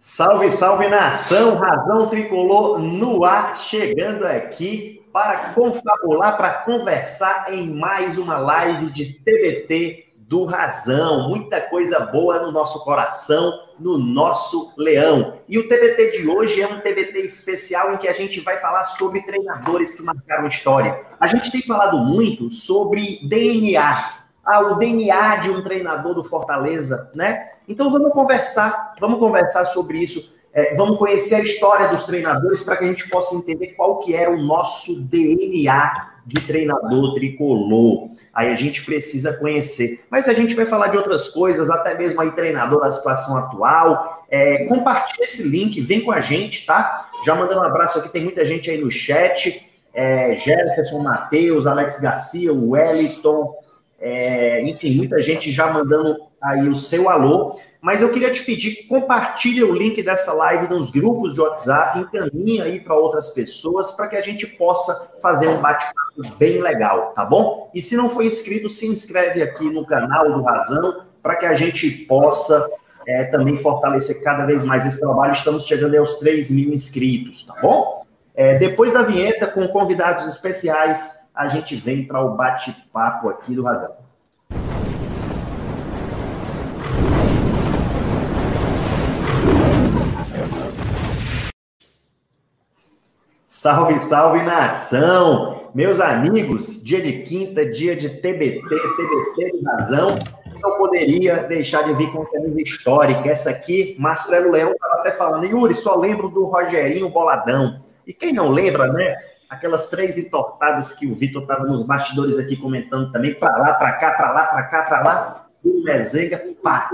Salve, salve nação, Razão Tricolor no ar, chegando aqui para confabular, para conversar em mais uma live de TBT do Razão. Muita coisa boa no nosso coração, no nosso leão. E o TBT de hoje é um TBT especial em que a gente vai falar sobre treinadores que marcaram história. A gente tem falado muito sobre DNA, ah, o DNA de um treinador do Fortaleza, né? Então vamos conversar, vamos conversar sobre isso. É, vamos conhecer a história dos treinadores para que a gente possa entender qual que era o nosso DNA de treinador tricolor. Aí a gente precisa conhecer. Mas a gente vai falar de outras coisas, até mesmo aí treinador da situação atual. É, compartilhe esse link, vem com a gente, tá? Já mandando um abraço aqui, tem muita gente aí no chat. É, Jefferson, Matheus, Alex Garcia, Wellington, é, enfim, muita gente já mandando aí o seu alô. Mas eu queria te pedir, compartilhe o link dessa live nos grupos de WhatsApp, encaminhe aí para outras pessoas, para que a gente possa fazer um bate-papo bem legal, tá bom? E se não for inscrito, se inscreve aqui no canal do Razão, para que a gente possa é, também fortalecer cada vez mais esse trabalho. Estamos chegando aos 3 mil inscritos, tá bom? É, depois da vinheta, com convidados especiais, a gente vem para o bate-papo aqui do Razão. Salve, salve nação! Meus amigos, dia de quinta, dia de TBT, TBT do Razão. Não poderia deixar de vir com camisa histórica. Essa aqui, Marcelo Leão estava até falando, Yuri, só lembro do Rogerinho Boladão. E quem não lembra, né? Aquelas três entortadas que o Vitor estava nos bastidores aqui comentando também, para lá, para cá, para lá, para cá, para lá, o Mezenga, pá,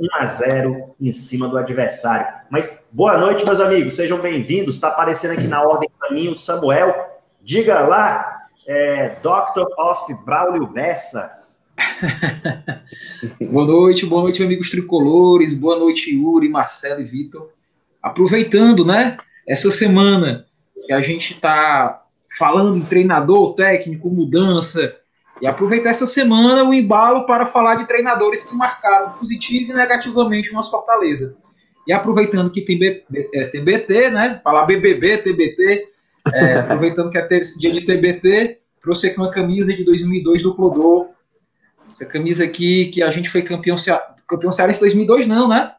1 a 0 em cima do adversário. Mas boa noite, meus amigos, sejam bem-vindos. Está aparecendo aqui na ordem para mim o Samuel. Diga lá, é, Doctor of Braulio Bessa. boa noite, boa noite, amigos tricolores. Boa noite, Yuri, Marcelo e Vitor. Aproveitando, né, essa semana que a gente está falando em treinador, técnico, mudança, e aproveitar essa semana o embalo para falar de treinadores que marcaram positivo e negativamente o nosso Fortaleza. E aproveitando que tem, B, é, tem BT, né? Falar BBB, TBT, é, aproveitando que é dia de TBT, trouxe aqui uma camisa de 2002 do Clodô. Essa camisa aqui que a gente foi campeão, campeão cearense em 2002, não, né?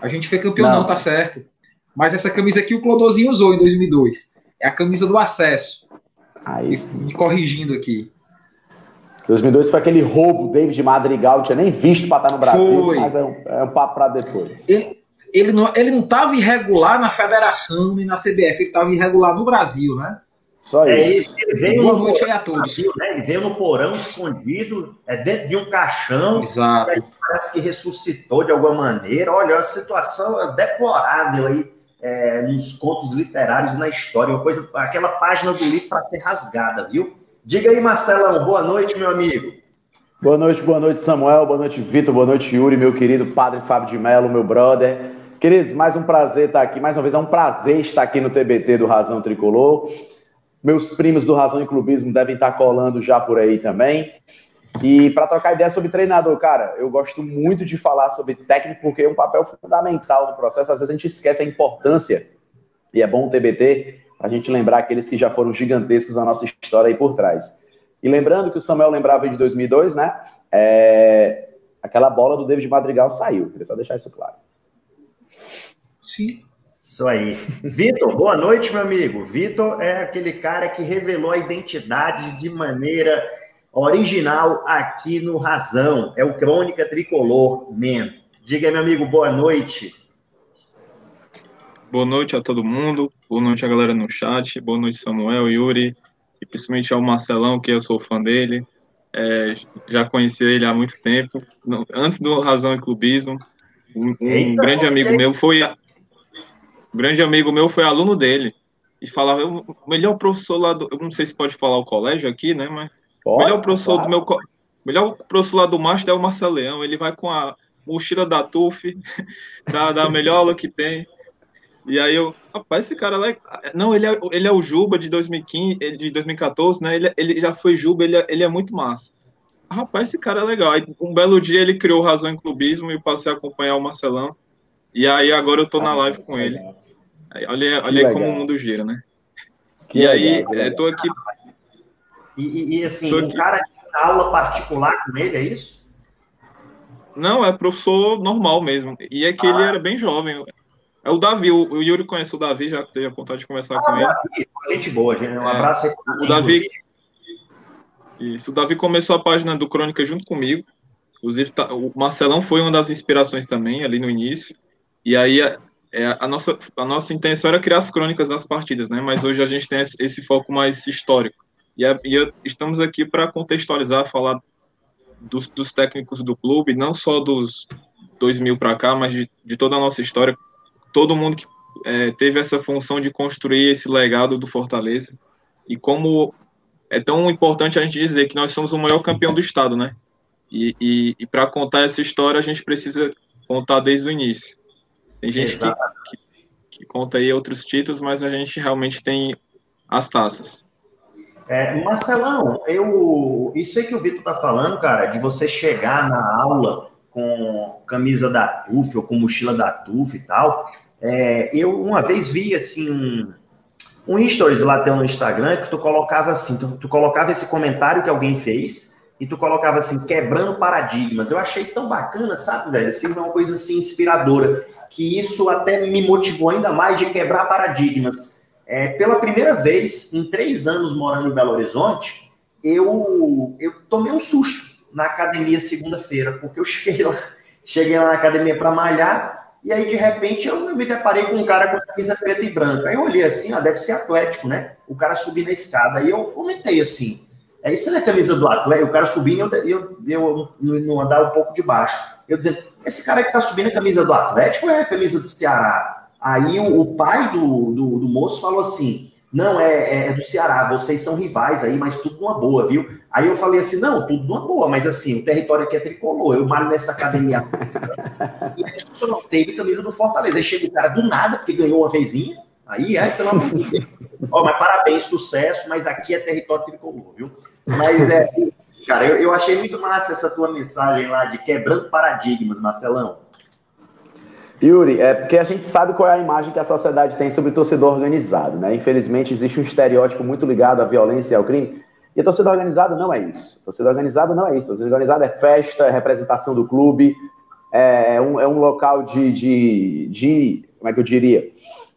A gente foi campeão, não, não tá certo. Mas essa camisa aqui o Clodozinho usou em 2002. É a camisa do acesso. Aí, me corrigindo aqui. 2002 foi aquele roubo, David Madrigal, não tinha nem visto para estar no Brasil, foi. mas é um, é um papo para depois. Ele, ele não ele não estava irregular na federação e na CBF, ele estava irregular no Brasil, né? Só é, isso. Ele veio Boa noite aí a todos. Brasil, né? Ele veio no porão escondido, é dentro de um caixão. Exato. Parece que ressuscitou de alguma maneira. Olha, a situação é deplorável aí é, nos contos literários na história, uma coisa, aquela página do livro para ser rasgada, viu? Diga aí, Marcelão, boa noite, meu amigo. Boa noite, boa noite, Samuel, boa noite, Vitor, boa noite, Yuri, meu querido padre Fábio de Mello, meu brother. Queridos, mais um prazer estar aqui, mais uma vez é um prazer estar aqui no TBT do Razão Tricolor. Meus primos do Razão e Clubismo devem estar colando já por aí também. E para trocar ideia sobre treinador, cara, eu gosto muito de falar sobre técnico porque é um papel fundamental no processo. Às vezes a gente esquece a importância, e é bom o TBT, a gente lembrar aqueles que já foram gigantescos na nossa história aí por trás. E lembrando que o Samuel lembrava de 2002, né? É... Aquela bola do David Madrigal saiu, queria só deixar isso claro. Sim. Isso aí. Vitor, boa noite, meu amigo. Vitor é aquele cara que revelou a identidade de maneira original aqui no Razão. É o Crônica Tricolor, man. Diga aí, meu amigo, boa noite. Boa noite a todo mundo. Boa noite a galera no chat. Boa noite, Samuel, Yuri. E principalmente ao Marcelão, que eu sou fã dele. É, já conheci ele há muito tempo. Antes do Razão e Clubismo. Um, um grande amigo meu foi. Um grande amigo meu foi aluno dele. E falava, o melhor professor lá do. Eu não sei se pode falar o colégio aqui, né? Mas Pode, melhor professor claro. do meu melhor professor lá do Master é o Marcelo Leão. Ele vai com a mochila da TUF, da, da melhor aula que tem. E aí eu, rapaz, esse cara lá. É... Não, ele é, ele é o Juba de 2015, de 2014, né? Ele, ele já foi Juba, ele é, ele é muito massa. Rapaz, esse cara é legal. Aí, um belo dia ele criou Razão em Clubismo e eu passei a acompanhar o Marcelão. E aí agora eu tô na live com ele. olha olha aí como o mundo gira, né? Que e aí, legal, eu tô aqui. E, e, assim, um cara de aula particular com ele, é isso? Não, é professor normal mesmo. E é que ah. ele era bem jovem. É o Davi, o, o, Yuri conhece o Davi, já teve a vontade de conversar ah, com ele. Davi, gente boa, gente. Um é, abraço aí. O Davi. Isso, o Davi começou a página do Crônica junto comigo. Inclusive, tá, o Marcelão foi uma das inspirações também, ali no início. E aí, a, é, a, nossa, a nossa intenção era criar as crônicas das partidas, né? Mas hoje a gente tem esse, esse foco mais histórico. E, a, e estamos aqui para contextualizar, falar dos, dos, técnicos do clube, não só dos 2000 para cá, mas de, de toda a nossa história, todo mundo que é, teve essa função de construir esse legado do Fortaleza e como é tão importante a gente dizer que nós somos o maior campeão do estado, né? E, e, e para contar essa história a gente precisa contar desde o início. Tem gente que, que, que, conta aí outros títulos, mas a gente realmente tem as taças. É, Marcelão, eu, isso aí que o Vitor está falando, cara, de você chegar na aula com camisa da TUF ou com mochila da TUF e tal. É, eu uma vez vi assim um, um stories lá teu no Instagram que tu colocava assim, tu, tu, colocava esse comentário que alguém fez e tu colocava assim, quebrando paradigmas. Eu achei tão bacana, sabe, velho? Assim, uma coisa assim inspiradora, que isso até me motivou ainda mais de quebrar paradigmas. É, pela primeira vez em três anos morando em Belo Horizonte, eu, eu tomei um susto na academia segunda-feira, porque eu cheguei lá, cheguei lá na academia para malhar, e aí de repente eu me deparei com um cara com camisa preta e branca. Aí eu olhei assim, ó, deve ser atlético, né? O cara subindo a escada. Aí eu comentei assim: é isso é a camisa do Atlético? O cara subindo e eu, eu, eu, andava um pouco de baixo. Eu dizendo, esse cara que tá subindo a camisa do Atlético é a camisa do Ceará? Aí o, o pai do, do, do moço falou assim: não, é, é, é, do Ceará, vocês são rivais aí, mas tudo numa boa, viu? Aí eu falei assim, não, tudo numa boa, mas assim, o território aqui é tricolor, eu malho nessa academia e aqui só teve camisa do Fortaleza. Aí chega o cara do nada, porque ganhou uma vezinha, aí é, pelo amor de Deus. Ó, mas parabéns, sucesso, mas aqui é território tricolor, viu? Mas é, cara, eu, eu achei muito massa essa tua mensagem lá de quebrando paradigmas, Marcelão. Yuri, é porque a gente sabe qual é a imagem que a sociedade tem sobre o torcedor organizado, né? Infelizmente, existe um estereótipo muito ligado à violência e ao crime. E a torcida organizada não é isso. A torcida organizada não é isso. A torcida organizada é festa, é representação do clube, é um, é um local de, de, de, como é que eu diria?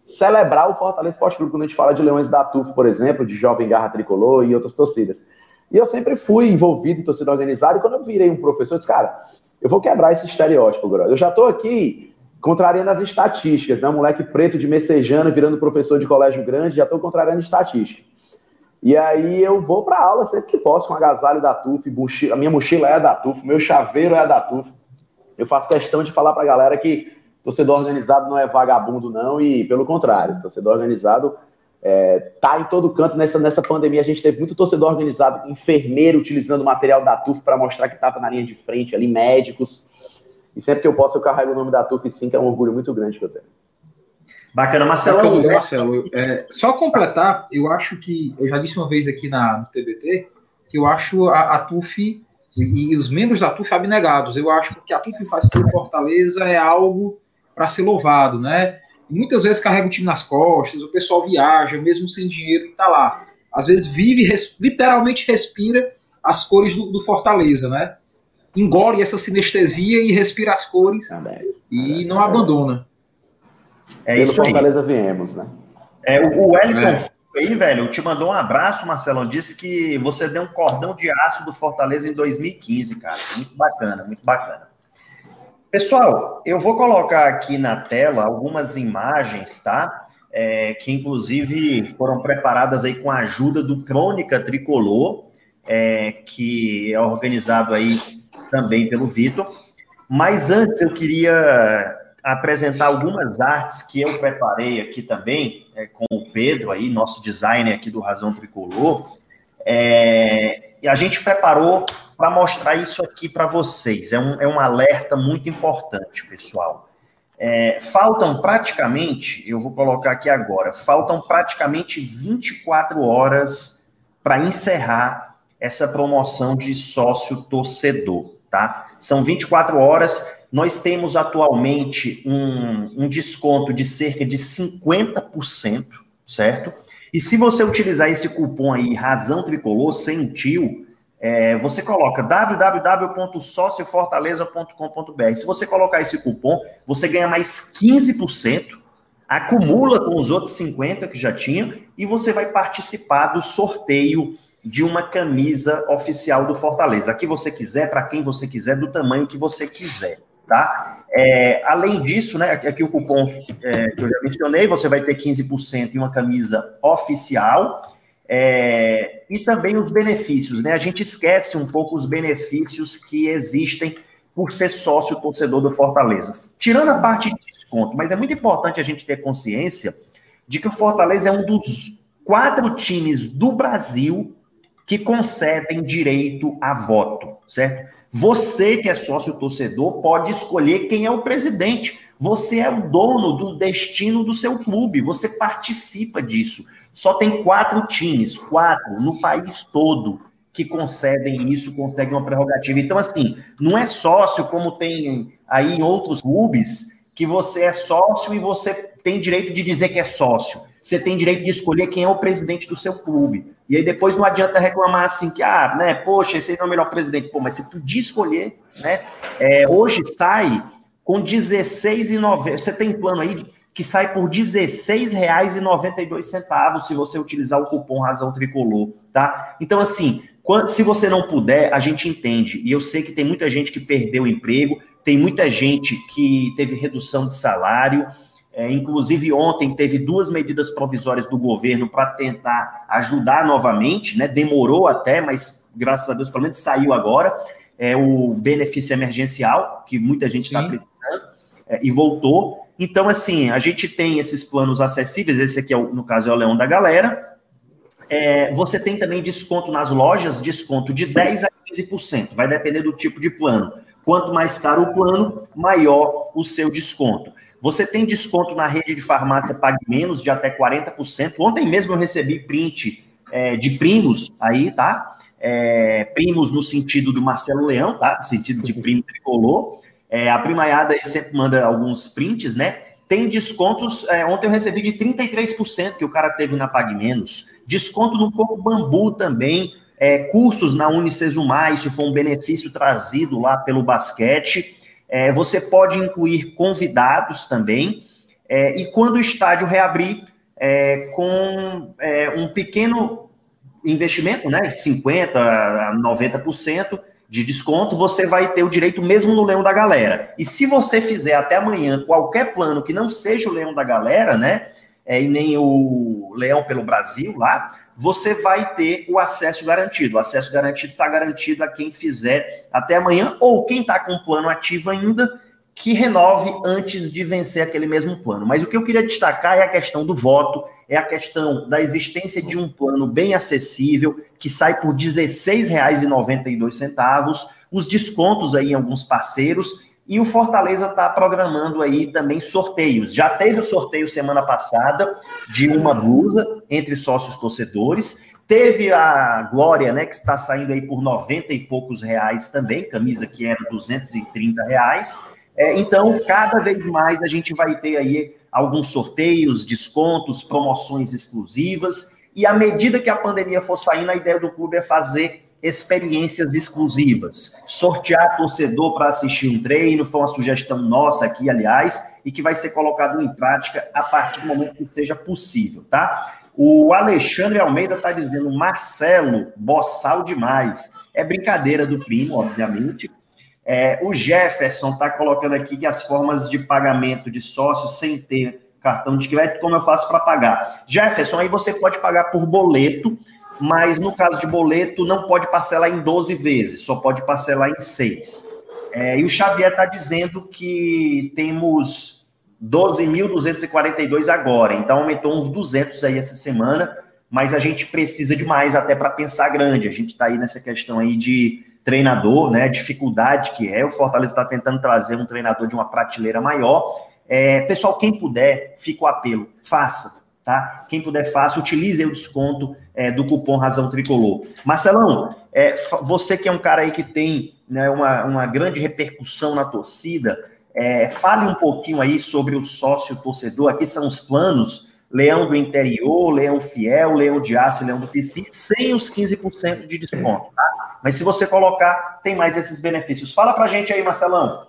Celebrar o Fortaleza Esporte Clube, quando a gente fala de Leões da TUF, por exemplo, de Jovem Garra Tricolor e outras torcidas. E eu sempre fui envolvido em torcida organizada, e quando eu virei um professor, eu disse, cara, eu vou quebrar esse estereótipo, agora. Eu já estou aqui contrariando as estatísticas, né? Moleque preto de messejano virando professor de colégio grande, já estou contrariando estatística. E aí eu vou para aula sempre que posso, com agasalho da TUF, a minha mochila é da TUF, meu chaveiro é da TUF. Eu faço questão de falar para a galera que torcedor organizado não é vagabundo, não, e pelo contrário, torcedor organizado é, tá em todo canto. Nessa, nessa pandemia, a gente teve muito torcedor organizado, enfermeiro utilizando material da TUF para mostrar que estava na linha de frente ali, médicos. E sempre que eu posso, eu carrego o nome da TUF, sim, que é um orgulho muito grande que eu tenho. Bacana, Marcelo. Marcelo é, só completar, eu acho que, eu já disse uma vez aqui na, no TBT, que eu acho a, a TUF e, e, os membros da TUF abnegados. Eu acho que o que a TUF faz pelo Fortaleza é algo para ser louvado, né? Muitas vezes carrega o time nas costas, o pessoal viaja, mesmo sem dinheiro, e tá lá. Às vezes vive, res, literalmente respira as cores do, do Fortaleza, né? Engole essa sinestesia e respira as cores e não abandona. É Pelo isso Fortaleza aí. viemos, né? É, o, Wellington é. aí, velho, te mandou um abraço, Marcelão. Disse que você deu um cordão de aço do Fortaleza em 2015, cara. Muito bacana, muito bacana. Pessoal, eu vou colocar aqui na tela algumas imagens, tá? É, que inclusive foram preparadas aí com a ajuda do Crônica Tricolor, é, que é organizado aí também pelo Vitor. Mas antes eu queria apresentar algumas artes que eu preparei aqui também, é, com o Pedro aí, nosso designer aqui do Razão Tricolor. É, e a gente preparou para mostrar isso aqui para vocês. É um, é um alerta muito importante, pessoal. É, faltam praticamente, eu vou colocar aqui agora, faltam praticamente 24 horas para encerrar essa promoção de sócio torcedor tá? São 24 horas. nós temos atualmente um, um desconto de cerca de 50%, certo? E se você utilizar esse cupom aí, Razão Tricolor, sem tio, é, você coloca www.sociofortaleza.com.br. Se você colocar esse cupom, você ganha mais 15%, acumula com os outros 50% que já tinha, e você vai participar do sorteio de uma camisa oficial do Fortaleza. Aqui você quiser, para quem você quiser, do tamanho que você quiser, tá? É, além disso, né, aqui o cupom é, que eu já mencionei, você vai ter 15% em uma camisa oficial, é, e também os benefícios, né? A gente esquece um pouco os benefícios que existem por ser sócio torcedor do Fortaleza. Tirando a parte de desconto, mas é muito importante a gente ter consciência de que o Fortaleza é um dos quatro times do Brasil que concedem direito a voto, certo? Você que é sócio torcedor pode escolher quem é o presidente. Você é o dono do destino do seu clube, você participa disso. Só tem quatro times, quatro, no país todo, que concedem isso, conseguem uma prerrogativa. Então, assim, não é sócio como tem aí em outros clubes, que você é sócio e você tem direito de dizer que é sócio. Você tem direito de escolher quem é o presidente do seu clube. E aí depois não adianta reclamar assim que, ah, né, poxa, esse aí não é o melhor presidente. Pô, mas você podia escolher, né? É, hoje sai com R$16,90. Você tem plano aí que sai por R$16,92 se você utilizar o cupom Razão Tricolor, tá? Então, assim, quando, se você não puder, a gente entende. E eu sei que tem muita gente que perdeu o emprego, tem muita gente que teve redução de salário, é, inclusive, ontem teve duas medidas provisórias do governo para tentar ajudar novamente, né? Demorou até, mas graças a Deus, pelo menos saiu agora. É o benefício emergencial, que muita gente está precisando, é, e voltou. Então, assim, a gente tem esses planos acessíveis, esse aqui, é o, no caso, é o Leão da Galera. É, você tem também desconto nas lojas, desconto de 10% a 15%, vai depender do tipo de plano. Quanto mais caro o plano, maior o seu desconto. Você tem desconto na rede de farmácia Pague Menos de até 40%. Ontem mesmo eu recebi print é, de primos aí, tá? É, primos no sentido do Marcelo Leão, tá? No sentido de primo tricolor. É, a primaiada sempre manda alguns prints, né? Tem descontos. É, ontem eu recebi de 33% que o cara teve na Pague Menos. Desconto no Coco Bambu também. É, cursos na Unicesumar, isso foi um benefício trazido lá pelo basquete. É, você pode incluir convidados também. É, e quando o estádio reabrir, é, com é, um pequeno investimento, né, 50% a 90% de desconto, você vai ter o direito mesmo no Leão da Galera. E se você fizer até amanhã qualquer plano que não seja o Leão da Galera, né, é, e nem o Leão pelo Brasil lá, você vai ter o acesso garantido. O acesso garantido está garantido a quem fizer até amanhã, ou quem está com o plano ativo ainda, que renove antes de vencer aquele mesmo plano. Mas o que eu queria destacar é a questão do voto, é a questão da existência de um plano bem acessível, que sai por R$ 16,92, os descontos aí em alguns parceiros e o Fortaleza está programando aí também sorteios. Já teve o sorteio semana passada de uma blusa entre sócios torcedores. Teve a Glória, né, que está saindo aí por 90 e poucos reais também, camisa que era 230 reais. É, então, cada vez mais a gente vai ter aí alguns sorteios, descontos, promoções exclusivas. E à medida que a pandemia for saindo, a ideia do clube é fazer experiências exclusivas. Sortear torcedor para assistir um treino foi uma sugestão nossa aqui, aliás, e que vai ser colocado em prática a partir do momento que seja possível, tá? O Alexandre Almeida está dizendo, Marcelo, boçal demais. É brincadeira do primo, obviamente. É, o Jefferson está colocando aqui que as formas de pagamento de sócios sem ter cartão de crédito, como eu faço para pagar? Jefferson, aí você pode pagar por boleto, mas no caso de boleto não pode parcelar em 12 vezes, só pode parcelar em 6. É, e o Xavier está dizendo que temos 12.242 agora, então aumentou uns 200 aí essa semana, mas a gente precisa de mais até para pensar grande. A gente está aí nessa questão aí de treinador, né? Dificuldade que é. O Fortaleza está tentando trazer um treinador de uma prateleira maior. É, pessoal, quem puder, fica o apelo, faça tá? Quem puder fácil, utilize o desconto é, do cupom Razão Tricolor. Marcelão, é, você que é um cara aí que tem né, uma, uma grande repercussão na torcida, é, fale um pouquinho aí sobre o sócio torcedor. Aqui são os planos: Leão do Interior, Leão Fiel, Leão de Aço, Leão do PC, sem os 15% de desconto, tá? Mas se você colocar, tem mais esses benefícios. Fala pra gente aí, Marcelão.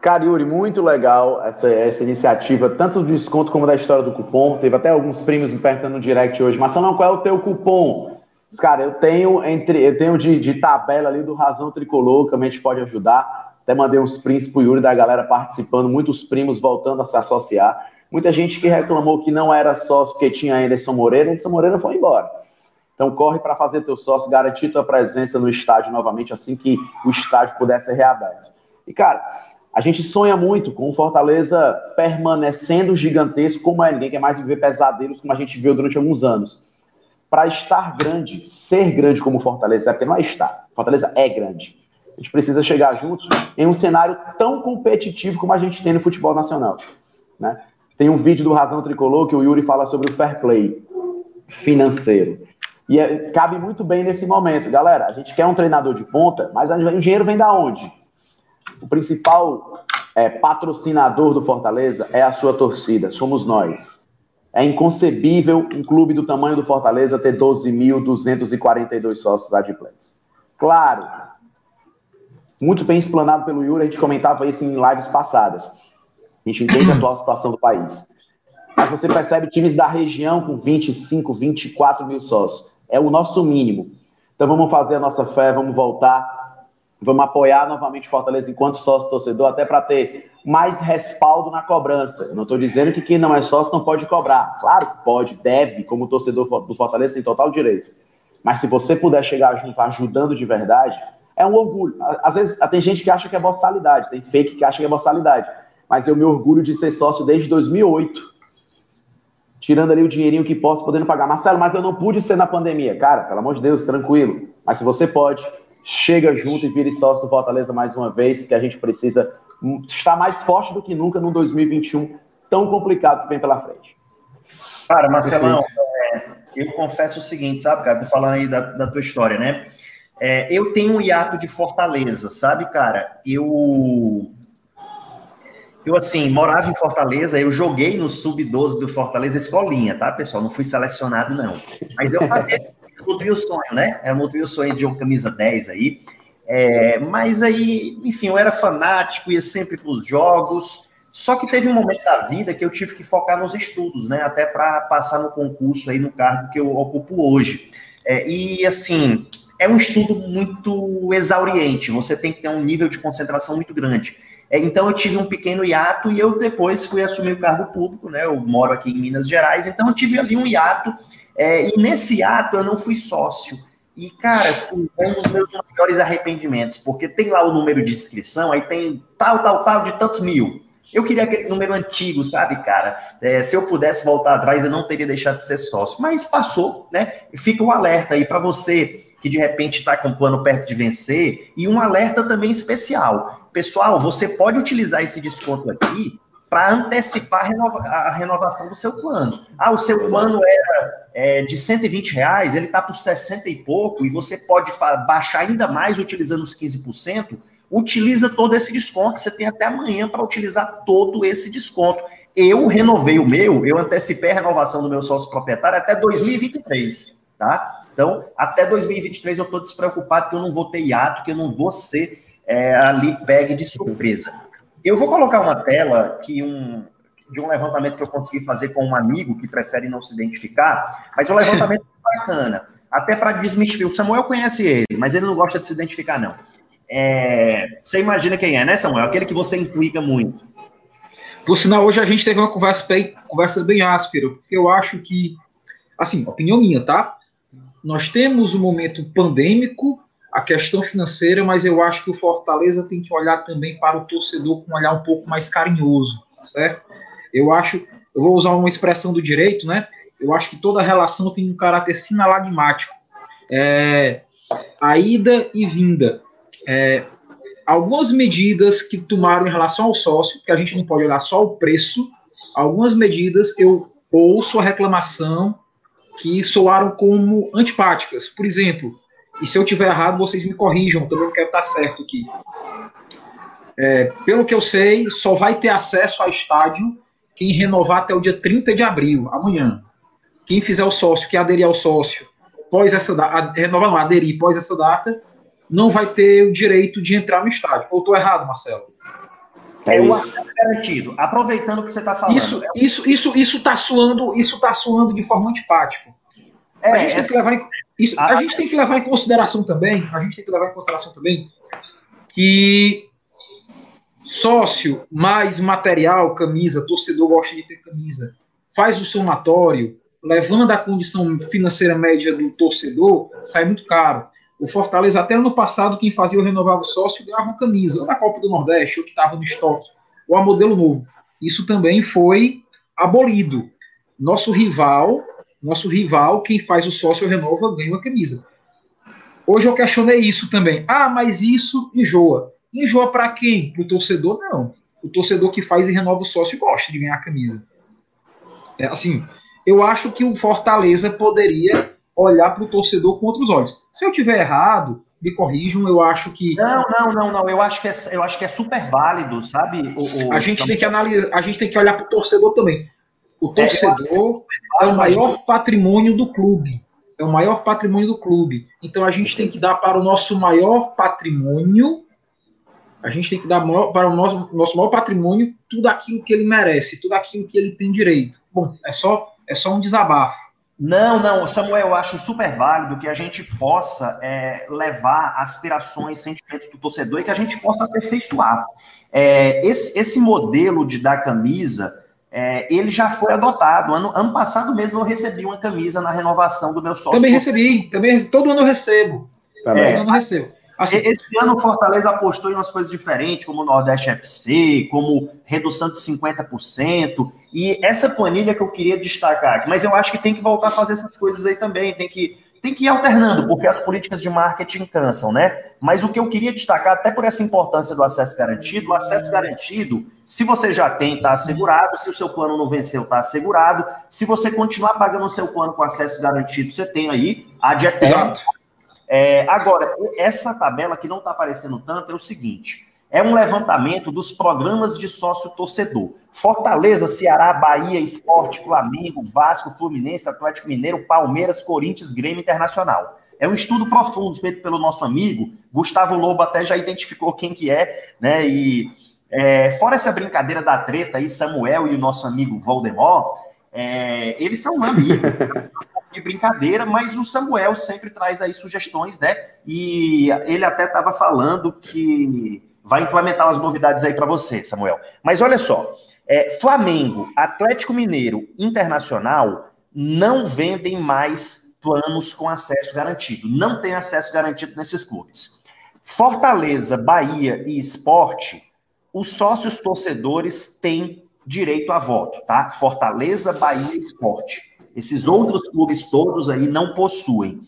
Cara, Yuri, muito legal essa, essa iniciativa, tanto do desconto como da história do cupom. Teve até alguns primos me perguntando no direct hoje, Marcelão, qual é o teu cupom? Cara, eu tenho entre eu tenho de, de tabela ali do Razão Tricolor, que a gente pode ajudar. Até mandei uns prints pro Yuri da galera participando, muitos primos voltando a se associar. Muita gente que reclamou que não era sócio porque tinha Anderson Moreira, Anderson Moreira foi embora. Então corre para fazer teu sócio, garantir tua presença no estádio novamente assim que o estádio puder ser reaberto. E cara, a gente sonha muito com o Fortaleza permanecendo gigantesco, como é. Ninguém quer mais viver pesadelos como a gente viu durante alguns anos. Para estar grande, ser grande como Fortaleza, é porque não é estar. Fortaleza é grande. A gente precisa chegar juntos em um cenário tão competitivo como a gente tem no futebol nacional. Né? Tem um vídeo do Razão Tricolor que o Yuri fala sobre o fair play financeiro. E é, cabe muito bem nesse momento. Galera, a gente quer um treinador de ponta, mas o dinheiro vem da onde? O principal é, patrocinador do Fortaleza é a sua torcida, somos nós. É inconcebível um clube do tamanho do Fortaleza ter 12.242 sócios adimplentes. Claro, muito bem explanado pelo Yuri, a gente comentava isso em lives passadas. A gente entende a atual situação do país. Mas você percebe times da região com 25, 24 mil sócios. É o nosso mínimo. Então vamos fazer a nossa fé, vamos voltar Vamos apoiar novamente Fortaleza enquanto sócio torcedor, até para ter mais respaldo na cobrança. Eu não estou dizendo que quem não é sócio não pode cobrar. Claro que pode, deve, como torcedor do Fortaleza tem total direito. Mas se você puder chegar junto ajudando de verdade, é um orgulho. Às vezes tem gente que acha que é boçalidade, tem fake que acha que é boçalidade. Mas eu me orgulho de ser sócio desde 2008. Tirando ali o dinheirinho que posso, podendo pagar. Marcelo, mas eu não pude ser na pandemia. Cara, pelo amor de Deus, tranquilo. Mas se você pode, chega junto e vire sócio do Fortaleza mais uma vez, que a gente precisa estar mais forte do que nunca no 2021 tão complicado que vem pela frente. Cara, Marcelão, é, eu confesso o seguinte, sabe, cara, tô falando aí da, da tua história, né? É, eu tenho um hiato de Fortaleza, sabe, cara? Eu eu, assim, morava em Fortaleza, eu joguei no Sub-12 do Fortaleza Escolinha, tá, pessoal? Não fui selecionado, não. Mas eu fazia nutri o sonho, né? É nutri o sonho de uma camisa 10 aí. É, mas aí, enfim, eu era fanático, ia sempre para os jogos. Só que teve um momento da vida que eu tive que focar nos estudos, né? Até para passar no concurso aí no cargo que eu ocupo hoje. É, e assim, é um estudo muito exauriente. Você tem que ter um nível de concentração muito grande. É, então eu tive um pequeno hiato e eu depois fui assumir o cargo público, né? Eu moro aqui em Minas Gerais, então eu tive ali um hiato é, e nesse ato eu não fui sócio. E, cara, assim, é um dos meus maiores arrependimentos, porque tem lá o número de inscrição, aí tem tal, tal, tal, de tantos mil. Eu queria aquele número antigo, sabe, cara? É, se eu pudesse voltar atrás, eu não teria deixado de ser sócio. Mas passou, né? Fica um alerta aí para você que de repente está com o plano perto de vencer, e um alerta também especial. Pessoal, você pode utilizar esse desconto aqui para antecipar a, renova, a, renovação do seu plano. Ah, o seu plano era é, de 120 reais, ele está por 60 e pouco, e você pode baixar ainda mais utilizando os 15%. Utiliza todo esse desconto, você tem até amanhã para utilizar todo esse desconto. Eu renovei o meu, eu antecipei a renovação do meu sócio proprietário até 2023, tá? Então, até 2023 eu estou despreocupado que eu não vou ter hiato, que eu não vou ser é, ali pegue de surpresa. Eu vou colocar uma tela que um, de um levantamento que eu consegui fazer com um amigo que prefere não se identificar, mas é um levantamento bacana, até para desmistificar. O Samuel conhece ele, mas ele não gosta de se identificar, não. É, você imagina quem é, né, Samuel? Aquele que você implica muito. Por sinal, hoje a gente teve uma conversa bem, conversa bem áspera, porque eu acho que, assim, opinião minha, tá? Nós temos um momento pandêmico a questão financeira, mas eu acho que o Fortaleza tem que olhar também para o torcedor com um olhar um pouco mais carinhoso, tá certo? Eu acho, eu vou usar uma expressão do direito, né? Eu acho que toda relação tem um caráter sinalagmático. É, a ida e vinda. É, algumas medidas que tomaram em relação ao sócio, que a gente não pode olhar só o preço, algumas medidas eu ou sua reclamação que soaram como antipáticas. Por exemplo, e se eu tiver errado, vocês me corrijam, também não quero estar certo aqui. É, pelo que eu sei, só vai ter acesso ao estádio quem renovar até o dia 30 de abril, amanhã. Quem fizer o sócio, que aderir ao sócio, pós essa data, renovar não, aderir pós essa data, não vai ter o direito de entrar no estádio. Ou estou errado, Marcelo? É, é o acesso garantido. Aproveitando o que você está falando. Isso, isso, isso, isso está suando, isso tá suando de forma antipática. É, a gente, tem, que levar em, isso, a, a gente tem que levar em consideração também, a gente tem que levar em consideração também que sócio mais material, camisa, torcedor gosta de ter camisa, faz o somatório, levando a condição financeira média do torcedor, sai muito caro. O Fortaleza, até ano passado, quem fazia o renovar o sócio ganhava uma camisa, ou na Copa do Nordeste, ou que estava no estoque, ou a modelo novo. Isso também foi abolido. Nosso rival, nosso rival, quem faz o sócio renova, ganha uma camisa. Hoje eu questionei isso também. Ah, mas isso enjoa. Enjoa para quem? Para o torcedor? Não. O torcedor que faz e renova o sócio gosta de ganhar a camisa. É, assim, eu acho que o Fortaleza poderia olhar para o torcedor com outros olhos. Se eu tiver errado, me corrijam, eu acho que. Não, não, não, não. Eu acho que é, eu acho que é super válido, sabe? O, o... A gente tem que analisar, a gente tem que olhar para o torcedor também. O torcedor é, é o maior patrimônio do clube. É o maior patrimônio do clube. Então a gente tem que dar para o nosso maior patrimônio a gente tem que dar maior, para o nosso, nosso maior patrimônio tudo aquilo que ele merece, tudo aquilo que ele tem direito. Bom, é só, é só um desabafo. Não, não, Samuel, eu acho super válido que a gente possa é, levar aspirações, sentimentos do torcedor e que a gente possa aperfeiçoar. É, esse, esse modelo de dar camisa, é, ele já foi adotado. Ano, ano passado mesmo eu recebi uma camisa na renovação do meu sócio. Também recebi, também todo ano eu recebo. Também. Todo ano eu recebo. Assim, Esse ano o Fortaleza apostou em umas coisas diferentes, como o Nordeste FC, como redução de 50%, e essa planilha que eu queria destacar aqui, mas eu acho que tem que voltar a fazer essas coisas aí também, tem que, tem que ir alternando, porque as políticas de marketing cansam, né? Mas o que eu queria destacar, até por essa importância do acesso garantido, o acesso garantido, se você já tem, está assegurado, se o seu plano não venceu, está assegurado, se você continuar pagando o seu plano com acesso garantido, você tem aí a de eterno, é, agora, essa tabela que não está aparecendo tanto é o seguinte: é um levantamento dos programas de sócio torcedor. Fortaleza, Ceará, Bahia, Esporte, Flamengo, Vasco, Fluminense, Atlético Mineiro, Palmeiras, Corinthians, Grêmio Internacional. É um estudo profundo feito pelo nosso amigo Gustavo Lobo, até já identificou quem que é, né? E é, fora essa brincadeira da treta aí, Samuel e o nosso amigo Voldemort, é, eles são amigos. de brincadeira, mas o Samuel sempre traz aí sugestões, né? E ele até estava falando que vai implementar as novidades aí para você, Samuel. Mas olha só, é, Flamengo, Atlético Mineiro, Internacional não vendem mais planos com acesso garantido. Não tem acesso garantido nesses clubes. Fortaleza, Bahia e Esporte, os sócios torcedores têm direito a voto, tá? Fortaleza, Bahia e Esporte. Esses outros clubes todos aí não possuem.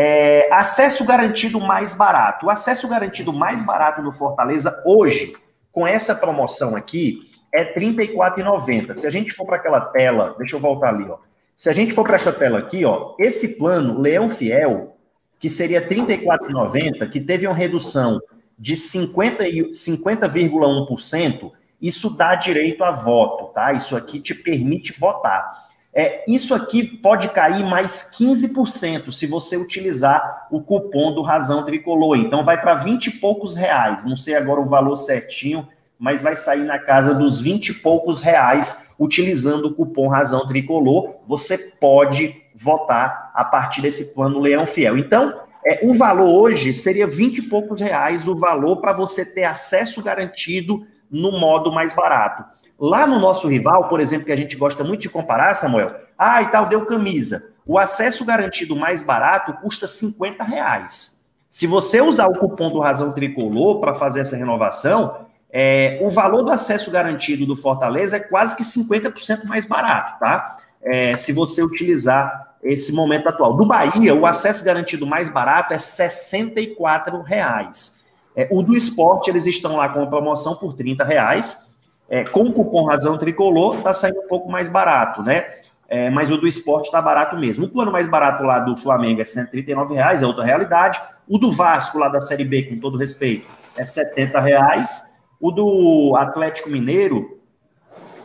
É, acesso garantido mais barato. O acesso garantido mais barato no Fortaleza hoje, com essa promoção aqui, é R$ 34,90. Se a gente for para aquela tela, deixa eu voltar ali, ó. Se a gente for para essa tela aqui, ó, esse plano Leão Fiel, que seria R$ 34,90, que teve uma redução de 50,1%, 50, isso dá direito a voto, tá? Isso aqui te permite votar. É, isso aqui pode cair mais 15% se você utilizar o cupom do Razão Tricolor. Então vai para 20 e poucos reais. Não sei agora o valor certinho, mas vai sair na casa dos 20 e poucos reais utilizando o cupom Razão Tricolor. Você pode votar a partir desse plano Leão Fiel. Então, é, o valor hoje seria 20 e poucos reais o valor para você ter acesso garantido no modo mais barato. Lá no nosso rival, por exemplo, que a gente gosta muito de comparar, Samuel, ah, e tal, deu camisa. O acesso garantido mais barato custa 50 reais. Se você usar o cupom do Razão Tricolor para fazer essa renovação, é, o valor do acesso garantido do Fortaleza é quase que 50% mais barato, tá? É, se você utilizar esse momento atual. Do Bahia, o acesso garantido mais barato é 64 reais. É, o do esporte, eles estão lá com a promoção por 30 reais. É, com o cupom Razão Tricolor, está saindo um pouco mais barato, né? é, mas o do esporte está barato mesmo. O plano mais barato lá do Flamengo é 139 reais, é outra realidade. O do Vasco, lá da Série B, com todo respeito, é 70 reais. O do Atlético Mineiro,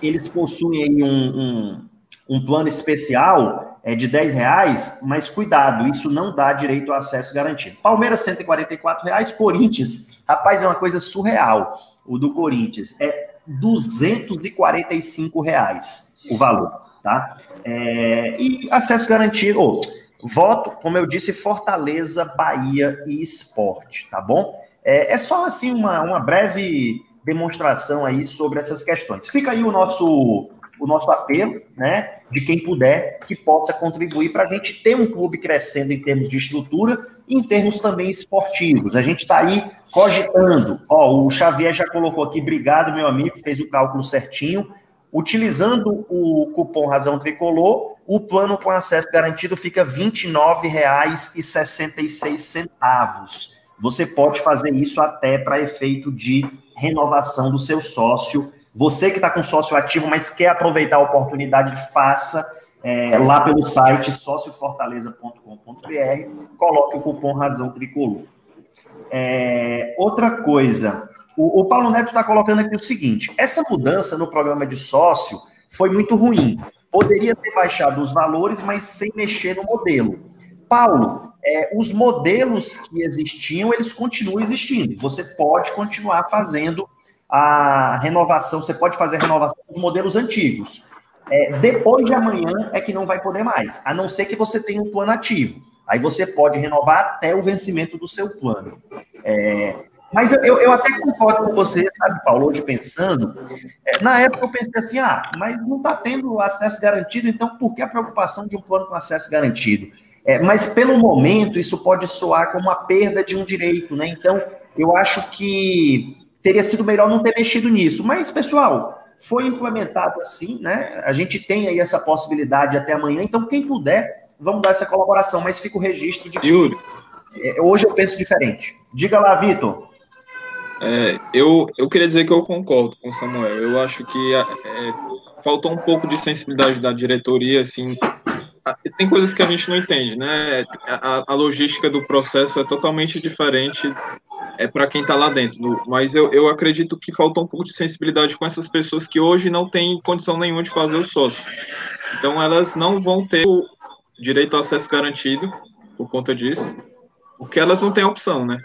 eles possuem um, um, um plano especial é, de 10 reais, mas cuidado, isso não dá direito ao acesso garantido. Palmeiras, 144 reais. Corinthians, rapaz, é uma coisa surreal. O do Corinthians é 245 reais o valor tá? É, e acesso garantido, ou voto, como eu disse, Fortaleza, Bahia e Esporte, tá bom? É, é só assim uma, uma breve demonstração aí sobre essas questões. Fica aí o nosso o nosso apelo, né, de quem puder que possa contribuir para a gente ter um clube crescendo em termos de estrutura em termos também esportivos. A gente está aí cogitando. Ó, o Xavier já colocou aqui, obrigado, meu amigo, fez o cálculo certinho. Utilizando o cupom Razão Tricolor, o plano com acesso garantido fica R$ 29,66. Você pode fazer isso até para efeito de renovação do seu sócio. Você que está com sócio ativo, mas quer aproveitar a oportunidade, faça é, lá pelo site sociofortaleza.com.br, coloque o cupom Razão Tricolor. É, outra coisa, o, o Paulo Neto está colocando aqui o seguinte: essa mudança no programa de sócio foi muito ruim. Poderia ter baixado os valores, mas sem mexer no modelo. Paulo, é, os modelos que existiam, eles continuam existindo. Você pode continuar fazendo a renovação, você pode fazer a renovação dos modelos antigos. É, depois de amanhã é que não vai poder mais, a não ser que você tenha um plano ativo. Aí você pode renovar até o vencimento do seu plano. É, mas eu, eu até concordo com você, sabe, Paulo, hoje pensando. É, na época eu pensei assim, ah, mas não está tendo acesso garantido, então por que a preocupação de um plano com acesso garantido? É, mas pelo momento isso pode soar como uma perda de um direito, né? Então eu acho que teria sido melhor não ter mexido nisso. Mas, pessoal, foi implementado assim, né? A gente tem aí essa possibilidade até amanhã, então quem puder, vamos dar essa colaboração, mas fica o registro de Yuri. É, hoje eu penso diferente. Diga lá, Vitor. É, eu, eu queria dizer que eu concordo com o Samuel. Eu acho que é, faltou um pouco de sensibilidade da diretoria, assim. Tem coisas que a gente não entende, né? A, a logística do processo é totalmente diferente é para quem está lá dentro. Mas eu, eu acredito que faltou um pouco de sensibilidade com essas pessoas que hoje não têm condição nenhuma de fazer o sócio. Então elas não vão ter o direito ao acesso garantido por conta disso, porque elas não têm opção, né?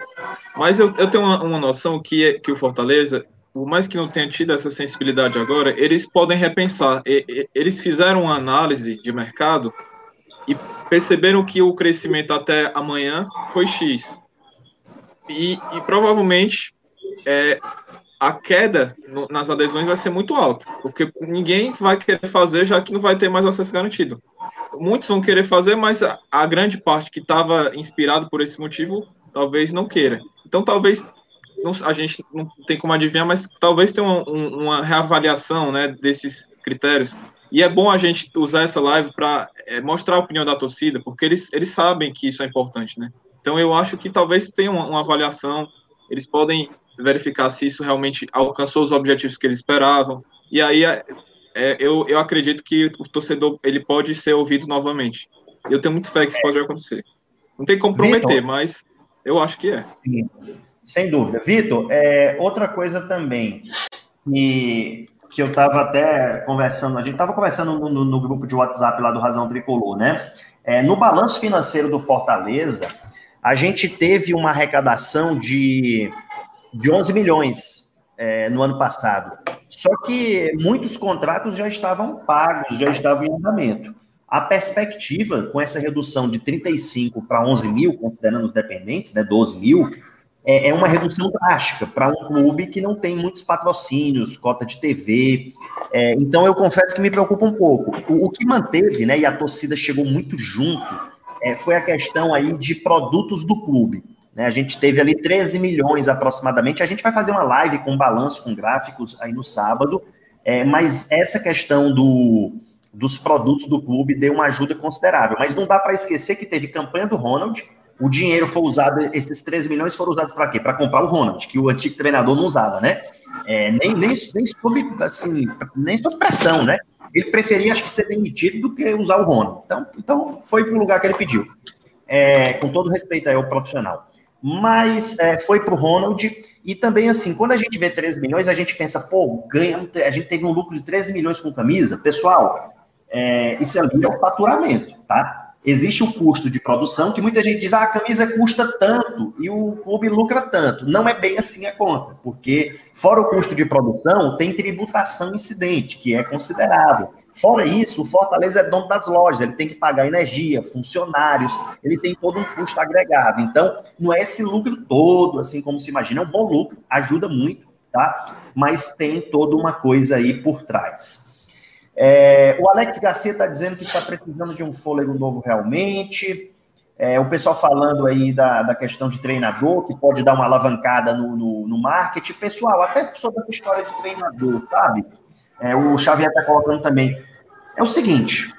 Mas eu, eu tenho uma, uma noção que, é, que o Fortaleza, por mais que não tenha tido essa sensibilidade agora, eles podem repensar. Eles fizeram uma análise de mercado e perceberam que o crescimento até amanhã foi X. E, e provavelmente é, a queda no, nas adesões vai ser muito alta, porque ninguém vai querer fazer já que não vai ter mais acesso garantido. Muitos vão querer fazer, mas a, a grande parte que estava inspirado por esse motivo talvez não queira. Então, talvez não, a gente não tem como adivinhar, mas talvez tenha uma, uma reavaliação né, desses critérios. E é bom a gente usar essa live para é, mostrar a opinião da torcida, porque eles, eles sabem que isso é importante, né? Então eu acho que talvez tenha uma, uma avaliação, eles podem verificar se isso realmente alcançou os objetivos que eles esperavam. E aí é, é, eu, eu acredito que o torcedor ele pode ser ouvido novamente. Eu tenho muito fé que isso pode acontecer. Não tem como prometer, mas eu acho que é. Sim, sem dúvida. Vitor, é, outra coisa também que, que eu estava até conversando, a gente estava conversando no, no, no, grupo de WhatsApp lá do Razão Tricolor, né? É, no balanço financeiro do Fortaleza, a gente teve uma arrecadação de, de 11 milhões é, no ano passado. Só que muitos contratos já estavam pagos, já estavam em andamento. A perspectiva, com essa redução de 35 para 11 mil, considerando os dependentes, né, 12 mil, é uma redução drástica para um clube que não tem muitos patrocínios, cota de TV. É, então, eu confesso que me preocupa um pouco. O, o, que manteve, né, e a torcida chegou muito junto, é, foi a questão aí de produtos do clube. Né? A gente teve ali 13 milhões aproximadamente. A gente vai fazer uma live com balanço, com gráficos aí no sábado, é, mas essa questão do dos produtos do clube deu uma ajuda considerável. Mas não dá para esquecer que teve campanha do Ronald, o dinheiro foi usado, esses 13 milhões foram usados para quê? Para comprar o Ronald, que o antigo treinador não usava, né? É, nem, nem, nem sob assim, nem sob pressão, né? ele preferia, acho que, ser demitido do que usar o Ronald. Então, então foi para o lugar que ele pediu. É, com todo respeito ao profissional. Mas é, foi para o Ronald. E também, assim, quando a gente vê 13 milhões, a gente pensa, pô, ganha, a gente teve um lucro de 13 milhões com camisa. Pessoal, é, isso ali é o faturamento, tá? Existe o custo de produção, que muita gente diz, ah, a camisa custa tanto e o clube lucra tanto. Não é bem assim a conta, porque fora o custo de produção, tem tributação incidente, que é considerável. Fora isso, o Fortaleza é dono das lojas, ele tem que pagar energia, funcionários, ele tem todo um custo agregado. Então, não é esse lucro todo, assim como se imagina, é um bom lucro, ajuda muito, tá? Mas tem toda uma coisa aí por trás. É, o Alex Garcia está dizendo que está precisando de um fôlego novo realmente. É, o pessoal falando aí da, da questão de treinador, que pode dar uma alavancada no, no, no marketing. Pessoal, até sobre essa história de treinador, sabe? É, o Xavier está colocando também. É o seguinte: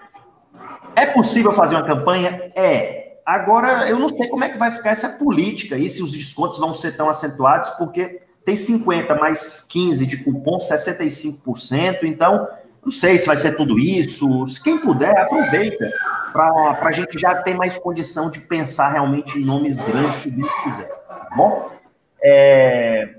é possível fazer uma campanha? É. Agora, eu não sei como é que vai ficar essa política aí, se os descontos vão ser tão acentuados, porque tem 50 mais 15 de cupom, 65%. Então, não sei se vai ser tudo isso. Quem puder, aproveita para a gente já ter mais condição de pensar realmente em nomes grandes, se quiser. Tá bom? É...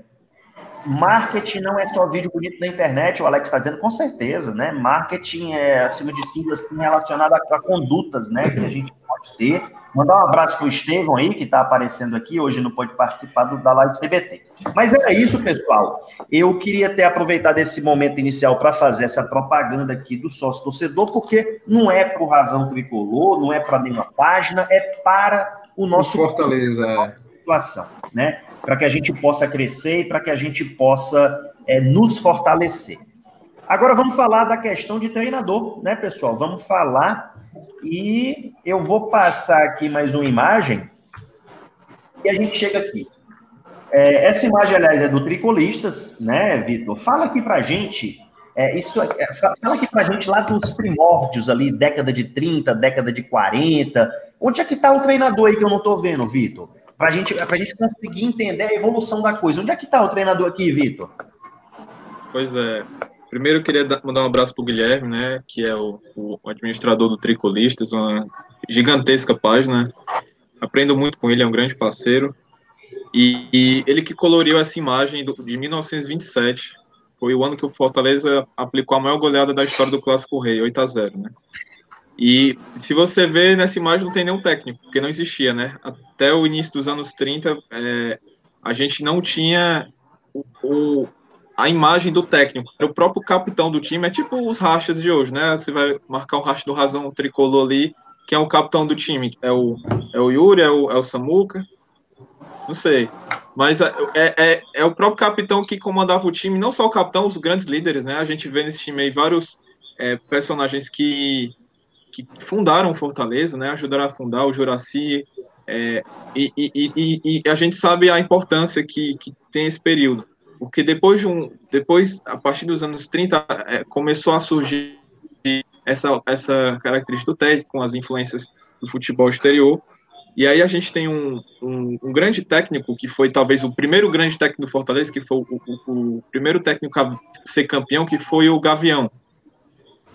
Marketing não é só vídeo bonito na internet, o Alex está dizendo, com certeza, né? Marketing é, acima de tudo, assim, relacionado a, a condutas, né? Que a gente pode ter Mandar um abraço para o Estevão aí, que está aparecendo aqui, hoje não pode participar do, da live TBT. Mas era isso, pessoal. Eu queria ter aproveitado esse momento inicial para fazer essa propaganda aqui do sócio torcedor, porque não é por razão tricolor, não é para nenhuma página, é para o nosso Fortaleza, é. nossa situação, né? Para que a gente possa crescer e para que a gente possa é, nos fortalecer. Agora vamos falar da questão de treinador, né, pessoal? Vamos falar e eu vou passar aqui mais uma imagem e a gente chega aqui. É, essa imagem, aliás, é do Tricolistas, né, Vitor? Fala aqui pra gente, é, isso, é, fala aqui pra gente lá dos primórdios ali, década de 30, década de 40. Onde é que tá o treinador aí que eu não tô vendo, Vitor? Pra gente, pra gente conseguir entender a evolução da coisa. Onde é que tá o treinador aqui, Vitor? Pois é, Primeiro, eu queria mandar um abraço para o Guilherme, né, que é o, o, administrador do Tricolistas, uma gigantesca página. Aprendo muito com ele, é um grande parceiro. E, e ele que coloriu essa imagem do, de 1927. Foi o ano que o Fortaleza aplicou a maior goleada da história do Clássico Rei, 8 a 0 né? E se você vê nessa imagem, não tem nenhum técnico, porque não existia, né? Até o início dos anos 30, é, a gente não tinha o, o a imagem do técnico. O próprio capitão do time é tipo os rachas de hoje, né? Você vai marcar um racha do razão tricolor ali, que é o capitão do time. É o, é o Yuri, é o, é o Samuca, não sei. Mas é, é, é, é o próprio capitão que comandava o time, não só o capitão, os grandes líderes, né? A gente vê nesse time aí vários é, personagens que, que fundaram Fortaleza, né? Ajudaram a fundar o Juraci. É, e, e, e, e, a gente sabe a importância que, que tem esse período porque depois de um, depois a partir dos anos 30 é, começou a surgir essa essa característica do técnico com as influências do futebol exterior e aí a gente tem um, um, um, grande técnico que foi talvez o primeiro grande técnico do Fortaleza, que foi o, o, o, primeiro técnico a ser campeão, que foi o Gavião.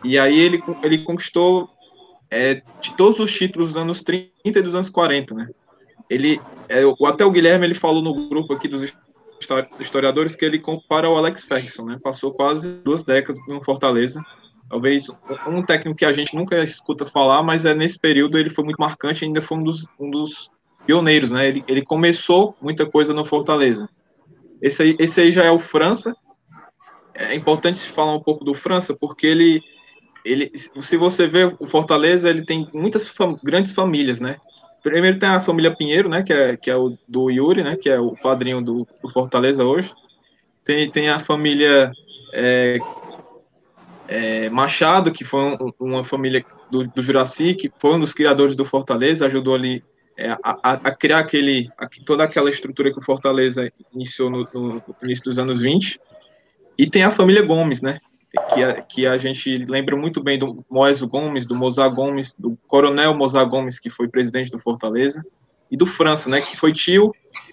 E aí ele, ele conquistou é, de todos os títulos dos anos 30 e dos anos 40, né? Ele, é, até o Guilherme ele falou no grupo aqui dos historiadores que ele compara ao Alex Ferguson, né? Passou quase duas décadas no Fortaleza. Talvez um técnico que a gente nunca escuta falar, mas é nesse período ele foi muito marcante, ainda foi um dos, um dos pioneiros, né? Ele, ele começou muita coisa no Fortaleza. Esse aí, esse aí já é o França. É importante falar um pouco do França, porque ele, ele se você vê o Fortaleza, ele tem muitas fam grandes famílias, né? Primeiro tem a família Pinheiro, né, que é, que é o do Yuri, né, que é o padrinho do, do Fortaleza hoje. Tem, tem a família é, é, Machado, que foi um, uma família do, do Juraci, que foi um dos criadores do Fortaleza, ajudou ali é, a, a, criar aquele, a, toda aquela estrutura que o Fortaleza iniciou no, no, início dos anos 20. E tem a família Gomes, né, que a, que a gente lembra muito bem do Moésio Gomes, do Mozart Gomes, do Coronel Mozart Gomes, que foi presidente do Fortaleza, e do França, né, que foi tio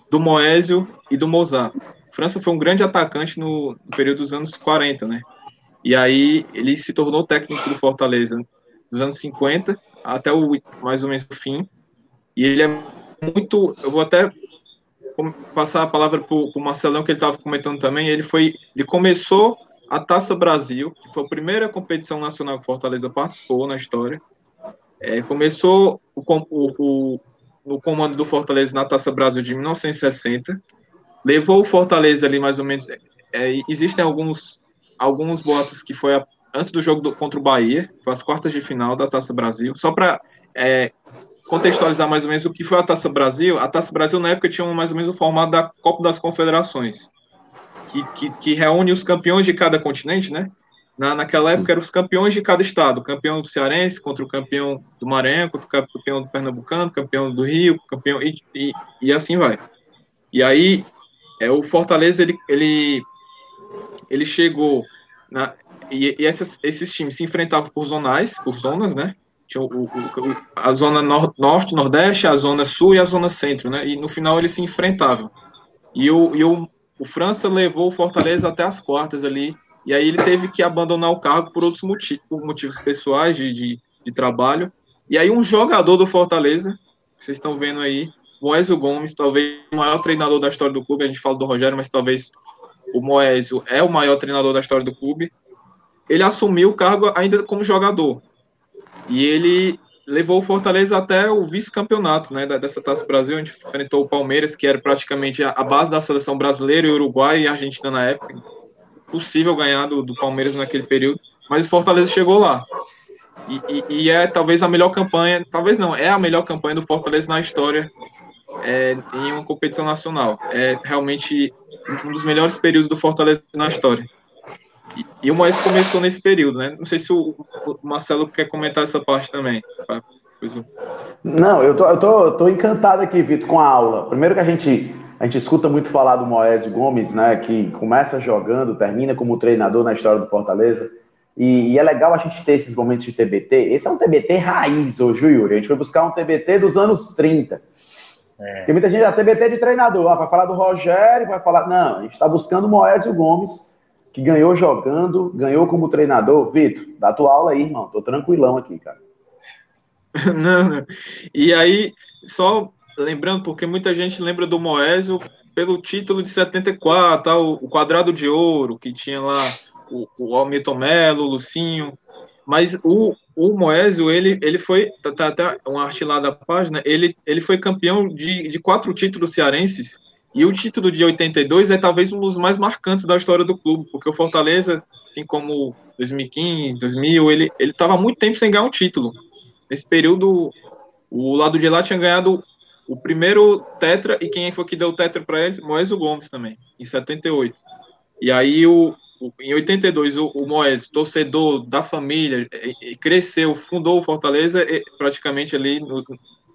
do Moésio e do Mozart. França foi um grande atacante no, no período dos anos 40, né? E aí ele se tornou técnico do Fortaleza dos anos 50 até o mais ou menos o fim. E ele é muito, eu vou até passar a palavra para o Marcelão que ele estava comentando também. Ele foi, ele começou a Taça Brasil, que foi a primeira competição nacional que Fortaleza participou na história. É, começou o, o, o, no comando do Fortaleza na Taça Brasil de 1960. Levou o Fortaleza ali mais ou menos. É, existem alguns, alguns boatos que foi a, antes do jogo do, contra o Bahia, foi as quartas de final da Taça Brasil. Só para é, contextualizar mais ou menos o que foi a Taça Brasil. A Taça Brasil na época tinha mais ou menos o formato da Copa das Confederações que, que, que reúne os campeões de cada continente, né? Na, naquela época eram os campeões de cada estado, o campeão do Cearense contra o campeão do Maranhão, contra o campeão do Pernambucano, campeão do Rio, campeão e, e, e assim vai. E aí é o Fortaleza ele ele, ele chegou na, e, e essas, esses times se enfrentavam por zonais, por zonas, né? Tinha o, o, a zona nor, norte, nordeste, a zona sul e a zona centro, né? E no final eles se enfrentavam. E o, e o o França levou o Fortaleza até as quartas ali, e aí ele teve que abandonar o cargo por outros motivos, por motivos pessoais de, de, de trabalho. E aí um jogador do Fortaleza, vocês estão vendo aí, Moésio Gomes, talvez o maior treinador da história do clube, a gente fala do Rogério, mas talvez o Moésio é o maior treinador da história do clube. Ele assumiu o cargo ainda como jogador. E ele levou o Fortaleza até o vice-campeonato né, dessa Taça Brasil, gente enfrentou o Palmeiras, que era praticamente a base da seleção brasileira, Uruguai e Argentina na época. Possível ganhar do, do Palmeiras naquele período, mas o Fortaleza chegou lá. E, e, e, é talvez a melhor campanha, talvez não, é a melhor campanha do Fortaleza na história é, em uma competição nacional. É realmente um dos melhores períodos do Fortaleza na história. E, o Moisés começou nesse período, né? Não sei se o, Marcelo quer comentar essa parte também. Não, eu tô, eu, tô, eu tô encantado aqui, Vitor, com a aula. Primeiro que a gente, a gente escuta muito falar do Moésio Gomes, né? Que começa jogando, termina como treinador na história do Fortaleza. E, e, é legal a gente ter esses momentos de TBT. Esse é um TBT raiz hoje, viu, Yuri? A gente foi buscar um TBT dos anos 30. É. Porque muita gente já TBT de treinador. Ah, vai falar do Rogério, vai falar. Não, a gente está buscando o Moésio Gomes que ganhou jogando, ganhou como treinador. Vitor, dá tua aula aí, irmão. Tô tranquilão aqui, cara. Não, não. E aí, só lembrando, porque muita gente lembra do Moésio pelo título de 74, tá? o, quadrado de ouro, que tinha lá o, o Almito Melo, o Lucinho. Mas o, o Moésio, ele, ele foi, tá, tá até uma arte lá da página, ele, ele foi campeão de, de quatro títulos cearenses e o título de 82 é talvez um dos mais marcantes da história do clube, porque o Fortaleza, assim como 2015, 2000, ele estava muito tempo sem ganhar um título. Nesse período, o lado de lá tinha ganhado o primeiro tetra e quem foi que deu o tetra para ele? Moésio Gomes também, em 78. E aí o, o em 82 o, o Moésio, torcedor da família, cresceu, fundou o Fortaleza praticamente ali, no,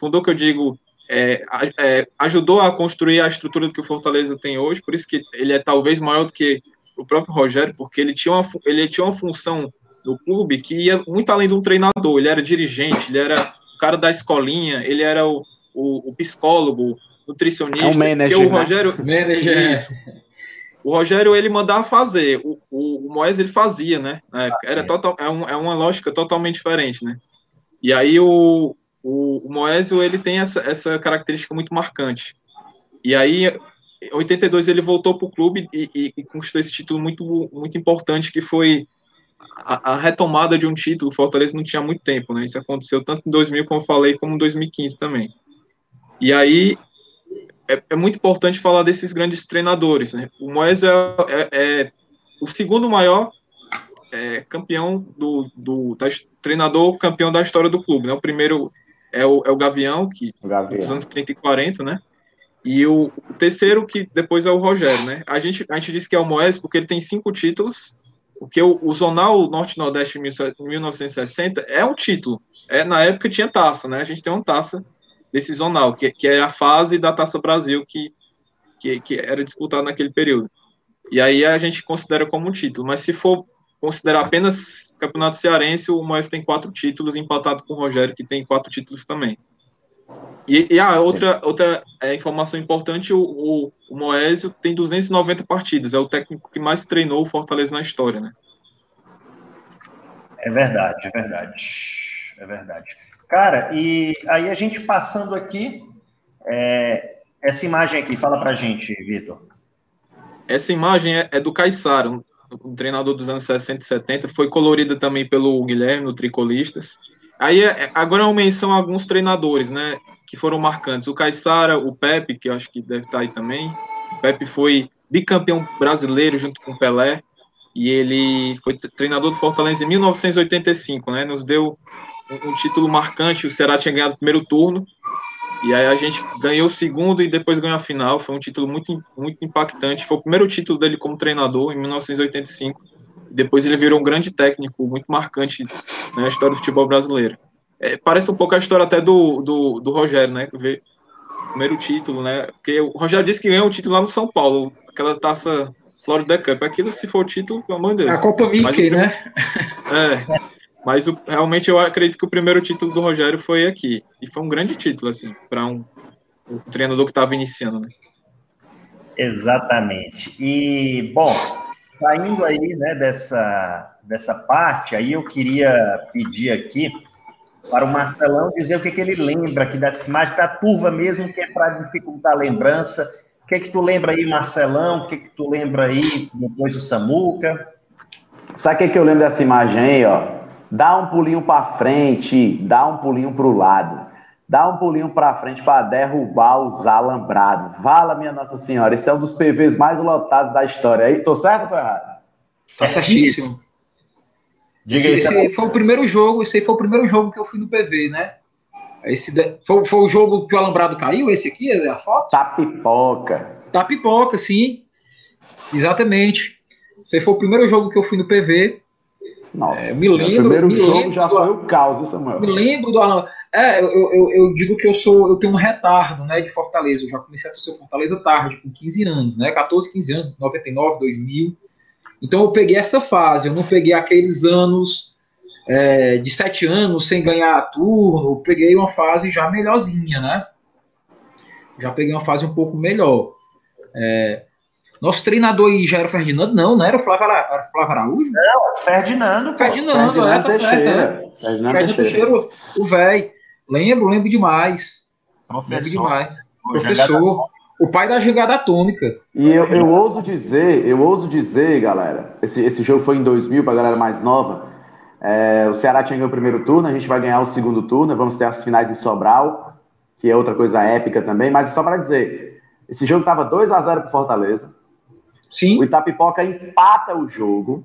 fundou que eu digo é, é, ajudou a construir a estrutura que o Fortaleza tem hoje, por isso que ele é talvez maior do que o próprio Rogério, porque ele tinha uma, ele tinha uma função no clube que ia muito além de um treinador, ele era dirigente, ele era o cara da escolinha, ele era o, o, o psicólogo, nutricionista, é um manager, o Rogério... Né? Manager. Isso. O Rogério, ele mandava fazer, o, o, o Moés, ele fazia, né? Era total, é, um, é uma lógica totalmente diferente, né? E aí o, o, o Moésio ele tem essa, essa característica muito marcante. E aí, em 82 ele voltou para o clube e, e, e, conquistou esse título muito, muito importante, que foi a, a, retomada de um título. O Fortaleza não tinha muito tempo, né? Isso aconteceu tanto em 2000, como eu falei, como em 2015 também. E aí, é, é muito importante falar desses grandes treinadores, né? O Moésio é, é, é o segundo maior é, campeão do, do da, treinador campeão da história do clube, né? O primeiro é o, é o Gavião, que o Gavião. dos anos 30 e 40, né? E o, o, terceiro, que depois é o Rogério, né? A gente, a gente disse que é o Moés porque ele tem cinco títulos, porque o, o Zonal Norte-Nordeste 1960 é um título. É, na época tinha taça, né? A gente tem uma taça desse Zonal, que, que era a fase da Taça Brasil que, que, que era disputada naquele período. E aí a gente considera como um título. Mas se for considerar apenas campeonato cearense, o Moés tem quatro títulos, empatado com o Rogério, que tem quatro títulos também. E, e a outra, outra é, informação importante, o, o, o Moésio tem 290 partidas, é o técnico que mais treinou o Fortaleza na história, né? É verdade, é verdade. É verdade. Cara, e aí a gente passando aqui, é, essa imagem aqui, fala pra gente, Vitor. Essa imagem é, é do Caissara, um, treinador dos anos 60 e 70, foi colorida também pelo Guilherme, no Tricolistas. Aí, é, agora é uma menção a alguns treinadores, né, que foram marcantes. O Caissara, o Pepe, que eu acho que deve estar aí também. O Pepe foi bicampeão brasileiro junto com o Pelé, e ele foi treinador do Fortaleza em 1985, né, nos deu um, um título marcante, o Ceará tinha ganhado o primeiro turno, e aí a gente ganhou o segundo e depois ganhou a final. Foi um título muito, muito impactante. Foi o primeiro título dele como treinador em 1985. Depois ele virou um grande técnico, muito marcante na história do futebol brasileiro. É, parece um pouco a história até do, do, do Rogério, né? Ver primeiro título, né? Porque o Rogério disse que ganhou um título lá no São Paulo, aquela taça Florida Cup. Aquilo, se for o título, pelo amor de Deus. A Copa Mickey, Mas, né? É. Mas o, realmente eu acredito que o primeiro título do Rogério foi aqui. E foi um grande título, assim, para um, um, treinador que estava iniciando, né? Exatamente. E, bom, saindo aí né, dessa, dessa parte, aí eu queria pedir aqui para o Marcelão dizer o que, que ele lembra aqui dessa imagem, da turva mesmo, que é para dificultar a lembrança. O que, que tu lembra aí, Marcelão? O que, que tu lembra aí depois do Samuca? Sabe o que, que eu lembro dessa imagem aí, ó? Dá um pulinho para frente, dá um pulinho para o lado, dá um pulinho para frente para derrubar os alambrados. Vala, minha Nossa Senhora, esse é um dos PVs mais lotados da história. Aí, tô certo ou errado? Tá certíssimo. Diga esse, esse foi o primeiro jogo, esse aí foi o primeiro jogo que eu fui no PV, né? Esse foi, foi o jogo que o alambrado caiu, esse aqui, é a foto? Tapipoca. Tapipoca, sim. Exatamente. Esse foi o primeiro jogo que eu fui no PV. Nossa, é, me lembro. O primeiro jogo lembro já do, foi o caos, Samuel. Me lembro do Alan. É, eu, eu, eu, digo que eu sou, eu tenho um retardo, né, de Fortaleza. Eu já comecei a torcer Fortaleza tarde, com 15 anos, né, 14, 15 anos, 99, 2000. Então eu peguei essa fase. Eu não peguei aqueles anos é, de 7 anos sem ganhar turno. Eu peguei uma fase já melhorzinha, né? Já peguei uma fase um pouco melhor. É, nosso treinador aí já era o Ferdinando? Não, não era o Flávio, era Flávio Araújo? Não, Ferdinando. Pô. Ferdinando, Ferdinando é, tá Teixeira. certo. É. Ferdinando, Ferdinando Teixeira, o velho. Lembro, lembro demais. Professor. Lembro demais. O Professor. O pai da jogada atômica. E eu, eu ouso dizer, eu ouso dizer, galera, esse, esse jogo foi em 2000, pra galera mais nova. É, o Ceará tinha ganho o primeiro turno, a gente vai ganhar o segundo turno, vamos ter as finais em Sobral, que é outra coisa épica também, mas só para dizer, esse jogo tava 2 a 0 pro Fortaleza. Sim. O Itapipoca empata o jogo.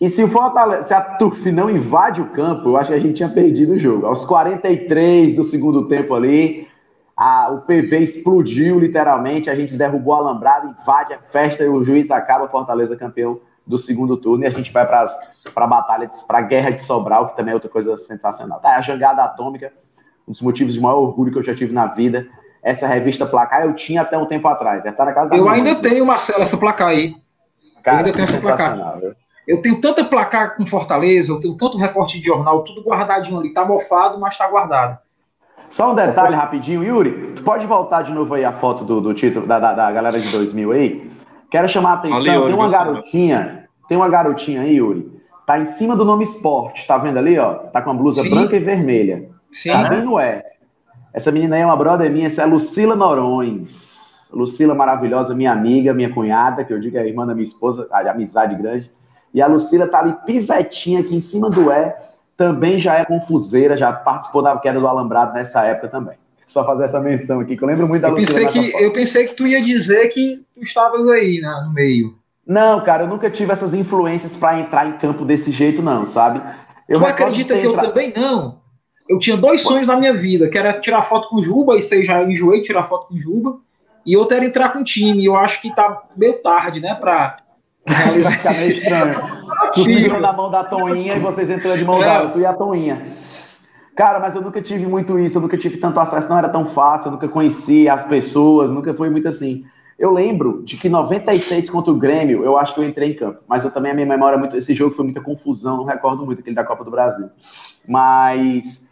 E se o Fortaleza, se a Turf não invade o campo, eu acho que a gente tinha perdido o jogo. Aos 43 do segundo tempo ali, a, o PV explodiu literalmente, a gente derrubou a alambrado, invade a festa e o juiz acaba Fortaleza campeão do segundo turno e a gente vai para a batalha, para a guerra de Sobral, que também é outra coisa sensacional. Tá, a jangada atômica, um dos motivos de maior orgulho que eu já tive na vida essa revista Placar eu tinha até um tempo atrás. Deve estar na casa Eu ainda tenho, Marcelo, essa placar aí. Cara, eu ainda tenho essa placar. Viu? Eu tenho tanta placar com Fortaleza, eu tenho tanto recorte de jornal, tudo guardadinho ali. Tá mofado, mas tá guardado. Só um detalhe rapidinho, Yuri. Tu pode voltar de novo aí a foto do, do título da, da, da galera de 2000 aí? Quero chamar a atenção. Ali, tem uma garotinha, tem uma garotinha aí, Yuri. Tá em cima do nome esporte, tá vendo ali, ó? Tá com a blusa Sim. branca e vermelha. Sim. Tá bem no é. Essa menina aí é uma brother minha, essa é a Lucila Norões. Lucila maravilhosa, minha amiga, minha cunhada, que eu digo é a irmã da minha esposa, a amizade grande. E a Lucila tá ali pivetinha aqui em cima do E, também já é confuseira, já participou da queda do alambrado nessa época também. Só fazer essa menção aqui, que eu lembro muito da eu Lucila. Pensei que, eu pensei que tu ia dizer que tu estavas aí né, no meio. Não, cara, eu nunca tive essas influências para entrar em campo desse jeito, não, sabe? Eu tu acredita que eu também não? Eu tinha dois sonhos na minha vida, que era tirar foto com Juba, isso aí já enjoei tirar foto com Juba, e outro era entrar com o time. E eu acho que tá meio tarde, né, pra realizar tá esse estranho. Tu mão da Toinha e vocês entrando de mão é. dada, tu e a Toinha. Cara, mas eu nunca tive muito isso, eu nunca tive tanto acesso, não era tão fácil, eu nunca conheci as pessoas, nunca foi muito assim. Eu lembro de que 96 contra o Grêmio, eu acho que eu entrei em campo, mas eu também a minha memória é muito, esse jogo foi muita confusão, não recordo muito aquele da Copa do Brasil. Mas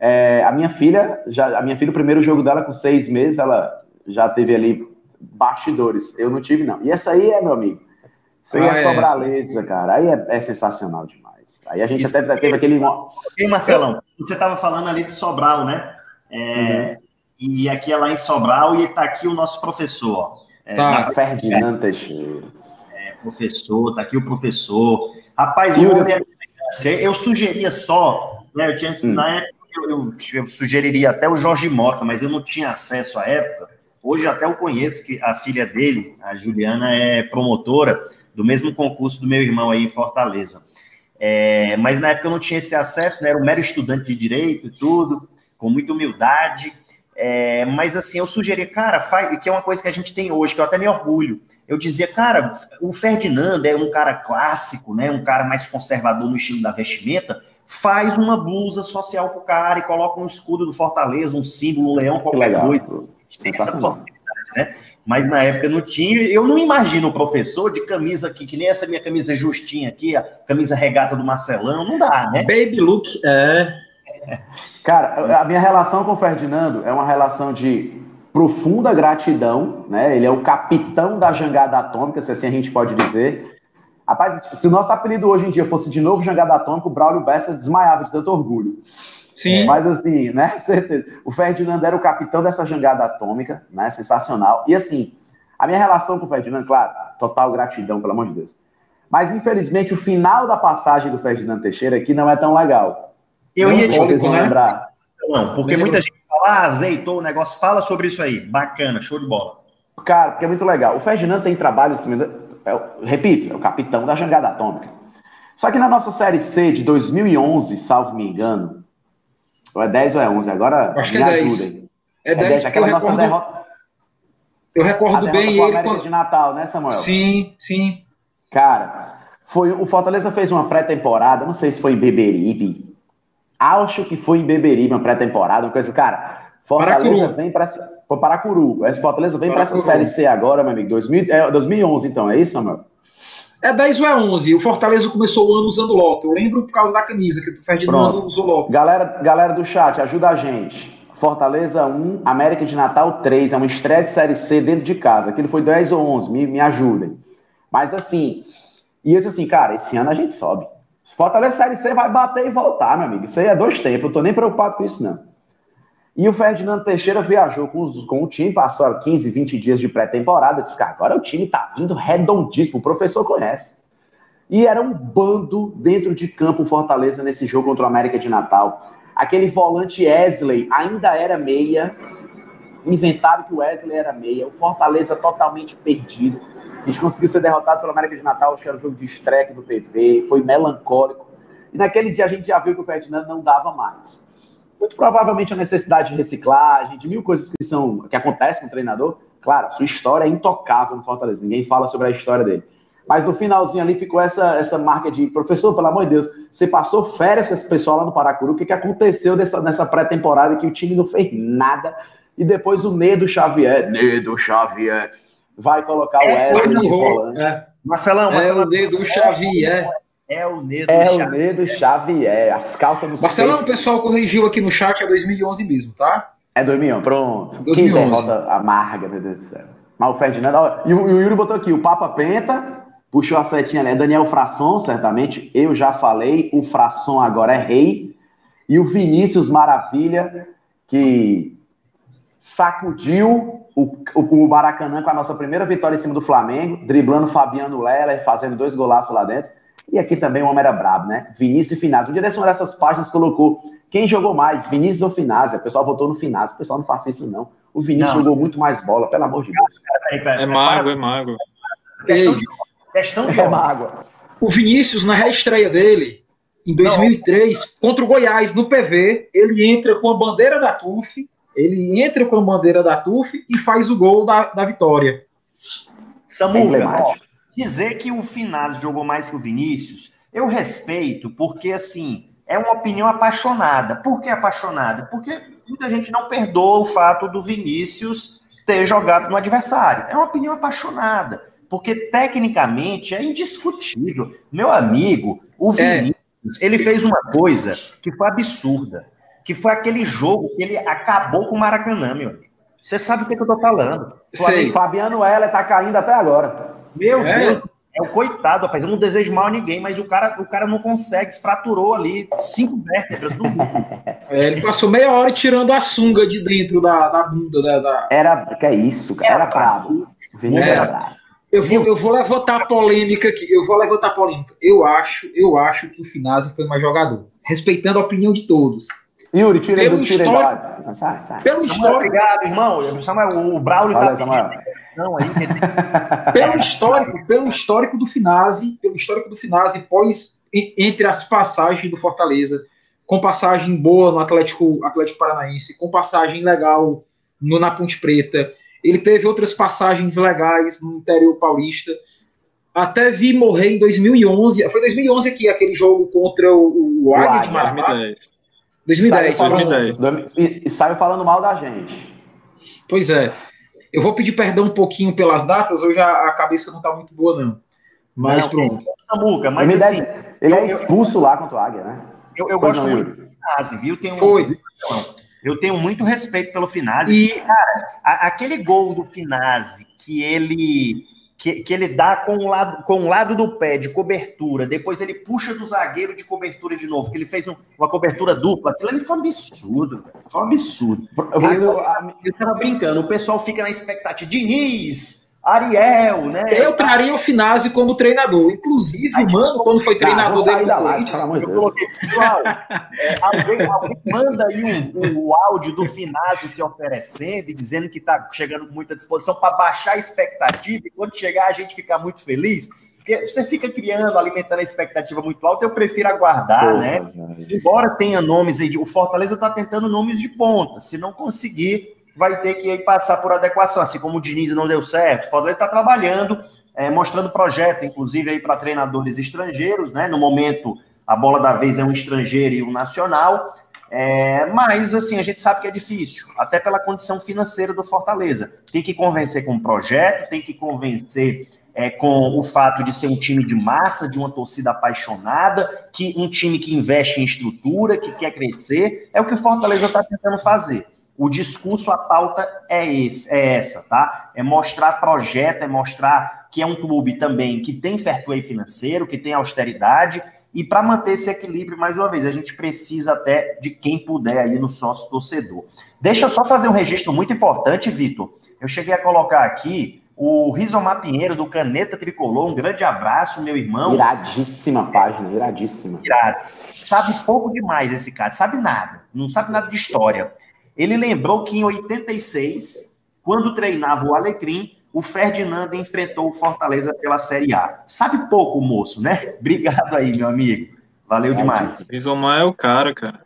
é, a minha filha, já, a minha filha, o primeiro jogo dela com seis meses, ela já teve ali bastidores. Eu não tive, não. E essa aí é, meu amigo. Isso aí é ah, é sobraleza, cara. Aí é, é, sensacional demais. Aí a gente Isso até teve aquele. E Marcelão, você estava falando ali de Sobral, né? É, uhum. E aqui é lá em Sobral e está aqui o nosso professor. É, tá, Ferdinando Teixeira. É, professor, está aqui o professor. Rapaz, eu, eu sugeria só, né, eu tinha, hum. na época eu, eu, eu, sugeriria até o Jorge Mota, mas eu não tinha acesso à época. Hoje até eu conheço que a filha dele, a Juliana, é promotora do mesmo concurso do meu irmão aí em Fortaleza. É, mas na época eu não tinha esse acesso, né? Era um mero estudante de direito e tudo, com muita humildade. É, mas assim, eu sugeri, cara, faz, que é uma coisa que a gente tem hoje, que eu até me orgulho. Eu dizia, cara, o Ferdinando é um cara clássico, né? Um cara mais conservador no estilo da vestimenta. Faz uma blusa social pro cara e coloca um escudo do Fortaleza, um símbolo, um leão, qualquer coisa. Tem essa possibilidade, né? mas na época não tinha. Eu não imagino o professor de camisa aqui, que nem essa minha camisa justinha aqui, a camisa regata do Marcelão, não dá, né? Baby look, é. Cara, a minha relação com o Ferdinando é uma relação de profunda gratidão, né? Ele é o capitão da jangada atômica, se assim a gente pode dizer. Rapaz, se o nosso apelido hoje em dia fosse de novo jangada atômica, o Braulio Bessa desmaiava de tanto orgulho. Sim. Mas assim, né? Certeza. O Ferdinando era o capitão dessa jangada atômica, né? Sensacional. E assim, a minha relação com o Ferdinando, claro, total gratidão, pelo amor de Deus. Mas infelizmente o final da passagem do Ferdinando Teixeira aqui não é tão legal. Eu ia te vocês vão né? lembrar. Não, porque muita gente fala, ah, azeitou o negócio, fala sobre isso aí. Bacana, show de bola. Cara, porque é muito legal. O Ferdinando tem trabalho, é, repito, é o capitão da jangada atômica. Só que na nossa série C de 2011, salvo me engano, ou é 10 ou é 11? Agora Acho que é 10. É 10, é 10 aquela eu nossa recordo, derrota. Eu recordo bem ele. Quando... de Natal, né, Samuel? Sim, sim. Cara, foi, o Fortaleza fez uma pré-temporada, não sei se foi em Beberibe. Acho que foi em Beberibe, uma pré-temporada, uma coisa. Cara, Fortaleza Paracuru. vem para Foi Paracuru. Esse Fortaleza vem para essa Série C agora, meu amigo. 2000, é, 2011, então, é isso, Samuel? É 10 ou é 11. O Fortaleza começou o ano usando Loto. Eu lembro por causa da camisa que o Ferdinando usou Loto. Galera, galera do chat, ajuda a gente. Fortaleza 1, América de Natal 3. É uma estreia de Série C dentro de casa. Aquilo foi 10 ou 11. Me, me ajudem. Mas assim, e eu disse assim, cara, esse ano a gente sobe. Fortaleza Série C vai bater e voltar, meu amigo. Isso aí é dois tempos. Eu tô nem preocupado com isso, não. E o Ferdinando Teixeira viajou com, os, com o time, passou 15, 20 dias de pré-temporada. Disse, cara, agora o time tá vindo redondíssimo, o professor conhece. E era um bando dentro de campo Fortaleza nesse jogo contra o América de Natal. Aquele volante Wesley ainda era meia. Inventaram que o Wesley era meia. O Fortaleza totalmente perdido. A gente conseguiu ser derrotado pelo América de Natal, acho que era um jogo de estreia do PV. Foi melancólico. E naquele dia a gente já viu que o Ferdinando não dava mais. Muito provavelmente a necessidade de reciclagem, de mil coisas que são que acontecem com o treinador. Claro, sua história é intocável no Fortaleza, ninguém fala sobre a história dele. Mas no finalzinho ali ficou essa, essa marca de professor, pelo amor de Deus, você passou férias com esse pessoal lá no Paracuru, o que, que aconteceu dessa, nessa pré-temporada que o time não fez nada? E depois o Nedo Xavier, Nedo Xavier, vai colocar o é, Wesley de volante. É. Marcelão, Marcelão, é o Nedo Xavier. É o Nedo é Xavier. É o Nedo Xavier. As calças no Marcelão, o pessoal corrigiu aqui no chat, é 2011 mesmo, tá? É 2011, pronto. 2011. Que derrota amarga, meu Deus do céu. Mas o Ferdinando... E, o, e o Yuri botou aqui, o Papa Penta, puxou a setinha ali. É Daniel Frasson, certamente. Eu já falei, o Frasson agora é rei. E o Vinícius Maravilha, que sacudiu o, o, o Maracanã com a nossa primeira vitória em cima do Flamengo, driblando Fabiano Lela e fazendo dois golaços lá dentro. E aqui também o homem era brabo, né? Vinícius e Finazzi. Um dia dessa, uma dessas páginas colocou quem jogou mais, Vinícius ou Finazzi. O pessoal votou no Finazzi. O pessoal não faça isso, não. O Vinícius não. jogou muito mais bola, pelo amor de Deus. É mago, é mago. Questão de, questão de é mago. O Vinícius, na reestreia dele, em 2003, não. contra o Goiás, no PV, ele entra com a bandeira da TUF, ele entra com a bandeira da TUF e faz o gol da, da vitória. Samuca, é Dizer que o Finazzi jogou mais que o Vinícius, eu respeito, porque assim, é uma opinião apaixonada. Por que apaixonada? Porque muita gente não perdoa o fato do Vinícius ter jogado no adversário. É uma opinião apaixonada, porque tecnicamente é indiscutível. Meu amigo, o é. Vinícius, é. ele fez uma coisa que foi absurda, que foi aquele jogo que ele acabou com o Maracanã, meu amigo. Você sabe o que, eu tô falando. Sei. Fabiano Heller tá caindo até agora. Meu é. Deus É o coitado, rapaz. Eu não desejo mal a ninguém, mas o cara, o cara não consegue, fraturou ali cinco vértebras do é, Ele passou meia hora tirando a sunga de dentro da, da bunda. Da, da... Era, que é isso, cara. Era, brabo. Era, era brabo. Eu vou, eu vou levantar a polêmica aqui. Eu vou levantar a polêmica. Eu acho, eu acho que o Finazzi foi mais jogador. Respeitando a opinião de todos. Yuri, tira pelo do histórico, sai, sai. Pelo histórico. Obrigado, irmão. Samuel, o Braulio Olha, tá aí. pelo histórico, pelo histórico do Finazzi, pelo histórico do Finazzi, pós entre as passagens do Fortaleza, com passagem boa no Atlético, Atlético Paranaense, com passagem legal no, na Ponte Preta, ele teve outras passagens legais no interior paulista. Até vi morrer em 2011. Foi 2011 aqui, aquele jogo contra o, o Águia de Marabá. 2010. Saiu falando, 2010. E, e saiu falando mal da gente. Pois é. Eu vou pedir perdão um pouquinho pelas datas, hoje a, a cabeça não está muito boa, não. Mas não, pronto. Samuca, mas assim, ele é expulso eu, lá contra o Águia, né? Eu, eu gosto não, muito do Finazzi, viu? Tem um, Foi. Eu tenho muito respeito pelo Finazzi. E, cara, a, aquele gol do Finazzi que ele que, que ele dá com o, lado, com o lado do pé de cobertura, depois ele puxa do zagueiro de cobertura de novo, que ele fez um, uma cobertura dupla. Aquilo ali foi um absurdo, foi um absurdo. Eu, eu tava brincando, o pessoal fica na expectativa. Diniz, Ariel, né? Eu traria o Finazzi como treinador. Inclusive, Aí, mano, quando foi treinador dele da Corinthians, eu coloquei, pessoal, é, alguém, alguém, manda aí o um, um, áudio do Finazzi se oferecendo e dizendo que está chegando com muita disposição para baixar a expectativa e quando chegar a gente ficar muito feliz. Porque você fica criando, alimentando a expectativa muito alta, eu prefiro aguardar, Pô, né? Embora tenha nomes aí, de, o Fortaleza está tentando nomes de ponta. Se não conseguir, vai ter que passar por adequação, assim como o Diniz não deu certo. O Fortaleza está trabalhando, é, mostrando projeto, inclusive aí para treinadores estrangeiros, né? No momento, a bola da vez é um estrangeiro e um nacional. É, mas, assim, a gente sabe que é difícil, até pela condição financeira do Fortaleza. Tem que convencer com o projeto, tem que convencer é, com o fato de ser um time de massa, de uma torcida apaixonada, que um time que investe em estrutura, que quer crescer. É o que o Fortaleza está tentando fazer. O discurso, a pauta é, esse, é essa, tá? É mostrar projeto, é mostrar que é um clube também que tem fair play financeiro, que tem austeridade, e para manter esse equilíbrio, mais uma vez, a gente precisa até de quem puder aí no sócio torcedor. Deixa eu só fazer um registro muito importante, Vitor. Eu cheguei a colocar aqui o Rizomar Pinheiro, do Caneta Tricolor. Um grande abraço, meu irmão. Iradíssima página, iradíssima. Irado. Sabe pouco demais esse cara, sabe nada. Não sabe nada de história. Ele lembrou que em 86, quando treinava o Alecrim, o Ferdinando enfrentou o Fortaleza pela Série A. Sabe pouco, moço, né? Obrigado aí, meu amigo. Valeu demais. O Rizomar é o cara, cara.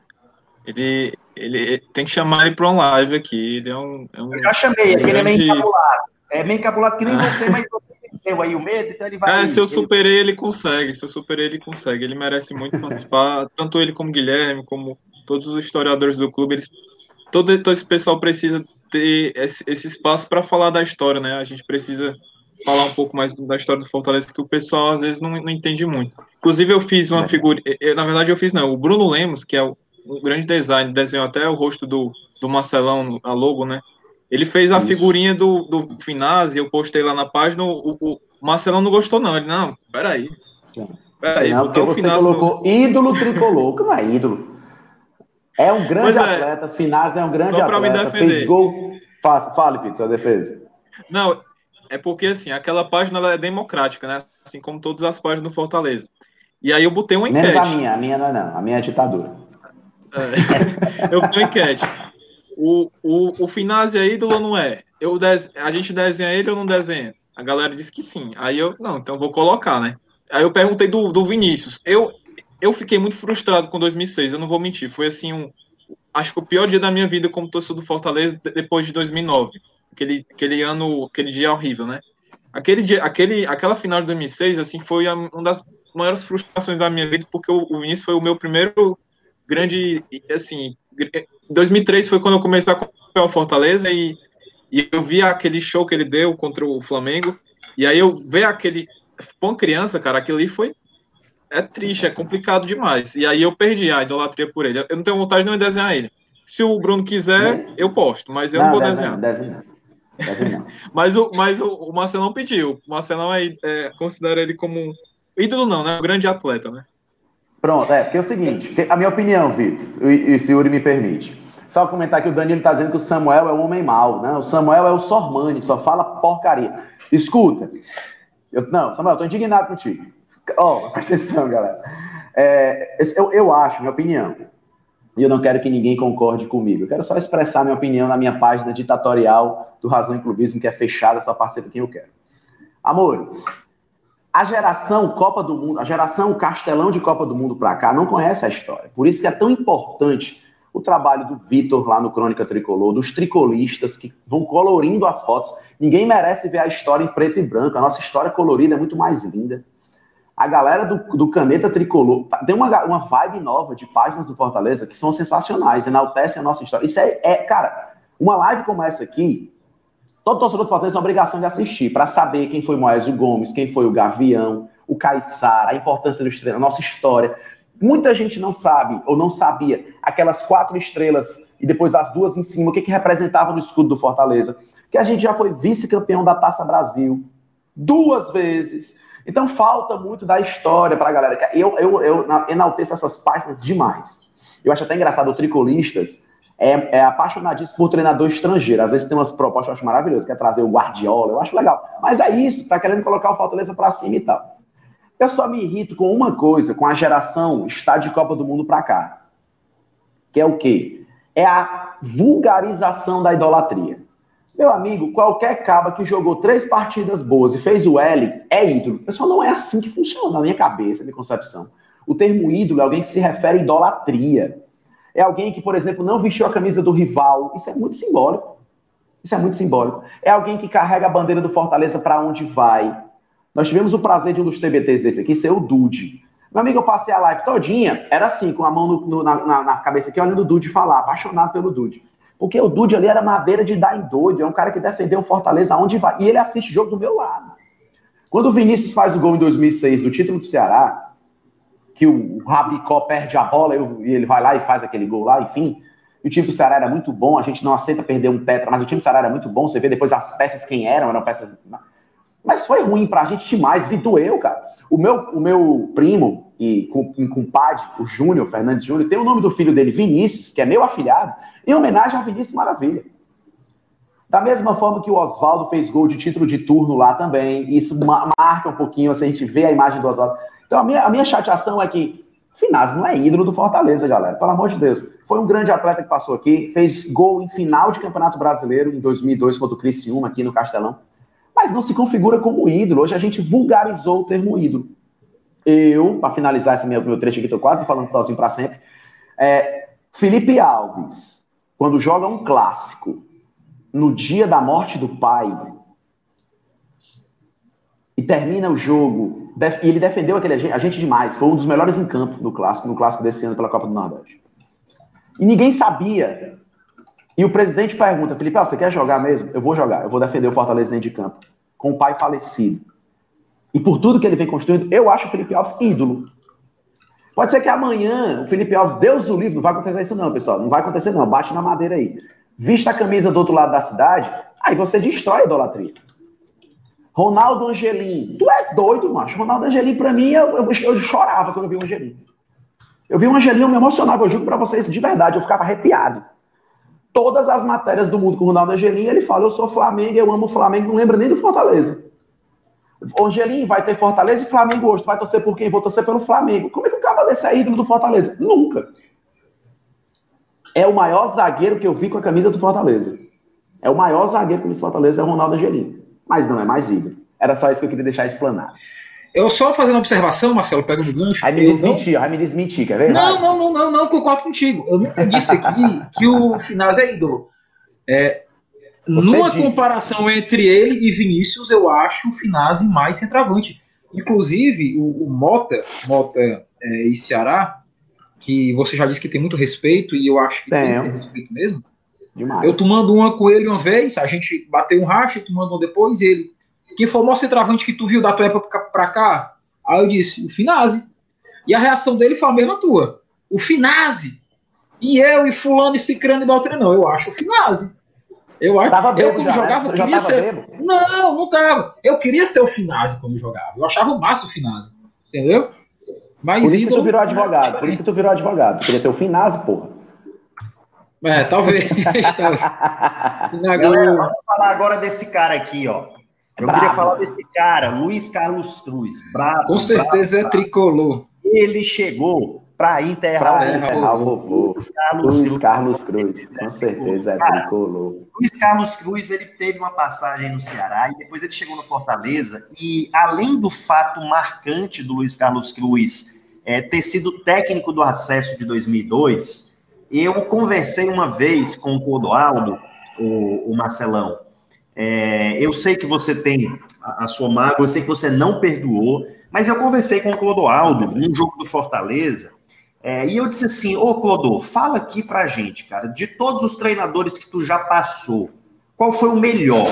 Ele, ele tem que chamar ele para um live aqui. Ele é um. É um Eu já chamei, é que ele é meio encabulado. É meio encabulado que nem você, mas você deu aí o medo, então ele vai. É, se eu superei, ele consegue. Se eu superei, ele consegue. Ele merece muito participar. Tanto ele como Guilherme, como todos os historiadores do clube, eles todo, todo esse pessoal precisa ter esse, esse espaço para falar da história, né? A gente precisa falar um pouco mais da história do Fortaleza, que o pessoal às vezes não, não entende muito. Inclusive, eu fiz uma é. figura. Eu, na verdade, eu fiz, não. O Bruno Lemos, que é o, um grande design, desenhou até o rosto do, do Marcelão, a logo, né? Ele fez a figurinha do, do Finazzi, eu postei lá na página. O, o Marcelão não gostou, não. Ele, não, peraí. Peraí, não, porque você colocou no... ídolo tricolor, que não é ídolo. É um grande é. atleta, Finaz é um grande Só atleta. Me defender. Fez gol. Fala, fale, Pito, sua defesa. Não, é porque assim, aquela página é democrática, né? Assim como todas as páginas do Fortaleza. E aí eu botei uma enquete. Menos a minha, a minha não é não, a minha é ditadura. É, eu botei uma enquete. O, o, o Finazzi é ídolo ou não é? Eu des... A gente desenha ele ou não desenha? A galera disse que sim. Aí eu, não, então vou colocar, né? Aí eu perguntei do, do Vinícius. Eu, eu fiquei muito frustrado com 2006, eu não vou mentir. Foi assim um. Acho que o pior dia da minha vida como torcedor do Fortaleza depois de 2009. Aquele, aquele ano, aquele dia horrível, né? Aquele dia, aquele, aquela final de 2006, assim, foi uma das maiores frustrações da minha vida, porque o, o Vinícius foi o meu primeiro grande, assim, 2003 foi quando eu comecei a acompanhar o Fortaleza e, e eu vi aquele show que ele deu contra o Flamengo, e aí eu ver aquele, com criança, cara, aquilo ali foi é triste, é complicado demais. E aí eu perdi a idolatria por ele. Eu não tenho vontade de não desenhar ele. Se o Bruno quiser, eu posto, mas eu não, não vou desenhar. Desenha. mas o, mas o, o Marcelão pediu. O Marcelão é, é, considera ele como um ídolo, não, né? Um grande atleta, né? Pronto, é, porque é o seguinte, a minha opinião, Vitor, e, e se o Yuri me permite. Só comentar que o Danilo está dizendo que o Samuel é um homem mau, né? O Samuel é o Sormani, só fala porcaria. Escuta, eu, não, Samuel, estou indignado contigo. Ó, oh, presta atenção, galera. É, eu, eu acho, minha opinião, e eu não quero que ninguém concorde comigo. Eu quero só expressar minha opinião na minha página ditatorial do Razão e Clubismo, que é fechada, só participa quem eu quero. Amores, a geração Copa do Mundo, a geração Castelão de Copa do Mundo para cá não conhece a história. Por isso que é tão importante o trabalho do Vitor lá no Crônica Tricolor, dos tricolistas que vão colorindo as fotos. Ninguém merece ver a história em preto e branco. A nossa história colorida é muito mais linda a galera do, do Caneta Tricolor tem uma, uma vibe nova de páginas do Fortaleza que são sensacionais, enaltecem a nossa história. Isso é, é cara, uma live como essa aqui, todo torcedor do Fortaleza tem a obrigação de assistir para saber quem foi Moésio Gomes, quem foi o Gavião, o Caiçara, a importância dos treinos, a nossa história. Muita gente não sabe ou não sabia aquelas quatro estrelas e depois as duas em cima, o que, que representava no escudo do Fortaleza. Que a gente já foi vice-campeão da Taça Brasil duas vezes então falta muito da história para a galera. Eu, eu, eu enalteço essas páginas demais. Eu acho até engraçado, o Tricolistas é, é apaixonadíssimo por treinador estrangeiro. Às vezes tem umas propostas eu acho maravilhosas, quer trazer o Guardiola, eu acho legal. Mas é isso, tá querendo colocar o Fortaleza para cima e tal. Eu só me irrito com uma coisa, com a geração estádio de Copa do Mundo para cá. Que é o quê? É a vulgarização da idolatria. Meu amigo, qualquer caba que jogou três partidas boas e fez o L é ídolo. Pessoal, não é assim que funciona na minha cabeça, na minha concepção. O termo ídolo é alguém que se refere à idolatria. É alguém que, por exemplo, não vestiu a camisa do rival. Isso é muito simbólico. Isso é muito simbólico. É alguém que carrega a bandeira do Fortaleza para onde vai. Nós tivemos o prazer de um dos TBTs desse aqui ser o Dude. Meu amigo, eu passei a live todinha, era assim, com a mão no, no, na, na, cabeça aqui, olhando o Dude falar, apaixonado pelo Dude. Porque o Dude ali era madeira de dar em doido, é um cara que defendeu o Fortaleza aonde vai. E ele assiste jogo do meu lado. Quando o Vinícius faz o gol em 2006 do título do Ceará, que o Rabicó perde a bola e ele vai lá e faz aquele gol lá, enfim. E o time do Ceará era muito bom, a gente não aceita perder um tetra, mas o time do Ceará era muito bom. Você vê depois as peças quem eram, eram peças. Mas foi ruim pra gente demais, vi doeu, cara. O meu, o meu primo e compadre, o Júnior, Fernandes Júnior, tem o nome do filho dele, Vinícius, que é meu afilhado em homenagem ao Vinícius Maravilha. Da mesma forma que o Oswaldo fez gol de título de turno lá também, isso marca um pouquinho, assim, a gente vê a imagem do Oswaldo. Então a minha, a minha chateação é que Finazzi não é ídolo do Fortaleza, galera, pelo amor de Deus. Foi um grande atleta que passou aqui, fez gol em final de Campeonato Brasileiro em 2002 contra o Criciúma aqui no Castelão, mas não se configura como ídolo. Hoje a gente vulgarizou o termo ídolo. Eu, para finalizar esse meu, meu trecho aqui, estou quase falando sozinho para sempre, é, Felipe Alves, quando joga um clássico no dia da morte do pai e termina o jogo, e ele defendeu aquele agente demais, foi um dos melhores em campo no clássico, no clássico desse ano pela Copa do Nordeste. E ninguém sabia. E o presidente pergunta, Felipe, ah, você quer jogar mesmo? Eu vou jogar, eu vou defender o Fortaleza dentro de campo, com o pai falecido. E por tudo que ele vem construindo, eu acho o Felipe Alves ídolo. Pode ser que amanhã o Felipe Alves, Deus o livre, não vai acontecer isso não, pessoal. Não vai acontecer não, bate na madeira aí. Vista a camisa do outro lado da cidade, aí você destrói a idolatria. Ronaldo Angelim, tu é doido, macho. Ronaldo Angelim, pra mim, eu, eu, eu chorava quando eu vi o Angelim. Eu vi o Angelim, eu me emocionava, eu juro pra vocês, de verdade, eu ficava arrepiado. Todas as matérias do mundo com o Ronaldo Angelim, ele fala, eu sou Flamengo, eu amo o Flamengo, não lembra nem do Fortaleza. Angelim, vai ter Fortaleza e Flamengo hoje. Tu vai torcer por quem? Vou torcer pelo Flamengo. Como é que o cara desse é ídolo do Fortaleza? Nunca. É o maior zagueiro que eu vi com a camisa do Fortaleza. É o maior zagueiro que eu vi do Fortaleza, é o Ronaldo Angelim. Mas não é mais ídolo. Era só isso que eu queria deixar explanado. Eu só fazendo uma observação, Marcelo, pega no gancho. Aí me desmentir, não... aí me desmentir, quer ver? Não, não, não, não, não, concordo contigo. Eu nunca disse aqui que o Finaz é ídolo. É, numa disse. comparação entre ele e Vinícius, eu acho o Finazzi mais centroavante. Inclusive, o, o Mota, Mota é, e Ceará, que você já disse que tem muito respeito, e eu acho que tem, tem respeito mesmo. Demais. Eu tomando uma com ele uma vez, a gente bateu um racha, tomando uma depois, e ele. Quem foi o maior centroavante que tu viu da tua época pra cá? Aí eu disse, o Finazzi. E a reação dele foi a mesma tua. O Finazzi. E eu, e fulano, e cicrano, e Beltrano. Não, eu acho o Finazzi. Eu acho tava eu quando já, jogava né? queria ser. Bebo? Não, não tava. Eu queria ser o Finazzi quando jogava. Eu achava o máximo o Finazzi. Entendeu? Mas por isso que tu virou advogado. Por isso que tu virou advogado. Tu queria ser o Finazzi, porra. É, talvez. Galera, vamos falar agora desse cara aqui, ó. Eu bravo. queria falar desse cara, Luiz Carlos Cruz. Bravo. Com certeza bravo, é tricolor. Ele chegou para enterrar, pra enterrar o vovô. Luiz Carlos, Luiz Carlos Cruz. Com certeza é tricolor. Luiz Carlos Cruz, ele teve uma passagem no Ceará e depois ele chegou no Fortaleza. E além do fato marcante do Luiz Carlos Cruz é, ter sido técnico do acesso de 2002 eu conversei uma vez com o Clodoaldo, o, o Marcelão. É, eu sei que você tem a, a, sua mágoa, eu sei que você não perdoou, mas eu conversei com o Clodoaldo num jogo do Fortaleza, é, e eu disse assim: Ô Clodô, fala aqui pra gente, cara, de todos os treinadores que tu já passou, qual foi o melhor?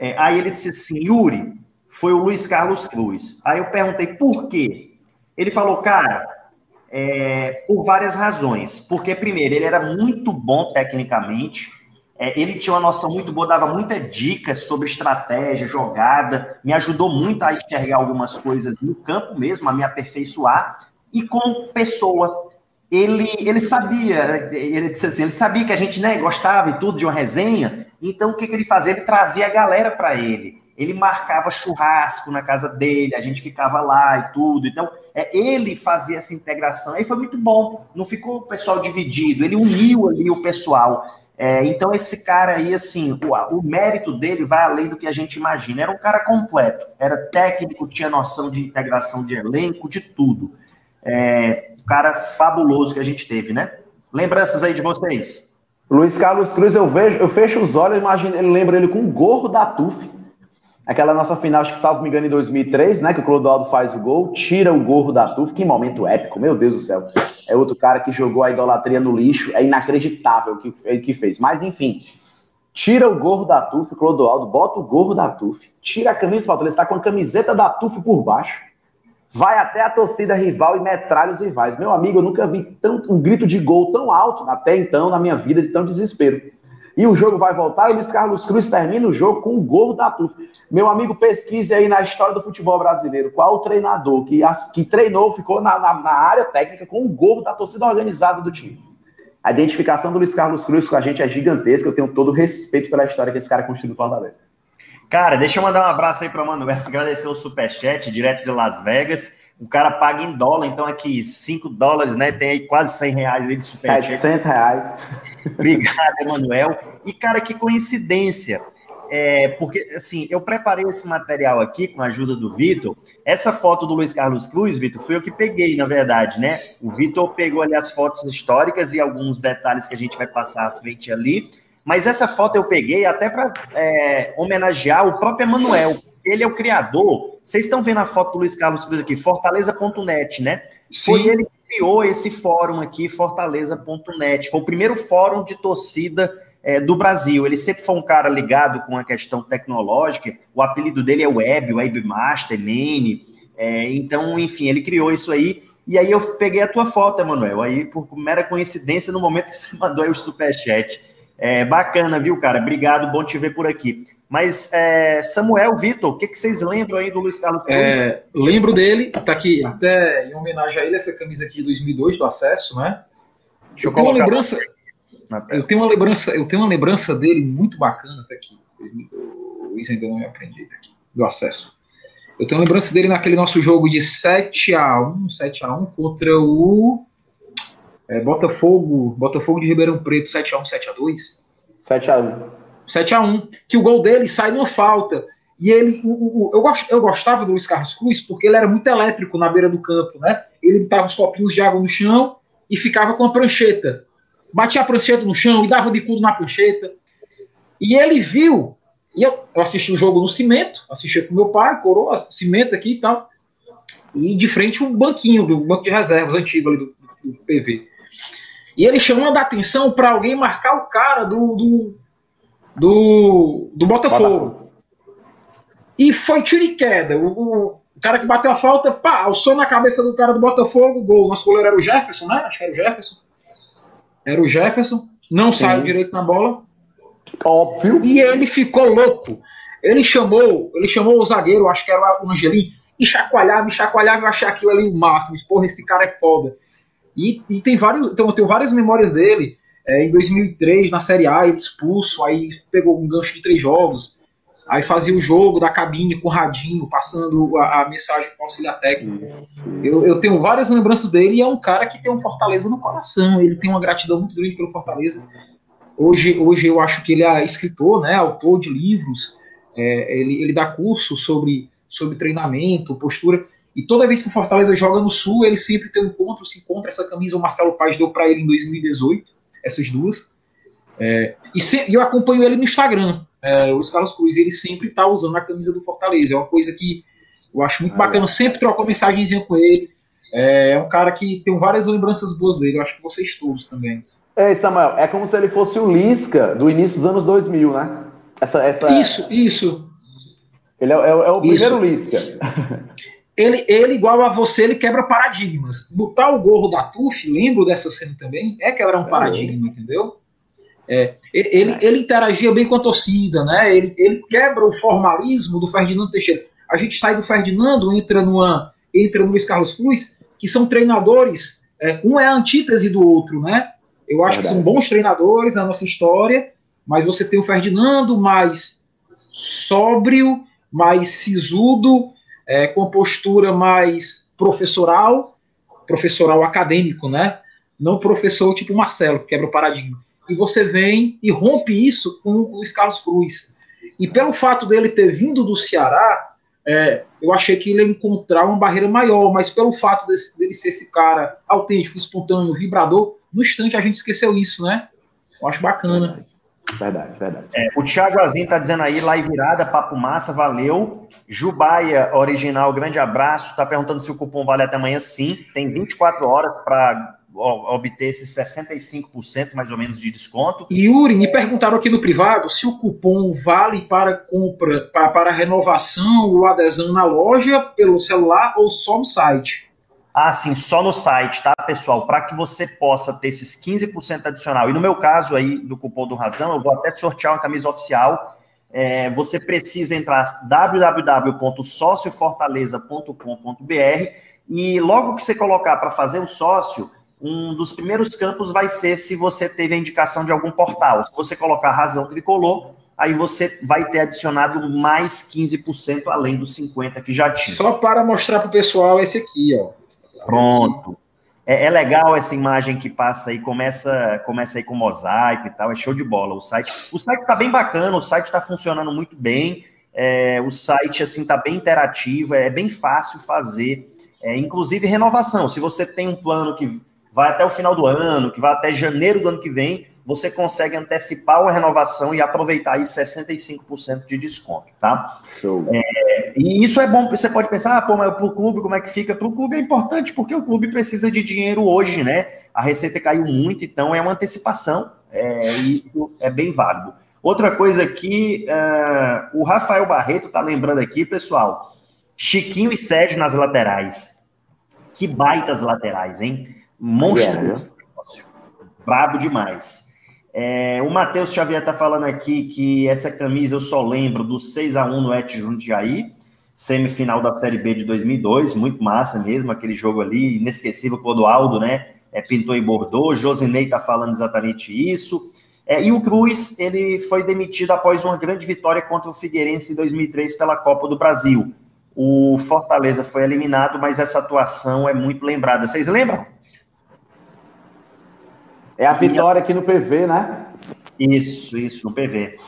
É, aí ele disse assim: Yuri, foi o Luiz Carlos Cruz. Aí eu perguntei por quê? Ele falou, cara, é, por várias razões. Porque, primeiro, ele era muito bom tecnicamente, é, ele tinha uma noção muito boa, dava muitas dicas sobre estratégia, jogada, me ajudou muito a enxergar algumas coisas no campo mesmo, a me aperfeiçoar. E como pessoa, ele, ele sabia, ele disse assim, ele sabia que a gente né, gostava e tudo de uma resenha, então o que, que ele fazia? Ele trazia a galera para ele ele marcava churrasco na casa dele, a gente ficava lá e tudo. Então, é, ele fazia essa integração. Aí foi muito bom, não ficou o pessoal dividido, ele uniu ali o pessoal. É, então, esse cara aí, assim, o, o, mérito dele vai além do que a gente imagina. Era um cara completo, era técnico, tinha noção de integração de elenco, de tudo. É, cara fabuloso que a gente teve, né? Lembranças aí de vocês? Luiz Carlos Cruz, eu vejo, eu fecho os olhos, imagino, ele lembra ele com o gorro da TUF. Aquela nossa final, acho que salvo me engano, em 2003, né? Que o Clodoaldo faz o gol, tira o gorro da Tuf. Que momento épico, meu Deus do céu. É outro cara que jogou a idolatria no lixo. É inacreditável o que que fez. Mas, enfim, tira o gorro da Tuf, Clodoaldo, bota o gorro da Tuf, tira a camisa. Ele está com a camiseta da Tuf por baixo. Vai até a torcida rival e metralha os rivais. Meu amigo, eu nunca vi tanto, um grito de gol tão alto até então na minha vida, de tão desespero. E o jogo vai voltar e o Luiz Carlos Cruz termina o jogo com o gol da TUF. Meu amigo, pesquise aí na história do futebol brasileiro qual o treinador que, que treinou, ficou na, na, na área técnica com o gol da torcida organizada do time. A identificação do Luiz Carlos Cruz com a gente é gigantesca. Eu tenho todo o respeito pela história que esse cara construiu no Fortaleza. Cara, deixa eu mandar um abraço aí para o Manuel, agradecer o superchat direto de Las Vegas. O cara paga em dólar, então aqui 5 dólares, né? Tem aí quase 100 reais aí de superchat. 700 reais. Obrigado, Emanuel. E, cara, que coincidência. É, porque, assim, eu preparei esse material aqui com a ajuda do Vitor. Essa foto do Luiz Carlos Cruz, Vitor, foi eu que peguei, na verdade, né? O Vitor pegou ali as fotos históricas e alguns detalhes que a gente vai passar à frente ali. Mas essa foto eu peguei até para é, homenagear o próprio Emanuel. Ele é o criador vocês estão vendo a foto do Luiz Carlos Cruz aqui, fortaleza.net, né? Sim. Foi ele que criou esse fórum aqui, fortaleza.net. Foi o primeiro fórum de torcida é, do Brasil. Ele sempre foi um cara ligado com a questão tecnológica. O apelido dele é Web, Webmaster, Main. É, então, enfim, ele criou isso aí. E aí eu peguei a tua foto, Emanuel. Aí, por mera coincidência, no momento que você mandou aí o superchat. É bacana, viu, cara? Obrigado, bom te ver por aqui. Mas é, Samuel, Vitor, o que, que, vocês lembram aí do Luiz Carlos? É, lembro dele, tá aqui, até em homenagem a ele, essa camisa aqui de 2002 do acesso, né? Deixa eu, eu tenho uma lembrança. Eu tenho uma lembrança, eu tenho uma lembrança dele muito bacana, tá aqui. O Luiz ainda não me aprendi, tá aqui, do acesso. Eu tenho uma lembrança dele naquele nosso jogo de 7 a 1 7 a 1 contra o é, Botafogo, Botafogo de Ribeirão Preto, 7 a 1 7 a 2 7 a 1 7 a 1 que o gol dele sai numa falta. E ele, o, o, eu, eu gostava do Luiz Carlos Cruz porque ele era muito elétrico na beira do campo, né? Ele botava os copinhos de água no chão e ficava com a prancheta. Batia a prancheta no chão e dava de cudo na prancheta. E ele viu, e eu, eu assisti o jogo no cimento, assisti com meu pai, coroa, cimento aqui e tal. E de frente um banquinho do banco de reservas antigo ali do, do PV. E ele chamando a atenção para alguém marcar o cara do, do do, do Botafogo. E foi tiro e queda. O, o, cara que bateu a falta, pá, alçou na cabeça do cara do Botafogo, gol. Nosso goleiro era o Jefferson, né? Acho que era o Jefferson. Era o Jefferson. Não Sim. saiu direito na bola. Óbvio. E ele ficou louco. Ele chamou, ele chamou o zagueiro, acho que era o Angelim, e chacoalhava, e chacoalhava, eu achei aquilo ali o máximo. Porra, esse cara é foda. E, e tem vários, então, eu tenho várias memórias dele. É, em 2003, na Série A, ele expulso, aí pegou um gancho de três jogos. Aí fazia o jogo da cabine com o radinho, passando a, a mensagem para o auxiliar técnico. Eu, eu, tenho várias lembranças dele e é um cara que tem um Fortaleza no coração. Ele tem uma gratidão muito grande pelo Fortaleza. Hoje, hoje eu acho que ele é escritor, né, autor de livros. É, ele, ele dá curso sobre, sobre treinamento, postura. E toda vez que o Fortaleza joga no Sul, ele sempre tem um encontro, se encontra. Essa camisa o Marcelo Paz deu para ele em 2018, essas duas. É, e se, eu acompanho ele no Instagram é, o Carlos Cruz ele sempre está usando a camisa do Fortaleza. É uma coisa que eu acho muito ah, bacana. É. Sempre troco mensagenzinha com ele. É, é, um cara que tem várias lembranças boas dele. Eu acho que vocês todos também. É, Samuel, é como se ele fosse o Lisca do início dos anos 2000, né? Essa, essa... Isso, isso. Ele é, é, é o primeiro Lisca. Ele, ele, igual a você, ele quebra paradigmas. Botar o gorro da TUF, lembro dessa cena também, é quebrar um é. paradigma, entendeu? É, ele, ele interagia bem com a torcida, né? Ele, ele quebra o formalismo do Ferdinando Teixeira. A gente sai do Ferdinando, entra numa entra no Luiz Carlos Cruz, que são treinadores, é, um é a antítese do outro, né? Eu acho Verdade. que são bons treinadores na nossa história, mas você tem o Ferdinando mais sóbrio, mais sisudo, é, com postura mais professoral, professoral acadêmico, né? Não professor tipo Marcelo, que quebra o paradigma e você vem e rompe isso com o Luiz Carlos Cruz. E pelo fato dele ter vindo do Ceará, é, eu achei que ele ia encontrar uma barreira maior, mas pelo fato desse, dele ser esse cara autêntico, espontâneo, vibrador, no instante a gente esqueceu isso, né? Eu acho bacana. Verdade, verdade. É, o Thiago Azinho tá dizendo aí, live virada, papo massa, valeu. Jubaia, original, grande abraço. Tá perguntando se o cupom vale até amanhã. Sim, tem 24 horas para obter esses 65% mais ou menos de desconto. Yuri, me perguntaram aqui no privado se o cupom vale para compra, para, para renovação ou adesão na loja, pelo celular ou só no site. Ah, sim, só no site, tá, pessoal? Para que você possa ter esses 15% adicional. E no meu caso aí, do cupom do Razão, eu vou até sortear uma camisa oficial. É, você precisa entrar www.sociofortaleza.com.br e logo que você colocar para fazer o sócio, um dos primeiros campos vai ser se você teve a indicação de algum portal. Se você colocar razão tricolor, aí você vai ter adicionado mais 15% além dos 50% que já tinha. Só para mostrar para o pessoal esse aqui, ó. Pronto. É, é, legal essa imagem que passa aí, começa, começa aí com mosaico e tal, é show de bola. O site, o site tá bem bacana, o site está funcionando muito bem. É, o site assim tá bem interativo, é bem fácil fazer. É, inclusive renovação. Se você tem um plano que vai até o final do ano, que vai até janeiro do ano que vem, você consegue antecipar uma renovação e aproveitar aí 65% de desconto, tá? Show. É, e isso é bom, você pode pensar, ah, pô, mas para o clube, como é que fica? Para o clube é importante, porque o clube precisa de dinheiro hoje, né? A receita caiu muito, então é uma antecipação, é, e isso é bem válido. Outra coisa aqui, uh, o Rafael Barreto tá lembrando aqui, pessoal, Chiquinho e Sérgio nas laterais. Que baitas laterais, hein? Monstro. Yeah. Brabo demais. É, o Matheus Xavier está falando aqui que essa camisa eu só lembro do 6 a 1 no Et Jundiaí, semifinal da Série B de 2002, muito massa mesmo, aquele jogo ali, inesquecível, quando o Aldo, né, é, pintou e bordou, Josinei está falando exatamente isso, é, e o Cruz, ele foi demitido após uma grande vitória contra o Figueirense em 2003 pela Copa do Brasil. O Fortaleza foi eliminado, mas essa atuação é muito lembrada. Vocês lembram? É a vitória aqui no PV, né? Isso, isso, no PV.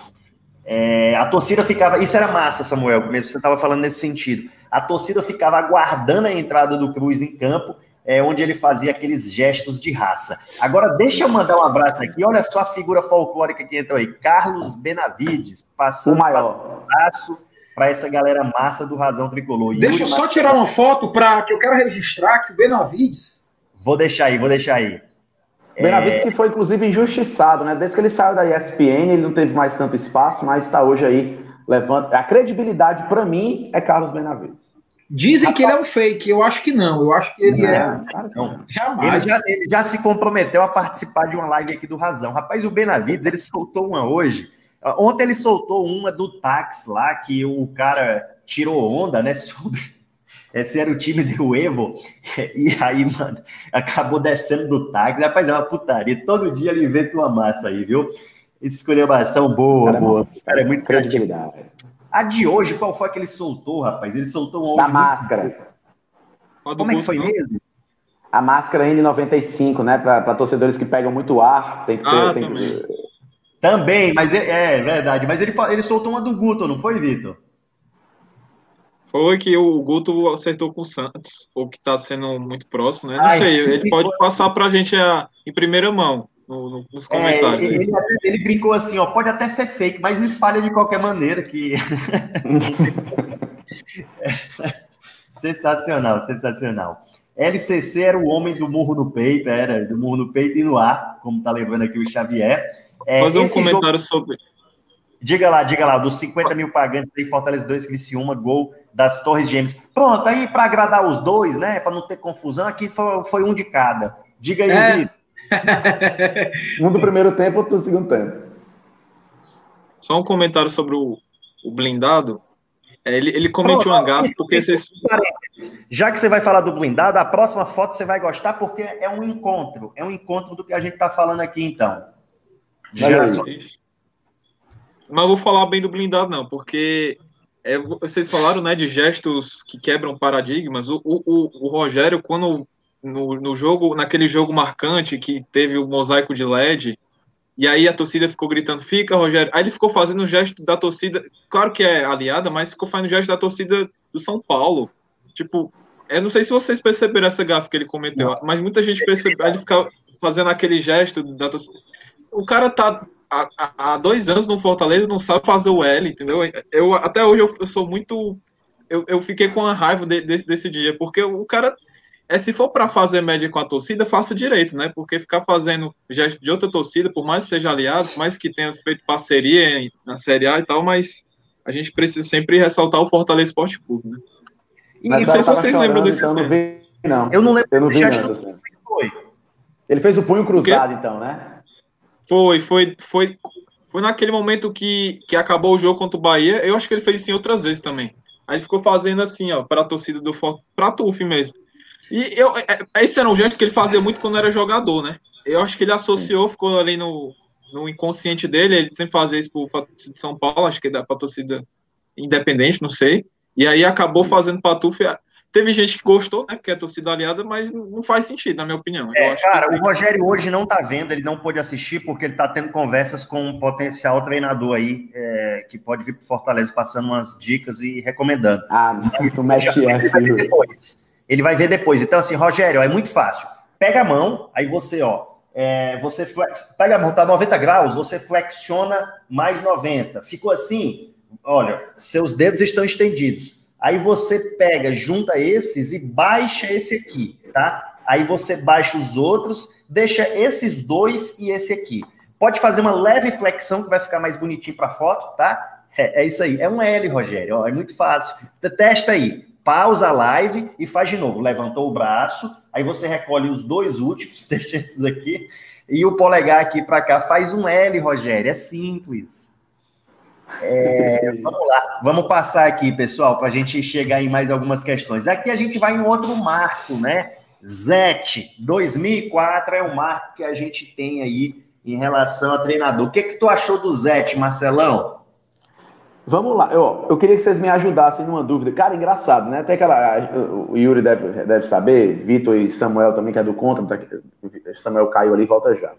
É, a torcida ficava. Isso era massa, Samuel, você estava falando nesse sentido. A torcida ficava aguardando a entrada do Cruz em campo, é, onde ele fazia aqueles gestos de raça. Agora, deixa eu mandar um abraço aqui. Olha só a figura folclórica que entrou aí. Carlos Benavides, passando o maior. um abraço para essa galera massa do Razão Tricolor. Deixa eu só tirar uma foto para que eu quero registrar que o Benavides. Vou deixar aí, vou deixar aí. Benavides é... que foi, inclusive, injustiçado, né? Desde que ele saiu da ESPN, ele não teve mais tanto espaço, mas está hoje aí levando. A credibilidade, para mim, é Carlos Benavides. Dizem que ele é um fake, eu acho que não. Eu acho que ele não, é. Não. Jamais. Ele já, ele já, se comprometeu a participar de uma live aqui do Razão. Rapaz, o Benavides, ele soltou uma hoje. Ontem ele soltou uma do táxi lá, que o cara tirou onda, né? Sobre esse era o time do Evo, e aí, mano, acabou descendo do táxi. Rapaz, é uma putaria. Todo dia ele inventa uma massa aí, viu? Escolhebação boa, cara, boa. Cara, é muito criatividade. A de hoje, qual foi que ele soltou, rapaz? Ele soltou um Da máscara. Como é que foi não? mesmo? A máscara N95, né? Para torcedores que pegam muito ar, tem que ter. Ah, tem também. Que... também, mas é, é, verdade. Mas ele, ele soltou uma do Guto, não foi, Vitor? Foi que o Guto acertou com o Santos, ou que está sendo muito próximo, né? Não Ai, sei, ele pode passar para a gente a, em primeira mão no, no, nos é, comentários. É, ele, ele, brincou assim, ó, pode até ser fake, mas espalha de qualquer maneira que. sensacional, sensacional. LCC era o homem do murro no peito, era do murro no peito e no ar, como tá levando aqui o Xavier. É, Fazer um comentário jogo... sobre. Diga lá, diga lá, dos 50 mil pagantes aí, Fortaleza 2, Criciúma, gol das Torres Gêmeas. Pronto, aí para agradar os dois, né, para não ter confusão, aqui foi, foi, um de cada. Diga aí, é. Vitor. um do primeiro tempo, outro do segundo tempo. Só um comentário sobre o, o blindado. É, ele, ele cometeu um gafe porque vocês. Já que você vai falar do blindado, a próxima foto você vai gostar porque é um encontro. É um encontro do que a gente está falando aqui, então. Já só... Mas eu vou falar bem do blindado, não, porque é, vocês falaram né, de gestos que quebram paradigmas. O, o, o Rogério, quando no, no, jogo, naquele jogo marcante que teve o mosaico de LED, e aí a torcida ficou gritando, fica, Rogério. Aí ele ficou fazendo o gesto da torcida, claro que é aliada, mas ficou fazendo o gesto da torcida do São Paulo. Tipo, eu não sei se vocês perceberam essa gafa que ele cometeu, não. mas muita gente percebeu, ele ficar fazendo aquele gesto da torcida. O cara tá há, há dois anos no Fortaleza não sabe fazer o L, entendeu? Eu, até hoje eu, eu sou muito. Eu, eu fiquei com a raiva de, de, desse dia, porque o cara. É, se for para fazer média com a torcida, faça direito, né? Porque ficar fazendo gesto de outra torcida, por mais que seja aliado, por mais que tenha feito parceria na Série A e tal, mas a gente precisa sempre ressaltar o Fortaleza Esporte Clube, né? E não sei se vocês lembram desse então, não, vi, não. Eu não lembro. Eu não vi nada, assim. Foi. Ele fez o punho cruzado, então, né? Foi, foi, foi, foi naquele momento que, que acabou o jogo contra o Bahia. Eu acho que ele fez assim outras vezes também. Aí ele ficou fazendo assim, ó, para a torcida do Forte, para Tuf mesmo. E eu, é, é, esse era um gesto que ele fazia muito quando era jogador, né? Eu acho que ele associou, ficou ali no, no inconsciente dele, ele sempre fazia isso para torcida de São Paulo, acho que é para torcida independente, não sei. E aí acabou fazendo para Tuf. Teve gente que gostou, né? Porque é torcida aliada, mas não faz sentido, na minha opinião. É, cara, que... o Rogério hoje não tá vendo, ele não pôde assistir porque ele tá tendo conversas com um potencial treinador aí é, que pode vir pro Fortaleza passando umas dicas e recomendando. Ah, isso mexe ele vai ver depois. Ele vai ver depois. Então, assim, Rogério, é muito fácil. Pega a mão, aí você, ó, é, você flex... pega a mão, tá 90 graus, você flexiona mais 90. Ficou assim, olha, seus dedos estão estendidos Aí você pega, junta esses e baixa esse aqui, tá? Aí você baixa os outros, deixa esses dois e esse aqui. Pode fazer uma leve flexão que vai ficar mais bonitinho para foto, tá? É, é, isso aí. É um L, Rogério. Ó, é muito fácil. Testa aí. Pausa a live e faz de novo. Levantou o braço, aí você recolhe os dois últimos, deixa esses aqui, e o polegar aqui para cá. Faz um L, Rogério. É simples. É, vamos lá, vamos passar aqui, pessoal, para a gente chegar em mais algumas questões. Aqui a gente vai em outro marco, né? ZET, 2004 é o marco que a gente tem aí em relação a treinador. O que, que tu achou do ZET, Marcelão? Vamos lá, eu, eu queria que vocês me ajudassem numa dúvida. Cara, engraçado, né? Até aquela. O Yuri deve, deve saber, Vitor e Samuel também, que é do contra. Tá Samuel caiu ali volta já.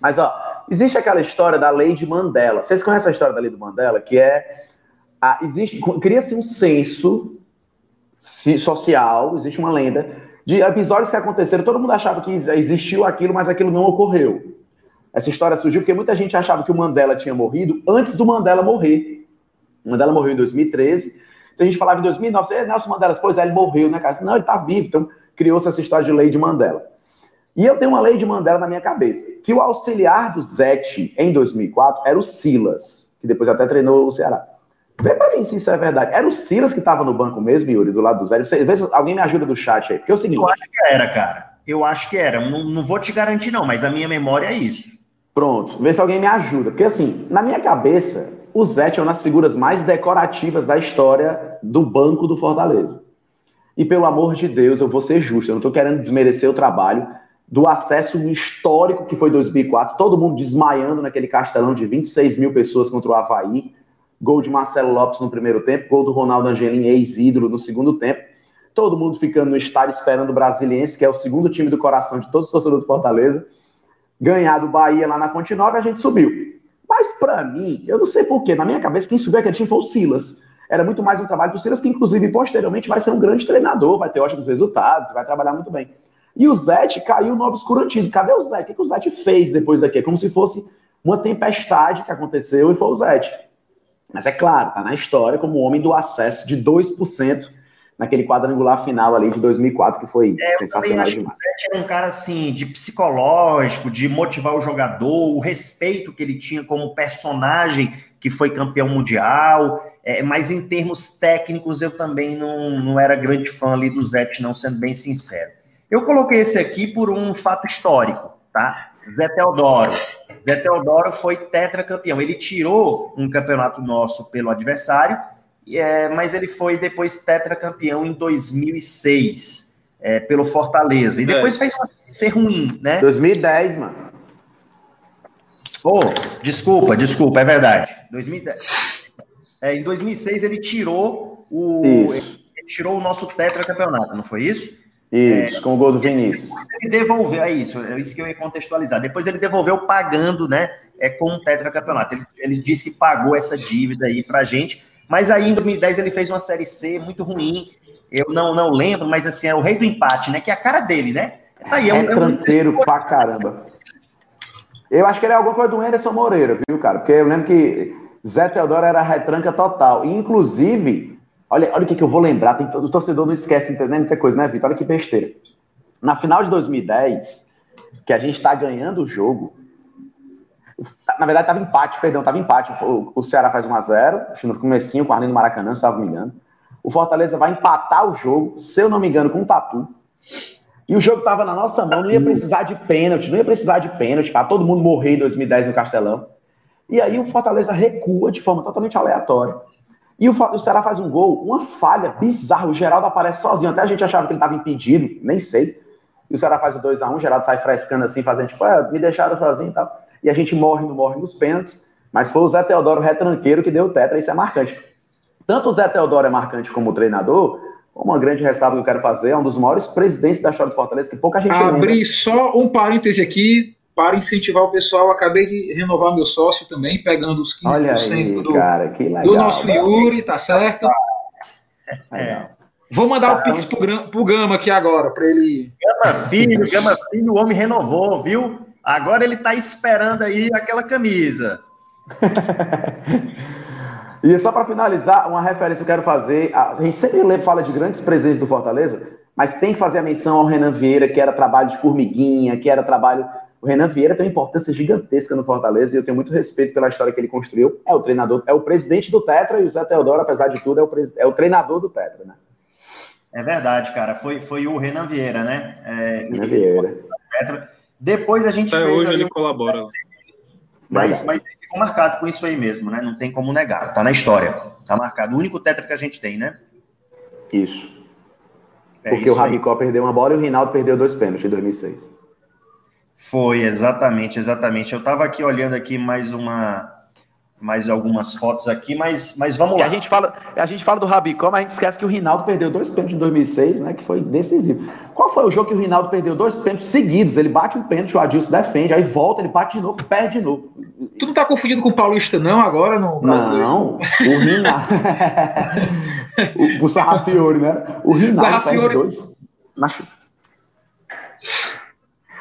Mas, ó, existe aquela história da lei de Mandela. Vocês conhecem a história da lei do Mandela? Que é. A, existe, cria-se um censo social, existe uma lenda, de episódios que aconteceram. Todo mundo achava que existiu aquilo, mas aquilo não ocorreu. Essa história surgiu porque muita gente achava que o Mandela tinha morrido antes do Mandela morrer. Mandela morreu em 2013. Então a gente falava em 2009, é, Nelson Mandela, pois é, ele morreu, né, cara? Não, ele está vivo. Então criou-se essa história de lei de Mandela. E eu tenho uma lei de Mandela na minha cabeça, que o auxiliar do Zete em 2004 era o Silas, que depois até treinou o Ceará. Vê pra mim se isso é verdade. Era o Silas que estava no banco mesmo, Yuri, do lado do Zé. Vê se alguém me ajuda do chat aí. Porque é o seguinte. Eu acho que era, cara. Eu acho que era. Não, não vou te garantir, não, mas a minha memória é isso. Pronto, vê se alguém me ajuda. Porque assim, na minha cabeça, o Zete é uma das figuras mais decorativas da história do banco do Fortaleza. E pelo amor de Deus, eu vou ser justo, eu não estou querendo desmerecer o trabalho do acesso histórico que foi 2004, todo mundo desmaiando naquele castelão de 26 mil pessoas contra o Havaí, gol de Marcelo Lopes no primeiro tempo, gol do Ronaldo Angelim, ex-ídolo, no segundo tempo, todo mundo ficando no estádio esperando o Brasiliense, que é o segundo time do coração de todos os torcedores do Fortaleza, ganhar do Bahia lá na Fonte Nova, a gente subiu. Mas para mim, eu não sei porquê, na minha cabeça, quem subiu aquele time foi o Silas. Era muito mais um trabalho do Silas, que inclusive posteriormente vai ser um grande treinador, vai ter ótimos resultados, vai trabalhar muito bem. E o Zete caiu no obscurantismo. Cadê o Zete? O que, o Zete fez depois daqui? É como se fosse uma tempestade que aconteceu e foi o Zete. Mas é claro, tá na história como homem do acesso de 2% naquele quadrangular final ali de 2004, que foi é, sensacional demais. o Zete era um cara assim, de psicológico, de motivar o jogador, o respeito que ele tinha como personagem que foi campeão mundial. É, mas em termos técnicos, eu também não, não era grande fã ali do Zete, não, sendo bem sincero. Eu coloquei esse aqui por um fato histórico, tá? Zé Teodoro. Zé Teodoro foi tetracampeão. Ele tirou um campeonato nosso pelo adversário, é, mas ele foi depois tetracampeão em 2006 é, pelo Fortaleza. E depois é. fez uma ser ruim, né? 2010, mano. Oh, desculpa, desculpa, é verdade. 2010. É, em 2006 ele tirou o ele tirou o nosso tetracampeonato, não foi isso? Isso, é, com o gol do Vinícius. Ele devolveu, é isso, é isso que eu ia contextualizar. Depois ele devolveu pagando, né, é, com o tetracampeonato. Ele, ele disse que pagou essa dívida aí pra gente, mas aí em 2010 ele fez uma Série C muito ruim, eu não, não lembro, mas assim, é o rei do empate, né, que é a cara dele, né? Tá aí, é, um, é um... pra caramba. Eu acho que ele é alguma coisa do Anderson Moreira, viu, cara? Porque eu lembro que Zé Teodoro era retranca total. inclusive, Olha, olha o que, que eu vou lembrar. Tem, o torcedor não esquece entendendo muita coisa, né, Vitor? Olha que besteira. Na final de 2010, que a gente está ganhando o jogo. Na verdade, estava empate, perdão, estava empate. O, Ceará faz 1x0, acho no comecinho, com o Arlindo Maracanã, se não me engano. O Fortaleza vai empatar o jogo, se eu não me engano, com um tatu. E o jogo estava na nossa mão, não ia precisar de pênalti, não ia precisar de pênalti para todo mundo morrer em 2010 no Castelão. E aí o Fortaleza recua de forma totalmente aleatória. E o, o Ceará faz um gol, uma falha bizarra. O Geraldo aparece sozinho. Até a gente achava que ele estava impedido, nem sei. E o Ceará faz o 2x1, um, o Geraldo sai frescando assim, fazendo tipo, ah, me deixaram sozinho e tal. E a gente morre, não morre nos pênaltis. Mas foi o Zé Teodoro retranqueiro que deu o tetra, isso é marcante. Tanto o Zé Teodoro é marcante como treinador, uma grande ressalva que eu quero fazer, é um dos maiores presidentes da história do Fortaleza, que pouca gente Abri lembra. só um parêntese aqui, para incentivar o pessoal. Acabei de renovar meu sócio também, pegando os 15% Olha aí, do, cara, legal, do nosso Yuri, tá certo? É. Vou mandar o Pix pro, pro Gama aqui agora, para ele. Gama Filho, Gama Filho, o homem renovou, viu? Agora ele tá esperando aí aquela camisa. e só para finalizar, uma referência que eu quero fazer. A gente sempre fala de grandes presentes do Fortaleza, mas tem que fazer a menção ao Renan Vieira, que era trabalho de formiguinha, que era trabalho o Renan Vieira tem uma importância gigantesca no Fortaleza e eu tenho muito respeito pela história que ele construiu. É o treinador, é o presidente do Tetra e o Zé Teodoro, apesar de tudo, é o, é o treinador do Tetra, né? É verdade, cara. Foi, foi o Renan Vieira, né? É, Renan Vieira. Tetra. Depois a gente Até fez. Hoje ele colabora. Mas, mas ele ficou marcado com isso aí mesmo, né? Não tem como negar. Tá na história. Tá marcado. O único Tetra que a gente tem, né? Isso. É Porque isso o Rabicó perdeu uma bola e o Rinaldo perdeu dois pênaltis em 2006. Foi, exatamente, exatamente. Eu estava aqui olhando aqui mais uma mais algumas fotos aqui, mas, mas vamos lá. A gente, fala, a gente fala do Rabicó, mas a gente esquece que o Rinaldo perdeu dois pênaltis em 2006, né, que foi decisivo. Qual foi o jogo que o Rinaldo perdeu dois pênaltis seguidos? Ele bate um pênalti, o Adilson defende, aí volta, ele bate de novo, perde de novo. Tu não tá confundido com o Paulista não agora no brasileiro? Não, o Rinaldo... o, o Sarrafiori, né? O Rinaldo Sarrafiori... perde dois... Mas...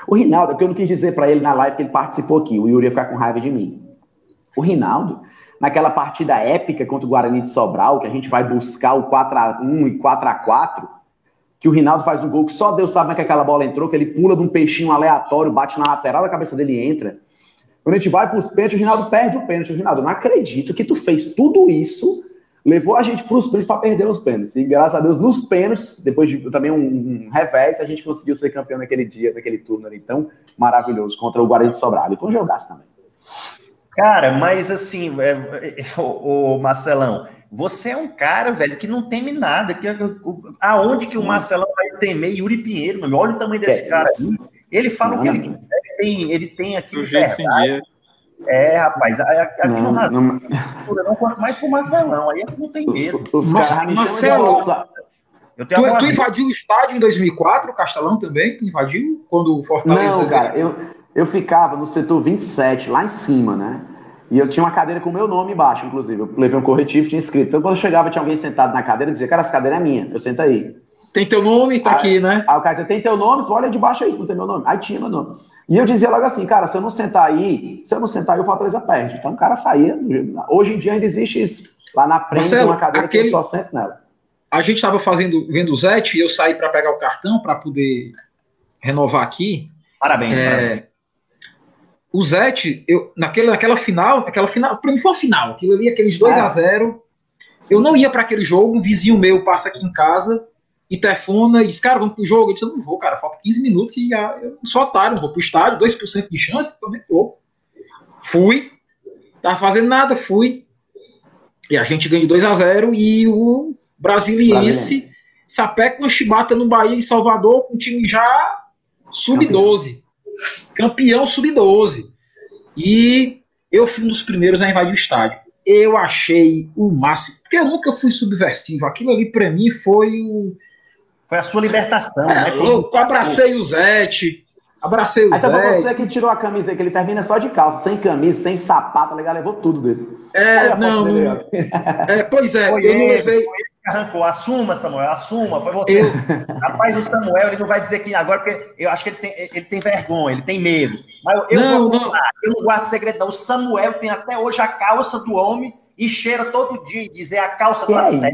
O Rinaldo, é porque eu não quis dizer para ele na live que ele participou aqui, o Yuri ia ficar com raiva de mim. O Rinaldo, naquela partida épica contra o Guarani de Sobral, que a gente vai buscar o 4x1 e 4x4, que o Rinaldo faz um gol que só Deus sabe é que aquela bola entrou, que ele pula de um peixinho aleatório, bate na lateral da cabeça dele entra. Quando a gente vai para os pênaltis, o Rinaldo perde o pênalti. O Rinaldo, não acredito que tu fez tudo isso levou a gente para os pênaltis para perder os pênaltis. E graças a Deus, nos pênaltis, depois de também um, um revés, a gente conseguiu ser campeão naquele dia, naquele turno ali tão maravilhoso contra o Guarani de Sobrado. E foi um jogaço também. Cara, mas assim, é, é, o, o, Marcelão, você é um cara, velho, que não teme nada. Que, aonde que o Marcelão vai temer Yuri Pinheiro, meu? Olha o tamanho desse é, cara aí. Ele fala não, o que ele quiser, ele tem, ele tem aqui. O jeito sem. É, rapaz, aqui não, no Radar, não, não, quanto mais com o Marcelão, aí não tem medo. Os, os Marcelo, eu tenho tu, tu invadiu o estádio em 2004, o Castelão também? Tu invadiu quando o Fortaleza... Não, cara, eu, eu ficava no setor 27, lá em cima, né? E eu tinha uma cadeira com o meu nome embaixo, inclusive. Eu levei um corretivo, tinha escrito. Então, quando eu chegava, tinha alguém sentado na cadeira e dizia, cara, essa cadeira é minha, eu sento aí. Tem teu nome, tá aí, aqui, né? Aí o cara dizia, tem teu nome? Olha debaixo aí, não tem meu nome. Aí tinha meu nome. E eu dizia logo assim, cara, se eu não sentar aí, se eu não sentar aí, o Fortaleza perde. Então o cara saía. Hoje em dia ainda existe isso. Lá na frente, Marcelo, uma cadeira aquele... que eu só sento nela. A gente estava fazendo, vendo o Zete, e eu saí para pegar o cartão para poder renovar aqui. Parabéns, é... parabéns. O Zete, eu, naquele, naquela final, aquela final, para mim foi uma final, aquilo ali, aqueles 2 a 0 Eu não ia para aquele jogo, um vizinho meu passa aqui em casa, interfona e diz, cara, vamos pro jogo. Eu disse, eu não vou, cara, falta 15 minutos e já, eu sou otário, não vou pro estádio, 2% de chance, tô nem louco. Fui, tava fazendo nada, fui. E a gente ganhou 2 a 0 e o brasiliense sapeca uma chibata no Bahia, em Salvador, com um time já sub-12. Campeão sub-12. E eu fui um dos primeiros a invadir o estádio. Eu achei o máximo, porque eu nunca fui subversivo. Aquilo ali para mim foi o foi a sua libertação, é, né? Eu abracei o Zete. Abracei o Aí Zete. Aí você que tirou a camisa, que ele termina só de calça, sem camisa, sem sapato, tá legal? Levou tudo dele. É, não. Dele, é, pois é, foi eu ele, levei. Arrancou. Assuma, Samuel, assuma. Foi você. Eu... Rapaz, o Samuel, ele não vai dizer que agora, porque eu acho que ele tem, ele tem vergonha, ele tem medo. Mas eu, não, vou contar, eu não guardo segredo, não. O Samuel tem até hoje a calça do homem e cheira todo dia e dizer a calça que do é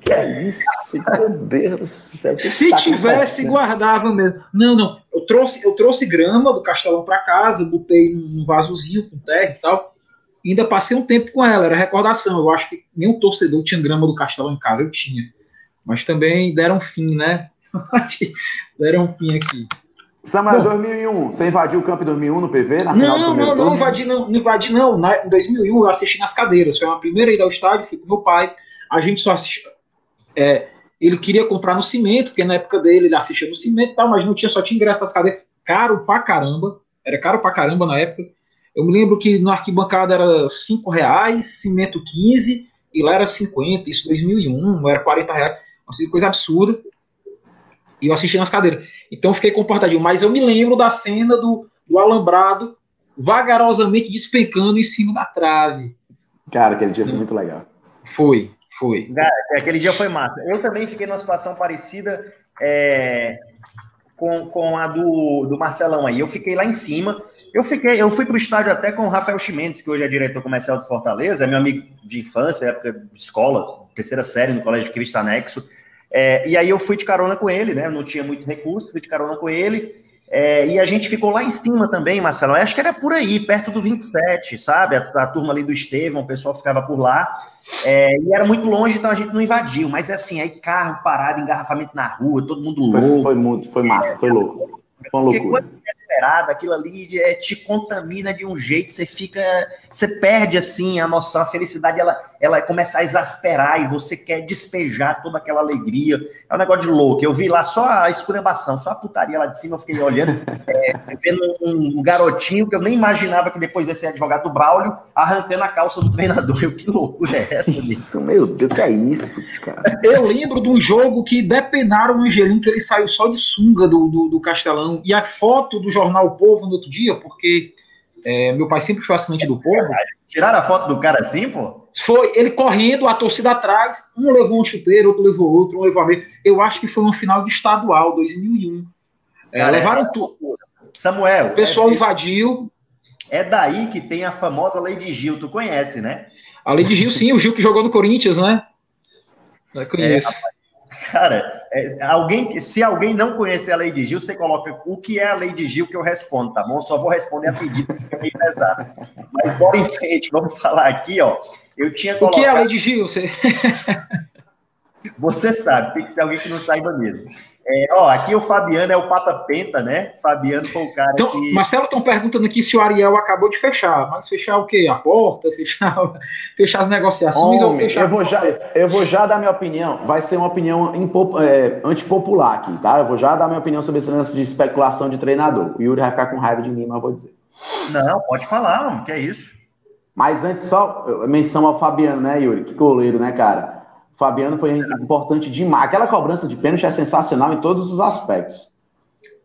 que é isso? Meu Deus do céu. Se tá tivesse, guardava mesmo. Não, não. Eu trouxe, eu trouxe grama do castelão para casa, botei num vasozinho com terra e tal. Ainda passei um tempo com ela, era recordação. Eu acho que nenhum torcedor tinha grama do castelão em casa, eu tinha. Mas também deram fim, né? deram fim aqui. Samuel, Bom, 2001, você invadiu o campo em 2001 no PV? Na não, não, não, invadi não, não invadi não. Na, em 2001 eu assisti nas cadeiras. Foi a primeira ida ao estádio, fui com meu pai. A gente só assistiu. É, ele queria comprar no cimento, porque na época dele ele assistia no cimento e tal, mas não tinha, só tinha ingresso das cadeiras. Caro pra caramba. Era caro pra caramba na época. Eu me lembro que no arquibancada era 5 reais, cimento 15, e lá era 50, isso 2001, era 40 reais, uma coisa absurda. E eu assisti nas cadeiras. Então eu fiquei comportadinho. Mas eu me lembro da cena do, do alambrado vagarosamente despencando em cima da trave. Cara, aquele dia foi muito legal. Foi, foi. aquele dia foi massa. Eu também fiquei numa situação parecida é, com, com a do, do Marcelão aí. Eu fiquei lá em cima. Eu fiquei, eu fui para o estádio até com o Rafael Chimenez, que hoje é diretor comercial de Fortaleza, é meu amigo de infância, época de escola, terceira série no Colégio Cristo Anexo. É, e aí eu fui de carona com ele, né? Não tinha muitos recursos, fui de carona com ele. É, e a gente ficou lá em cima também, Marcelo. Eu acho que era por aí, perto do 27, sabe? A, a turma ali do Estevão, o pessoal ficava por lá. É, e era muito longe, então a gente não invadiu. Mas assim, aí carro parado, engarrafamento na rua, todo mundo louco. Foi, foi muito, foi massa, foi louco. Uma Porque quando é esperado, aquilo ali é, te contamina de um jeito, você fica. Você perde assim a noção, a felicidade ela, ela começa a exasperar e você quer despejar toda aquela alegria. É um negócio de louco. Eu vi lá só a escurambação, só a putaria lá de cima, eu fiquei olhando, é, vendo um, um, garotinho que eu nem imaginava que depois ia ser advogado do Braulio, arrancando a calça do treinador. Eu, que loucura é essa? Isso, meu Deus, que é isso, cara? Eu lembro de um jogo que depenaram o Angelim, que ele saiu só de sunga do, do, do Castelão, e a foto do jornal o Povo no outro dia, porque é, meu pai sempre foi assinante do Povo. Tiraram a foto do cara assim, pô? Foi ele correndo, a torcida atrás, um levou um chuteiro, outro levou outro, um levou a. Eu acho que foi uma final de estadual, 2001. É, cara, levaram é... tudo. Samuel. O pessoal é, invadiu. É daí que tem a famosa Lei de Gil, tu conhece, né? A Lei de Gil, sim, o Gil que jogou no Corinthians, né? Eu conheço. É, Cara, é, alguém, se alguém não conhecer a lei de Gil, você coloca o que é a lei de Gil que eu respondo, tá bom? Só vou responder a pedido, porque é meio pesado. Mas bora em frente, vamos falar aqui, ó. Eu tinha colocado... O que é a lei de Gil? Você... Você sabe, tem que ser alguém que não saiba mesmo. É, ó, aqui o Fabiano é o Papa Penta, né? Fabiano foi o cara então, que. Marcelo estão perguntando aqui se o Ariel acabou de fechar, mas fechar o quê? A porta? Fechar, fechar as negociações Homem, ou fechar. Eu vou, já, eu vou já dar minha opinião. Vai ser uma opinião impop, é, antipopular aqui, tá? Eu vou já dar minha opinião sobre esse lance de especulação de treinador. O Yuri vai ficar com raiva de mim, mas eu vou dizer. Não, pode falar, homem, que é isso. Mas antes, só menção ao Fabiano, né, Yuri? Que goleiro, né, cara? Fabiano foi importante demais. Aquela cobrança de pênalti é sensacional em todos os aspectos.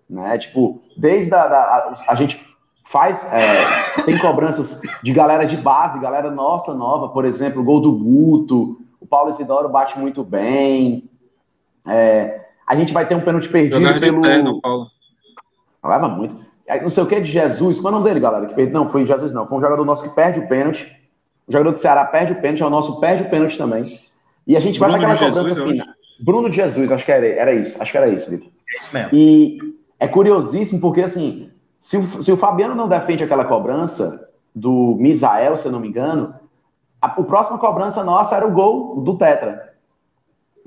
Né? Tipo, desde a, da, a, gente faz, é, tem cobranças de galera de base, galera nossa, nova, por exemplo, o gol do Guto, o Paulo Isidoro bate muito bem. É, a gente vai ter um pênalti perdido Jogar pelo... Interno, Paulo. Leva muito. Não sei o que de Jesus. Qual é o nome dele, galera? Que perde... Não, foi Jesus, não. Foi um jogador nosso que perde o pênalti. O jogador do Ceará perde o pênalti, é o nosso perde o pênalti também. E a gente Bruno vai para aquela cobrança final. Bruno de Jesus, acho que era, era isso. Acho que era isso, Vitor. É isso mesmo. E é curiosíssimo porque, assim, se o, se o Fabiano não defende aquela cobrança do Misael, se eu não me engano, a, a próxima cobrança nossa era o gol do Tetra.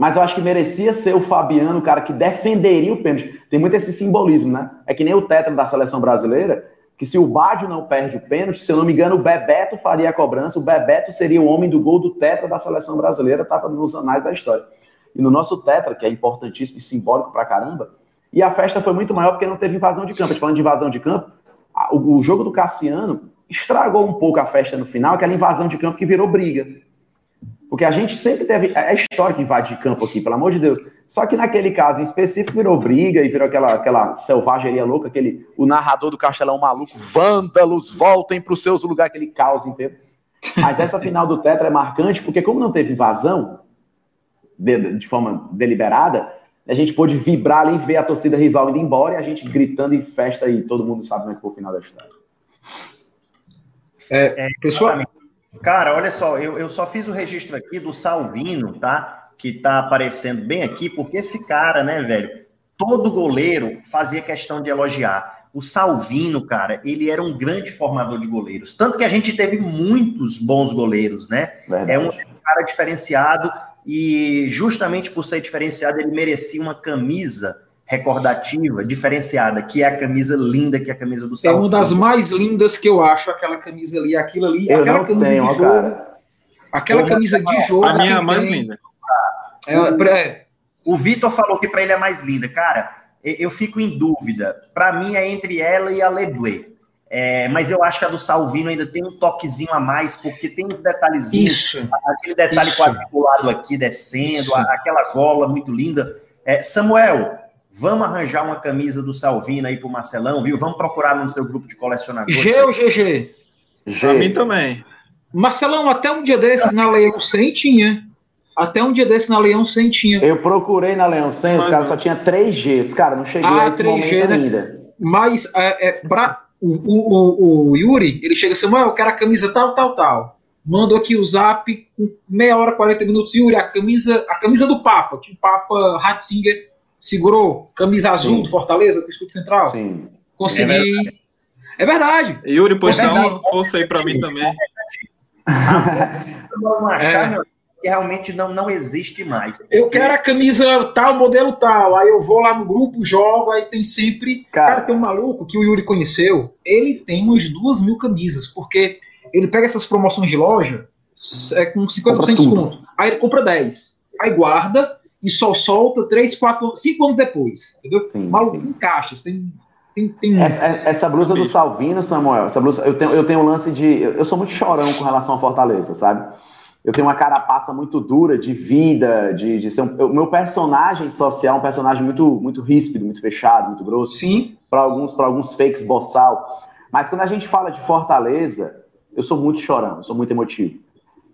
Mas eu acho que merecia ser o Fabiano, o cara que defenderia o pênalti. Tem muito esse simbolismo, né? É que nem o Tetra da seleção brasileira, que se o Bádio não perde o pênalti, se eu não me engano, o Bebeto faria a cobrança, o Bebeto seria o homem do gol do tetra da seleção brasileira, estava nos anais da história. E no nosso tetra, que é importantíssimo e simbólico pra caramba, e a festa foi muito maior porque não teve invasão de campo. Gente falando de invasão de campo, o jogo do Cassiano estragou um pouco a festa no final, aquela invasão de campo que virou briga. Porque a gente sempre teve. É histórico invadir campo aqui, pelo amor de Deus. Só que naquele caso em específico virou briga e virou aquela, aquela selvageria louca, aquele, o narrador do Castelão maluco, vândalos, voltem para os seus lugares, aquele caos inteiro. Mas essa final do Tetra é marcante porque, como não teve invasão de, de forma deliberada, a gente pôde vibrar ali e ver a torcida rival indo embora e a gente gritando em festa e todo mundo sabe como é que foi o final da história. É, é, pessoal. Cara, olha só, eu, eu só fiz o registro aqui do Salvino, tá? Que tá aparecendo bem aqui, porque esse cara, né, velho, todo goleiro fazia questão de elogiar. O Salvino, cara, ele era um grande formador de goleiros. Tanto que a gente teve muitos bons goleiros, né? Verdade. É um cara diferenciado e justamente por ser diferenciado, ele merecia uma camisa recordativa, diferenciada, que é a camisa linda, que é a camisa do Salvador. É uma das mais lindas que eu acho, aquela camisa ali, aquilo ali, eu aquela camisa tenho, de jogo. Cara. Aquela eu camisa de jogo. A minha é a mais linda. É, é, o Vitor falou que para ele é mais linda. Cara, eu fico em dúvida. Para mim é entre ela e a Leblé. É, mas eu acho que a do Salvino ainda tem um toquezinho a mais, porque tem uns detalhezinhos. Isso, aquele detalhe isso. quadriculado aqui descendo, aquela gola muito linda. É, Samuel, Vamos arranjar uma camisa do Salvino aí pro Marcelão, viu? Vamos procurar no seu grupo de colecionadores. G ou GG? G. Pra mim também. Marcelão, até um dia desse na Leão 100 tinha. Até um dia desse na Leão 100 tinha. Eu procurei na Leão 100, Mas os caras só tinha 3G. Os caras não cheguei ah, a esse 3G, né? ainda. Mas é, é, pra, o, o, o, Yuri, ele chega assim, eu quero a camisa tal, tal, tal. Mando aqui o zap com meia hora, 40 minutos. Yuri, a camisa, a camisa do Papa, que o Papa Ratzinger segurou camisa azul Sim. do Fortaleza, do escudo central. Sim. Consegui. É verdade. Yuri, pois é uma força aí para mim também. não achar, é. que realmente não, não existe mais. Eu quero a camisa tal, modelo tal. Aí eu vou lá no grupo, jogo, aí tem sempre. Cara, cara tem um maluco que o Yuri conheceu. Ele tem umas duas mil camisas, porque ele pega essas promoções de loja é, com 50% de desconto. Aí ele compra 10. Aí guarda e só solta 3, 4, 5 anos depois. Entendeu? Sim, Maluco sim. em caixas, tem. Tem, tem essa, essa, blusa do Salvino, Samuel, essa blusa, eu tenho, eu tenho um lance de. Eu sou muito chorão com relação à Fortaleza, sabe? Eu tenho uma carapaça muito dura de vida, de, de ser um, o meu personagem social é um personagem muito, muito ríspido, muito fechado, muito grosso. Sim. Para alguns, para alguns fakes boçal. Mas quando a gente fala de Fortaleza, eu sou muito chorão, eu sou muito emotivo.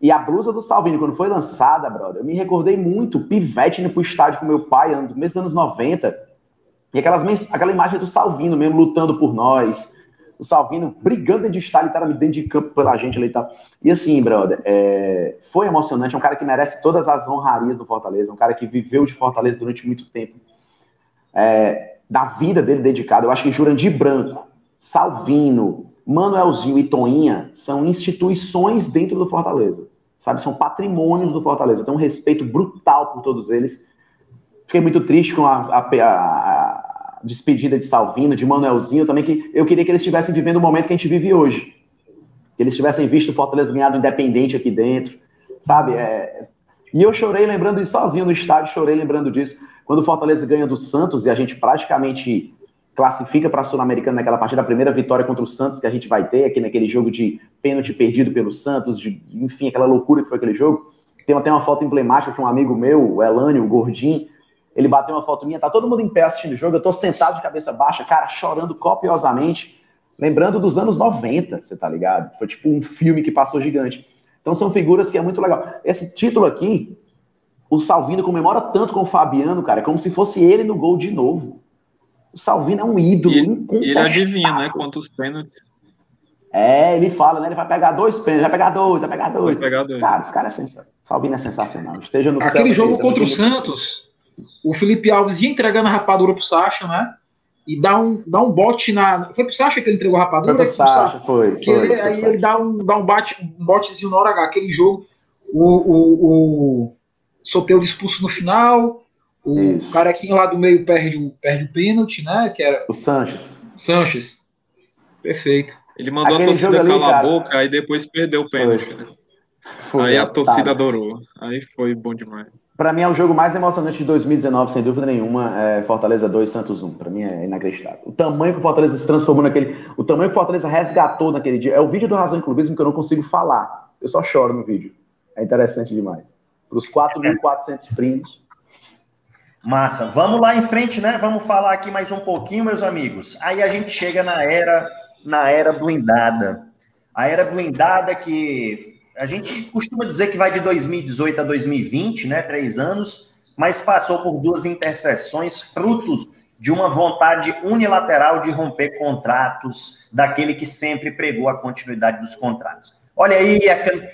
E a blusa do Salvini, quando foi lançada, brother, eu me recordei muito, pivete indo pro estádio com meu pai, no começo dos anos 90, e aquelas, aquela imagem do Salvino mesmo lutando por nós, o Salvino brigando de estádio, literalmente dentro de campo pela gente ali e tal. E assim, brother, é, foi emocionante, é um cara que merece todas as honrarias do Fortaleza, um cara que viveu de Fortaleza durante muito tempo, é, da vida dele dedicada. Eu acho que Jurandir Branco, Salvino, Manuelzinho e Toinha são instituições dentro do Fortaleza sabe? São patrimônios do Fortaleza. Eu tenho um respeito brutal por todos eles. Fiquei muito triste com a, a, a despedida de Salvino, de Manuelzinho também, que eu queria que eles estivessem vivendo o momento que a gente vive hoje. Que eles tivessem visto o Fortaleza ganhar do Independente aqui dentro, sabe? É... E eu chorei lembrando disso sozinho no estádio, chorei lembrando disso. Quando o Fortaleza ganha do Santos e a gente praticamente classifica para a Sul-Americana naquela partida, a primeira vitória contra o Santos que a gente vai ter, aqui naquele jogo de pênalti perdido pelo Santos, de, enfim, aquela loucura que foi aquele jogo. Tem até uma foto emblemática que um amigo meu, o Elânio, o Gordinho, ele bateu uma foto minha, tá todo mundo em pé assistindo o jogo, eu tô sentado de cabeça baixa, cara, chorando copiosamente, lembrando dos anos 90, você tá ligado? Foi tipo um filme que passou gigante. Então são figuras que é muito legal. Esse título aqui, o Salvino comemora tanto com o Fabiano, cara, como se fosse ele no gol de novo. O Salvino é um ídolo. E, ele adivinha, né? Quantos pênaltis. É, ele fala, né? Ele vai pegar dois pênaltis, vai pegar dois, vai pegar dois. Vai pegar dois. Cara, esse cara é sensacional. Salvino é sensacional. Esteja no Aquele céu, jogo contra o Santos, o Felipe Alves ia entregando a rapadura pro Sacha, né? E dá um, dá um bote na. Foi pro Sacha que ele entregou a rapadura? Foi pro Sacha, foi. Que foi, ele, foi aí ele dá um, dá um, bate, um botezinho na hora H. Aquele jogo, o, o, o Soteudo expulso no final, o Isso. carequinho lá do meio perde, o- perde o pênalti, né? Que era O Sanches. o Sanches. Perfeito. Ele mandou Aquele a torcida calar a boca, aí depois perdeu o pênalti. né? Foi, Aí a tá. torcida adorou. Aí foi bom demais. Pra mim é o jogo mais emocionante de 2019, sem dúvida nenhuma. É Fortaleza 2, Santos 1. Pra mim é inacreditável. O tamanho que o Fortaleza se transformou naquele. O tamanho que o Fortaleza resgatou naquele dia. É o vídeo do Razão e Clubismo que eu não consigo falar. Eu só choro no vídeo. É interessante demais. Para os 4.400 primos. Massa. Vamos lá em frente, né? Vamos falar aqui mais um pouquinho, meus amigos. Aí a gente chega na era, na era blindada. A era blindada que a gente costuma dizer que vai de 2018 a 2020, né? Três anos, mas passou por duas interseções, frutos de uma vontade unilateral de romper contratos daquele que sempre pregou a continuidade dos contratos. Olha aí,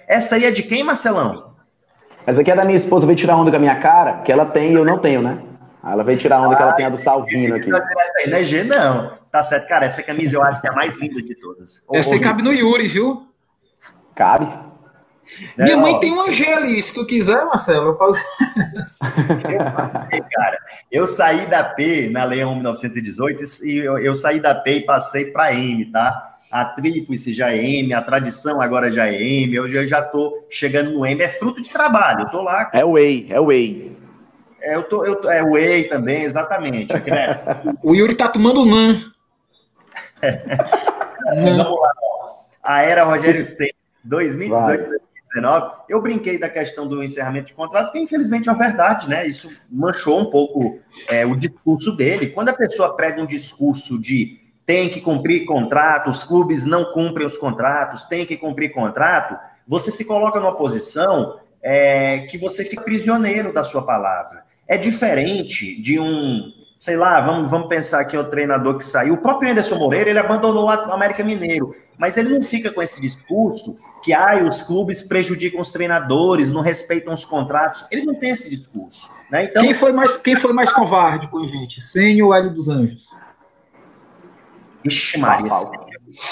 essa aí é de quem, Marcelão? Essa aqui é da minha esposa, veio tirar onda com a minha cara, que ela tem e eu não tenho, né? Aí Ela veio tirar onda que ela tem a do Salvino aqui. Essa aí não é G, não. Tá certo, cara. Essa camisa eu acho que é a mais linda de todas. Essa aí cabe no Yuri, viu? Cabe? É, Minha mãe ó, tem um G ali, se tu quiser, Marcelo. Eu posso... Eu, passei, cara, eu saí da P na Leão 1918 e eu, eu saí da P e passei para M, tá? A tríplice já é M, a tradição agora já é M, eu já, já tô chegando no M, é fruto de trabalho. Eu tô lá, É o Whey, é o Whey. é, eu tô, eu, tô- é o Whey também, exatamente. Né? O Yuri tá tomando NAN. NAN. Vamos lá. A era Rogério Ceni, 2018, 2019. Eu brinquei da questão do encerramento de contrato, que infelizmente é uma verdade, né? Isso manchou um pouco é, o discurso dele. Quando a pessoa prega um discurso de tem que cumprir contrato, os clubes não cumprem os contratos, tem que cumprir contrato, você se coloca numa posição é, que você fica prisioneiro da sua palavra. É diferente de um, sei lá, vamos, vamos pensar aqui o treinador que saiu. O próprio Anderson Moreira, ele abandonou o América Mineiro, mas ele não fica com esse discurso que ai, os clubes prejudicam os treinadores, não respeitam os contratos. Ele não tem esse discurso. Né? Então, Quem, foi mais, quem foi mais covarde com a gente? Senho ou Hélio dos Anjos? Ixi, Maria. Fala.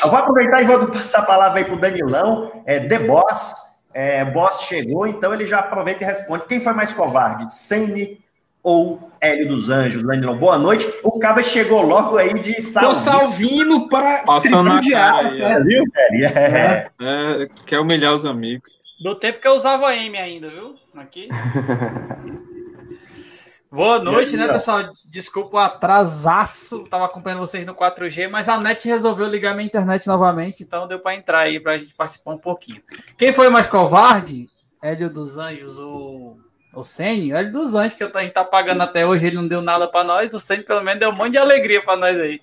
Eu vou aproveitar e vou passar a palavra aí para o Danilão. É, The Boss. É, Boss chegou, então ele já aproveita e responde. Quem foi mais covarde? Sene ou Hélio dos Anjos? Danilão, boa noite. O Caba chegou logo aí de Com salve. Salvino para Passando na cara tá certo? Viu, velho? É. É, quer humilhar os amigos. Do tempo que eu usava M ainda, viu? Aqui. Boa noite, aí, né, ó? pessoal? Desculpa o atrasaço. Tava acompanhando vocês no 4G, mas a NET resolveu ligar minha internet novamente, então deu para entrar aí pra gente participar um pouquinho. Quem foi mais covarde? Hélio dos Anjos ou o Sênio? Hélio dos Anjos, que a gente tá pagando até hoje, ele não deu nada para nós. O Sênio, pelo menos, deu um monte de alegria para nós aí.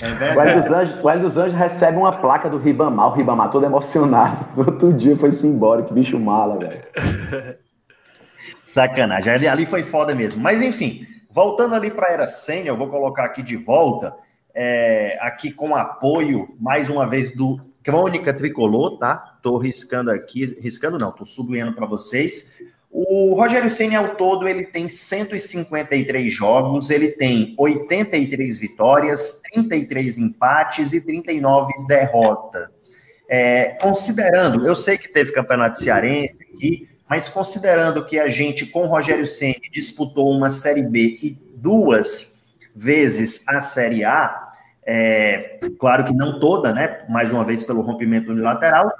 É O Hélio, dos Anjos, o Hélio dos Anjos recebe uma placa do Ribamar, o Ribamar todo emocionado. No outro dia foi-se embora, que bicho mala, velho. Sacanagem. Ali, ali foi foda mesmo. Mas enfim, voltando ali para a Era Sênior, eu vou colocar aqui de volta, é, aqui com apoio, mais uma vez, do Crônica Tricolor, tá? Tô riscando aqui, riscando não, tô sublinhando para vocês. O Rogério Ceni ao todo, ele tem 153 jogos, ele tem 83 vitórias, 33 empates e 39 derrotas. É, considerando, eu sei que teve campeonato cearense aqui, mas considerando que a gente, com Rogério Ceni disputou uma Série B e duas vezes a Série A, é, claro que não toda, né? Mais uma vez pelo rompimento unilateral,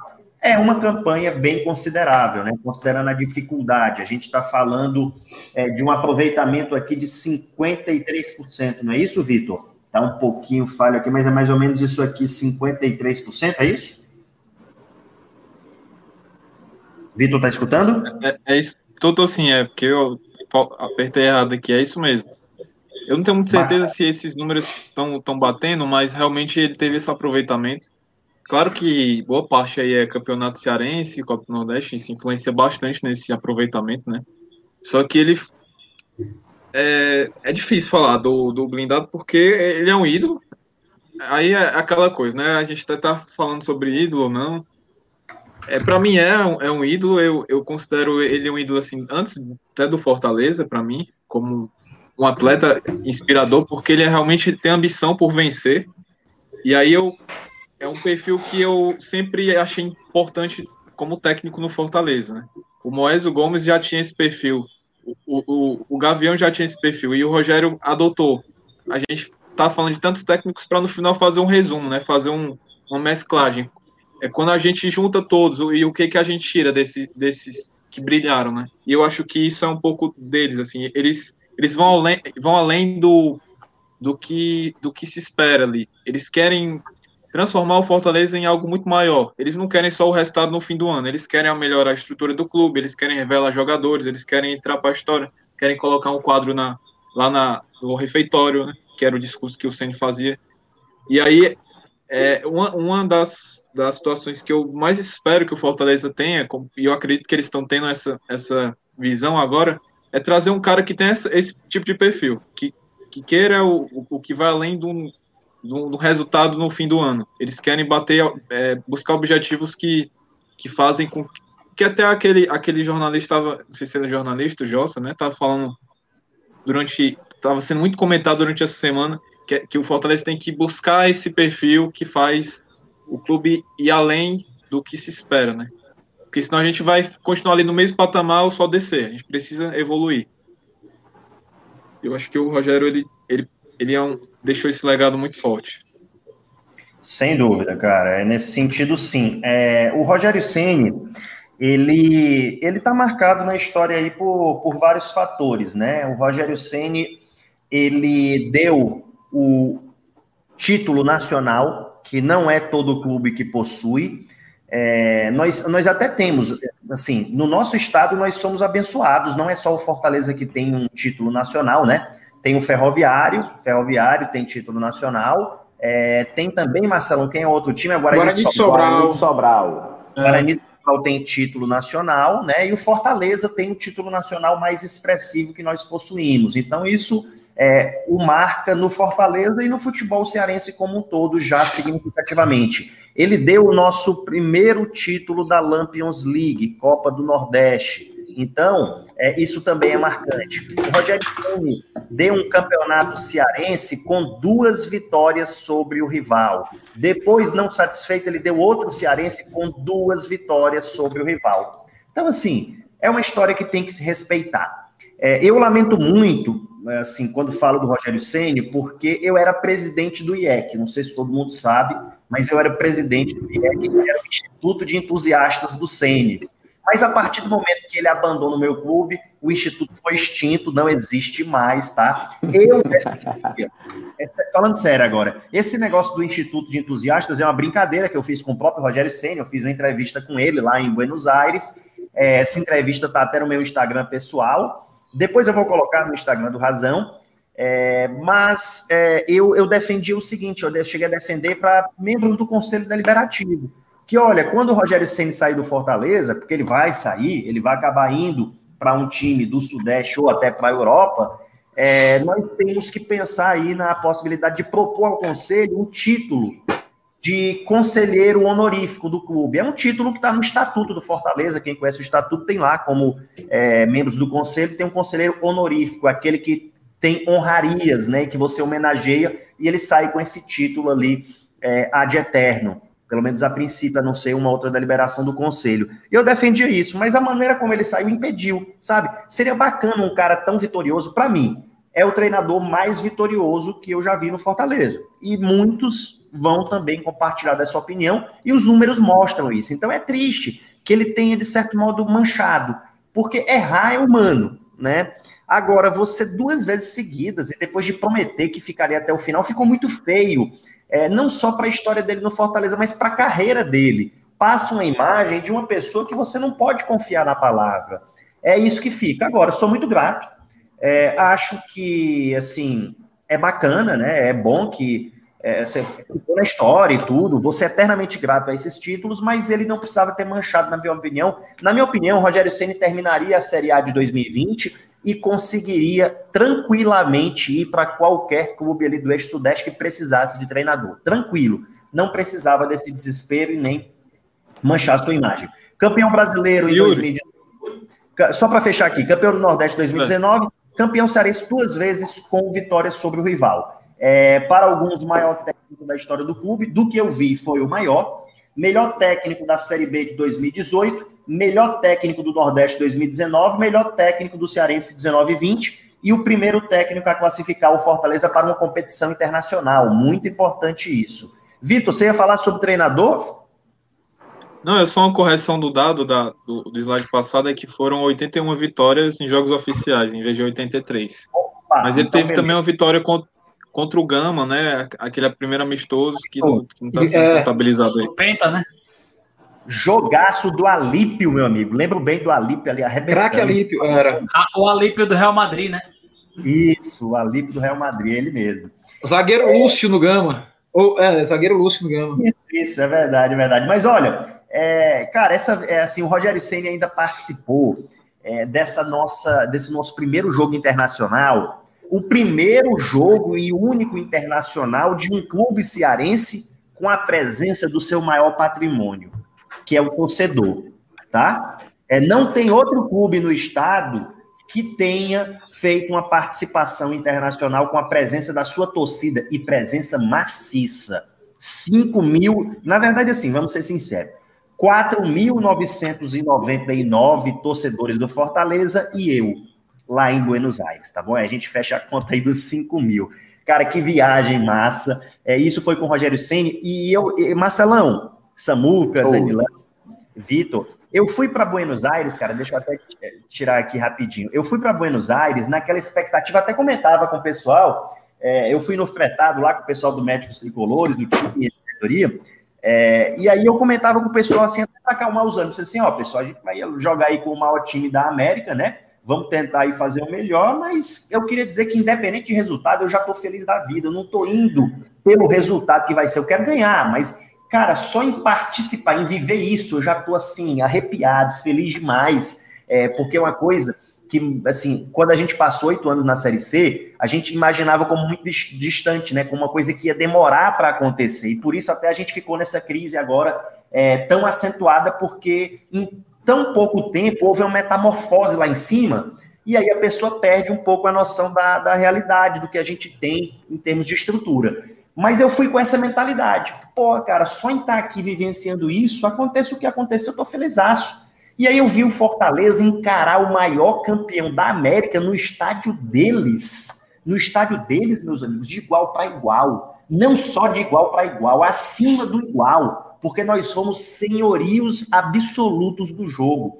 é uma campanha bem considerável, né? Considerando a dificuldade. A gente está falando é, de um aproveitamento aqui de 53%, não é isso, Vitor? Está um pouquinho falho aqui, mas é mais ou menos isso aqui, 53%, é isso? Vitor, tá escutando? É, é isso. Tô, sim, é porque eu apertei errado aqui, é isso mesmo. Eu não tenho muita certeza se esses números estão batendo, mas realmente ele teve esse aproveitamento. Claro que boa parte aí é campeonato cearense, Copa do Nordeste, isso influencia bastante nesse aproveitamento, né? Só que ele. É, é difícil falar do, do blindado porque ele é um ídolo. Aí é aquela coisa, né? A gente até tá falando sobre ídolo ou não. É, para mim é um, é um ídolo, eu, eu considero ele um ídolo assim, antes até do Fortaleza, para mim, como um atleta inspirador, porque ele realmente tem ambição por vencer. E aí eu é um perfil que eu sempre achei importante como técnico no Fortaleza. Né? O Moésio Gomes já tinha esse perfil, o, o, o Gavião já tinha esse perfil, e o Rogério adotou. A gente tá falando de tantos técnicos para no final fazer um resumo, né? fazer um, uma mesclagem. É quando a gente junta todos e o que, que a gente tira desse, desses que brilharam, né? E eu acho que isso é um pouco deles, assim, eles, eles vão além, vão além do, do que do que se espera ali. Eles querem transformar o Fortaleza em algo muito maior. Eles não querem só o resultado no fim do ano, eles querem melhorar a estrutura do clube, eles querem revelar jogadores, eles querem entrar para a história, querem colocar um quadro na, lá na, no refeitório, né, que era o discurso que o Ceni fazia. E aí, é, uma, uma das, das situações que eu mais espero que o Fortaleza tenha, e eu acredito que eles estão tendo essa, essa visão agora, é trazer um cara que tenha essa, esse tipo de perfil, que, que queira o, o, que vai além de um, do, do, resultado no fim do ano. Eles querem bater, é, buscar objetivos que, que fazem com que até aquele, aquele jornalista estava, não sei se era jornalista, o Jossa, né, estava falando durante, estava sendo muito comentado durante essa semana que, que o Fortaleza tem que buscar esse perfil que faz o clube ir além do que se espera, né? Porque senão a gente vai continuar ali no mesmo patamar ou só descer. A gente precisa evoluir. Eu acho que o Rogério ele, ele ele é um, deixou esse legado muito forte. Sem dúvida, cara. É nesse sentido, sim. É, o Rogério Ceni, ele ele está marcado na história aí por, por vários fatores, né? O Rogério Ceni ele deu o título nacional, que não é todo clube que possui. É, nós, nós até temos, assim, no nosso estado nós somos abençoados, não é só o Fortaleza que tem um título nacional, né? Tem o Ferroviário, Ferroviário tem título nacional. É, tem também, Marcelão, quem é outro time? Agora Guarani de Sobral. Sobral. É. Guarani de Sobral tem título nacional, né? E o Fortaleza tem o título nacional mais expressivo que nós possuímos. Então, isso é, o marca no Fortaleza e no futebol cearense como um todo, já significativamente. Ele deu o nosso primeiro título da Lampions League, Copa do Nordeste. Então, é, isso também é marcante. O Rogério Ceni deu um campeonato cearense com duas vitórias sobre o rival. Depois, não satisfeito, ele deu outro cearense com duas vitórias sobre o rival. Então, assim, é uma história que tem que se respeitar. É, eu lamento muito, assim, quando falo do Rogério Ceni, porque eu era presidente do IEC. Não sei se todo mundo sabe, mas eu era presidente do IEC, que era o Instituto de Entusiastas do Ceni. Mas a partir do momento que ele abandona o meu clube, o instituto foi extinto, não existe mais, tá? Eu falando sério agora, esse negócio do Instituto de Entusiastas é uma brincadeira que eu fiz com o próprio Rogério Senna, eu fiz uma entrevista com ele lá em Buenos Aires. É, essa entrevista tá até no meu Instagram pessoal. Depois eu vou colocar no Instagram do Razão. É, mas é, eu, eu defendi o seguinte: eu cheguei a defender para membros do Conselho Deliberativo que olha, quando o Rogério Ceni sair do Fortaleza, porque ele vai sair, ele vai acabar indo para um time do Sudeste ou até para a Europa, é, nós temos que pensar aí na possibilidade de propor ao Conselho um título de conselheiro honorífico do clube. É um título que está no Estatuto do Fortaleza. Quem conhece o Estatuto tem lá como é, membros do Conselho, tem um conselheiro honorífico, aquele que tem honrarias, né, que você homenageia, e ele sai com esse título ali é, ad eterno Pelo menos a princípio, a não ser uma outra deliberação do conselho. Eu defendia isso, mas a maneira como ele saiu impediu, sabe? Seria bacana um cara tão vitorioso, para mim, é o treinador mais vitorioso que eu já vi no Fortaleza. E muitos vão também compartilhar dessa opinião, e os números mostram isso. Então é triste que ele tenha, de certo modo, manchado, porque errar é humano, né? Agora, você duas vezes seguidas, e depois de prometer que ficaria até o final, ficou muito feio. É, não só para a história dele no Fortaleza, mas para a carreira dele. Passa uma imagem de uma pessoa que você não pode confiar na palavra. É isso que fica. Agora, sou muito grato. É, acho que, assim, é bacana, né? É bom que é, você ficou na história e tudo, você é eternamente grato a esses títulos, mas ele não precisava ter manchado, na minha opinião. Na minha opinião, o Rogério Ceni terminaria a Série A de 2020 e conseguiria tranquilamente ir para qualquer clube ali do eixo sudeste que precisasse de treinador. Tranquilo. Não precisava desse desespero e nem manchar sua imagem. Campeão brasileiro em 2019. Só para fechar aqui, campeão do Nordeste 2019, campeão cearense duas vezes com vitória sobre o rival. É, para alguns, o maior técnico da história do clube, do que eu vi, foi o maior. Melhor técnico da Série B de 2018, melhor técnico do Nordeste 2019, melhor técnico do Cearense 19 20 e o primeiro técnico a classificar o Fortaleza para uma competição internacional. Muito importante isso. Vitor, você ia falar sobre treinador? Não, é só uma correção do dado da, do, do slide passado, é que foram 81 vitórias em jogos oficiais, em vez de 83. Opa, Mas ele então teve beleza. também uma vitória contra, contra o Gama, né? Aquele primeiro amistoso que não, está sendo é, contabilizado aí. Penta, né? Jogaço do Alípio, meu amigo. Lembro bem do Alípio ali arrebentando. Craque Alípio, era. o Alípio do Real Madrid, né? Isso, o Alípio do Real Madrid, ele mesmo. Zagueiro Lúcio no Gama. Ou, é, zagueiro Lúcio no Gama. Isso, isso, é verdade, é verdade. Mas olha, é, cara, essa, é, assim, o Rogério Senna ainda participou é, dessa nossa, desse nosso primeiro jogo internacional. O primeiro jogo e único internacional de um clube cearense com a presença do seu maior patrimônio que é o torcedor, tá? É, não tem outro clube no estado que tenha feito uma participação internacional com a presença da sua torcida e presença maciça. 5 mil, na verdade, assim, vamos ser sinceros, 4.999 torcedores do Fortaleza e eu, lá em Buenos Aires, tá bom? A gente fecha a conta aí dos 5 mil. Cara, que viagem massa. É, isso foi com o Rogério Senni. E eu, e Marcelão, Samuca, oh. Danilão, Vitor, eu fui para Buenos Aires, cara, deixa eu até tirar aqui rapidinho. Eu fui para Buenos Aires naquela expectativa, até comentava com o pessoal, é, eu fui no fretado lá com o pessoal do Médicos Tricolores, do time de diretoria, é, e aí eu comentava com o pessoal assim, até para acalmar os ânimos, assim, ó, pessoal, a gente vai jogar aí com o maior time da América, né? Vamos tentar aí fazer o melhor, mas eu queria dizer que, independente de resultado, eu já estou feliz da vida. Eu não estou indo pelo resultado que vai ser. Eu quero ganhar, mas Cara, só em participar, em viver isso, eu já tô assim, arrepiado, feliz demais. É, porque é uma coisa que, assim, quando a gente passou oito anos na Série C, a gente imaginava como muito distante, né? Como uma coisa que ia demorar para acontecer. E por isso até a gente ficou nessa crise agora é, tão acentuada, porque tão pouco tempo houve uma metamorfose lá em cima, e aí a pessoa perde um pouco a noção da, da realidade, do que a gente tem em termos de estrutura. Mas eu fui com essa mentalidade. Pô, cara, só em estar aqui vivenciando isso, aconteça o que aconteceu, eu tô felizaço. E aí eu vi o Fortaleza encarar o maior campeão da América no estádio deles. No estádio deles, meus amigos, de igual para igual. Não só de igual para igual, acima do igual. Porque nós somos senhorios absolutos do jogo.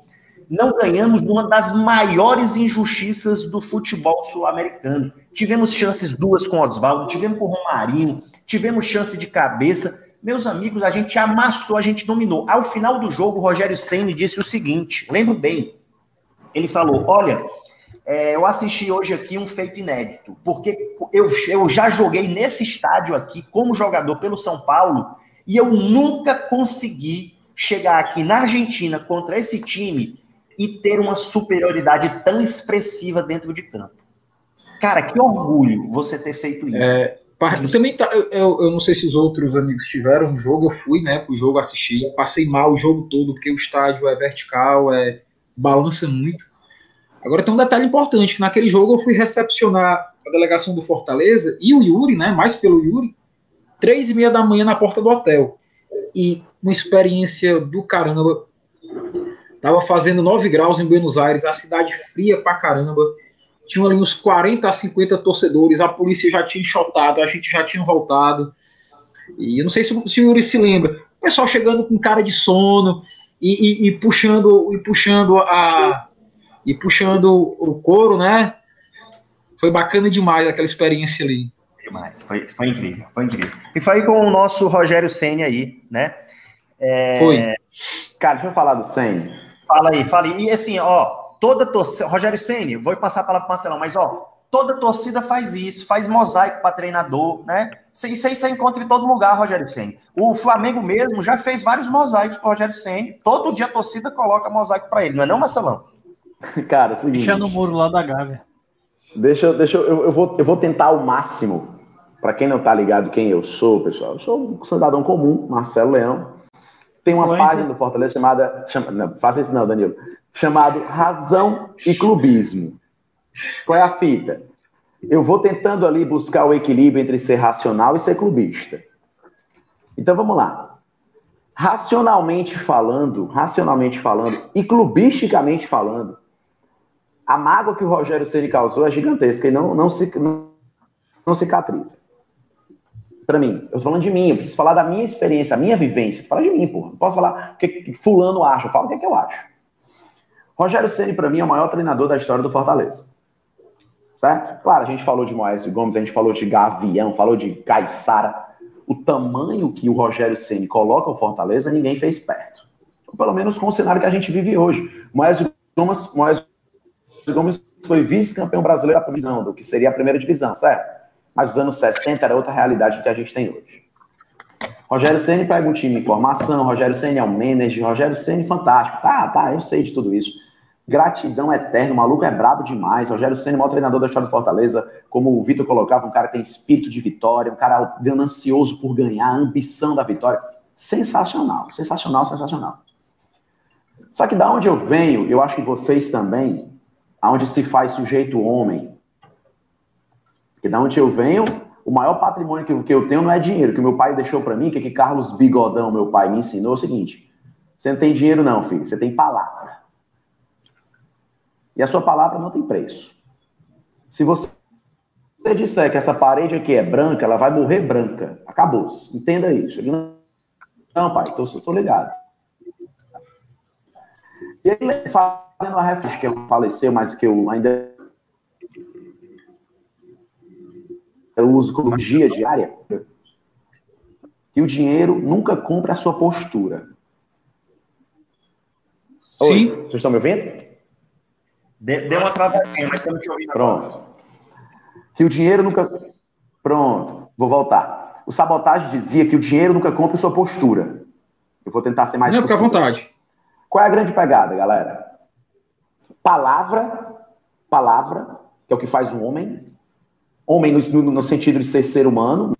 Não ganhamos numa das maiores injustiças do futebol sul-americano tivemos chances duas com Oswaldo, tivemos com Romarinho, tivemos chance de cabeça. Meus amigos, a gente amassou, a gente dominou. Ao final do jogo, o Rogério Senna disse o seguinte: lembro bem. Ele falou: Olha, é, eu assisti hoje aqui um feito inédito, porque eu, eu já joguei nesse estádio aqui como jogador pelo São Paulo e eu nunca consegui chegar aqui na Argentina contra esse time e ter uma superioridade tão expressiva dentro de campo. Cara, que orgulho você ter feito isso. É, também tá, eu, eu, não sei se os outros amigos tiveram no jogo, eu fui, né, pro jogo assistir, passei mal o jogo todo, porque o estádio é vertical, é balança muito. Agora tem um detalhe importante, que naquele jogo eu fui recepcionar a delegação do Fortaleza e o Yuri, né, mais pelo Yuri, três e meia da manhã na porta do hotel. e uma experiência do caramba. Tava fazendo 9 graus em Buenos Aires, a cidade fria pra caramba. Tinha ali uns 40 a 50 torcedores, a polícia já tinha enxotado, a gente já tinha voltado. E eu não sei se, o Yuri se lembra. O pessoal chegando com cara de sono e, e, e puxando e puxando a e puxando o couro, né? Foi bacana demais aquela experiência ali. Demais, foi, foi incrível, foi incrível. E foi com o nosso Rogério Senna aí, né? É... Foi. Cara, deixa eu falar do Senna. Fala aí, fala aí. E assim, ó, toda torcida. Rogério Senna, vou passar a palavra para o Marcelão, mas ó, toda torcida faz isso, faz mosaico para treinador, né? Isso aí você encontra em todo lugar, Rogério Senna. O Flamengo mesmo já fez vários mosaicos para Rogério Senna. Todo dia a torcida coloca mosaico para ele, não é não, Marcelão? Cara, é seguinte, Deixa no muro lá da Gávea. Deixa, deixa eu, eu, vou, eu vou tentar ao máximo. Para quem não tá ligado quem eu sou, pessoal, eu sou um cidadão comum, Marcelo Leão. Tem uma Influência. página do Fortaleza chamada. Chama, não, faça isso não, Danilo. Chamado Razão e Clubismo. Qual é a fita? Eu vou tentando ali buscar o equilíbrio entre ser racional e ser clubista. Então vamos lá. Racionalmente falando, racionalmente falando e clubisticamente falando, a mágoa que o Rogério Ceni causou é gigantesca e não, não, se, não, não cicatriza. Para mim, eu tô falando de mim, eu preciso falar da minha experiência, a minha vivência. Fala de mim, porra. Não posso falar o que fulano acha, eu falo o que, é que eu acho. Rogério Ceni para mim é o maior treinador da história do Fortaleza. Certo? Claro, a gente falou de Moésio Gomes, a gente falou de Gavião, falou de Caissara. O tamanho que o Rogério Ceni coloca o Fortaleza, ninguém fez perto. Pelo menos com o cenário que a gente vive hoje. Moésio Gomes, Moésio Gomes foi vice-campeão brasileiro da divisão, do que seria a primeira divisão, certo? Mas os anos 60 era outra realidade do que a gente tem hoje. Rogério Ceni pega um time em formação, Rogério Ceni é um manager, Rogério Ceni fantástico. Tá, tá, eu sei de tudo isso. Gratidão eterna, o maluco é brabo demais. Rogério Ceni, maior treinador da história do Fortaleza, como o Vitor colocava, um cara que tem espírito de vitória, um cara ganancioso por ganhar, ambição da vitória. Sensacional, sensacional, sensacional. Só que da onde eu venho, eu acho que vocês também, aonde se faz sujeito homem. Da onde eu venho, o maior patrimônio que, que eu tenho não é dinheiro, que meu pai deixou para mim, que, que Carlos Bigodão, meu pai, me ensinou é o seguinte: você não tem dinheiro, não, filho, você tem palavra. E a sua palavra não tem preço. Se você disser que essa parede aqui é branca, ela vai morrer branca. Acabou-se. Entenda isso. Ele não, não pai, tô, tô ligado. E ele fazendo a reflexão, que ele faleceu, mas que eu ainda eu uso como dia diária, que o dinheiro nunca compra a sua postura. Sim. Oi, vocês estão me ouvindo? Deu uma travadinha, mas estamos te ouvindo. Pronto. Que o dinheiro nunca. Pronto, vou voltar. O sabotagem dizia que o dinheiro nunca compra a sua postura. Eu vou tentar ser mais. Não, fica à vontade. Qual é a grande pegada, galera? Palavra, palavra, que é o que faz um homem. Homem no, no sentido de ser ser humano,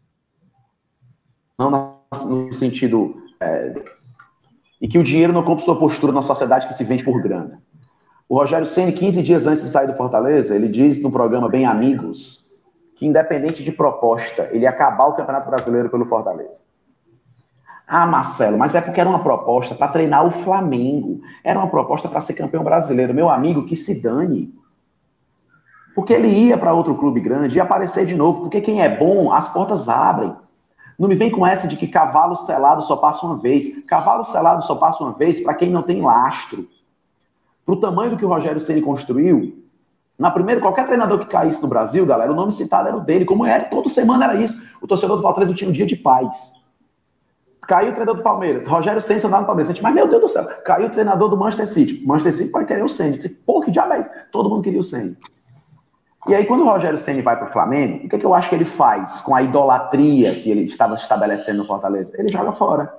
não no sentido. É, e que o dinheiro não compra sua postura na sociedade que se vende por grana. O Rogério Senna, 15 dias antes de sair do Fortaleza, ele diz no programa Bem Amigos que, independente de proposta, ele ia acabar o Campeonato Brasileiro pelo Fortaleza. Ah, Marcelo, mas é porque era uma proposta para treinar o Flamengo. Era uma proposta para ser campeão brasileiro. Meu amigo, que se dane. Porque ele ia para outro clube grande, ia aparecer de novo. Porque quem é bom, as portas abrem. Não me vem com essa de que cavalo selado só passa uma vez. Cavalo selado só passa uma vez para quem não tem lastro. Para o tamanho do que o Rogério Ceni construiu, na primeira, qualquer treinador que caísse no Brasil, galera, o nome citado era o dele, como era, toda semana era isso. O torcedor do Fortaleza tinha um dia de paz. Caiu o treinador do Palmeiras. Rogério Senna andava no Palmeiras. Gente, mas meu Deus do céu, caiu o treinador do Manchester City. Manchester City pode querer o Senna. Pô, que diabo é isso? Todo mundo queria o Senna. E aí, quando o Rogério Senna vai para o Flamengo, o que, é que eu acho que ele faz com a idolatria que ele estava estabelecendo no Fortaleza? Ele joga fora.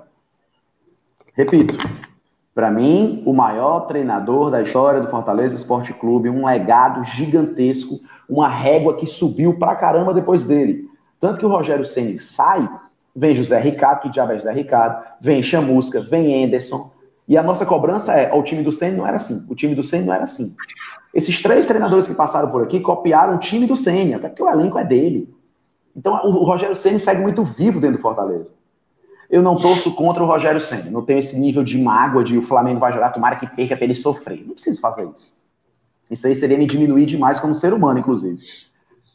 Repito, para mim, o maior treinador da história do Fortaleza Esporte Clube, um legado gigantesco, uma régua que subiu pra caramba depois dele. Tanto que o Rogério Ceni sai, vem José Ricardo, que diabo é José Ricardo, vem Chamusca, vem Anderson, e a nossa cobrança é, o time do Ceni não era assim, o time do Ceni não era assim. Esses três treinadores que passaram por aqui copiaram o time do Ceni, até porque o elenco é dele. Então o Rogério Ceni segue muito vivo dentro do Fortaleza. Eu não torço contra o Rogério Senna. Não tenho esse nível de mágoa de o Flamengo vai jogar, tomara que perca para ele sofrer. Não preciso fazer isso. Isso aí seria me diminuir demais como ser humano, inclusive.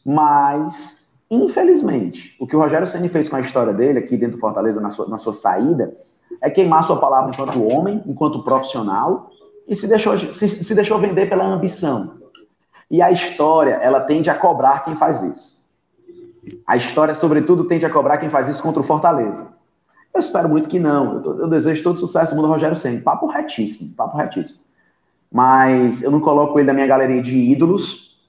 Mas, infelizmente, o que o Rogério Senna fez com a história dele aqui dentro do Fortaleza, na sua, na sua saída, é queimar sua palavra enquanto homem, enquanto profissional, e se deixou, se, se deixou vender pela ambição. E a história, ela tende a cobrar quem faz isso. A história, sobretudo, tende a cobrar quem faz isso contra o Fortaleza. Eu espero muito que não. Eu, tô, eu desejo todo sucesso do mundo Rogério Senna. Papo retíssimo, papo retíssimo. Mas eu não coloco ele na minha galeria de ídolos,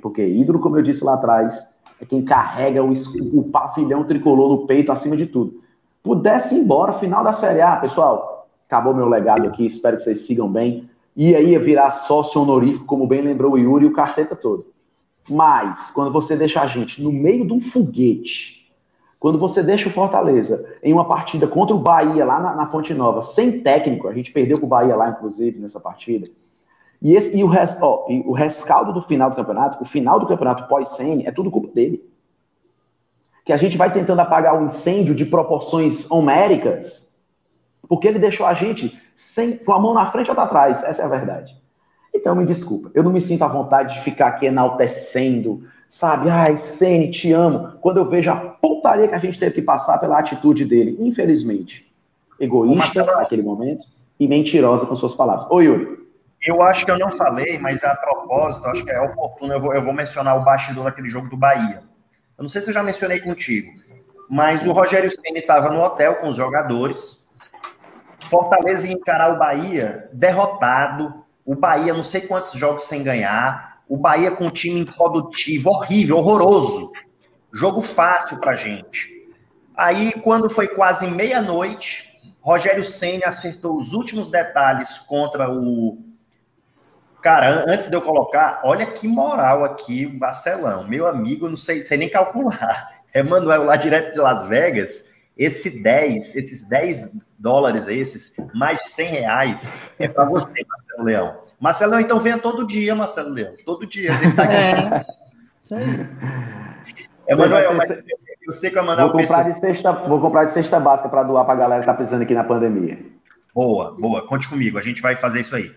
porque ídolo, como eu disse lá atrás, é quem carrega o, o pavilhão tricolor no peito acima de tudo. Pudesse ir embora, final da Série A, pessoal. Acabou meu legado aqui, espero que vocês sigam bem. E aí ia virar sócio honorífico, como bem lembrou o Yuri e o caceta todo. Mas, quando você deixa a gente no meio de um foguete, quando você deixa o Fortaleza em uma partida contra o Bahia lá na, na Fonte Nova, sem técnico, a gente perdeu com o Bahia lá, inclusive, nessa partida. E, esse, e, o, res, ó, e o rescaldo do final do campeonato, o final do campeonato pós-Sene, é tudo culpa dele. Que a gente vai tentando apagar o um incêndio de proporções homéricas, porque ele deixou a gente sem, com a mão na frente ou atrás. Essa é a verdade. Então, me desculpa, eu não me sinto à vontade de ficar aqui enaltecendo, sabe? Ai, Sene, te amo. Quando eu vejo a putaria que a gente teve que passar pela atitude dele, infelizmente, egoísta naquele momento e mentirosa com suas palavras. Oi, Yuri. Eu acho que eu não falei, mas a propósito, acho que é oportuno, eu vou, eu vou mencionar o bastidor daquele jogo do Bahia. Eu não sei se eu já mencionei contigo, mas o Rogério Ceni estava no hotel com os jogadores, Fortaleza ia encarar o Bahia derrotado, o Bahia não sei quantos jogos sem ganhar, o Bahia com um time improdutivo, horrível, horroroso. Jogo fácil pra gente. Aí, quando foi quase meia-noite, Rogério Senna acertou os últimos detalhes contra o. Cara, antes de eu colocar, olha que moral aqui, Barcelão. Meu amigo, não sei, sei nem calcular. Emanuel, lá direto de Las Vegas, esse 10, esses 10 dólares, esses mais de 100 reais, é para você, Marcelo Leão. Marcelo, então venha todo dia, Marcelo Leão. Todo dia. Tá é. Isso aí. Emanuel, mas eu sei que vai mandar vou comprar de cesta, Vou comprar de cesta básica para doar para a galera que está precisando aqui na pandemia. Boa, boa. Conte comigo, a gente vai fazer isso aí.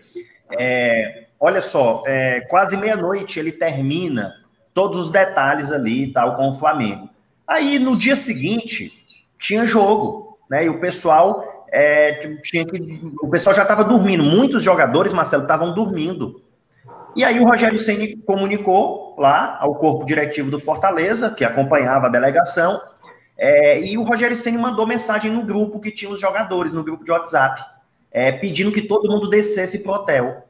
É, olha só, é, quase meia-noite ele termina todos os detalhes ali tal com o Flamengo. Aí no dia seguinte tinha jogo, né? E o pessoal é, tinha que, o pessoal já estava dormindo. Muitos jogadores, Marcelo, estavam dormindo. E aí o Rogério Ceni comunicou lá ao corpo diretivo do Fortaleza, que acompanhava a delegação, é, e o Rogério Ceni mandou mensagem no grupo que tinha os jogadores, no grupo de WhatsApp, é, pedindo que todo mundo descesse para o hotel.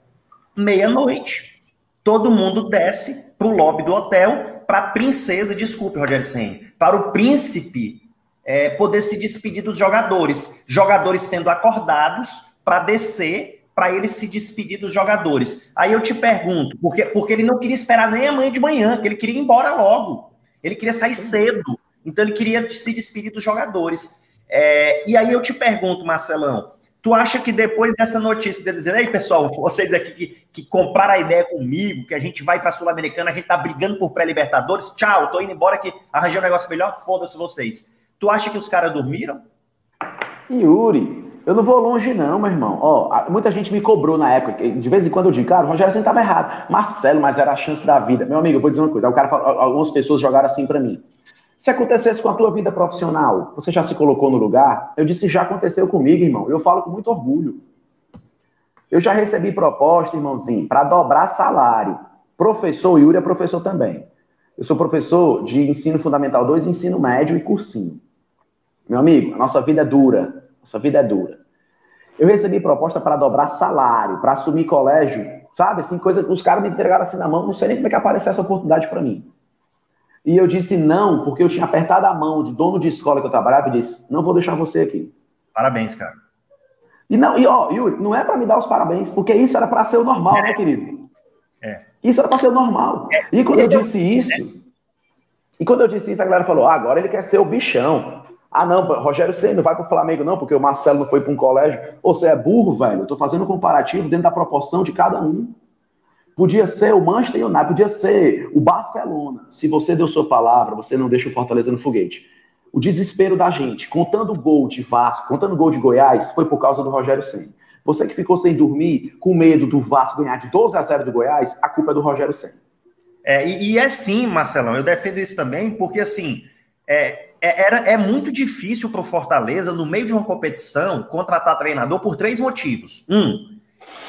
Meia-noite, todo mundo desce para o lobby do hotel para a princesa, desculpe, Rogério Ceni, para o príncipe é, poder se despedir dos jogadores. Jogadores sendo acordados para descer, para ele se despedir dos jogadores. Aí eu te pergunto, porque, porque ele não queria esperar nem amanhã de manhã, que ele queria ir embora logo. Ele queria sair cedo. Então ele queria se despedir dos jogadores. É, e aí eu te pergunto, Marcelão, tu acha que depois dessa notícia dele dizer, ei pessoal, vocês aqui que, que compraram a ideia comigo, que a gente vai para a Sul-Americana, a gente tá brigando por pré-libertadores, tchau, tô indo embora que arranjei um negócio melhor, foda-se vocês. Tu acha que os caras dormiram? Yuri, eu não vou longe não, meu irmão. Ó, muita gente me cobrou na época, de vez em quando eu digo, cara, o Rogério sempre estava errado. Marcelo, mas era a chance da vida. Meu amigo, eu vou dizer uma coisa. o cara, algumas pessoas jogaram assim para mim. Se acontecesse com a tua vida profissional, você já se colocou no lugar? Eu disse, já aconteceu comigo, irmão. Eu falo com muito orgulho. Eu já recebi proposta, irmãozinho, para dobrar salário. Professor, Yuri é professor também. Eu sou professor de ensino fundamental 2, ensino médio e cursinho. Meu amigo, a nossa vida é dura. Nossa vida é dura. Eu recebi proposta para dobrar salário, para assumir colégio, sabe? Assim, coisa que os caras me entregaram assim na mão, não sei nem como é que apareceu essa oportunidade para mim. E eu disse não, porque eu tinha apertado a mão de dono de escola que eu trabalhava e disse: não vou deixar você aqui. Parabéns, cara. E não, e ó, Yuri, não é para me dar os parabéns, porque isso era para ser o normal, é. né, querido? É. Isso era para ser o normal. É. E quando Esse eu disse é... isso, e quando eu disse isso, a galera falou: ah, agora ele quer ser o bichão. Ah, não, Rogério Senna não vai pro Flamengo, não, porque o Marcelo não foi para um colégio. Ou você é burro, velho. Eu tô fazendo um comparativo dentro da proporção de cada um. Podia ser o Manchester United, podia ser o Barcelona. Se você deu sua palavra, você não deixa o Fortaleza no foguete. o desespero da gente, contando o gol de Vasco, contando o gol de Goiás, foi por causa do Rogério Senna. Você que ficou sem dormir, com medo do Vasco ganhar de 12 a 0 do Goiás, a culpa é do Rogério Senna. É, e, e, é sim, Marcelão, eu defendo isso também, porque assim, é, é, era, é muito difícil para o Fortaleza, no meio de uma competição, contratar treinador por três motivos. Um,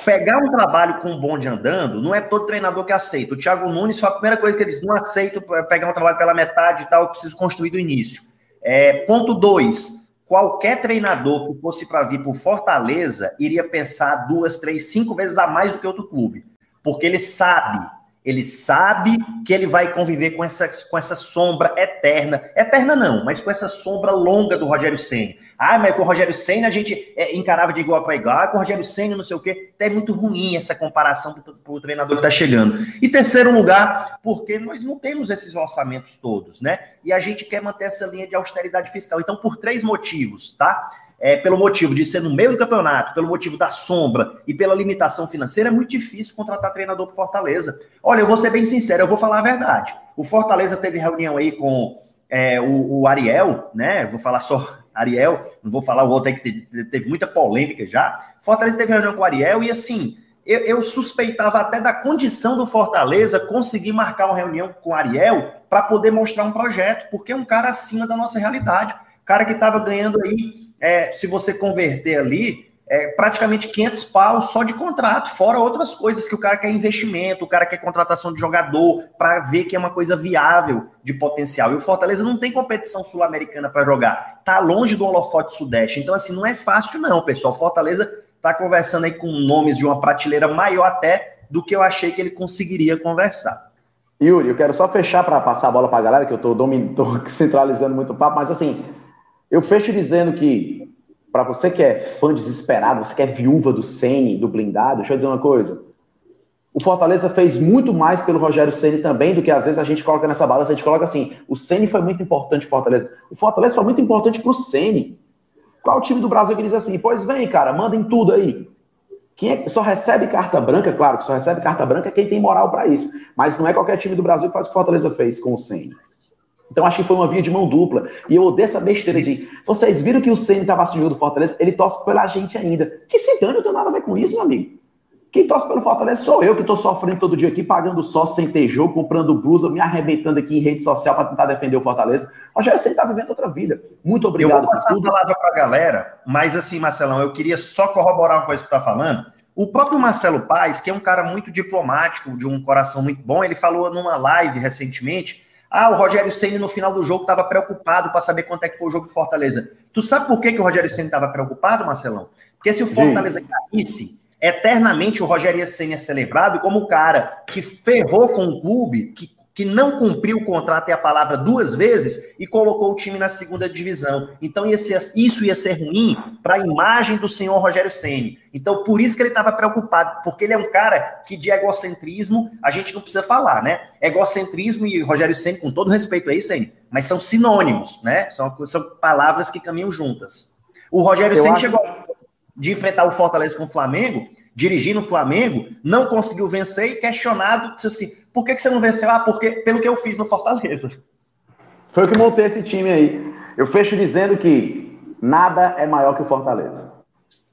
pegar um trabalho com um bonde andando, não é todo treinador que aceita. O Thiago Nunes foi a primeira coisa que ele disse: não aceito pegar um trabalho pela metade e tal, eu preciso construir do início. É, ponto dois: qualquer treinador que fosse para vir por Fortaleza iria pensar duas, três, cinco vezes a mais do que outro clube, porque ele sabe ele sabe que ele vai conviver com essa, com essa sombra eterna. Eterna não, mas com essa sombra longa do Rogério Senna. Ah, mas com o Rogério Senna a gente é, encarava de igual para igual. Ah, com o Rogério Senna não sei o quê. É muito ruim essa comparação para o treinador que está chegando. E terceiro lugar, porque nós não temos esses orçamentos todos, né? E a gente quer manter essa linha de austeridade fiscal. Então, por três motivos, tá? é, pelo motivo de ser no meio do campeonato, pelo motivo da sombra e pela limitação financeira, é muito difícil contratar treinador para Fortaleza. Olha, eu vou ser bem sincero, eu vou falar a verdade. O Fortaleza teve reunião aí com é, o, o, Ariel, né? Vou falar só Ariel, não vou falar o outro aí que teve, muita polêmica já. Fortaleza teve reunião com o Ariel e assim. Eu, eu suspeitava até da condição do Fortaleza conseguir marcar uma reunião com o Ariel para poder mostrar um projeto, porque é um cara acima da nossa realidade. Cara que estava ganhando aí é, se você converter ali, é praticamente 500 pau só de contrato, fora outras coisas que o cara quer investimento, o cara quer contratação de jogador, para ver que é uma coisa viável de potencial. E o Fortaleza não tem competição sul-americana para jogar, tá longe do holofote sudeste. Então, assim, não é fácil, não, pessoal. Fortaleza tá conversando aí com nomes de uma prateleira maior até do que eu achei que ele conseguiria conversar. Yuri, eu quero só fechar para passar a bola para a galera, que eu estou centralizando muito o papo, mas assim, eu fecho dizendo que, para você que é fã desesperado, você que é viúva do Sene, do blindado, deixa eu dizer uma coisa. O Fortaleza fez muito mais pelo Rogério Ceni também do que às vezes a gente coloca nessa balança. A gente coloca assim: o Ceni foi muito importante para o Fortaleza. O Fortaleza foi muito importante para o Ceni. Qual o time do Brasil que diz assim? Pois vem, cara, mandem tudo aí. Quem é só recebe carta branca? Claro que só recebe carta branca quem tem moral para isso. Mas não é qualquer time do Brasil que faz o que o Fortaleza fez com o Ceni. Então acho que foi uma via de mão dupla. E eu odeio essa besteira de. Vocês viram que o Senna estava assistindo do Fortaleza? Ele torce pela gente ainda. Que se dane, eu tenho nada a ver com isso, meu amigo. Quem torce pelo Fortaleza sou eu que estou sofrendo todo dia aqui, pagando só sem ter jogo, comprando blusa, me arrebentando aqui em rede social para tentar defender o Fortaleza. Rogério Senna está vivendo outra vida. Muito obrigado. Eu vou passar a palavra para a galera, mas assim, Marcelão, eu queria só corroborar uma coisa que tu está falando. O próprio Marcelo Paes, que é um cara muito diplomático, de um coração muito bom, ele falou numa live recentemente ah, o Rogério Senna no final do jogo estava preocupado para saber quanto é que foi o jogo de Fortaleza. Tu sabe por que, que o Rogério Senna estava preocupado, Marcelão? Porque se o Fortaleza caísse, eternamente o Rogério Senna é celebrado como o cara que ferrou com o clube, que que não cumpriu o contrato e a palavra duas vezes e colocou o time na segunda divisão. Então ia ser, isso ia ser ruim para a imagem do senhor Rogério Ceni. Então por isso que ele estava preocupado, porque ele é um cara que de egocentrismo a gente não precisa falar, né? Egocentrismo e Rogério Ceni, com todo respeito aí, Ceni, mas são sinônimos, né? São, são palavras que caminham juntas. O Rogério Ceni acho... chegou de enfrentar o Fortaleza com o Flamengo, dirigindo o Flamengo, não conseguiu vencer e questionado, disse assim, por que, que você não venceu? Ah, porque pelo que eu fiz no Fortaleza. Foi o que montei esse time aí. Eu fecho dizendo que nada é maior que o Fortaleza.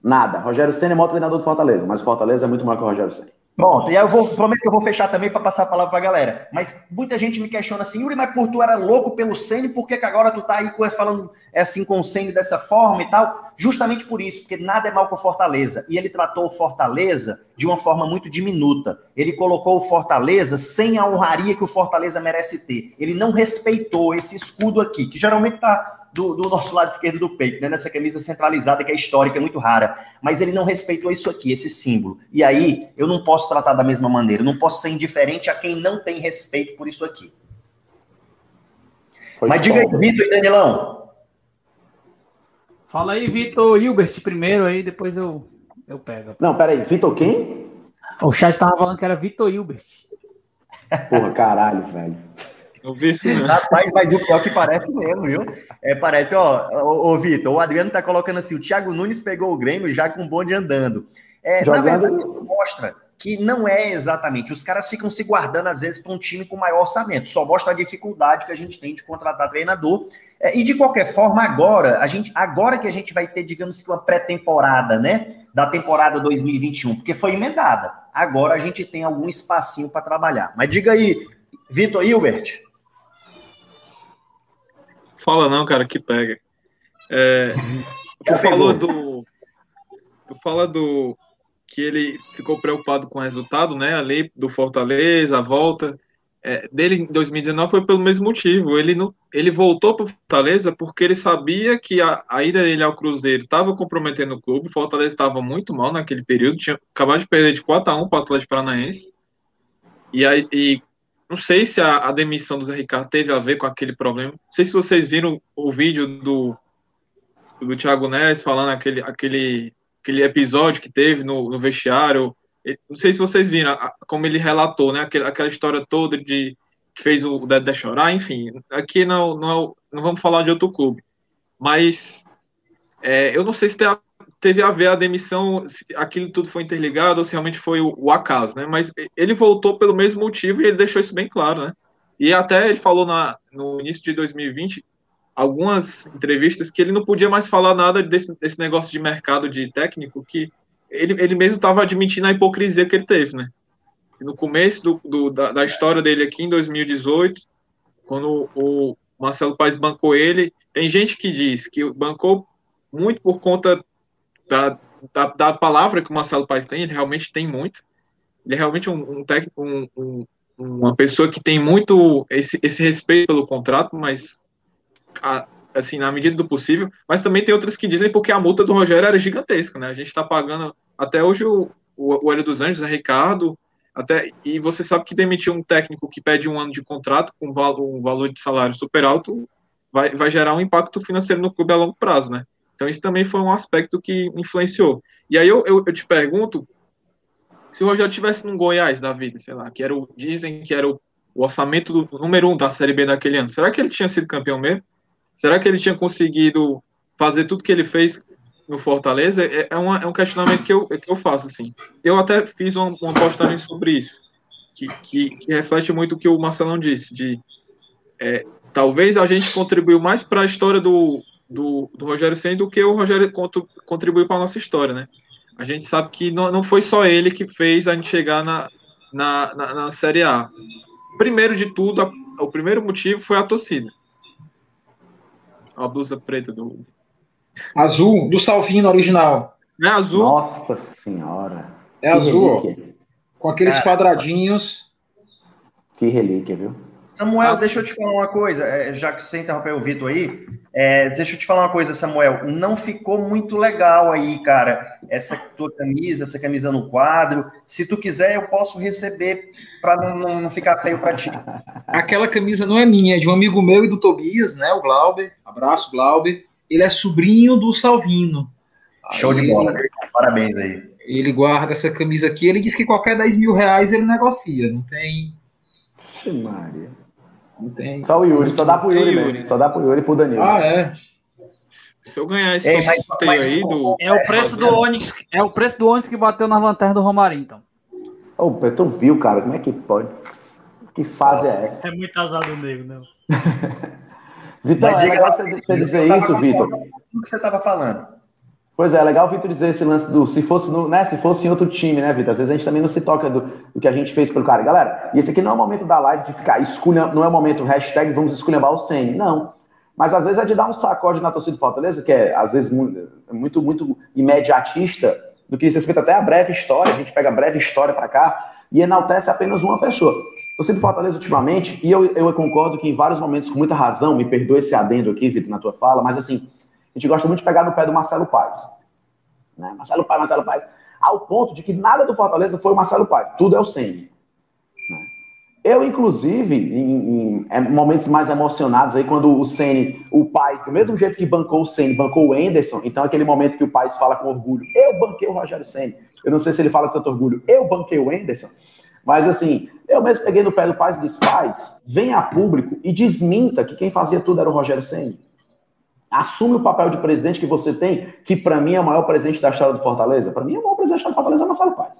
Nada. Rogério Senna é o maior treinador do Fortaleza, mas o Fortaleza é muito maior que o Rogério Senna. Pronto, e aí eu vou, prometo que eu vou fechar também para passar a palavra para a galera. Mas muita gente me questiona assim, Yuri, mas por tu era louco pelo Senna, por que, que agora tu tá aí falando é assim com o Senna dessa forma e tal? Justamente por isso, porque nada é mal com Fortaleza. E ele tratou o Fortaleza de uma forma muito diminuta. Ele colocou o Fortaleza sem a honraria que o Fortaleza merece ter. Ele não respeitou esse escudo aqui, que geralmente tá do, do, nosso lado esquerdo do peito, né? nessa camisa centralizada que é histórica, é muito rara. Mas ele não respeitou isso aqui, esse símbolo. E aí, eu não posso tratar da mesma maneira, eu não posso ser indiferente a quem não tem respeito por isso aqui. Foi Mas diga aí, Vitor e Danilão. Fala aí, Vitor Hilbert primeiro, aí depois eu, eu pego. Não, peraí, Vitor quem? O chat tava falando que era Vitor Hilbert. Porra, caralho, velho. Eu vi isso mesmo. Rapaz, mas o pior que parece mesmo, viu? É, parece, ó, ô, ô Vitor, o Adriano tá colocando assim: o Thiago Nunes pegou o Grêmio já com o bonde andando. É, na verdade, mostra que não é exatamente. Os caras ficam se guardando, às vezes, para um time com maior orçamento. Só mostra a dificuldade que a gente tem de contratar treinador. É, e de qualquer forma, agora, a gente, agora que a gente vai ter, digamos que, uma pré-temporada, né? Da temporada 2021, porque foi emendada. Agora a gente tem algum espacinho para trabalhar. Mas diga aí, Vitor Hilbert. Fala não, cara, que pega. É, tu falou do. Tu fala do. Que ele ficou preocupado com o resultado, né? A lei do Fortaleza, a volta é, dele em 2019 foi pelo mesmo motivo. Ele, não, ele voltou para o Fortaleza porque ele sabia que a, a ida dele ao Cruzeiro estava comprometendo o clube. O Fortaleza estava muito mal naquele período, tinha acabado de perder de 4 a 1 para o Atlético Paranaense. E, aí, e não sei se a, a, demissão do Zé Ricardo teve a ver com aquele problema. Não sei se vocês viram o vídeo do, do Thiago Neves falando aquele, aquele, aquele episódio que teve no, no vestiário não sei se vocês viram como ele relatou, né? Aquela, aquela história toda de que fez o Dedé chorar, enfim. Aqui não, não, não vamos falar de outro clube. Mas é, eu não sei se teve a ver a demissão, se aquilo tudo foi interligado ou se realmente foi o, o, acaso, né? Mas ele voltou pelo mesmo motivo e ele deixou isso bem claro, né? E até ele falou na, no início de 2020 algumas entrevistas que ele não podia mais falar nada desse, desse negócio de mercado de técnico que ele, ele mesmo estava admitindo a hipocrisia que ele teve, né? No começo do, do da, da, história dele aqui, em 2018, quando o Marcelo Paes bancou ele, tem gente que diz que bancou muito por conta da, da, da palavra que o Marcelo Paes tem, ele realmente tem muito. Ele é realmente um, um técnico, um, um, uma pessoa que tem muito esse, esse respeito pelo contrato, mas a, assim, na medida do possível, mas também tem outras que dizem porque a multa do Rogério era gigantesca, né? A gente está pagando até hoje o, o, Hélio dos Anjos, é Ricardo, até, e você sabe que demitir um técnico que pede um ano de contrato com um valor de salário super alto vai, vai gerar um impacto financeiro no clube a longo prazo, né? Então isso também foi um aspecto que influenciou. E aí eu, eu, eu te pergunto, se o Rogério tivesse num Goiás da vida, sei lá, que era o, dizem que era o, o orçamento do número um da Série B daquele ano, será que ele tinha sido campeão mesmo? Será que ele tinha conseguido fazer tudo que ele fez no Fortaleza, é, é, uma, é um questionamento que eu, que eu faço, assim. Eu até fiz uma, uma postagem sobre isso, que, que, que, reflete muito o que o Marcelão disse, de é, talvez a gente contribuiu mais para a história do, do, do Rogério Senna do que o Rogério contribuiu para a nossa história, né? A gente sabe que não, não foi só ele que fez a gente chegar na, na, na, na Série A. Primeiro de tudo, a, o primeiro motivo foi a torcida. A blusa preta do, Azul, do Salvino original. É azul? Nossa senhora. É que azul, relíquia. ó. Com aqueles quadradinhos. Que relíquia, viu? Samuel, Nossa. deixa eu te falar uma coisa, é, já que você interrompeu o Vitor aí, é, deixa eu te falar uma coisa, Samuel, não ficou muito legal aí, cara, essa tua camisa, essa camisa no quadro, se tu quiser eu posso receber para não, não, ficar feio para ti. Aquela camisa não é minha, é de um amigo meu e do Tobias, né, o Glauber, abraço Glauber, ele é sobrinho do Salvino. Show aí de bola, ele, parabéns aí. Ele guarda essa camisa aqui, ele diz que qualquer 10 mil reais ele negocia, não tem. Maria. Não tem. Só o Yuri, só dá pro Yuri, Yuri. Só dá pro Yuri e pro Danilo. Ah, é. Se eu ganhar esse Ei, mas, mas, aí do. É o preço do Onix, é o preço do Onix que bateu na lanterna do Romarinho, então. Ô, oh, tu viu, cara? Como é que pode? Que fase é essa? É muito azar do nego, não. Vitor, é legal você, você dizer isso, Vitor. O que você estava falando? Pois é, é legal o Vitor dizer esse lance do se fosse, no, né, se fosse em outro time, né, Vitor? Às vezes a gente também não se toca do, do, que a gente fez pelo cara. Galera, e esse aqui não é o momento da live de ficar escolha, não é o momento hashtag vamos esculhambar o 100, não. Mas às vezes é de dar um sacode na torcida do Fortaleza, que é às vezes muito, muito imediatista, do que diz respeito até a breve história, a gente pega a breve história para cá e enaltece apenas uma pessoa. Torcida do Fortaleza ultimamente, e eu, eu concordo que em vários momentos, com muita razão, me perdoe esse adendo aqui, Vitor, na tua fala, mas assim, a gente gosta muito de pegar no pé do Marcelo Paes. Né? Marcelo Paes, Marcelo Paes. Ao ponto de que nada do Fortaleza foi o Marcelo Paes, tudo é o Senni. Né? Eu, inclusive, em, em, é, momentos mais emocionados, aí quando o Senni, o Paes, do mesmo jeito que bancou o Senni, bancou o Enderson, então aquele momento que o Paes fala com orgulho, eu banquei o Rogério Senni. Eu não sei se ele fala com tanto orgulho, eu banquei o Enderson. Mas assim, eu mesmo peguei no pé do pai e disse, pais, venha a público e desminta que quem fazia tudo era o Rogério Senni. Assume o papel de presidente que você tem, que para mim é o maior presente da história do Fortaleza. Para mim, é o maior presente da Fortaleza é Marcelo Paz.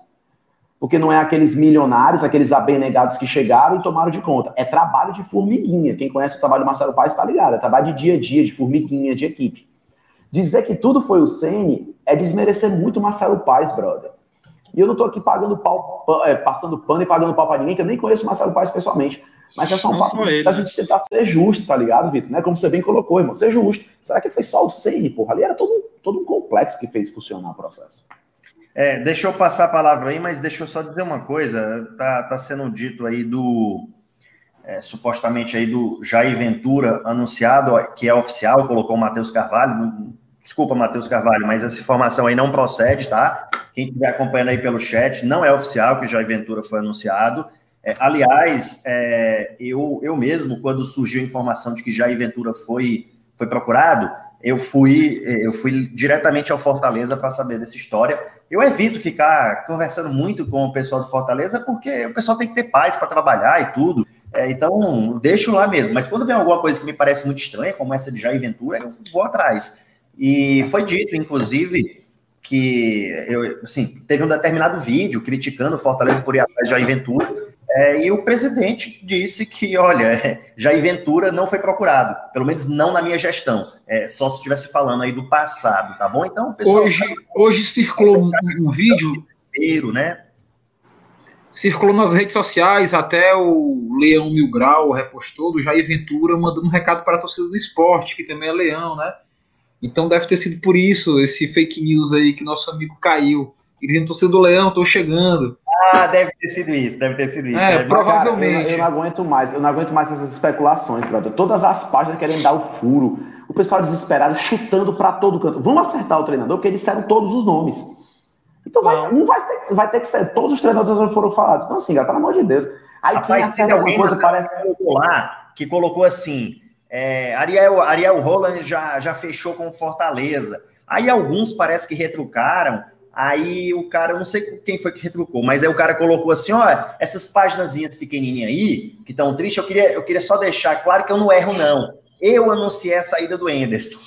Porque não é aqueles milionários, aqueles abnegados que chegaram e tomaram de conta. É trabalho de formiguinha. Quem conhece o trabalho do Marcelo Paes está ligado. É trabalho de dia a dia, de formiguinha, de equipe. Dizer que tudo foi o Ceni é desmerecer muito Marcelo Paes, brother. E eu não estou aqui pagando pau, é, passando pano e pagando pau para ninguém, que eu nem conheço o Marcelo Paes pessoalmente. Mas é só um papo da gente tentar ser justo, tá ligado, Vitor? Né? Como você bem colocou, irmão, ser justo. Será que foi só o Ceni, porra? Ali era todo, todo um complexo que fez funcionar o processo. É, deixa eu passar a palavra aí, mas deixa eu só dizer uma coisa. Tá, tá sendo dito aí do é, supostamente aí do Jair Ventura anunciado, que é oficial, colocou o Matheus Carvalho. Desculpa, Matheus Carvalho, mas essa informação aí não procede, tá? Quem estiver acompanhando aí pelo chat, não é oficial que o Jair Ventura foi anunciado. É, aliás, é, eu, eu mesmo, quando surgiu a informação de que Jair Ventura foi, foi procurado, eu fui, eu fui diretamente ao Fortaleza para saber dessa história. Eu evito ficar conversando muito com o pessoal do Fortaleza, porque o pessoal tem que ter paz para trabalhar e tudo. É, então, deixo lá mesmo. Mas quando vem alguma coisa que me parece muito estranha, como essa de Jair Ventura, eu vou atrás. E foi dito, inclusive, que eu, assim, teve um determinado vídeo criticando o Fortaleza por ir atrás de Jair Ventura. É, e o presidente disse que, olha, Jair Ventura não foi procurado, pelo menos não na minha gestão, é, só se estivesse falando aí do passado, tá bom? Então, pessoal. Hoje, tá... hoje circulou um, um vídeo. Né? Circulou nas redes sociais, até o Leão Mil Grau repostou do Jair Ventura mandando um recado para a torcida do esporte, que também é leão, né? Então deve ter sido por isso esse fake news aí que nosso amigo caiu. Ele dizendo, torcida do Leão, tô chegando. Ah, deve ter sido isso, deve ter sido isso. É, é provavelmente. Cara, eu, eu, não aguento mais, eu não aguento mais essas especulações, brother. Todas as páginas querem dar o furo. O pessoal desesperado chutando para todo canto. Vamos acertar o treinador, porque eles disseram todos os nomes. Então vai, um vai ter, vai ter que ser. Todos os treinadores foram falados. Então, assim, cara, pelo amor de Deus. Aí Rapaz, quem acerta alguma coisa parece. Lá, que colocou assim: é, Ariel, Ariel Roland já, já fechou com Fortaleza. Aí alguns parece que retrucaram Aí o cara, não sei quem foi que retrucou, mas aí o cara colocou assim: olha, essas paginazinhas pequenininhas aí, que estão tristes, eu queria, eu queria só deixar claro que eu não erro, não. Eu anunciei a saída do Enderson.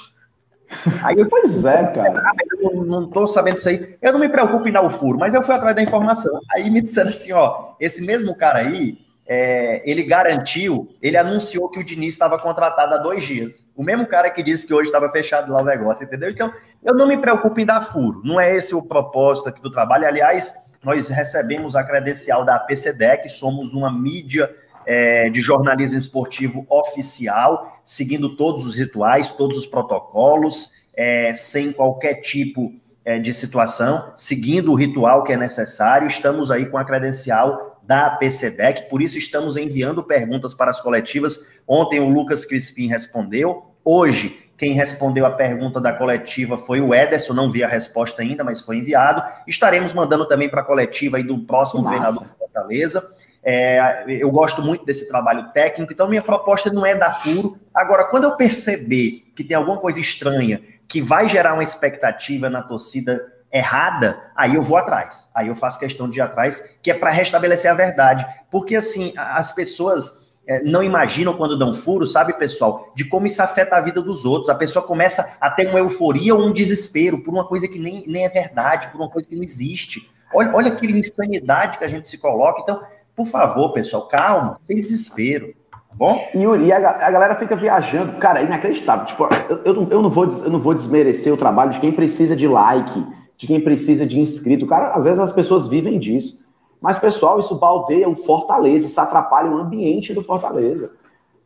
Aí eu, pois é, cara. Ah, eu não, não tô sabendo isso aí. Eu não me preocupo em dar o furo, mas eu fui atrás da informação. Aí me disseram assim: ó, esse mesmo cara aí, é, ele garantiu, ele anunciou que o Diniz estava contratado há dois dias. O mesmo cara que disse que hoje estava fechado lá o negócio, entendeu? Então, eu não me preocupo em dar furo, não é esse o propósito aqui do trabalho. Aliás, nós recebemos a credencial da PCDEC, somos uma mídia é, de jornalismo esportivo oficial, seguindo todos os rituais, todos os protocolos, é, sem qualquer tipo é, de situação, seguindo o ritual que é necessário. Estamos aí com a credencial da PCDEC, por isso estamos enviando perguntas para as coletivas. Ontem o Lucas Crispim respondeu, hoje quem respondeu a pergunta da coletiva foi o Ederson, não vi a resposta ainda, mas foi enviado. Estaremos mandando também para a coletiva aí do próximo Nossa. treinador do Fortaleza. É, eu gosto muito desse trabalho técnico, então minha proposta não é dar furo. Agora, quando eu perceber que tem alguma coisa estranha que vai gerar uma expectativa na torcida errada, aí eu vou atrás. Aí eu faço questão de ir atrás, que é para restabelecer a verdade. Porque assim, as pessoas é, não imaginam quando dão furo, sabe, pessoal, de como isso afeta a vida dos outros. A pessoa começa a ter uma euforia ou um desespero por uma coisa que nem, nem é verdade, por uma coisa que não existe. Olha, olha que insanidade que a gente se coloca. Então, por favor, pessoal, calma, sem desespero. Tá bom? Yuri, a, a galera fica viajando, cara, é inacreditável. Tipo, eu, eu, não, eu, não vou, eu não vou desmerecer o trabalho de quem precisa de like, de quem precisa de inscrito. Cara, às vezes as pessoas vivem disso. Mas, pessoal, isso baldeia o Fortaleza, isso atrapalha o ambiente do Fortaleza.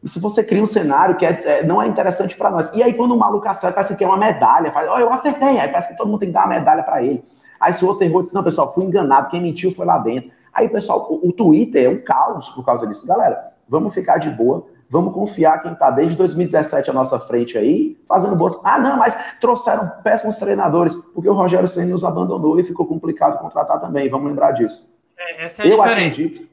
E se você cria um cenário que é, é, não é interessante para nós. E aí, quando o maluco acerta, parece que é uma medalha. Fala, oh, eu acertei. Aí parece que todo mundo tem que dar uma medalha para ele. Aí, se o outro errou, diz: não, pessoal, fui enganado. Quem mentiu foi lá dentro. Aí, pessoal, o, o Twitter é um caos por causa disso. Galera, vamos ficar de boa. Vamos confiar quem está desde 2017 à nossa frente aí, fazendo boas. Ah, não, mas trouxeram péssimos treinadores, porque o Rogério Senna nos abandonou e ficou complicado contratar também. Vamos lembrar disso. É, essa é a eu diferença. Acredito.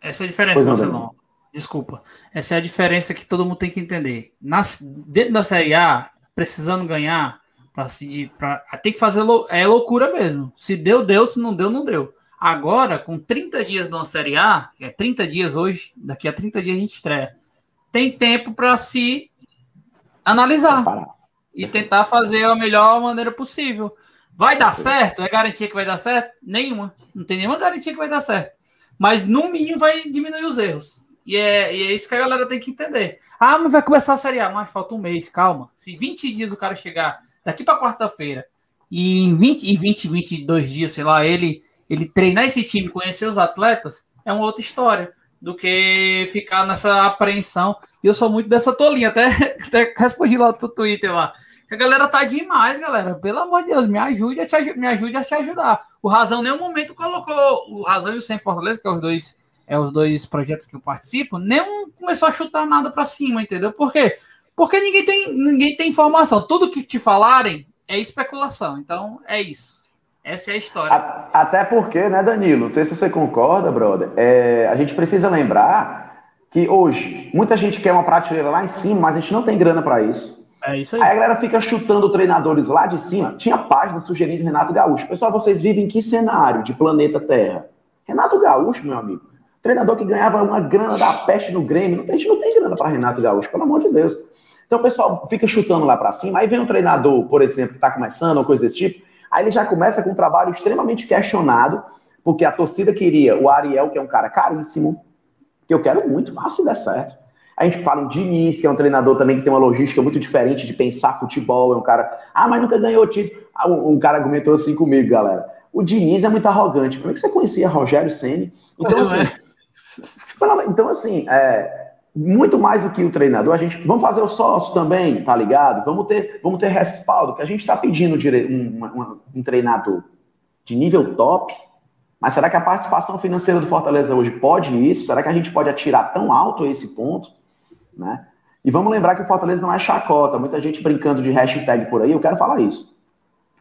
Essa é a diferença, Marcelão. Desculpa. Essa é a diferença que todo mundo tem que entender. Nas, dentro da Série A, precisando ganhar, para se pra, tem que fazer lou, é loucura mesmo. Se deu, deu, se não deu, não deu. Agora, com 30 dias na Série A, que é 30 dias hoje, daqui a 30 dias a gente estreia, tem tempo para se analisar e tentar fazer a melhor maneira possível. Vai dar certo? É garantia que vai dar certo? Nenhuma. Não tem nenhuma garantia que vai dar certo. Mas no mínimo vai diminuir os erros. E é, e é isso que a galera tem que entender. Ah, mas vai começar a Série A. Mas falta um mês, calma. Se 20 dias o cara chegar daqui para quarta-feira e em 20, e 20, 22 dias, sei lá, ele, ele treinar esse time, conhecer os atletas, é uma outra história do que ficar nessa apreensão. E eu sou muito dessa tolinha, até, até respondi lá no Twitter lá. A galera tá demais, galera. Pelo amor de Deus, me ajude a te, me ajude a te ajudar. O Razão, em nenhum momento, colocou o Razão e o Sem Fortaleza, que é os dois, é os dois projetos que eu participo, nenhum começou a chutar nada para cima, entendeu? Por quê? Porque ninguém tem, ninguém tem informação. Tudo que te falarem é especulação. Então, é isso. Essa é a história. Até porque, né, Danilo? Não sei se você concorda, brother. É, a gente precisa lembrar que hoje muita gente quer uma prateleira lá em cima, mas a gente não tem grana para isso. É isso aí. Aí a galera fica chutando treinadores lá de cima. Tinha página sugerindo Renato Gaúcho. Pessoal, vocês vivem em que cenário de planeta Terra? Renato Gaúcho, meu amigo. Treinador que ganhava uma grana da peste no Grêmio. A gente não tem grana para Renato Gaúcho, pelo amor de Deus. Então o pessoal fica chutando lá para cima. Aí vem um treinador, por exemplo, que está começando ou coisa desse tipo. Aí ele já começa com um trabalho extremamente questionado, porque a torcida queria o Ariel, que é um cara caríssimo, que eu quero muito, mas se der certo. A gente fala em Diniz, que é um treinador também que tem uma logística muito diferente de pensar futebol. É um cara, ah, mas nunca ganhou título. Ah, um, cara argumentou assim comigo, galera. O Diniz é muito arrogante. Como é que você conhecia Rogério Ceni? Então, assim, é. então, assim é, muito mais do que o treinador, a gente vamos fazer o sócio também, tá ligado? Vamos ter, vamos ter respaldo, que a gente está pedindo um, um, um treinador de nível top mas será que a participação financeira do Fortaleza hoje pode isso? Será que a gente pode atirar tão alto a esse ponto? Né? E vamos lembrar que o Fortaleza não é chacota. Muita gente brincando de hashtag por aí, eu quero falar isso.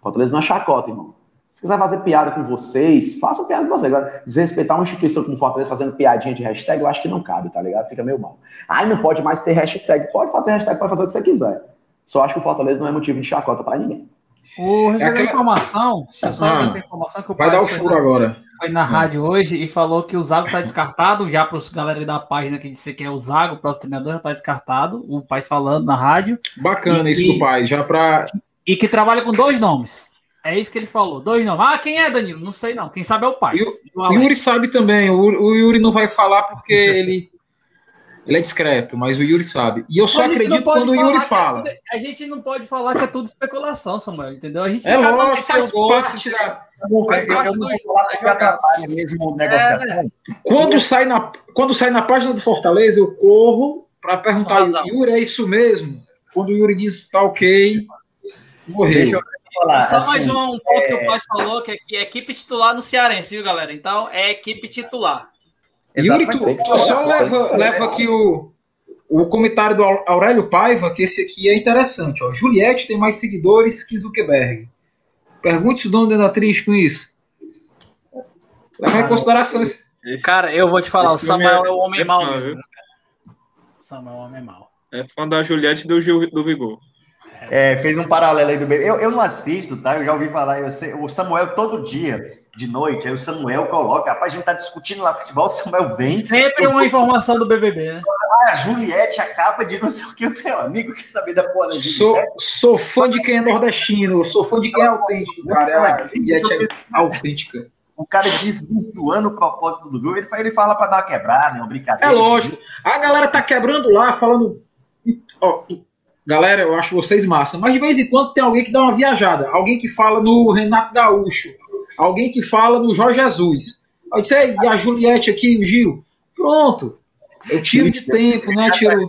Fortaleza não é chacota, irmão. Se quiser fazer piada com vocês, façam piada com vocês. Agora, desrespeitar uma instituição como Fortaleza fazendo piadinha de hashtag, eu acho que não cabe, tá ligado? Fica meio mal. Ai, não pode mais ter hashtag. Pode fazer hashtag, pode fazer o que você quiser. Só acho que o Fortaleza não é motivo de chacota para ninguém. O receber é aquela... informação, só ah, essa informação que o vai dar o furo agora. Foi na rádio hoje e falou que o Zago está descartado, já para os galera da página que disse que é o Zago, o próximo treinador já está descartado, o Paz falando na rádio. Bacana e, isso do Paz, já para e que trabalha com dois nomes. É isso que ele falou, dois nomes. Ah, quem é Danilo? Não sei não. Quem sabe é o Paz. O, Yuri sabe também. O, o Yuri não vai falar porque ele ele é discreto, mas o Yuri sabe. E eu só acredito quando o Yuri fala. É, a gente não pode falar que é tudo especulação, Samuel, entendeu? A gente é lógico, faz parte da... mesmo negociação. É, quando, sai na, quando sai na página do Fortaleza, eu corro para perguntar ao Yuri, é isso mesmo? Quando o Yuri diz tá ok, morreu. Deixa eu falar. Só mais assim, um ponto é... que o Paz falou, que é, que é equipe titular no Cearense, viu, galera? Então, é equipe titular. Yuri, tu, tu só leva, leva aqui o, o comentário do Aurélio Paiva, que esse aqui é interessante. Ó. Juliette tem mais seguidores que Zuckerberg. Pergunte se o dono da atriz com isso. Leva em consideração esse. Cara, eu vou te falar, o Samuel é, é o homem é mau mesmo. Samuel é o homem mau. É fã da Juliette do Gil do Vigor. É, fez um paralelo aí do bebê. Eu, eu não assisto, tá? Eu já ouvi falar. Eu sei, o Samuel todo dia de noite, aí o Samuel coloca, rapaz, a gente tá discutindo lá futebol, o Samuel vem. Sempre uma informação do BBB, né? Ah, a Juliette acaba de não sei o que, meu amigo, quer saber da porra da sou, sou fã de quem é nordestino, sou fã de quem é autêntico, cara. A Juliette é autêntica. O cara desvirtuando o propósito do grupo, ele fala, ele fala pra dar uma quebrada, é uma brincadeira. É lógico. A galera tá quebrando lá, falando. Ó, galera, eu acho vocês massa, mas de vez em quando tem alguém que dá uma viajada. Alguém que fala no Renato Gaúcho alguém que fala no Jorge Jesus. Aí disse, e a Juliette aqui, o Gil. Pronto. Eu tiro de tempo, né? Tiro.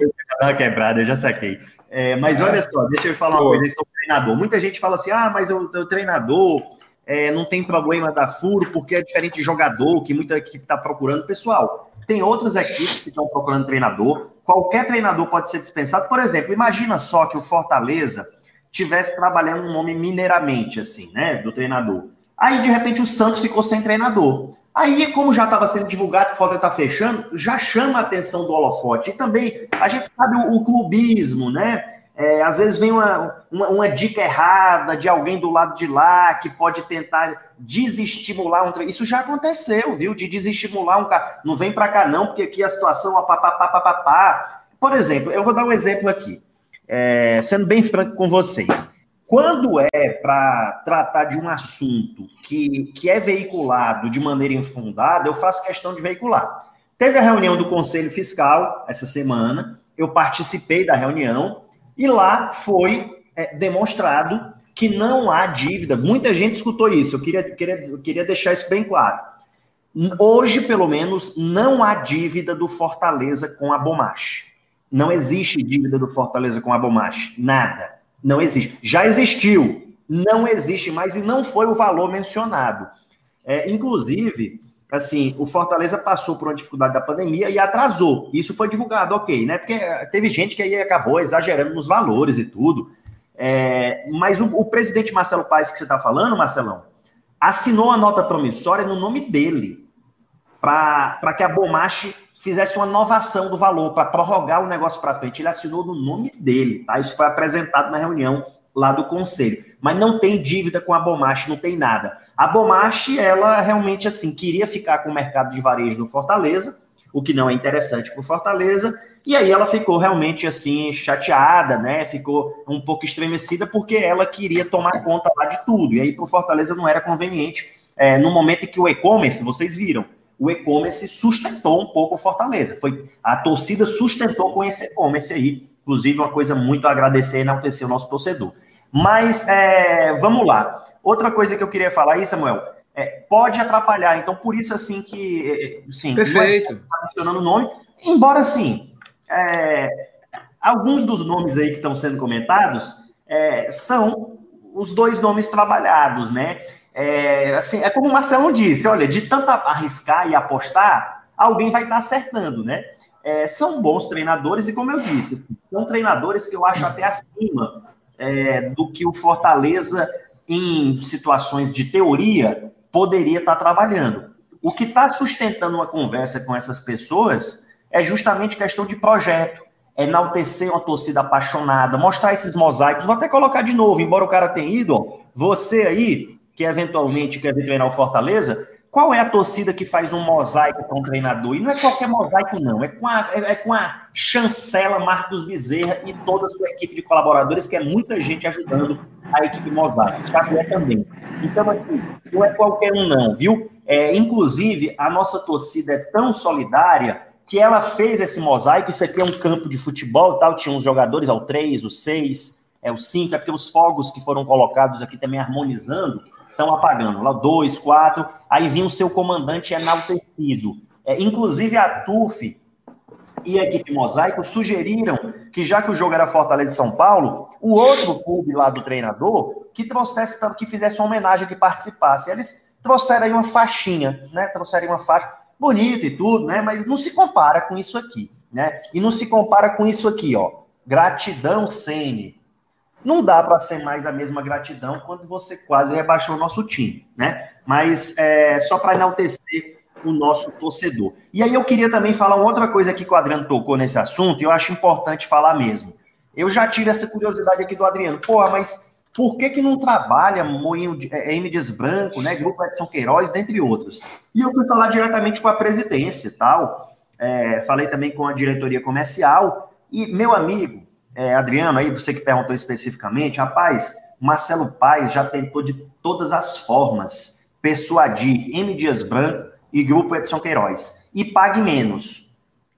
Quebrada, eu já saquei. É, mas é. olha só, deixa eu falar uma coisa sobre o treinador. Muita gente fala assim: ah, mas o, o treinador é, não tem problema da furo porque é diferente de jogador, que muita equipe está procurando. Pessoal, tem outras equipes que estão procurando treinador. Qualquer treinador pode ser dispensado. Por exemplo, imagina só que o Fortaleza tivesse trabalhando um nome mineiramente, assim, né? Do treinador. Aí, de repente, o Santos ficou sem treinador. Aí, como já estava sendo divulgado que o Fortaleza está fechando, já chama a atenção do holofote. E também, a gente sabe o, o clubismo, né? É, às vezes vem uma, uma, uma, dica errada de alguém do lado de lá que pode tentar desestimular um Isso já aconteceu, viu? De desestimular um cara. Não vem para cá, não, porque aqui a situação é papapá. Por exemplo, eu vou dar um exemplo aqui, é, sendo bem franco com vocês. Quando é para tratar de um assunto que, que é veiculado de maneira infundada, eu faço questão de veicular. Teve a reunião do Conselho Fiscal essa semana, eu participei da reunião e lá foi é, demonstrado que não há dívida. Muita gente escutou isso, eu queria, queria, eu queria deixar isso bem claro. Hoje, pelo menos, não há dívida do Fortaleza com a Bomache. Não existe dívida do Fortaleza com a Bomache. Nada. Não existe. Já existiu, não existe mais e não foi o valor mencionado. É, inclusive, assim, o Fortaleza passou por uma dificuldade da pandemia e atrasou. Isso foi divulgado, ok, né? Porque teve gente que aí acabou exagerando nos valores e tudo. É, mas o, o, presidente Marcelo Paes, que você está falando, Marcelão, assinou a nota promissória no nome dele, para que a Bomache fizesse uma inovação do valor para prorrogar o negócio para frente. Ele assinou no nome dele, tá? Isso foi apresentado na reunião lá do conselho. Mas não tem dívida com a Bomache, não tem nada. A Bomache, ela realmente assim queria ficar com o mercado de varejo do Fortaleza, o que não é interessante para o Fortaleza. E aí ela ficou realmente assim chateada, né? Ficou um pouco estremecida porque ela queria tomar conta lá de tudo. E aí para o Fortaleza não era conveniente é, no momento em que o e-commerce, vocês viram, o e-commerce sustentou um pouco o Fortaleza. Foi a torcida sustentou com esse e-commerce aí, inclusive uma coisa muito a agradecer e enaltecer o nosso torcedor. Mas é, vamos lá. Outra coisa que eu queria falar aí, Samuel, é, pode atrapalhar. Então, por isso assim que, é, sim, perfeito. Tá mencionando o nome, embora assim, é, alguns dos nomes aí que estão sendo comentados é, são os dois nomes trabalhados, né? É, assim, é como o Marcelo disse, olha, de tanto arriscar e apostar, alguém vai estar acertando, né? É, são bons treinadores e, como eu disse, assim, são treinadores que eu acho até acima é, do que o Fortaleza, em situações de teoria, poderia estar trabalhando. O que está sustentando uma conversa com essas pessoas é justamente questão de projeto, é enaltecer uma torcida apaixonada, mostrar esses mosaicos. Vou até colocar de novo, embora o cara tenha ido, ó, você aí que eventualmente quer vir treinar o Fortaleza, qual é a torcida que faz um mosaico com o treinador? E não é qualquer mosaico, não. É com a, é, é com a chancela Marcos Bezerra e toda a sua equipe de colaboradores, que é muita gente ajudando a equipe mosaico. Xavier também. Então, assim, não é qualquer um, não, viu? É, inclusive, a nossa torcida é tão solidária que ela fez esse mosaico. Isso aqui é um campo de futebol tal. Tinha uns jogadores ao 3, o 6, é o 5, é porque os fogos que foram colocados aqui também harmonizando estão apagando. Lá, dois, quatro, aí vinha o seu comandante enaltecido. É, inclusive a TUF e a equipe Mosaico sugeriram que, já que o jogo era Fortaleza e São Paulo, o outro clube lá do treinador que trouxesse, que fizesse uma homenagem, que participasse. Eles trouxeram aí uma faixinha, né? Trouxeram uma faixa bonita e tudo, né? Mas não se compara com isso aqui, né? E não se compara com isso aqui, ó. Gratidão, Sene. Não dá para ser mais a mesma gratidão quando você quase rebaixou o nosso time, né? Mas é, só para enaltecer o nosso torcedor. E aí eu queria também falar uma outra coisa aqui que o Adriano tocou nesse assunto, e eu acho importante falar mesmo. Eu já tive essa curiosidade aqui do Adriano. Porra, mas por que, que não trabalha Moinho é, M. Dias Branco, né, Grupo Edson Queiroz, dentre outros? E eu fui falar diretamente com a presidência e tal, é, falei também com a diretoria comercial, e meu amigo, é, Adriano, aí você que perguntou especificamente, rapaz, Marcelo Paes já tentou de todas as formas persuadir M. Dias Branco e Grupo Edson Queiroz. E pague menos.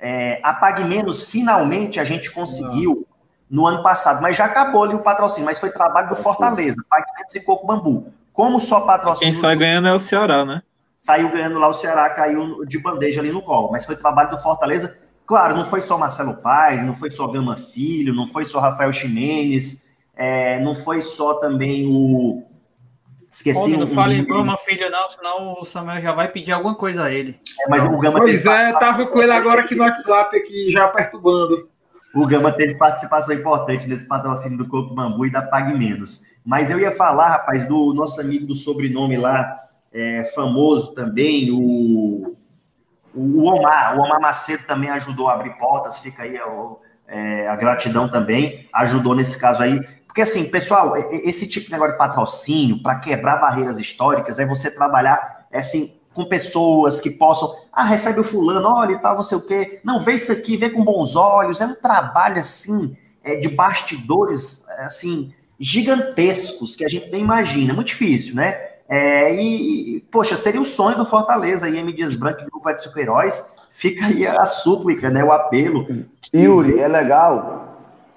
É, a Pague Menos, finalmente, a gente conseguiu no ano passado, mas já acabou ali o patrocínio, mas foi trabalho do Fortaleza, Pague Menos e Coco Bambu. Como só patrocínio. Quem sai ganhando é o Ceará, né? Saiu ganhando lá o Ceará, caiu de bandeja ali no colo, mas foi trabalho do Fortaleza Claro, não foi só Marcelo Paes, não foi só Gama Filho, não foi só Rafael Ximenes, é, não foi só também o. Esqueci. Homem, não fale em Gama Filho, não, senão o Samuel já vai pedir alguma coisa a ele. É, mas o Gama pois é, tava com ele agora aqui no WhatsApp, aqui, já perturbando. O Gama teve participação importante nesse patrocínio do Corpo Bambu e da Pague Menos. Mas eu ia falar, rapaz, do nosso amigo do sobrenome lá, é, famoso também, o o Omar, o Omar Macedo também ajudou a abrir portas, fica aí é, a gratidão também, ajudou nesse caso aí. Porque assim, pessoal, esse tipo de negócio de patrocínio, para quebrar barreiras históricas, é você trabalhar assim, com pessoas que possam, ah, recebe o fulano, olha e tal, não sei o quê. Não, vê isso aqui, vê com bons olhos. É um trabalho assim, é, de bastidores, assim, gigantescos que a gente nem imagina. Muito difícil, né? É, e, poxa, seria o sonho do Fortaleza aí, M. Dias Branco e Grupo Edson Queiroz. Fica aí a súplica, né? O apelo. Yuri, é legal.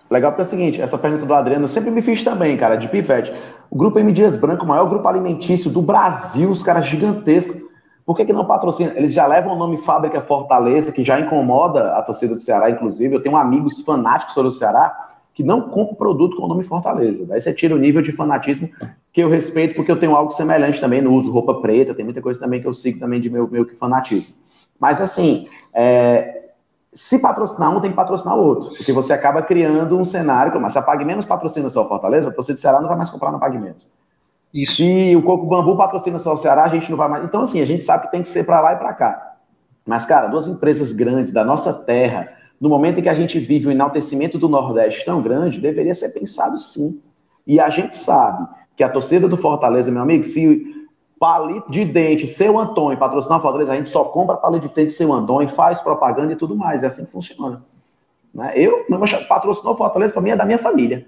Legal porque é o seguinte, essa pergunta do Adriano eu sempre me fiz também, cara, de pivete. O Grupo M. Dias Branco, o maior grupo alimentício do Brasil, os caras gigantescos. Por que, que não patrocina? Eles já levam o nome Fábrica Fortaleza, que já incomoda a torcida do Ceará, inclusive. Eu tenho amigos fanáticos do Ceará que não compram produto com o nome Fortaleza. Daí você tira o nível de fanatismo que eu respeito, porque eu tenho algo semelhante também, no uso roupa preta, tem muita coisa também que eu sigo também de meu, meu que fanatismo. Mas assim, é, se patrocinar um, tem que patrocinar o outro, porque você acaba criando um cenário, mas se a Pague Menos patrocina só o Fortaleza, a torcida do Ceará não vai mais comprar na Pague Menos. Isso. Se o Coco Bambu patrocina só o Ceará, a gente não vai mais. Então, assim, a gente sabe que tem que ser para lá e para cá. Mas, cara, duas empresas grandes da nossa terra, no momento em que a gente vive o enaltecimento do Nordeste tão grande, deveria ser pensado sim. E a gente sabe que a torcida do Fortaleza, meu amigo, se palito de dente, seu Antônio, patrocinar o Fortaleza, a gente só compra palito de dente, seu Antônio, faz propaganda e tudo mais. É assim que funciona. Né? Eu, meu patrocinou o Fortaleza, para mim é da minha família.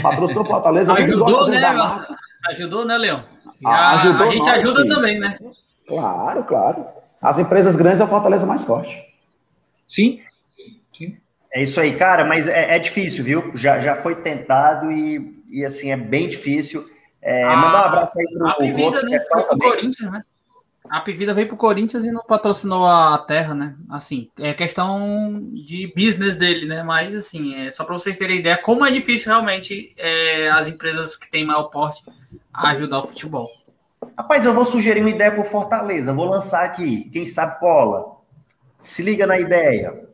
Patrocinou o Fortaleza. Ajudou, né, Ajudou, né, Leão? Ah, ajudou a gente nós, ajuda também, né? Claro, claro. As empresas grandes é o Fortaleza mais forte. Sim. É isso aí, cara, mas é, é difícil, viu? Já, já foi tentado e, e assim, é bem difícil. É, mandar um abraço aí pro, a Pivida, né, foi pro Corinthians, né? A Pivida veio pro Corinthians e não patrocinou a terra, né? Assim, é questão de business dele, né? Mas, assim, é só para vocês terem ideia como é difícil realmente é, as empresas que têm maior porte ajudar o futebol. Rapaz, eu vou sugerir uma ideia pro Fortaleza. Vou lançar aqui. Quem sabe cola. Se liga na ideia.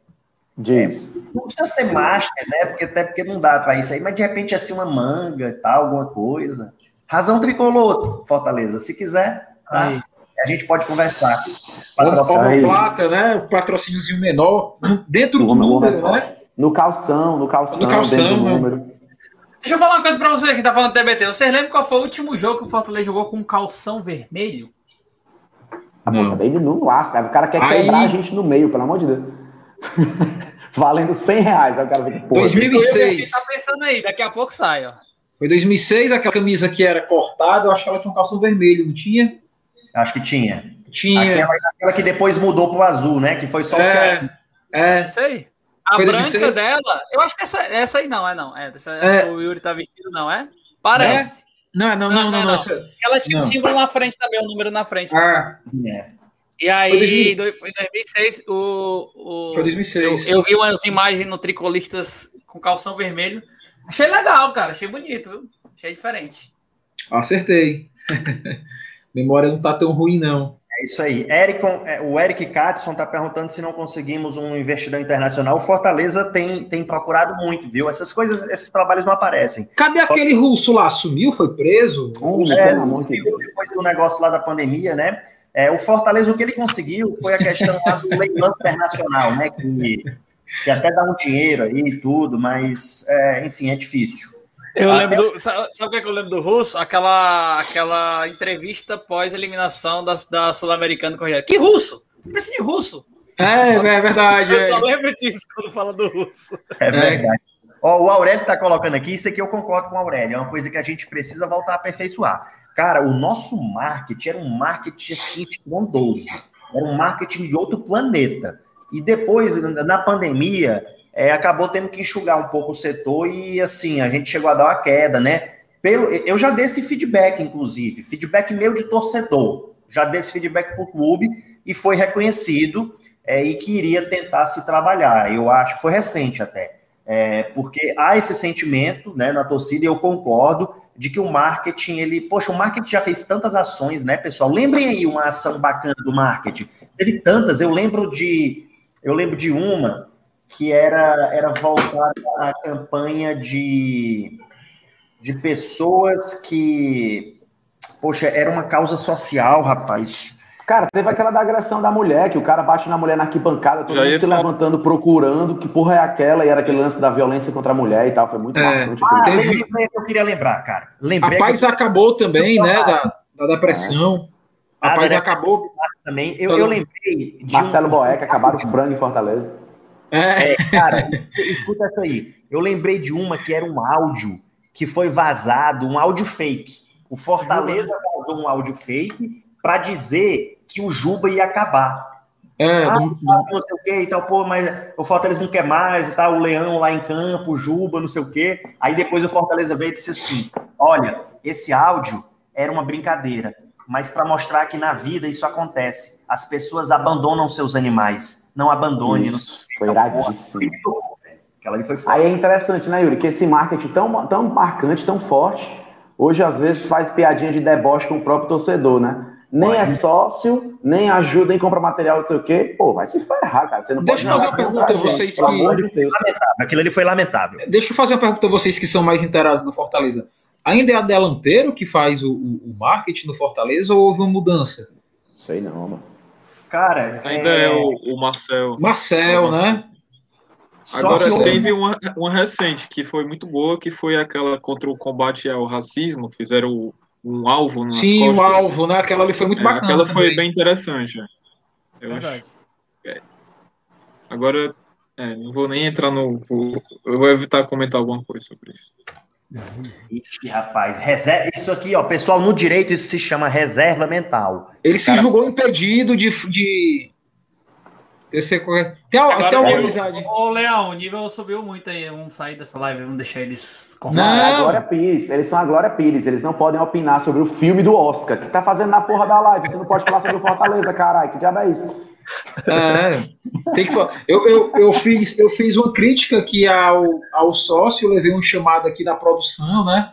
Diz. É, não precisa ser master, né? Porque, até porque não dá para isso aí, mas de repente assim uma manga e tal, alguma coisa. Razão tricolor, Fortaleza. Se quiser, tá? a gente pode conversar. Plata, né? O patrocíniozinho menor, dentro do número, né? No calção, no calção, no calção dentro do né? número. Deixa eu falar uma coisa pra você que tá falando TBT. Vocês lembram qual foi o último jogo que o Fortaleza jogou com um calção vermelho? A não. também não lasca. O cara quer Aí... quebrar a gente no meio, pelo amor de Deus. Valendo 100 reais. Aí o cara fica, 2006. Tá pensando aí, daqui a pouco sai, ó. Foi 2006, aquela camisa que era cortada, eu acho que ela tinha um calção vermelho, não tinha? Acho que tinha. Tinha. Aquela, aquela que depois mudou pro azul, né? Que foi só é, o É, isso aí. A foi branca 2006? dela, eu acho que essa, essa aí não, é não. É, essa, é. O Yuri tá vestido, não, é? Parece. É? Não, não, não, não. não, não, Essa... Ela tinha o um símbolo na frente também, o um número na frente. Ah. É. E aí, foi, em 2006, o, o, foi 2006. Eu, eu, vi umas imagens no Tricolistas com calção vermelho. Achei legal, cara. Achei bonito, viu? Achei diferente. Acertei. Memória não tá tão ruim, não. É isso aí. Ericon, é, o Eric Katson está perguntando se não conseguimos um investidor internacional. O Fortaleza tem, tem procurado muito, viu? Essas coisas, esses trabalhos não aparecem. Cadê aquele russo lá? Sumiu? Foi preso? é, depois do negócio lá da pandemia, né? É, o Fortaleza, o que ele conseguiu foi a questão do leilão internacional, né? Que que até dá um dinheiro aí e tudo, mas, é, enfim, é difícil. Eu até... lembro do, sabe, sabe o que, é que eu lembro do Russo? Aquela, aquela entrevista pós-eliminação da, da Sul-Americana com o Que russo? Precisa de russo. É, é verdade. Eu é. só lembro disso quando fala do russo. É verdade. Ó, o Aurélio está colocando aqui, isso aqui eu concordo com o Aurélio, é uma coisa que a gente precisa voltar a aperfeiçoar. Cara, o nosso marketing era um marketing assim, estrondoso. Era um marketing de outro planeta. E depois, na pandemia, é, acabou tendo que enxugar um pouco o setor e, assim, a gente chegou a dar uma queda, né? Pelo, eu já dei esse feedback, inclusive, feedback meu de torcedor. Já dei esse feedback para o clube e foi reconhecido é, e que iria tentar se trabalhar. Eu acho que foi recente até. É, porque há esse sentimento né, na torcida, e eu concordo, de que o marketing, ele. Poxa, o marketing já fez tantas ações, né, pessoal? Lembrem aí uma ação bacana do marketing. Teve tantas, eu lembro de eu lembro de uma que era, era voltada à campanha de, de pessoas que, poxa, era uma causa social, rapaz. Cara, teve aquela da agressão da mulher, que o cara bate na mulher na arquibancada, todo mundo se falar... levantando, procurando, que porra é aquela, e era aquele lance da violência contra a mulher e tal, foi muito é, marcante. Ah, teve... que eu queria lembrar, cara. Lembrei a paz que... acabou também, né, da, da depressão. É. Rapaz, ah, acabou. Também. Eu, eu lembrei. Marcelo um... Boeck acabaram com o em Fortaleza. É. é cara, escuta essa aí. Eu lembrei de uma que era um áudio que foi vazado um áudio fake. O Fortaleza vazou um áudio fake para dizer que o Juba ia acabar. É, Ah, do- não sei o que e tal, pô, mas o Fortaleza não quer mais e tal, o Leão lá em campo, o Juba, não sei o quê. Aí depois o Fortaleza veio e disse assim: olha, esse áudio era uma brincadeira, mas para mostrar que na vida isso acontece. As pessoas abandonam seus animais. Não abandone. Não Isso, o quê. foi Então, iradíssimo. Aquela ali foi foda. Aí é interessante, né, Yuri, que esse marketing tão, tão marcante, tão forte, hoje às vezes faz piadinha de deboche com o próprio torcedor, né? Nem é sócio, nem ajuda em compra material, não sei o quê. Pô, vai se ferrar, cara. Você não Deixa eu pode fazer uma pergunta a vocês pelo que- amor de Deus. Aquilo ali foi lamentável. Deixa eu fazer uma pergunta a vocês que são mais inteirados no Fortaleza. Ainda é a Delanteiro que faz o, o- o marketing no Fortaleza ou houve uma mudança? Sei não, mano. Cara, Ainda é o, o Marcel. Marcel, né? só Agora que teve uma, uma recente que foi muito boa, que foi aquela contra o combate ao racismo. Fizeram um alvo nas Sim, o costas. alvo, né? Aquela ali foi muito É, bacana. aquela foi também. bem interessante. é. Eu acho. Verdade. Agora, é, não vou nem entrar no. vou- Eu vou evitar comentar alguma coisa sobre isso. Ixi, rapaz, reserva, isso aqui, ó, pessoal, no direito isso se chama reserva mental. Ele se Cara- julgou impedido de. de... de ser correto. Tem, Agora, tem alguma eu- amizade? Ô, Leão, o nível subiu muito aí. Vamos sair dessa live, vamos deixar eles Não, confortáveis. é a Não. Glória Pires. Eles são a Glória Pires. Eles não podem opinar sobre o filme do Oscar. O que tá fazendo na porra da live? Você não pode falar sobre o Fortaleza, caralho. Que diabo é isso? É, tem que falar. Eu, eu, eu, fiz, eu fiz uma crítica aqui ao, ao sócio, levei um chamado aqui da produção, né?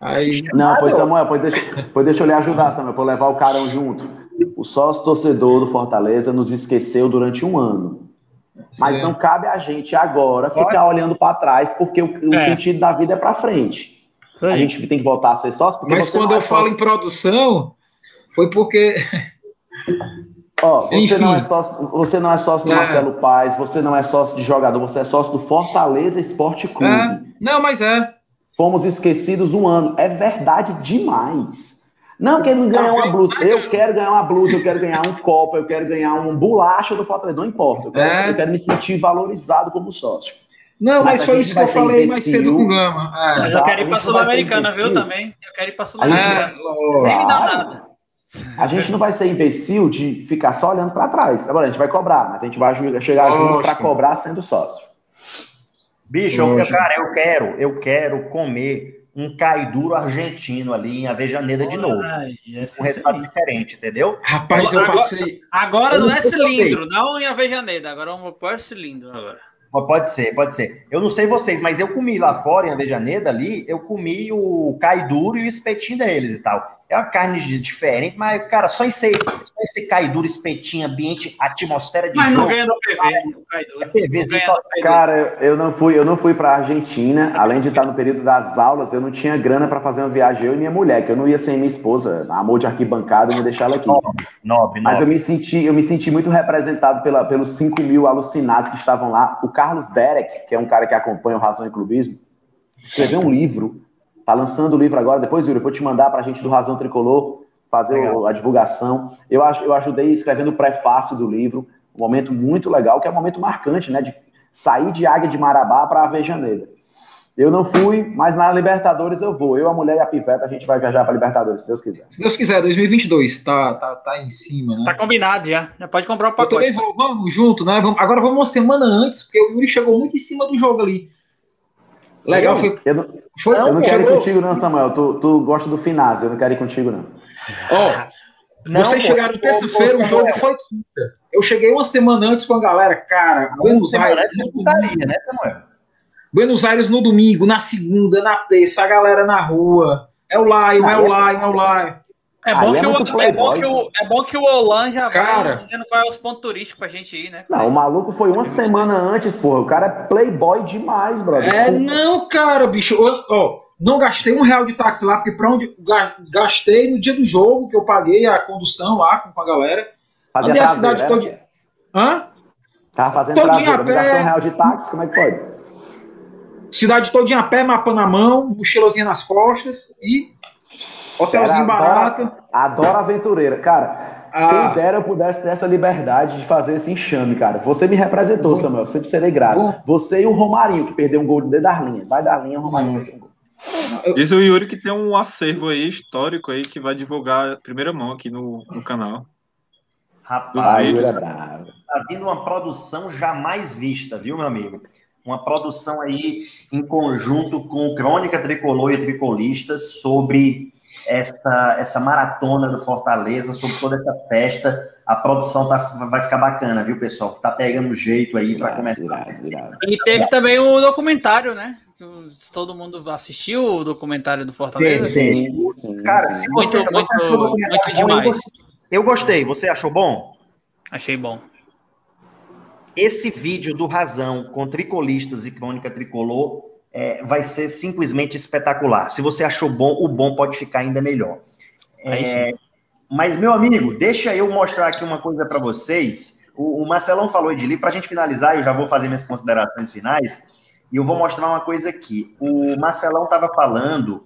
Aí, Não, pois Samuel, pois deixa, pois deixa eu lhe ajudar, Samuel, pra eu levar o carão junto. O sócio torcedor do Fortaleza nos esqueceu durante um ano. Mas não cabe a gente agora ficar olhando pra trás, porque o, o É. sentido da vida é pra frente. A gente tem que voltar a ser sócio, porque mas quando não eu é falo sócio- em produção, foi porque. Ó, você Enfim. não é sócio, você não é sócio do É. Marcelo Paz, você não é sócio de jogador, você é sócio do Fortaleza Esporte Clube. É, não, mas é. Fomos esquecidos um ano. É verdade demais. Não, que ele não ganhar uma blusa. Eu quero ganhar uma blusa, eu quero ganhar um copo, eu quero ganhar um bolacha do Fortaleza. Não importa. Eu quero, É. eu quero me sentir valorizado como sócio. Não, Mas mas a foi isso que eu falei mais cedo com o Gama. É. Mas eu quero ir pra A Sul-Americana, viu, também? Eu quero ir pra É, Sul-Americana. lógico. Nem me dá nada. A gente não vai ser imbecil de ficar só olhando para trás. Agora, a gente vai cobrar, mas a gente vai chegar junto para Lógico. cobrar sendo sócio. Bicho, eu, Lógico. cara, eu quero, eu quero comer um caiduro argentino ali em Avejaneda de novo. Ai, Um resultado diferente, entendeu? Rapaz, eu Agora- passei. Agora Eu não não é cilindro, não em Avejaneda. Agora vamos pôr cilindro agora. Pode ser, pode ser. Eu não sei vocês, mas eu comi lá fora em Avejaneda ali, eu comi o cai duro e o espetinho deles e tal. É uma carne de- diferente, mas, cara, só esse, só esse cai duro, espetinho, ambiente, atmosfera de Mas não jogo, ganha no PV, o Caiduro. é PV, Não. Cara, eu não fui, eu não fui para Argentina, além de estar no período das aulas, eu não tinha grana para fazer uma viagem eu e minha mulher, que eu não ia sem minha esposa, amor de arquibancada, eu ia deixar ela aqui. nobre, Mas eu nobre. me senti, eu me senti muito representado pela, pelos 5 mil alucinados que estavam lá. O Carlos Derek, que é um cara que acompanha o Razão e Clubismo, escreveu um livro, tá lançando o livro agora, depois, Yuri, eu vou te mandar pra gente do Razão Tricolor fazer Legal. a divulgação. Eu, eu ajudei escrevendo o prefácio do livro, um momento muito legal, que é um momento marcante, né, de sair de Águia de Marabá para Avejaneira. Eu não fui, mas na Libertadores eu vou. Eu, a mulher e a piveta, a gente vai viajar para Libertadores, se Deus quiser. Se Deus quiser, 2022, tá, tá, tá em cima, né? Tá combinado já. Já pode comprar o Eu pacote. também vou, vamos junto, né? Vamos, agora vamos uma semana antes, porque o Yuri chegou muito em cima do jogo ali. Legal, foi. Eu não, foi eu não quero ir contigo, não, Samuel. Tu, tu gosta do Finazzi, eu não quero ir contigo, não. Ó, Não, vocês pô, chegaram terça-feira, o jogo foi quinta. Eu cheguei uma semana antes com a galera, cara, Buenos Aires, no putaria, domingo, né, Samuel? Buenos Aires no domingo, na segunda, na terça, a galera na rua. É o Lion, é o Lion, é o Lion. É bom, é que o, muito é, bom que o, é bom que o Olan já Cara. vai dizendo qual é os pontos turísticos pra gente ir, né? Não, o maluco foi uma semana antes, porra. O cara é playboy demais, brother. É, Pô, não, cara, bicho. Ó, ó, não gastei um real de táxi lá, porque pra onde ga- gastei no dia do jogo, que eu paguei a condução lá com com a galera. fazia Andei a cidade né? toda. Hã? Tava fazendo todinha a não pé. gastou um real de táxi, como é que pode? Cidade todinha a pé, mapa na mão, mochilazinha nas costas e hotelzinho barato. Adoro aventureira. Cara, Ah. quem dera eu pudesse ter essa liberdade de fazer esse enxame, cara. Você me representou, Bom. Samuel. Sempre serei grato. Bom. Você e o Romarinho, que perdeu um gol de Darlinha. Vai Darlinha, o Romarinho Hum. perdeu um gol. Diz o Yuri que tem um acervo aí histórico aí que vai divulgar a primeira mão aqui no, no canal. Rapaz, tá vindo uma produção jamais vista, viu, meu amigo? Uma produção aí em conjunto com Crônica Tricolor e Tricolistas sobre essa, essa maratona do Fortaleza, sobre toda essa festa. A produção tá, vai ficar bacana, viu, pessoal? Tá pegando jeito aí para começar. E teve também o documentário, né? Todo mundo assistiu o documentário do Fortaleza? Tem, tem. Cara, se você muito, muito, muito demais. Eu gostei. Você achou bom? Achei bom. Esse vídeo do Razão com tricolistas e crônica tricolor é, vai ser simplesmente espetacular. Se você achou bom, o bom pode ficar ainda melhor. É, mas, meu amigo, deixa eu mostrar aqui uma coisa para vocês. O, o, Marcelão falou de livro, para a gente finalizar, eu já vou fazer minhas considerações finais, e eu vou mostrar uma coisa aqui. O Marcelão estava falando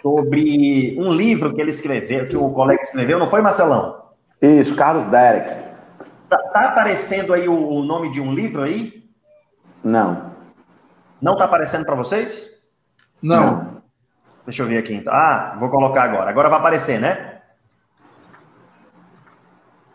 sobre um livro que ele escreveu, que o colega escreveu, não foi, Marcelão? Isso, Carlos Derek. Tá, tá aparecendo aí o, o, nome de um livro aí? Não. Não tá aparecendo para vocês? Não. Deixa eu ver aqui então. Ah, vou colocar agora. Agora vai aparecer, né?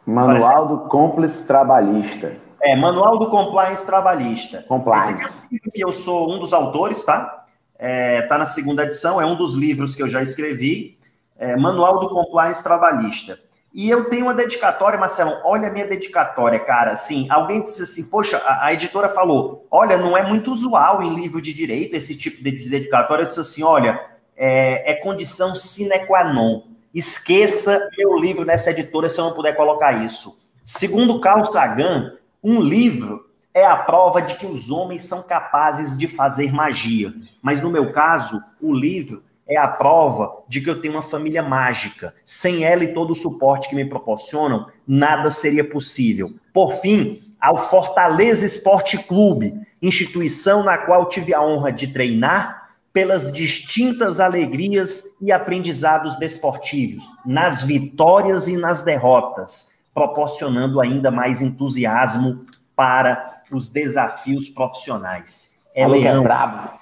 Manual do Compliance Trabalhista. É, Manual do Compliance Trabalhista. Compliance. Esse é um livro que eu sou um dos autores, tá? É, tá na segunda edição, é um dos livros que eu já escrevi. É, Manual do Compliance Trabalhista. E eu tenho uma dedicatória, Marcelo. Olha a minha dedicatória, cara. Assim, alguém disse assim, poxa, a, a, editora falou: olha, não é muito usual em livro de direito esse tipo de dedicatória. Eu disse assim: olha, é, é condição sine qua non. Esqueça meu livro nessa editora se eu não puder colocar isso. Segundo Carl Sagan, um livro é a prova de que os homens são capazes de fazer magia. Mas no meu caso, o livro é a prova de que eu tenho uma família mágica. Sem ela e todo o suporte que me proporcionam, nada seria possível. Por fim, ao Fortaleza Esporte Clube, instituição na qual tive a honra de treinar pelas distintas alegrias e aprendizados desportivos, nas vitórias e nas derrotas, proporcionando ainda mais entusiasmo para os desafios profissionais. É Alô, leão. É brabo.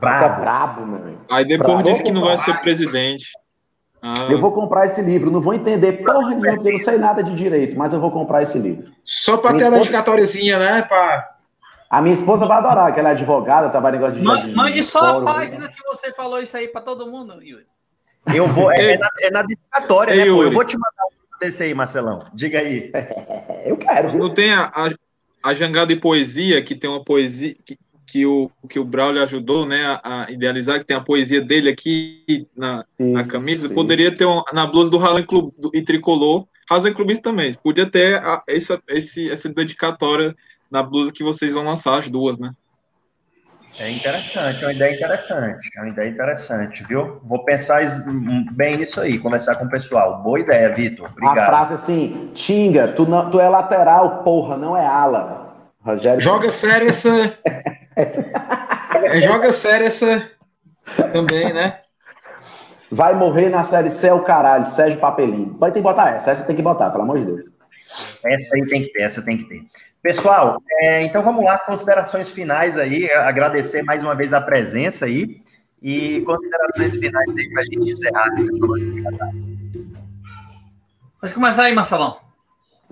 Brabo. brabo, meu amigo. Aí depois brabo. disse que não vai ser presidente. Ah. Eu vou comprar esse livro. Não vou entender porra nenhuma, porque eu não sei nada de direito, mas eu vou comprar esse livro. Só para ter a dedicatóriazinha, né? Pra... A minha esposa vai adorar, que ela é advogada, trabalha negócio de. Mande, mande só a né? página que você falou isso aí para todo mundo, Yuri. Eu vou. É, é, na, é na dedicatória, Ei, né? Pô? Eu vou te mandar um desse aí, Marcelão. Diga aí. eu quero. Não tem a, a, a jangada de poesia, que tem uma poesia. Que, que o, que o Braulio ajudou né, a, a, idealizar, que tem a poesia dele aqui na, isso, na camisa, isso. poderia ter uma, na blusa do Rasen Club do, e Tricolor, Rasen Clubista também, podia ter a, essa, esse, essa dedicatória na blusa que vocês vão lançar, as duas, né? É interessante, é uma ideia interessante, é uma ideia interessante, viu? Vou pensar bem nisso aí, conversar com o pessoal. Boa ideia, Vitor. Obrigado. A frase assim, Tinga, tu, não, tu é lateral, porra, não é ala. Rogério. Joga sério essa. É, joga sério essa também, né? Vai morrer na série C é o caralho, Sérgio Papelinho. Pode ter que botar essa, essa tem que botar, pelo amor de Deus. Essa aí tem que ter, essa tem que ter. Pessoal, é, então vamos lá, considerações finais aí, agradecer mais uma vez a presença aí e considerações finais aí para a gente encerrar. Pode começar aí, Marcelão.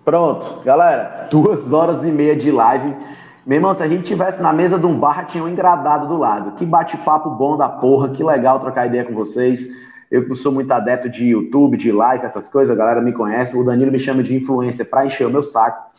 Pronto, galera, duas horas e meia de live meu irmão, se a gente tivesse na mesa de um bar, tinha um engradado do lado. Que bate-papo bom da porra, que legal trocar ideia com vocês. Eu que sou muito adepto de YouTube, de like, essas coisas, a galera me conhece. O Danilo me chama de influência para encher o meu saco.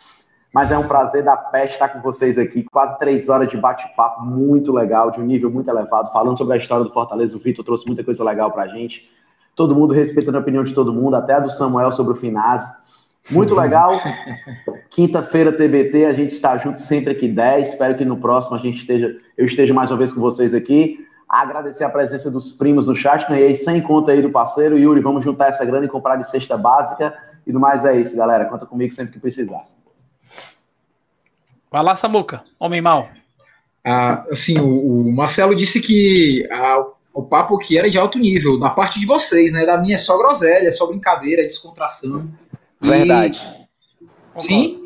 Mas é um prazer da peste estar com vocês aqui. Quase três horas de bate-papo muito legal, de um nível muito elevado, falando sobre a história do Fortaleza. O Vitor trouxe muita coisa legal pra gente. Todo mundo respeitando a opinião de todo mundo, até a do Samuel sobre o Finazzi. Muito legal. Quinta-feira, TBT, a gente está junto sempre aqui 10. Espero que no próximo a gente esteja, eu esteja mais uma vez com vocês aqui. Agradecer a presença dos primos no chat. Ganhei 100 conta aí do parceiro. Yuri, vamos juntar essa grana e comprar de cesta básica. E do mais é isso, galera. Conta comigo sempre que precisar. Vai lá, Samuca. Homem mal. Ah, assim, o, o, Marcelo disse que ah, o papo aqui era de alto nível. Da parte de vocês, né? Da minha é só groselha, é só brincadeira, é descontração. Verdade. E, sim.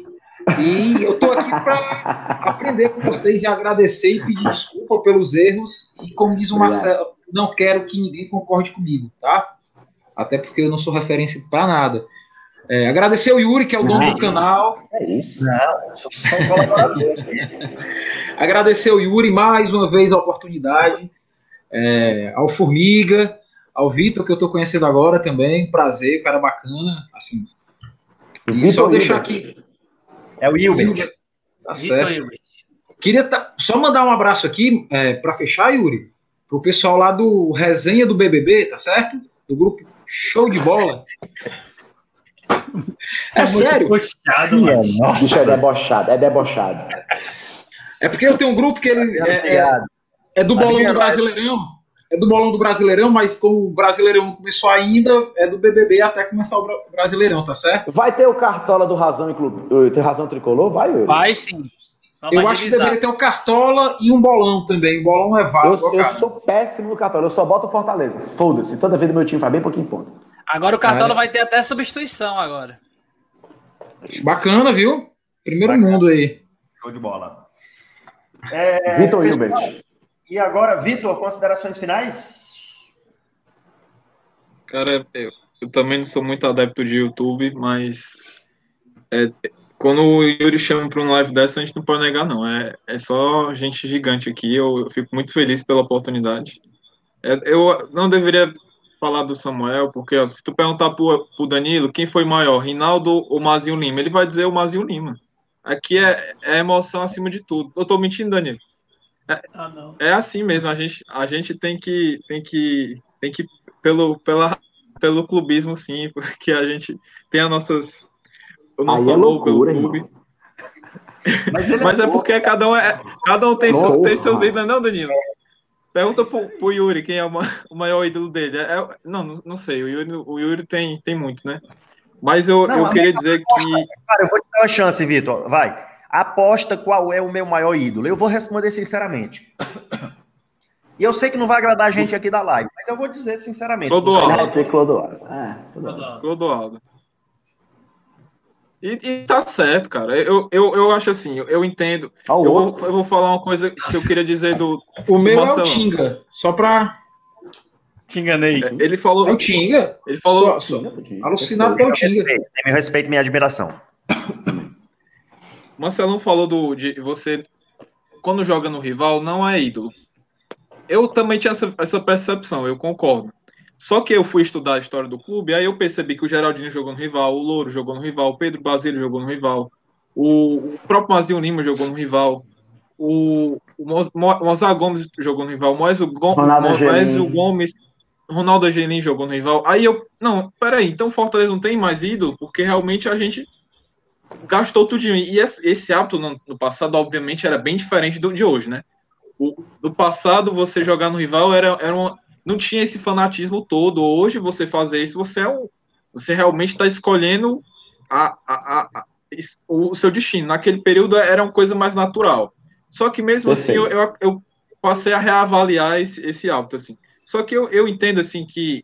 E eu tô aqui para aprender com vocês e agradecer e pedir desculpa pelos erros. E como diz o Marcelo, não quero que ninguém concorde comigo, tá? Até porque eu não sou referência para nada. É, agradecer o Yuri, que é o dono do canal. É isso. Não, sou só um. Agradecer o Yuri mais uma vez a oportunidade. É, ao Formiga, ao Vitor, que eu estou conhecendo agora também. Prazer, cara bacana. Assim. E só deixar aqui. É o Hilbert. Tá certo. Queria tá, só mandar um abraço aqui é, para fechar, Yuri, pro pessoal lá do Resenha do BBB, tá certo? Do grupo Show de Bola. É, sério? Puxado, Ih, é, mano. nossa, Bicho é debochado, é debochado. É porque eu tenho um grupo que ele é, é, Obrigado. é do A bolão do Brasileirão. É do bolão do Brasileirão, mas como o Brasileirão não começou ainda, é do BBB até começar o Bra- Brasileirão, tá certo? Vai ter o cartola do Razão, inclu... tem Razão Tricolor? Vai, Yuri? Vai sim. Vamos eu acho que deveria ter um cartola e um bolão também. O bolão é válido, Eu, eu sou péssimo no cartola, eu só boto Fortaleza. Foda-se, toda vez meu time faz bem pouquinho ponto. Agora o Cartola Cara. vai ter até substituição agora. Bacana, viu? Primeiro Bacana. mundo aí. Show de bola. É, Vitor pessoal, Hilbert. E agora, Vitor, considerações finais? Cara, eu, eu também não sou muito adepto de YouTube, mas é, quando o Yuri chama para um live dessa, a gente não pode negar, não. É, é só gente gigante aqui. Eu, eu fico muito feliz pela oportunidade. É, eu não deveria falar do Samuel, porque ó, se tu perguntar pro, pro Danilo quem foi maior, Rinaldo ou Mazinho Lima, ele vai dizer o Mazinho Lima. Aqui é, é emoção acima de tudo. Eu tô mentindo, Danilo? Ah, não. É assim mesmo, a gente, a gente tem que tem que tem que pelo pela, pelo clubismo sim, porque a gente tem as nossas o nosso Aí é amor loucura, pelo clube. irmão. Mas, ele Mas é porque cada um é cada um tem, seu, Porra. tem seus ídolos, não, Danilo? Pergunta pro, pro Yuri quem é o, ma- o maior ídolo dele. É- é- não, não, não sei. O Yuri, o Yuri tem, tem muitos, né? Mas eu, Não, eu queria dizer que Cara, eu vou te dar uma chance, Vitor. Vai. Aposta qual é o meu maior ídolo. Eu vou responder sinceramente. E eu sei que não vai agradar a gente aqui da live, mas eu vou dizer sinceramente. Clodoaldo. Clodoaldo. É, Clodoaldo. Clodoaldo. E, e tá certo, cara. Eu, eu, eu acho assim, eu, entendo. O Eu vou, eu vou falar uma coisa que eu queria dizer do. O meu é o Marcelão. Tinga. Só pra. Te enganei. Ele falou. É o Tinga. Ele falou. Alucinado pelo Tinga. Respeito, tem meu respeito e minha admiração. Marcelão falou do, de você, quando joga no rival, não é ídolo. Eu também tinha essa, essa percepção, eu concordo. Só que eu fui estudar a história do clube, aí eu percebi que o Geraldinho jogou no rival, o Louro jogou no rival, o Pedro Basílio jogou no rival, o, próprio Mazinho Lima jogou no rival, o, o Mo- Mo- Mozart Gomes jogou no rival, o Go- Ronaldo Mo- Moés Angelim. o Gomes, Ronaldo Angelim jogou no rival. Aí eu, não, peraí, então o Fortaleza não tem mais ídolo, porque realmente a gente gastou tudinho. E esse, hábito no, passado, obviamente, era bem diferente do de hoje, né? O, no passado, você jogar no rival era, era uma, não tinha esse fanatismo todo. Hoje, você fazer isso, você é um, você realmente está escolhendo a, a, a- o seu destino. Naquele período era uma coisa mais natural. Só que mesmo assim, eu, eu, eu passei a reavaliar esse, esse hábito, assim. Só que eu, eu entendo, assim, que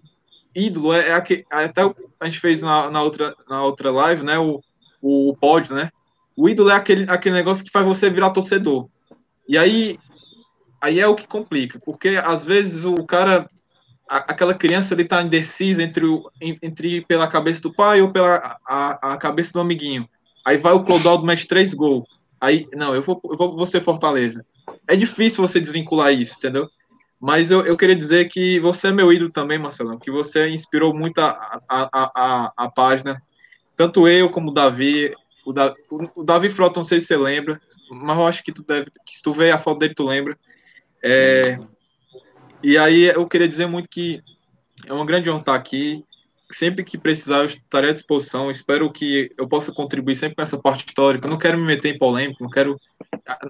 ídolo é, é aque- até o- a gente fez na, na, outra, na outra live, né, o, o pódio, né? O ídolo é aquele, aquele negócio que faz você virar torcedor. E aí, aí é o que complica, porque às vezes o cara, a- aquela criança, ele tá indeciso entre, o, en- entre pela cabeça do pai ou pela a, a cabeça do amiguinho. Aí vai o Clodoaldo mete três gols. Aí, não, eu vou, eu vou, vou ser Fortaleza. É difícil você desvincular isso, entendeu? Mas eu, eu queria dizer que você é meu ídolo também, Marcelão, que você inspirou muito a, a, a, a, a página. Tanto eu como o Davi. O, da, o, Davi Frota, não sei se você lembra, mas eu acho que tu deve. Que se tu ver a foto dele, tu lembra. É, e aí eu queria dizer muito que é uma grande honra estar aqui. Sempre que precisar, eu estarei à disposição. Espero que eu possa contribuir sempre com essa parte histórica. Eu não quero me meter em polêmica, não quero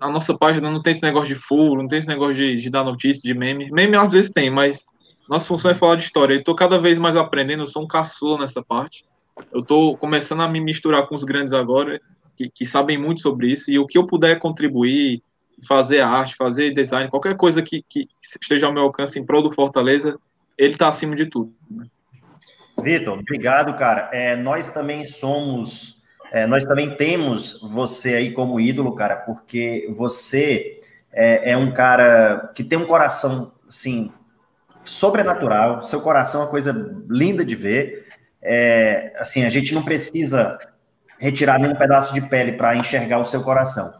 a, nossa página não tem esse negócio de furo, não tem esse negócio de, de dar notícia, de meme. Meme às vezes tem, mas nossa função é falar de história. Eu estou cada vez mais aprendendo, eu sou um caçula nessa parte. Eu estou começando a me misturar com os grandes agora, que, que sabem muito sobre isso, e o que eu puder contribuir, fazer arte, fazer design, qualquer coisa que, que esteja ao meu alcance em prol do Fortaleza, ele está acima de tudo. né? Vitor, obrigado, cara. É, nós também somos, é, nós também temos você aí como ídolo, cara, porque você é, é um cara que tem um coração, assim, sobrenatural, seu coração é uma coisa linda de ver. É, assim, a gente não precisa retirar nenhum pedaço de pele para enxergar o seu coração.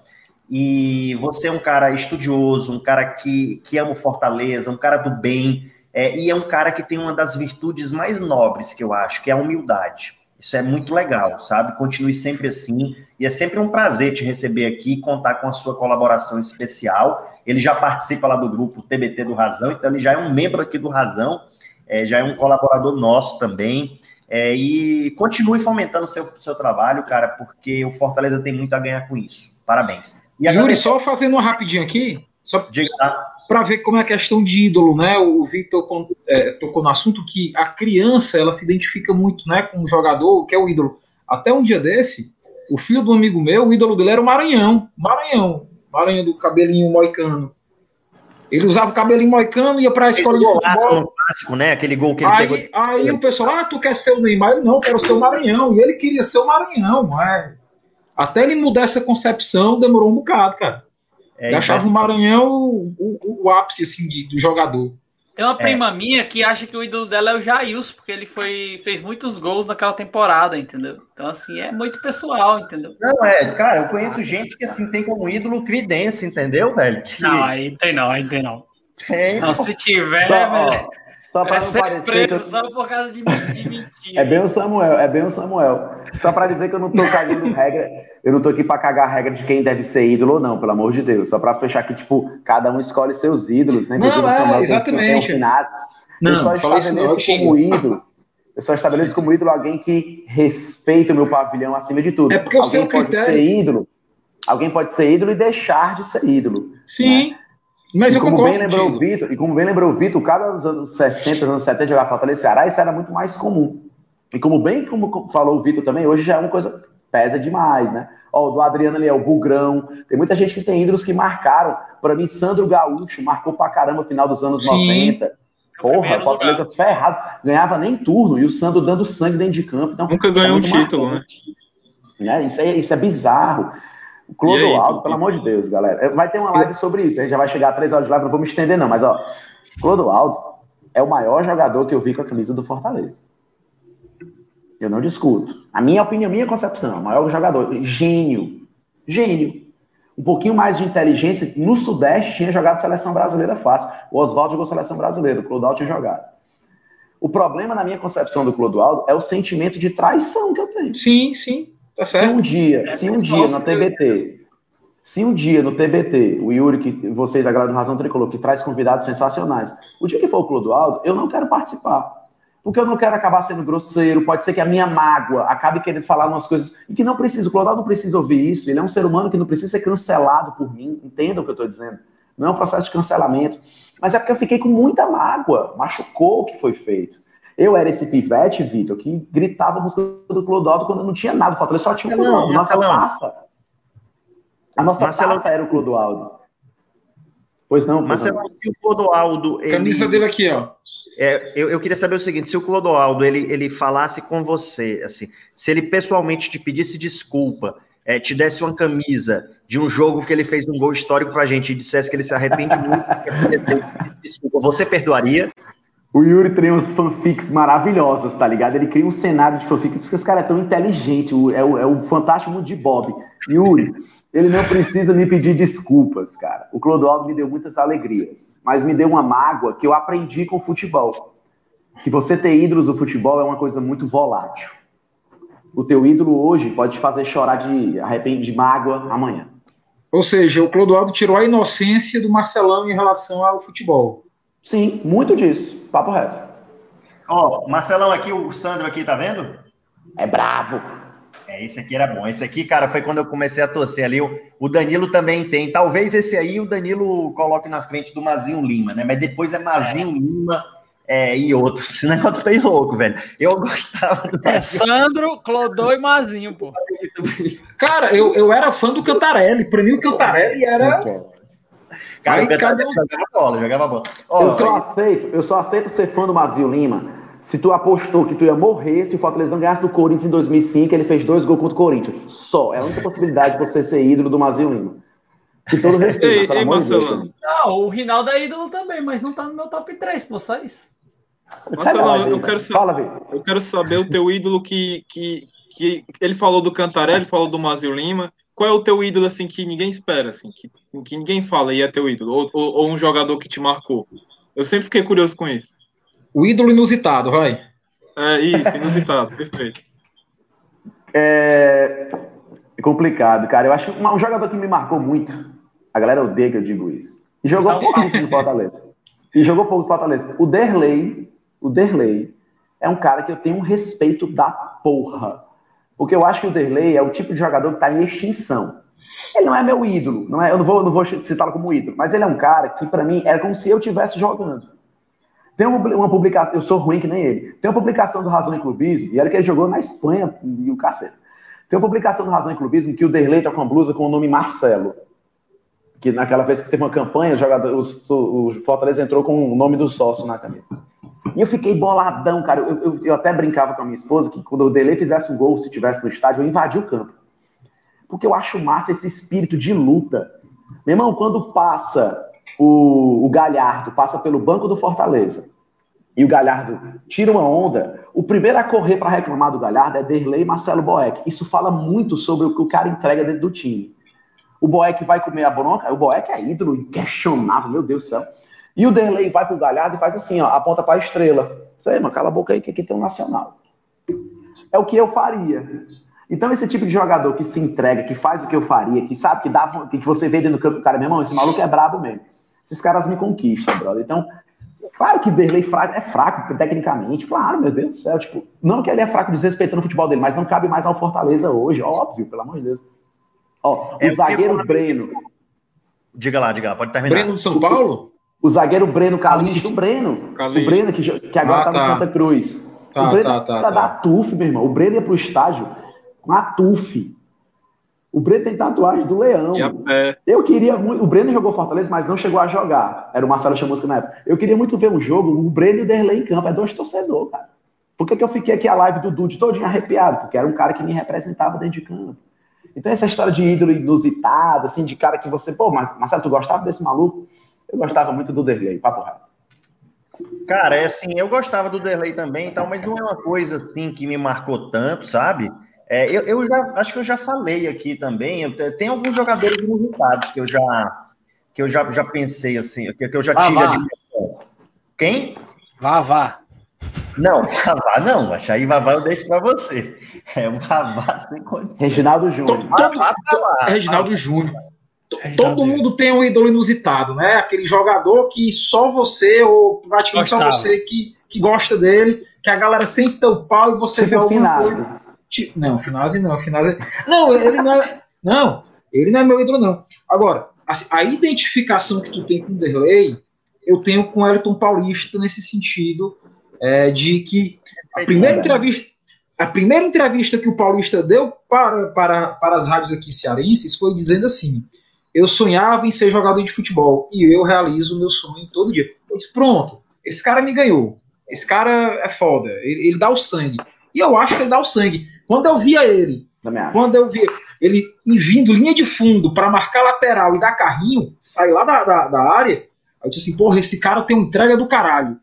E você é um cara estudioso, um cara que, que ama o Fortaleza, um cara do bem, é, e é um cara que tem uma das virtudes mais nobres que eu acho, que é a humildade. Isso é muito legal, sabe? Continue sempre assim. E é sempre um prazer te receber aqui e contar com a sua colaboração especial. Ele já participa lá do grupo TBT do Razão, então ele já é um membro aqui do Razão, é, já é um colaborador nosso também. É, e continue fomentando o seu, seu trabalho, cara, porque o Fortaleza tem muito a ganhar com isso. Parabéns. E Yuri, só fazendo uma rapidinho aqui, só para ver como é a questão de ídolo, né? O Vitor é, tocou no assunto que a criança ela se identifica muito né, com o jogador, que é o ídolo. Até um dia desse, o filho do amigo meu, o ídolo dele era o Maranhão. Maranhão. Maranhão do cabelinho moicano. Ele usava o cabelinho moicano, ia para a escola de futebol. clássico, né? Aquele gol que ele aí, pegou. Aí o pessoal, ah, tu quer ser o Neymar? Ele, não, eu quero ser o Maranhão. E ele queria ser o Maranhão. É. Até ele mudar essa concepção, demorou um bocado, cara. É, ele achava o Maranhão o, o, o, ápice assim, de, do jogador. Tem uma prima é. minha que acha que o ídolo dela é o Jailson, porque ele foi, fez muitos gols naquela temporada, entendeu? Então, assim, é muito pessoal, entendeu? Não, é, cara, eu conheço gente que, assim, tem como ídolo Cridense, entendeu, velho? Que... Não, aí tem não, aí tem não. Tem. Não, se tiver, Só, ó, só para não parecer preso eu... só por causa de, de mentira. É bem o Samuel, é bem o Samuel. Só para dizer que eu não tô cagando regra, eu não tô aqui para cagar a regra de quem deve ser ídolo ou não, pelo amor de Deus. Só para fechar que tipo, cada um escolhe seus ídolos, né? Não, é, Samuel, exatamente. Não, eu só estabeleço isso, como ídolo. Eu só estabeleço como ídolo alguém que respeita o meu pavilhão acima de tudo. É porque alguém o seu pode critério... ser ídolo. Alguém pode ser ídolo e deixar de ser ídolo. Sim. Né? Mas e eu como concordo bem lembrou o Vitor, e como bem lembrou o Vitor, cada dos anos 60, anos 70 jogar Fortaleza e Ceará, isso era muito mais comum. E como bem como falou o Vitor também, hoje já é uma coisa pesa demais, né? Ó, o do Adriano ali é o Bugrão. Tem muita gente que tem ídolos que marcaram. Para mim, Sandro Gaúcho marcou pra caramba no final dos anos Sim. 90. É Porra, Fortaleza lugar. ferrado. Ganhava nem turno. E o Sandro dando sangue dentro de campo. Então, Nunca ganhou um título, né? né? Isso, é, isso é bizarro. O Clodoaldo, pelo amor de Deus, galera. Vai ter uma live sobre isso. A gente já vai chegar a três horas de live, não vou me estender, não. Mas, ó, Clodoaldo é o maior jogador que eu vi com a camisa do Fortaleza. Eu não discuto. A minha opinião, a minha concepção, o maior jogador. Gênio. Gênio. Um pouquinho mais de inteligência. No Sudeste tinha jogado seleção brasileira fácil. O Oswaldo jogou seleção brasileira, o Clodoaldo tinha jogado. O problema na minha concepção do Clodoaldo é o sentimento de traição que eu tenho. Sim, sim. Tá certo. Se um dia, é se um dia no TBT, se um dia no TBT, o Yuri, que vocês, a galera do Razão Tricolor, que traz convidados sensacionais, o dia que for o Clodoaldo, eu não quero participar. Porque eu não quero acabar sendo grosseiro, pode ser que a minha mágoa acabe querendo falar umas coisas e que não precisa. O Clodoaldo não precisa ouvir isso, ele é um ser humano que não precisa ser cancelado por mim, entendam o que eu estou dizendo. Não é um processo de cancelamento. Mas é porque eu fiquei com muita mágoa, machucou o que foi feito. Eu era esse pivete, Vitor, que gritava a música do Clodoaldo quando não tinha nada. Falei, só tinha o Clodoaldo. Nossa taça. A nossa Marcelão. taça era o Clodoaldo. Pois não, Marcelão, se o Clodoaldo. Ele... Camisa dele aqui, ó. É, eu, eu, queria saber o seguinte: se o Clodoaldo ele, ele falasse com você, assim, se ele pessoalmente te pedisse desculpa, é, te desse uma camisa de um jogo que ele fez um gol histórico pra gente e dissesse que ele se arrepende muito, desculpa, você perdoaria? O Yuri tem uns fanfics maravilhosos, tá ligado? Ele cria um cenário de fanfics, porque esse cara é tão inteligente, é o, é o fantástico de Bob. Yuri, ele não precisa me pedir desculpas, cara. O Clodoaldo me deu muitas alegrias, mas me deu uma mágoa que eu aprendi com o futebol. Que você ter ídolos no futebol é uma coisa muito volátil. O teu ídolo hoje pode te fazer chorar de arrepende de mágoa amanhã. Ou seja, o Clodoaldo tirou a inocência do Marcelão em relação ao futebol. Sim, muito disso. Papo reto. Ó, Marcelão aqui, o Sandro aqui, tá vendo? É brabo. É, esse aqui era bom. Esse aqui, cara, foi quando eu comecei a torcer ali. O, o Danilo também tem. Talvez esse aí o Danilo coloque na frente do Mazinho Lima, né? Mas depois é Mazinho é. Lima é, e outros. Esse negócio bem louco, velho. Eu gostava do É Sandro, Clodô e Mazinho, pô. Cara, eu, eu era fã do Cantarelli. Pra mim, o Cantarelli era. Cara, Aí, cada... jogava bola, jogava bola. Oh, eu, só aceito, eu só aceito ser fã do Mazio Lima se tu apostou que tu ia morrer se o Fortaleza não ganhasse do Corinthians em 2005, ele fez dois gols contra o Corinthians. Só. É a única possibilidade de você ser ídolo do Mazio Lima. Com todo respeito, Ei, ei, Deus. Marcelão. também. Não, o Rinaldo é ídolo também, mas não tá no meu top 3, pô, só isso. Marcelão, daí, eu quero saber- Fala. Eu quero saber o teu ídolo que, que, que ele falou do Cantarelli, falou do Mazio Lima. Qual é o teu ídolo assim que ninguém espera, assim, que, que ninguém fala e é teu ídolo? Ou, ou, ou um jogador que te marcou? Eu sempre fiquei curioso com isso. O ídolo inusitado, vai. É isso, inusitado, perfeito. É é complicado, cara. Eu acho que um jogador que me marcou muito, a galera odeia que eu digo isso, e jogou pouquíssimo no Fortaleza. E jogou pouco no Fortaleza. O Derlei, o Derlei, é um cara que eu tenho um respeito da porra. Porque eu acho que o Derlei é o tipo de jogador que está em extinção. Ele não é meu ídolo, não é, eu não vou, não vou citá-lo como ídolo, mas ele é um cara que, para mim, é como se eu estivesse jogando. Tem uma, uma publicação, eu sou ruim que nem ele. Tem uma publicação do Razão e Clubismo, e era que ele jogou na Espanha e o cacete. Tem uma publicação do Razão e Clubismo que o Derlei tá com uma blusa com o nome Marcelo. Que naquela vez que teve uma campanha, o, jogador, o, o Fortaleza entrou com o nome do sócio na camisa. E eu fiquei boladão, cara. Eu, eu- eu até brincava com a minha esposa que quando o Derlei fizesse um gol, se tivesse no estádio, eu invadia o campo. Porque eu acho massa esse espírito de luta. Meu irmão, quando passa o, o Galhardo, passa pelo banco do Fortaleza, e o Galhardo tira uma onda, o primeiro a correr para reclamar do Galhardo é Derlei e Marcelo Boeck. Isso fala muito sobre o que o cara entrega dentro do time. O Boeck vai comer a bronca, o Boeck é ídolo inquestionável, meu Deus do céu. E o Derlei vai pro Galhardo e faz assim, ó, aponta para a estrela. Aí, mano, cala a boca aí que aqui tem um nacional. É o que eu faria. Então, esse tipo de jogador que se entrega, que faz o que eu faria, que sabe que dá, que você vê dentro do campo, o cara, meu irmão, esse maluco é brabo mesmo. Esses caras me conquistam, brother. Então, claro que Derlei fraco, é fraco tecnicamente, claro, meu Deus do céu. Tipo, não que ele é fraco desrespeitando o futebol dele, mas não cabe mais ao Fortaleza hoje, óbvio, pelo amor de Deus. Ó, É, o zagueiro falar- Breno, Diga lá, diga lá, pode terminar. Breno de São Paulo? o zagueiro Breno Calixto, o Breno, Calixto. o Breno que, que agora Ah, tá, tá. no Santa Cruz. Tá, o Breno tá, tá, tá. dar tuf, meu irmão. O Breno ia pro estágio com a tuf. O Breno tem tatuagem do leão. E a pé. Eu queria muito. O Breno jogou Fortaleza, mas não chegou a jogar. Era o Marcelo Chamusca na época. Eu queria muito ver um jogo, o Breno e o Derlei em campo. É dois torcedores, cara. Por que, que eu fiquei aqui a live do Dude todinho arrepiado? Porque era um cara que me representava dentro de campo. Então, essa história de ídolo inusitado, assim, de cara que você. Pô, mas, Marcelo, tu gostava desse maluco? Eu gostava muito do Derlei, papo reto. Cara, é assim, eu gostava do Derlei também e tal, mas não é uma coisa assim que me marcou tanto, sabe? É, eu, eu já acho que eu já falei aqui também. eu te- tem alguns jogadores inusitados que eu já que eu já, já pensei assim, que, que eu já Ah, tive vá. Quem? Vá, vá. Não, Vavá não, mas aí Vavá eu deixo pra você. É o Vavá sem condição. Reginaldo Júnior. Vá lá. Reginaldo Júnior. Todo mundo tem um ídolo inusitado, né? Aquele jogador que só você, ou praticamente só Gostava. você que, que gosta dele, que a galera sempre dá o pau e você vê o alguma coisa. Finazzi. Ti- Não, Finazzi não, Finazzi... Não, ele não é. Não, ele não é meu ídolo, não. Agora, assim, a identificação que tu tem com o Derlei, eu tenho com o Elton Paulista nesse sentido, é, de que a primeira entrevista. A primeira entrevista que o Paulista deu para, para, para as rádios aqui cearenses foi dizendo assim: eu sonhava em ser jogador de futebol e eu realizo o meu sonho todo dia. Eu disse: pronto, esse cara me ganhou. Esse cara é foda, ele, ele dá o sangue. E eu acho que ele dá o sangue. Quando eu via ele, quando eu via ele vindo linha de fundo para marcar lateral e dar carrinho, sair lá da, da, da área, eu disse assim: porra, esse cara tem uma entrega do caralho.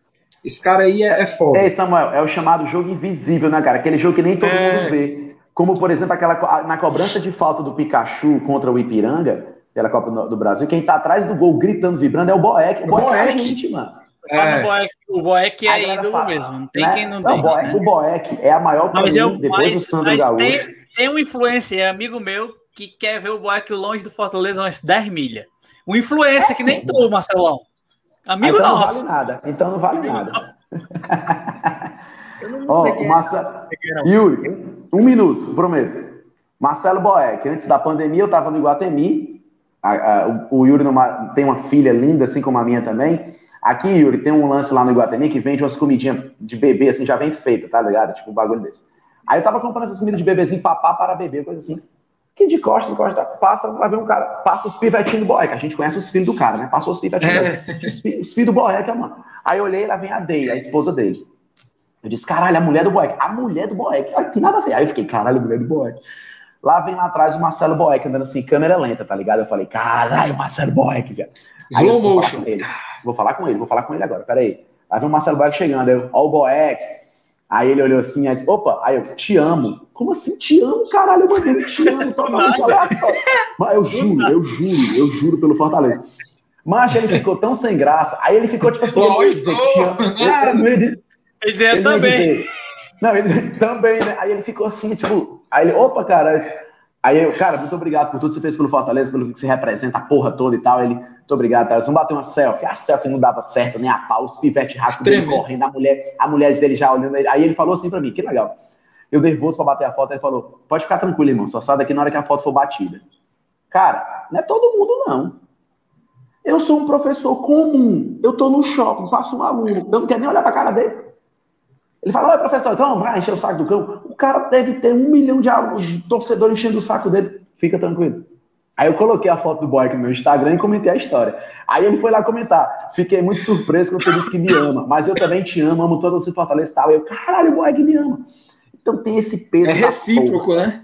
Esse cara aí é, é foda. Ei, Samuel, é o chamado jogo invisível, né, cara? Aquele jogo que nem todo É. mundo vê. Como, por exemplo, aquela na cobrança de falta do Pikachu contra o Ipiranga, pela Copa do Brasil, quem tá atrás do gol gritando, vibrando é o Boeck. O Boeck é a Boeck. gente, mano. É. Boeck, o Boeck é ídolo fala, mesmo. Não tem né? quem não, Não, o deixe, Boeck, né? o Boeck é a maior Mas, mim, eu, depois do mas, Sandro mas Gaúcho. tem, tem um influencer, é amigo meu, que quer ver o Boeck longe do Fortaleza umas 10 milhas. Um influencer que nem tu, Marcelão. Ah, Amigo então não vale nosso. nada. Então não vale nada. Eu não Ó, sei o quem é Marcelo. Yuri, um, minuto, prometo. Marcelo Boeck, antes da pandemia eu estava no Iguatemi. A- a- o, o Yuri numa- tem uma filha linda, assim como a minha também. Aqui, Yuri, tem um lance lá no Iguatemi que vende umas comidinhas de bebê, assim, já vem feita, tá ligado? Tipo um bagulho desse. Aí eu tava comprando essas comidas de bebezinho, papá para bebê, coisa assim. Que de costa, de costa, passa, vai ver um cara, passa os pivetinhos do Boeck. A gente conhece os filhos do cara, né? Passou os pivetinhos. É. Os, fi- os filhos do Boeck, mano. Aí eu olhei, lá vem a Day, a esposa dele. Eu disse, caralho, a mulher do Boeck. A mulher do Boeck. Aí tem nada a ver. Aí eu fiquei, caralho, a mulher do Boeck. Lá vem lá atrás o Marcelo Boeck andando assim, câmera lenta, tá ligado? Eu falei, caralho, Marcelo Boeck, velho. Slow motion. ele. Vou falar com ele, vou falar com ele agora, peraí. Aí vem o Marcelo Boeck chegando, aí eu, ó o Boeck. Aí ele olhou assim, aí disse, opa, aí eu, te amo. Como assim, te amo, caralho? Eu mandei te amo, totalmente aleatório. Mas eu juro, eu juro, eu juro pelo Fortaleza. Mas ele ficou tão sem graça, aí ele ficou tipo assim, ia dizer te amo. Ele também. Não, ele também, né? Aí ele ficou assim, tipo, aí ele, opa, cara. Aí eu, cara, muito obrigado por tudo que você fez pelo Fortaleza, pelo que você representa, a porra toda e tal. Ele, muito obrigado, tá? Vamos bater uma selfie. A selfie não dava certo, nem a pau, os pivete rápido dele correndo, a mulher, a mulher dele já olhando ele. Aí ele falou assim pra mim, que legal. Eu nervoso pra bater a foto, ele falou, pode ficar tranquilo, irmão, só sai daqui na hora que a foto for batida. Cara, não é todo mundo, não. Eu sou um professor comum. Eu tô no shopping, passo um aluno, eu não quero nem olhar pra cara dele. Ele fala, oi, professor, então vai encher o saco do cão. O cara deve ter um milhão de torcedores enchendo o saco dele. Fica tranquilo. Aí eu coloquei a foto do boy aqui no meu Instagram e comentei a história. Aí ele foi lá comentar. Fiquei muito surpreso quando você disse que me ama. Mas eu também te amo, amo todo você Fortaleza e tal. Eu, caralho, o boy que me ama. Então tem esse peso. É recíproco, né?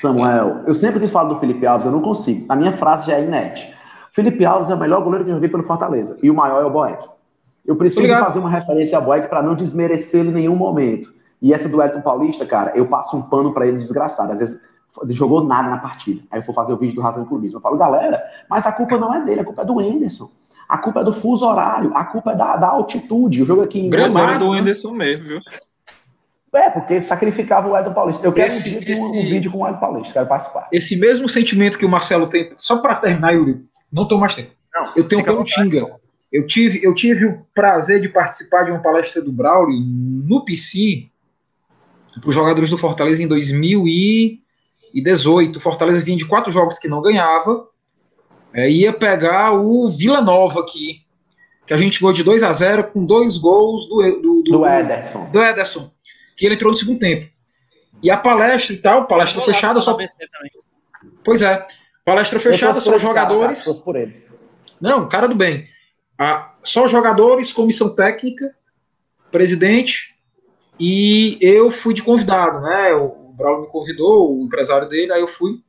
Samuel, eu sempre que falo do Felipe Alves, eu não consigo. A minha frase já é inerte. Felipe Alves é o melhor goleiro que eu vi pelo Fortaleza. E o maior é o Boeck. Eu preciso Obrigado. fazer uma referência ao Boeck para não desmerecer ele em nenhum momento. E essa do Elton Paulista, cara, eu passo um pano para ele desgraçado. Às vezes ele jogou nada na partida. Aí eu vou fazer o vídeo do Razão Clubismo. Eu falo, galera, mas a culpa não é dele, a culpa é do Anderson. A culpa é do fuso horário, a culpa é da, da altitude. O jogo aqui em era Gramado, do Whindersson mesmo, viu? É, porque sacrificava o Elton Paulista. Eu quero Esse- um, com um esse- vídeo com o Elton Paulista, quero participar. Esse mesmo sentimento que o Marcelo tem, só para terminar, Yuri, não tô mais tempo. Não, Eu tenho pelo vontade. Tinga. Eu tive, eu tive o prazer de participar de uma palestra do Braulio no PC para os jogadores do Fortaleza em 2018. O Fortaleza vinha de quatro jogos que não ganhava. É, ia pegar o Vila Nova aqui, que a gente ganhou de 2 a 0 com dois gols do, do, Do Ederson. do Ederson, que ele entrou no segundo tempo. E a palestra e tal, palestra fechada, da só. Pois é, palestra fechada, só jogadores. cara, por ele. Não, cara do bem. Ah, só jogadores, comissão técnica, presidente e eu fui de convidado, né? O Braulio me convidou, o empresário dele, aí eu fui.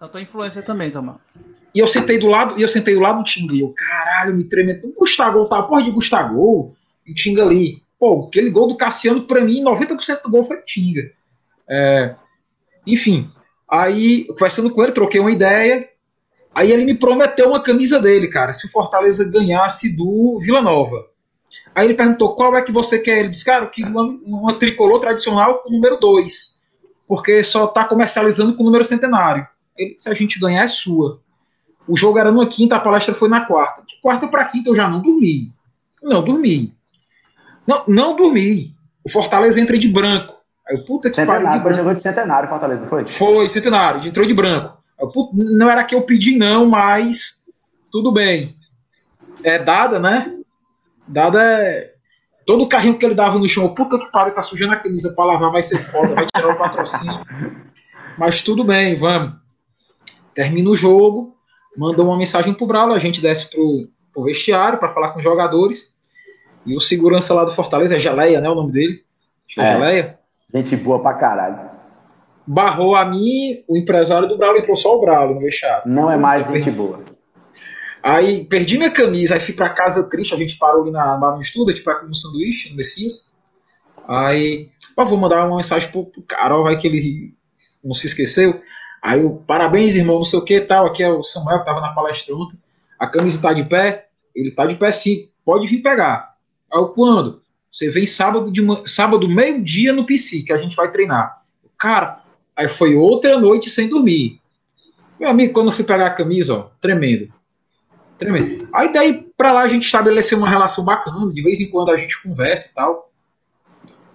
Eu tô influência também, Tomás. E eu sentei do lado, e eu sentei do lado do Tinga. E eu, caralho, me tremendo. O Gustavo tá, porra de Gustavo. E o Tinga ali. Pô, aquele gol do Cassiano, pra mim, 90% do gol foi Tinga. É, enfim, aí, conversando com ele, troquei uma ideia. Aí ele me prometeu uma camisa dele, cara, se o Fortaleza ganhasse do Vila Nova. Aí ele perguntou qual é que você quer. Ele disse, cara, queria uma, uma tricolor tradicional com o número 2. Porque só tá comercializando com o número centenário. Ele, se a gente ganhar, é sua. O jogo era na quinta, a palestra foi na quarta. De quarta para quinta eu já não dormi. Não dormi. Não, não dormi. O Fortaleza entra de branco. Aí eu, puta que pariu foi branco. jogou de centenário, Fortaleza, não foi? Foi, centenário, entrou de branco. Não era que eu pedi, não, mas tudo bem. É dada, né? Dada é. Todo o carrinho que ele dava no chão, puta que pariu, tá sujando a camisa pra lavar, vai ser foda, vai tirar o patrocínio. Mas tudo bem, vamos. Termina o jogo, manda uma mensagem pro Bralo, a gente desce pro, pro vestiário para falar com os jogadores. E o segurança lá do Fortaleza, é Geleia, né? O nome dele. É É. Geleia. Gente boa pra caralho. Barrou a mim, o empresário do Bralo, entrou só o Bralo no vestiário. Não é mais gente boa. Aí perdi minha camisa, aí fui pra casa triste, a gente parou ali na, lá no estudo, a gente vai comer um sanduíche no Messias. Aí, pô, vou mandar uma mensagem pro, pro Carol, vai que ele não se esqueceu. Aí eu, parabéns, irmão, não sei o que tal. Aqui é o Samuel que tava na palestra ontem. A camisa tá de pé? Ele tá de pé sim, pode vir pegar. Aí eu, quando? Você vem sábado, de sábado meio-dia no PC, que a gente vai treinar. Cara, aí foi outra noite sem dormir. Meu amigo, quando eu fui pegar a camisa, ó, tremendo. Tremendo. Aí daí pra lá a gente estabeleceu uma relação bacana, de vez em quando a gente conversa e tal.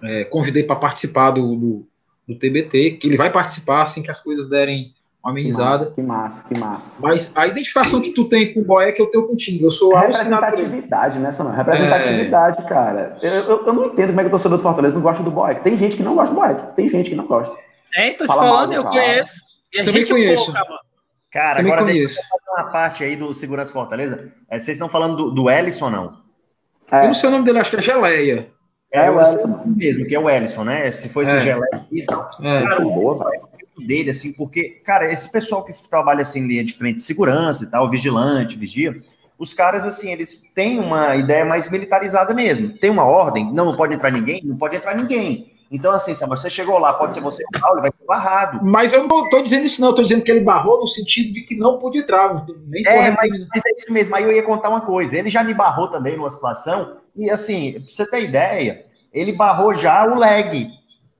É, convidei para participar do, do, do TBT, que ele vai participar assim que as coisas derem uma Que amenizada. massa, que massa, que massa. Mas a identificação que tu tem com o boy é que eu tenho contigo. Eu sou. Representatividade, né, Samuel? Representatividade, cara. Eu, eu, eu não entendo como é que o torcedor do Fortaleza não gosta do Boeck. Tem gente que não gosta do Boeck. Tem gente que não gosta. É, tô te Fala falando, do eu cara. conheço. E a Também gente conheço. pouca, mano. Cara, Também agora deixa eu uma parte aí do Segurança Fortaleza. É, vocês estão falando do, do Ellison, não? É, Eu não sei o nome dele, acho que é Geleia. É, É, o Ellison. mesmo, que é o Ellison, né? Se fosse É. Gelé aqui e tal. É. Cara, boa, velho. o dele, assim, porque, cara, esse pessoal que trabalha assim, em linha de frente de segurança e tal, vigilante, vigia, os caras, assim, eles têm uma ideia mais militarizada mesmo. Tem uma ordem, não, não pode entrar ninguém, não pode entrar ninguém. Então, assim, se você chegou lá, pode ser você Paulo, vai ser barrado. Mas eu não estou dizendo isso, não. Estou dizendo que ele barrou no sentido de que não pôde entrar. Nem é, mas, mas, é isso mesmo. Aí eu ia contar uma coisa. Ele já me barrou também numa situação, e assim, pra você ter ideia, ele barrou já o leg,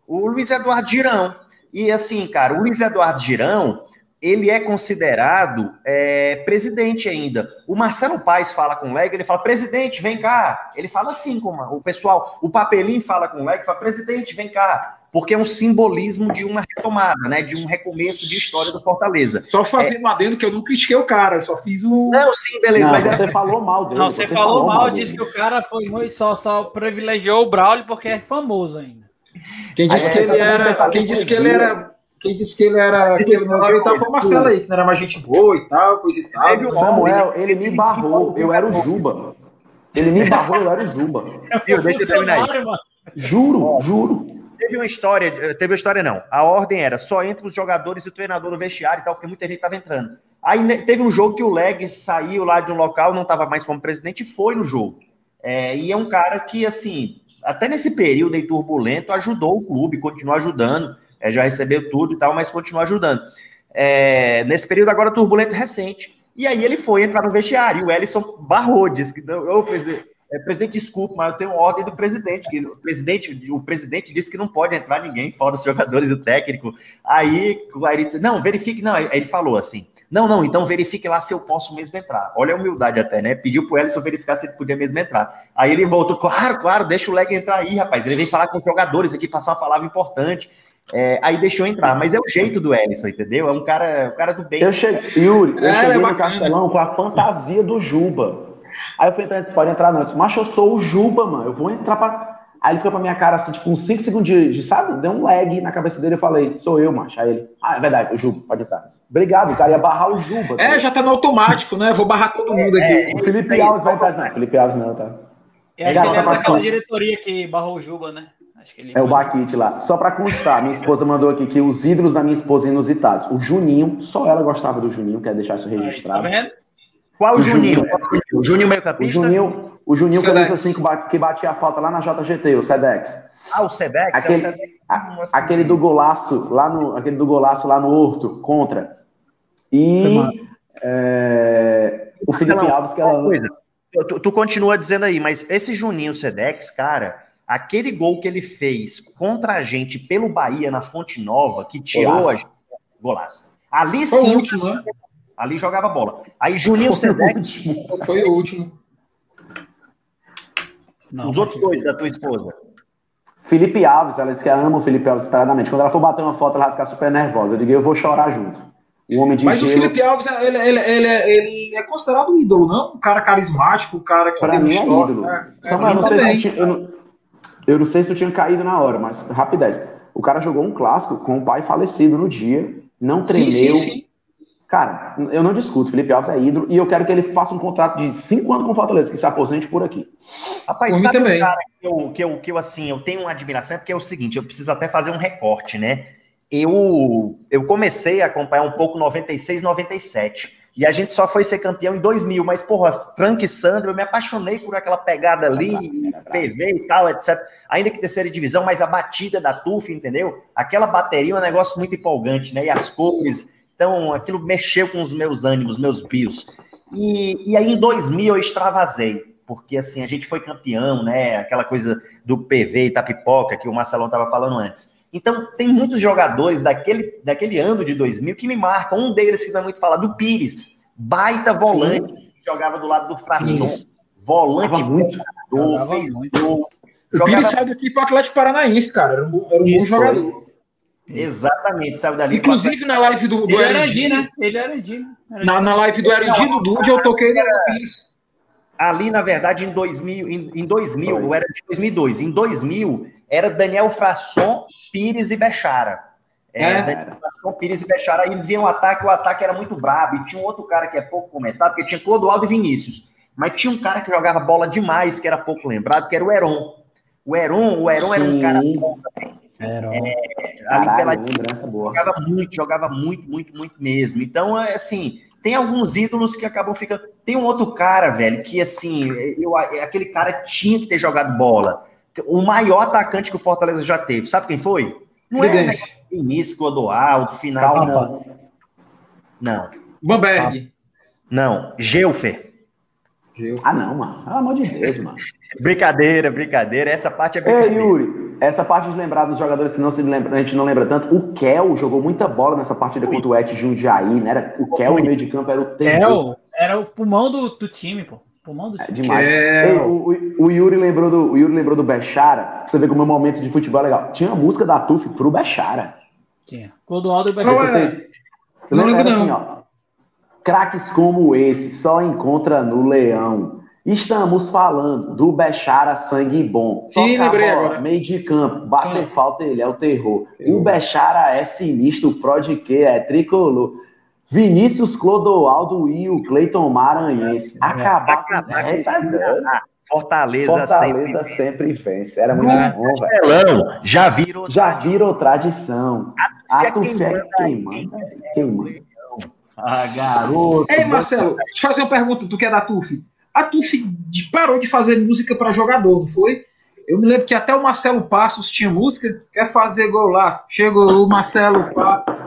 o Luiz Eduardo Girão. E assim, cara, o Luiz Eduardo Girão, ele é considerado é, presidente ainda. O Marcelo Paes fala com o Leg, ele fala, presidente, vem cá. Ele fala assim, como o pessoal, o Papelim fala com o Leg, fala, presidente, vem cá. Porque é um simbolismo de uma retomada, né? De um recomeço de história do Fortaleza. Só fazendo é... adendo que eu não critiquei o cara, só fiz um. Não, sim, beleza. Não, mas é- você é... falou mal dele. Não, você, você falou, falou, mal, disse que o cara foi muito só, só privilegiou o Braulio porque é famoso ainda. Quem disse que ele era. Quem disse que ele era quem disse que ele era aquele ele tava com o Marcelo aí, que não era mais gente boa e tal, coisa e tal. O Samuel, ele me barrou, eu era o Juba. Ele me barrou, eu era o Juba. Viu, deixa eu terminar aí. Juro, juro. Teve uma história, teve uma história não. A ordem era só entre os jogadores e o treinador no vestiário e tal, porque muita gente tava entrando. Aí né, teve um jogo que o Leg saiu lá de um local, não estava mais como presidente e foi no jogo. É, e é um cara que, assim, até nesse período aí turbulento, ajudou o clube, continuou ajudando é, já recebeu tudo e tal, mas continua ajudando. É, nesse período agora turbulento recente. E aí ele foi entrar no vestiário, e o Ellison barrou, disse que, ô, presidente, é, presidente, desculpa, mas eu tenho ordem do presidente, que o presidente, o presidente disse que não pode entrar ninguém, fora os jogadores e o técnico. Aí, aí ele disse, não, verifique, não, aí ele falou assim, não, não, então verifique lá se eu posso mesmo entrar. Olha a humildade até, né? Pediu pro Ellison verificar se ele podia mesmo entrar. Aí ele voltou, claro, claro, deixa o Leg entrar aí, rapaz. Ele vem falar com os jogadores aqui, passar uma palavra importante. É, aí deixou entrar, mas é o jeito do Ellison, entendeu? É um cara, um cara do bem. Eu cheguei, Yuri, eu é, cheguei é no Castelão com a fantasia do Juba. Aí eu fui entrar, disse, pode entrar não. Eu disse, mas eu sou o Juba, mano, eu vou entrar pra... Aí ele foi pra minha cara, assim, tipo, uns 5 segundos de, sabe? Deu um lag na cabeça dele, eu falei, sou eu, macho. Aí ele, ah, é verdade, o Juba, pode entrar. Obrigado, o cara ia barrar o Juba. É, já tá no automático, né? Vou barrar todo mundo aqui. É, o Felipe Alves vai entrar, não, Felipe Alves não, tá? É, ele é daquela diretoria que barrou o Juba, né? É o Baquite lá. Só para constar, minha esposa mandou aqui que os ídolos da minha esposa inusitados. O Juninho, só ela gostava do Juninho, quer deixar isso registrado. Tá vendo? Qual o Juninho? O Juninho meio capista? O Juninho, o Juninho camisa assim que batia a falta lá na JGT, o Sedex. Ah, o Sedex? Aquele, é o Sedex. A, aquele do golaço lá no, aquele do golaço lá no Horto, contra. E é, o Felipe Alves que ela. Tu, tu continua dizendo aí, mas esse Juninho Sedex, cara, Aquele gol que ele fez contra a gente pelo Bahia na Fonte Nova, que tirou golaço. a gente. Golaço. Ali foi sim. O último, né? Ali jogava bola. Aí Juninho Sedec. Foi o último. Não, Os outros dois da tua esposa. Felipe Alves, ela disse que ama o Felipe Alves esperadamente. Quando ela for bater uma foto, ela vai ficar super nervosa. Eu digo, eu vou chorar junto. O homem de Mas gelo... o Felipe Alves, ele, ele, ele, ele, é considerado um ídolo, não? Um cara carismático, um cara que pra tem mim é ídolo. É, é, Samuel, não sei se eu, eu não sei se eu tinha caído na hora, mas rapidez. O cara jogou um clássico com o pai falecido no dia, não tremeu. Sim, sim, sim. Cara, eu não discuto, Felipe Alves é ídolo e eu quero que ele faça um contrato de cinco anos com o Fortaleza, que se aposente por aqui. Rapaz, por sabe também. Um cara que eu, que, eu, que eu, assim, eu tenho uma admiração, porque é o seguinte, eu preciso até fazer um recorte, né? Eu, eu comecei a acompanhar um pouco 96, 97. E a gente só foi ser campeão em 2000, mas, porra, Frank e Sandro, eu me apaixonei por aquela pegada ali, PV e tal, etc. Ainda que terceira divisão, mas a batida da TUF, entendeu? Aquela bateria é um negócio muito empolgante, né? E as cores, então aquilo mexeu com os meus ânimos, meus bios. E, e aí em 2000 eu extravasei, porque assim, a gente foi campeão, né? Aquela coisa do PV e Tapipoca que o Marcelão estava falando antes. Então, tem muitos jogadores daquele, daquele ano de 2000 que me marcam. Um deles que vai muito falar, do Pires, baita volante, que jogava do lado do Frasson. Volante muito. Jogador, fez muito. Gol. O Pires saiu daqui para o Atlético Paranaense, cara. Era um, era um bom jogador. Exatamente, saiu dali. Inclusive na live do, do Ele era Erandi, né? Ele era Erandi. Na, na live do Erandi do Dude, eu toquei no Pires. Ali, na verdade, em 2000, em, em 2000, eu era de 2002. Em 2000, era Daniel Frasson Pires e Bechara. É, é. Pires e Bechara, aí vinha um ataque, o ataque era muito brabo, e tinha um outro cara que é pouco comentado, porque tinha Clodoaldo e Vinícius, mas tinha um cara que jogava bola demais, que era pouco lembrado, que era o Heron. O Heron, o Heron era um cara bom também. Era. É, Caralho, pela lembrança boa. jogava muito, jogava muito, muito, muito mesmo. Então, é assim, tem alguns ídolos que acabam ficando. Tem um outro cara, velho, que assim, eu, aquele cara tinha que ter jogado bola. O maior atacante que o Fortaleza já teve. Sabe quem foi? Não é Fluminense. início, Clodoaldo, final. Calma. Não, Bamberg. não. Gelfer. Ah, não, mano. Pelo amor de Deus, mano. Brincadeira, brincadeira. Essa parte é Ei, brincadeira. Yuri, essa parte de lembrar dos jogadores que não se lembra, a gente não lembra tanto. O Kel jogou muita bola nessa partida contra o Et Jundiaí, né? Era, o Kel no meio de campo era o tempo. Kel era o pulmão do, do time, pô. Pulmão do É time. demais. Kel. Ei, o, o- o Yuri lembrou do, o Yuri lembrou do Bechara. Pra você ver como o meu momento de futebol é legal. Tinha a música da Tuf pro Bechara. Tinha. Clodoaldo e Bechara. é? Vocês- Não Era lembro, assim, não. ó. Craques como esse só encontra no Leão. Estamos falando do Bechara Sangue Bom. Sim, Toca lembrei bola, agora. Meio de campo, bater falta, ele é o terror. Terror. O Bechara é sinistro, o Prod que é tricolor. Vinícius Clodoaldo e o Cleiton Maranhense. Acabar com Acabar é, tá. Fortaleza, Fortaleza sempre. sempre vence. Era muito É. bom, velho. Já virou. Já virou tradição. Ato fé quem manda. Quem manda. Ah, garoto. Ei, Marcelo, deixa eu fazer uma pergunta. Tu que é da TUF. A TUF parou de fazer música pra jogador, não foi? Eu me lembro que até o Marcelo Passos tinha música. Quer fazer gol lá? Chegou o Marcelo Passos.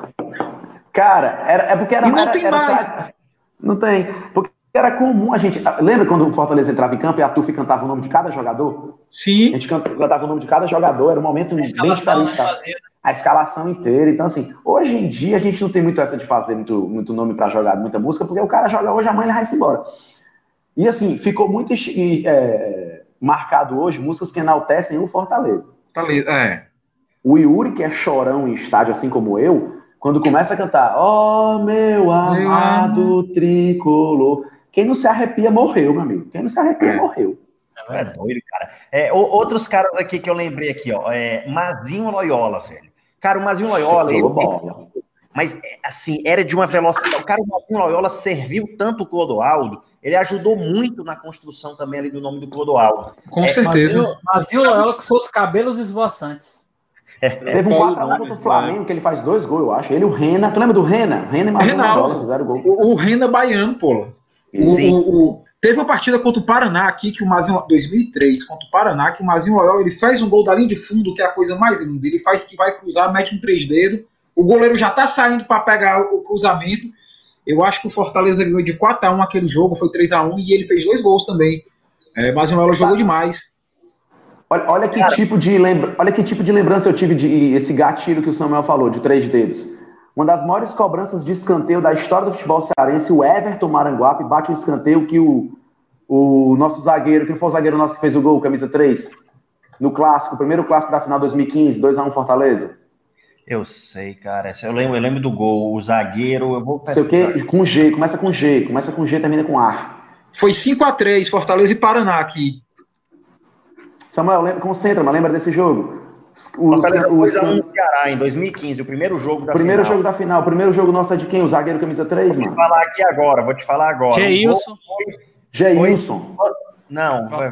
Cara, era, é porque era. E não era- tem era- mais. Não tem. Porque era comum a gente. Lembra quando o Fortaleza entrava em campo e a Tuf cantava o nome de cada jogador? A Sim. gente can- cantava o nome de cada jogador, era um momento A bem escalação, né? diferente. A escalação inteira. Então, assim, hoje em dia a gente não tem muito essa de fazer muito, muito nome pra jogar, muita música, porque o cara joga hoje, amanhã ele vai se embora. E assim, ficou muito é, marcado hoje músicas que enaltecem o Fortaleza. Ali. É. O Yuri, que é chorão em estádio, assim como eu, quando começa a cantar, ó meu amado tricolor, quem não se arrepia morreu, meu amigo. Quem não se arrepia É. morreu. É doido, cara. É, o- outros caras aqui que eu lembrei aqui, ó. É, Mazinho Loyola, velho. Cara, o Mazinho Loyola, ele, bola. mas é, assim, era de uma velocidade. O cara, o Mazinho Loyola serviu tanto o Clodoaldo, ele ajudou muito na construção também ali do nome do Clodoaldo. Com É, certeza. Mazinho, Mazinho Loyola com seus cabelos esvoaçantes. Teve um Paulo 4x1 contra o Flamengo, que ele faz dois gols, eu acho. Ele o Rena. Tu lembra do Rena? Rena e Marcelo fizeram gol. O, o Renda Baiano, pô. O- o- o- teve uma partida contra o Paraná aqui, que o Mazinho, 2003, contra o Paraná, que o Mazinho Loyola, ele faz um gol da linha de fundo, que é a coisa mais linda. Ele faz que vai cruzar, mete um três dedos, o goleiro já tá saindo para pegar o, o cruzamento. Eu acho que o Fortaleza ganhou de 4x1 aquele jogo, foi 3x1, e ele fez dois gols também. É, Mazinho Loyola jogou demais. Olha, olha que tipo de lembra... olha que tipo de lembrança eu tive de esse gatilho que o Samuel falou, de três dedos. Uma das maiores cobranças de escanteio da história do futebol cearense, o Everton Maranguape bate um escanteio que o, o nosso zagueiro, quem foi o zagueiro nosso que fez o gol, camisa 3? No clássico, o primeiro clássico da final 2015, 2x1 Fortaleza. Eu sei, cara. Eu lembro, eu lembro do gol. O zagueiro, eu vou Sei o pesquisar. quê? Com G, começa com G, começa com G, termina com A. Foi 5x3, Fortaleza e Paraná aqui. Samuel, lembra, concentra, mas lembra desse jogo? O, Fortaleza o- o- 2 a 1 no Ceará em 2015, o primeiro jogo da primeiro final. jogo da final, o primeiro jogo nosso é de quem? O zagueiro camisa 3, Vou te mano? falar aqui agora, vou te falar agora. O Geilson. Geilson. Não, vai, o-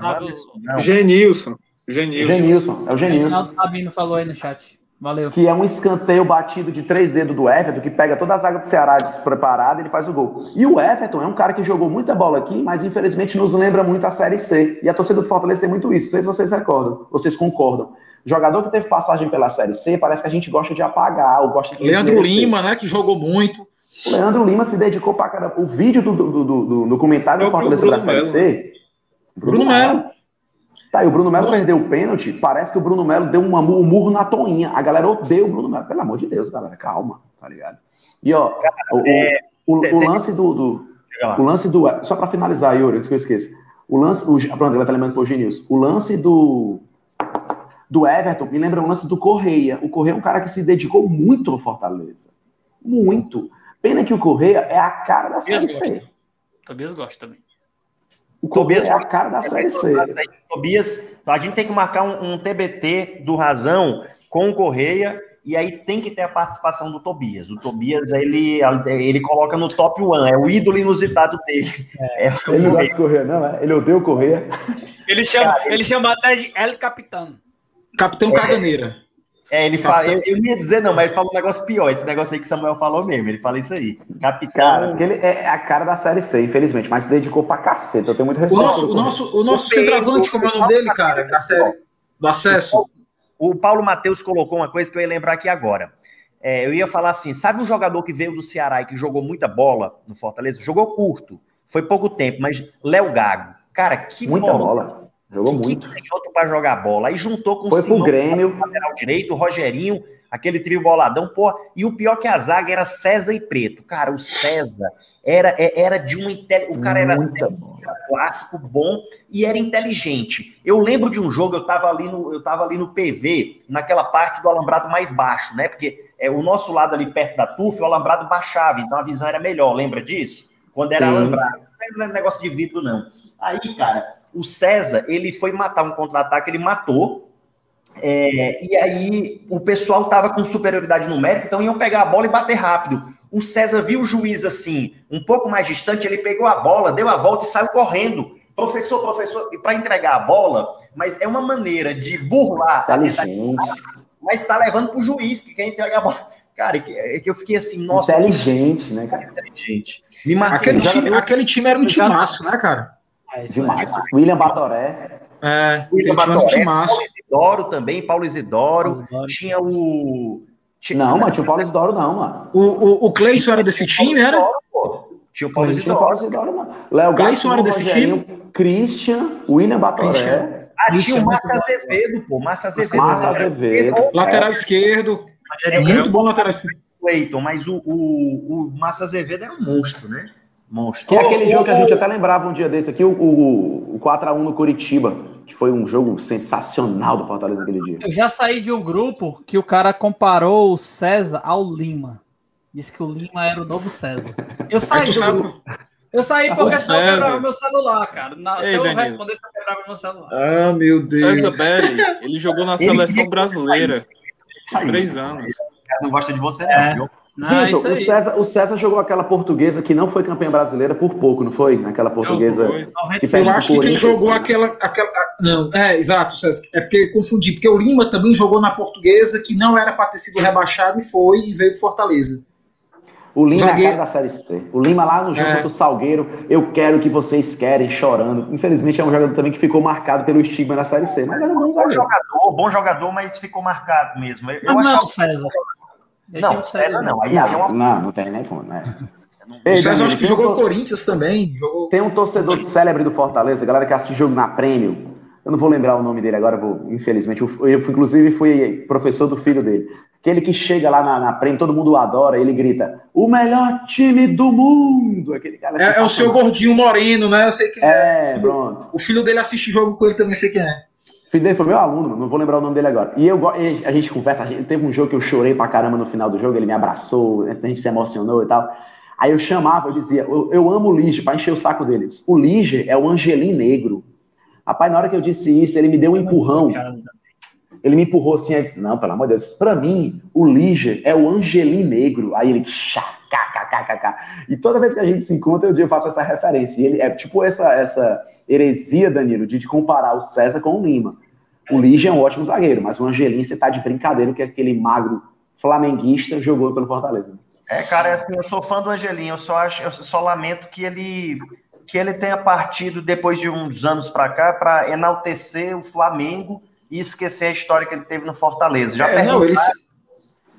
não. Genilson. Genilson. Genilson, é o O Genilson. Reginaldo Sabino falou aí no chat. Valeu. Que é um escanteio batido de três dedos do Everton, que pega toda a zaga do Ceará despreparada e ele faz o gol. E o Everton é um cara que jogou muita bola aqui, mas infelizmente nos lembra muito a Série C. E a torcida do Fortaleza tem muito isso. Não sei se vocês recordam, vocês concordam. Jogador que teve passagem pela Série C, parece que a gente gosta de apagar, ou gosta de Leandro. Lima, né, que jogou muito. O Leandro Lima se dedicou pra caramba. O vídeo do, do, do, do, do comentário do Fortaleza pra Bruno Série Melo, C. Bruno Melo. Tá, e o Bruno Melo Nossa. perdeu o pênalti. Parece que o Bruno Melo deu uma, um murro na toinha. A galera odeia o Bruno Melo. Pelo amor de Deus, galera, calma, tá ligado? E ó, o, o- é, o, o tem- lance do, do- o lance do. Só pra finalizar, Yuri, antes que eu esqueça. O lance. O, pronto, ele tá lembrando pro Genilson. O lance do. Do Everton me lembra o lance do Correia. O Correia é um cara que se dedicou muito ao Fortaleza. Muito. Pena que o Correia é a cara da Série C. Tobias gosta também. O Tobias é a cara da Série C. Tobias, a gente tem que marcar um, um TBT do Razão com o Correia e aí tem que ter a participação do Tobias. O Tobias, ele, ele coloca no top one, é o ídolo inusitado dele. É, o Ele não gosta Correia. de Correia, não, é? Ele odeia o Correia. Ele chama, ele chama até de El Capitão. Capitão Caganeira. É, ele fala, eu, eu ia dizer não, mas ele fala um negócio pior, esse negócio aí que o Samuel falou mesmo, ele fala isso aí. Capitão. Cara, ele é a cara da Série C, infelizmente, mas se dedicou pra caceta, eu tenho muito O respeito. nosso, o nosso, o nosso centroavante, como é o nome dele, cara? Da série do acesso. O Paulo Matheus colocou uma coisa que eu ia lembrar aqui agora. É, eu ia falar assim: sabe um jogador que veio do Ceará e que jogou muita bola no Fortaleza? Jogou curto, foi pouco tempo, mas Léo Gago. Cara, que Muita bola. bola. Jogou que muito. canhoto pra jogar bola. Aí juntou com Foi o pro Grêmio. lateral direito, o Rogerinho, aquele trio boladão, pô. E o pior que a zaga era César e Preto. Cara, o César era, é- era de um inte- O cara era bola. clássico, bom e era inteligente. Eu lembro de um jogo, eu tava ali no, eu tava ali no PV, naquela parte do alambrado mais baixo, né? Porque é, o nosso lado ali perto da turfa, o alambrado baixava, então a visão era melhor, lembra disso? Quando era Sim. alambrado. Não era negócio de vidro, não. Aí, cara, o César, ele foi matar um contra-ataque, ele matou. é, e aí o pessoal tava com superioridade numérica, então iam pegar a bola e bater rápido. O César viu o juiz assim, um pouco mais distante, ele pegou a bola, deu a volta e saiu correndo. Professor, professor, para entregar a bola, mas é uma maneira de burlar Inteligente. mas está levando para o juiz, porque quem entrega a bola. Cara, é que, é que eu fiquei assim, nossa, que Inteligente, né, cara? inteligente. Me. Aquele time, aquele time era um timaço, né, cara? É. Demais. William Batoré. É, William time era um Batoré. Paulo Isidoro também, Paulo Isidoro. Isidoro. Tinha o. Tinha, Não, mano, tinha o Paulo Isidoro, não, mano. O, o, o Cleison era desse time, era? Tinha o Paulo Não tinha o Isidoro. Paulo Isidoro. Léo Cleison era desse Rogerinho, Christian, William Batoré, Christian. Ah, tinha o é bom. Azevedo, pô. Márcio Azevedo. Márcio Azevedo. Lateral esquerdo. Rogério Muito bom lateral esquerdo. Cleiton, mas o, o, o Márcio Azevedo é um monstro, né? Monstro. Que é aquele jogo que a gente até lembrava um dia desse aqui, o, o, o 4x1 no Curitiba, que foi um jogo sensacional do Fortaleza naquele dia. Eu já saí de um grupo que o cara comparou o César ao Lima. Disse que o Lima era o novo César. Eu saí do grupo. Eu saí porque senão eu quebrava meu celular, cara. Na- se Ei, eu Danilo. respondesse, eu quebrava meu celular. Ah, meu César Belli, ele jogou na Ele seleção brasileira três anos. O cara não gosta de você, não, É. Não, é Vitor, o. César, o César jogou aquela portuguesa que não foi campeã brasileira por pouco, não foi? Naquela portuguesa. Foi. 96. perde Eu acho que quem jogou aquela, aquela. Não, é, exato, César. É porque confundi. Porque o Lima também jogou na portuguesa, que não era para ter sido rebaixado e foi e veio pro Fortaleza. O Lima é a Zagueiro. cara da Série C. O Lima lá no jogo É. contra o Salgueiro, eu quero que vocês querem, chorando. Infelizmente é um jogador também que ficou marcado pelo estigma da Série C, mas era um bom jogador, bom jogador, mas ficou marcado mesmo. Eu, eu Mas não, achava- César. Não, o César não. Aí, aí é Não, uma. não, não tem nem como, né? O Ei, César Danilo, acho que um jogou to- Corinthians também. Jogou... Tem um torcedor célebre do Fortaleza, galera que assiste jogo na Prêmio. Eu não vou lembrar o nome dele agora, vou, infelizmente. Eu, eu, inclusive, fui professor do filho dele. Aquele que chega lá na, na Prêmio, todo mundo o adora, ele grita: o melhor time do mundo! Aquele cara É, é o seu gordinho moreno, né? Eu sei quem é. É, pronto. O filho dele assiste jogo com ele também, sei quem é. Filho dele foi meu aluno, mano, não vou lembrar o nome dele agora. E eu, a gente conversa, a gente, teve um jogo que eu chorei pra caramba no final do jogo, ele me abraçou, a gente se emocionou e tal. Aí eu chamava, eu dizia, eu, eu amo o Lige, pra encher o saco deles. O Lige é o Angelim Negro. Rapaz, na hora que eu disse isso, ele me deu um empurrão. Ele me empurrou assim, aí disse, não, pelo amor de Deus, pra mim, o Lige é o Angelim Negro. Aí ele, cá. E toda vez que a gente se encontra, eu, faço essa referência. E ele é tipo essa, essa heresia, Danilo, de comparar o César com o Lima. O Lige é um ótimo zagueiro, mas o Angelim, você tá de brincadeira que aquele magro flamenguista jogou pelo Fortaleza. É, cara, é assim, eu sou fã do Angelinho, eu só acho, eu só lamento que ele que ele tenha partido depois de uns anos pra cá para enaltecer o Flamengo e esquecer a história que ele teve no Fortaleza. Já É, não, ele se,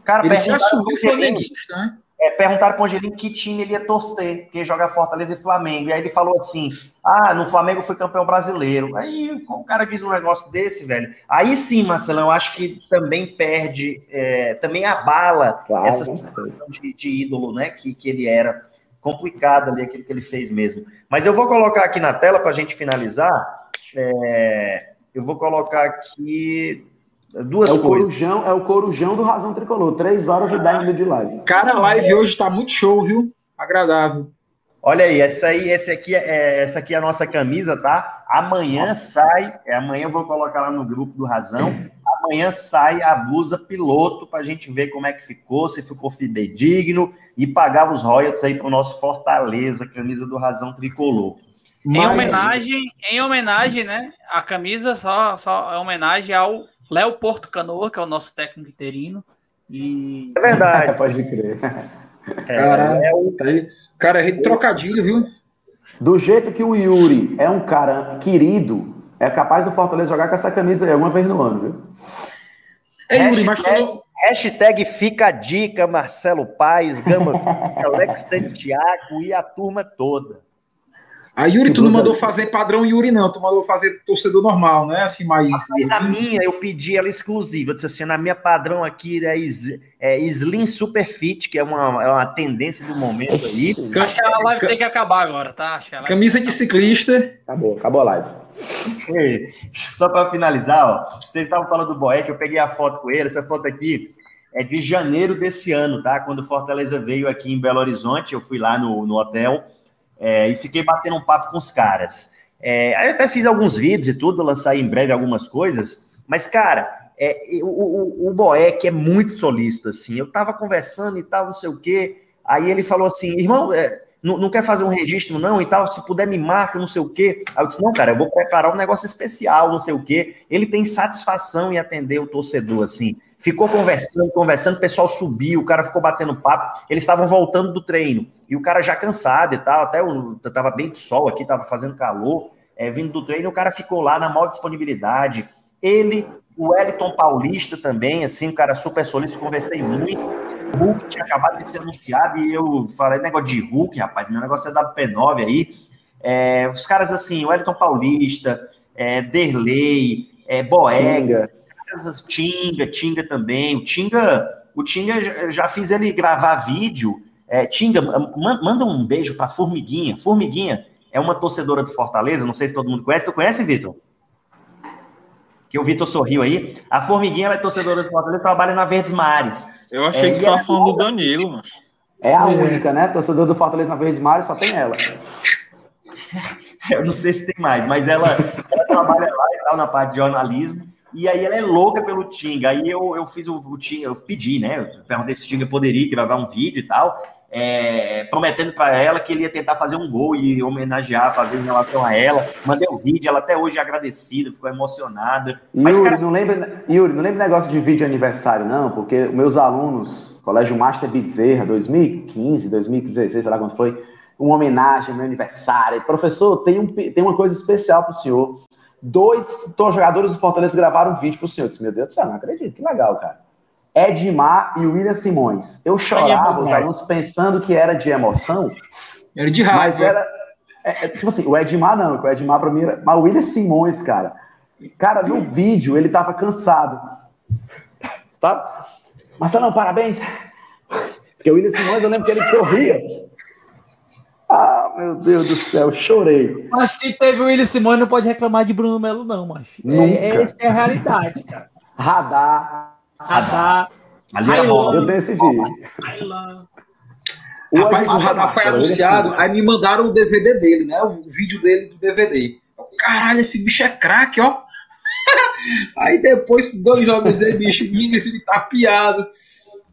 cara, ele se perguntaram assumiu flamenguista, né? é, perguntaram pro Angelinho que time ele ia torcer, que ia jogar Fortaleza e Flamengo. E aí ele falou assim: ah, no Flamengo foi campeão brasileiro. Aí o cara diz um negócio desse, velho. Aí sim, Marcelão, eu acho que também perde, é, também abala Claro, essa situação de, de ídolo, né? Que, que ele era complicado ali, aquilo que ele fez mesmo. Mas eu vou colocar aqui na tela para a gente finalizar. é, eu vou colocar aqui duas É o, coisas. corujão, é o corujão do Razão Tricolor, 3 horas e 10 minutos de live. Cara, a live hoje tá muito show, viu? Agradável. Olha aí, essa aí, esse aqui é, essa aqui é a nossa camisa, tá? Amanhã sai, é, amanhã eu vou colocar lá no grupo do Razão. Amanhã sai a blusa piloto para a gente ver como é que ficou, se ficou fidedigno e pagar os royalties aí para o nosso Fortaleza, camisa do Razão Tricolor. Em Mas- homenagem, em homenagem, né? A camisa só, só é homenagem ao Léo Porto Canoa, que é o nosso técnico interino. E... É verdade. Pode crer. É, Caralho, é o... cara, é trocadilho, viu? Do jeito que o Yuri é um cara querido, é capaz do Fortaleza jogar com essa camisa aí alguma vez no ano, viu? É, Yuri, mas quando... Hashtag fica a dica, Marcelo Paes, Gama Alex Santiago e a turma toda. A Yuri, tu não mandou fazer padrão Yuri, não. Tu mandou fazer torcedor normal, né? Assim, mais. Mas a minha, eu pedi ela exclusiva. Eu disse assim: na minha padrão aqui é, é Slim Super Fit, que é uma, é uma tendência do momento aí. Acho que a live tem que acabar agora, tá? Camisa de ciclista. Acabou, acabou a live. Só para finalizar, ó, vocês estavam falando do Boeck, eu peguei a foto com ele. Essa foto aqui é de janeiro desse ano, tá? Quando Fortaleza veio aqui em Belo Horizonte, eu fui lá no, no hotel é, e fiquei batendo um papo com os caras. É, aí eu até fiz alguns vídeos e tudo, lançar em breve algumas coisas, mas, cara, é, o, o, o Boeck é muito solista, assim. Eu tava conversando e tal, não sei o quê. Aí ele falou assim, irmão, é, não, não, quer fazer um registro, não, e tal, se puder me marca, não sei o quê. Aí eu disse, não, cara, eu vou preparar um negócio especial, não sei o quê. Ele tem satisfação em atender o torcedor, assim. Ficou conversando, conversando, o pessoal subiu, o cara ficou batendo papo. Eles estavam voltando do treino. E o cara já cansado e tal, até o, tava bem de sol aqui, tava fazendo calor, é, vindo do treino, o cara ficou lá na maior disponibilidade. Ele, o Wellington Paulista também, assim, um cara super solícito, conversei muito. O Hulk tinha acabado de ser anunciado e eu falei, negócio de Hulk, rapaz, meu negócio é da P9 aí. É, os caras assim, o Wellington Paulista, é, Derlei, é, Boega, Tinga, Tinga também. O Tinga, o Tinga já fiz ele gravar vídeo. É, Tinga, manda um beijo para Formiguinha. Formiguinha é uma torcedora do Fortaleza, não sei se todo mundo conhece. Tu conhece, Vitor? Que o Vitor sorriu aí. A Formiguinha ela é torcedora do Fortaleza, trabalha na Verdes Mares. Eu achei é, que tava falando do Danilo, mas. É a única, né? Torcedor do Fortaleza na Verdes Mares só tem ela. Eu não sei se tem mais, mas ela, ela trabalha lá e tal, na parte de jornalismo. E aí ela é louca pelo Tinga. Aí eu, eu fiz o, o Tinga, eu pedi, né? Eu perguntei se o Tinga poderia gravar um vídeo e tal, é, prometendo para ela que ele ia tentar fazer um gol e homenagear, fazer em relação a ela. Mandei o vídeo, ela até hoje é agradecida, ficou emocionada. Mas, Yuri, cara... não lembra, Yuri, não lembra negócio de vídeo aniversário, não, porque meus alunos, Colégio Master Bezerra, 2015, 2016, sei lá quando foi, uma homenagem meu aniversário. Professor, tem, um, tem uma coisa especial para o senhor dois jogadores do Fortaleza gravaram um vídeo pro senhor. Eu disse, meu Deus do céu, não acredito, que legal, cara. Edmar e William Simões. Eu chorava, os alunos pensando que era de emoção. Era de raiva. Mas era. É, é, tipo assim, o Edmar não, o Edmar pra mim era. Mas o William Simões, cara. Cara, no vídeo ele tava cansado. Tá? Marcelão, parabéns. Porque o William Simões, eu lembro que ele corria. Meu Deus do céu, chorei. Mas quem teve o William Simões não pode reclamar de Bruno Melo, não, mas é, essa é a realidade, cara. Radar. Radar. Highland, eu tenho esse vídeo. O Rapaz, o Radar foi anunciado, aí me mandaram o DVD dele, né? O vídeo dele do DVD. Caralho, esse bicho é craque, ó. aí depois, dois jogos aí, bicho, ele tá piado.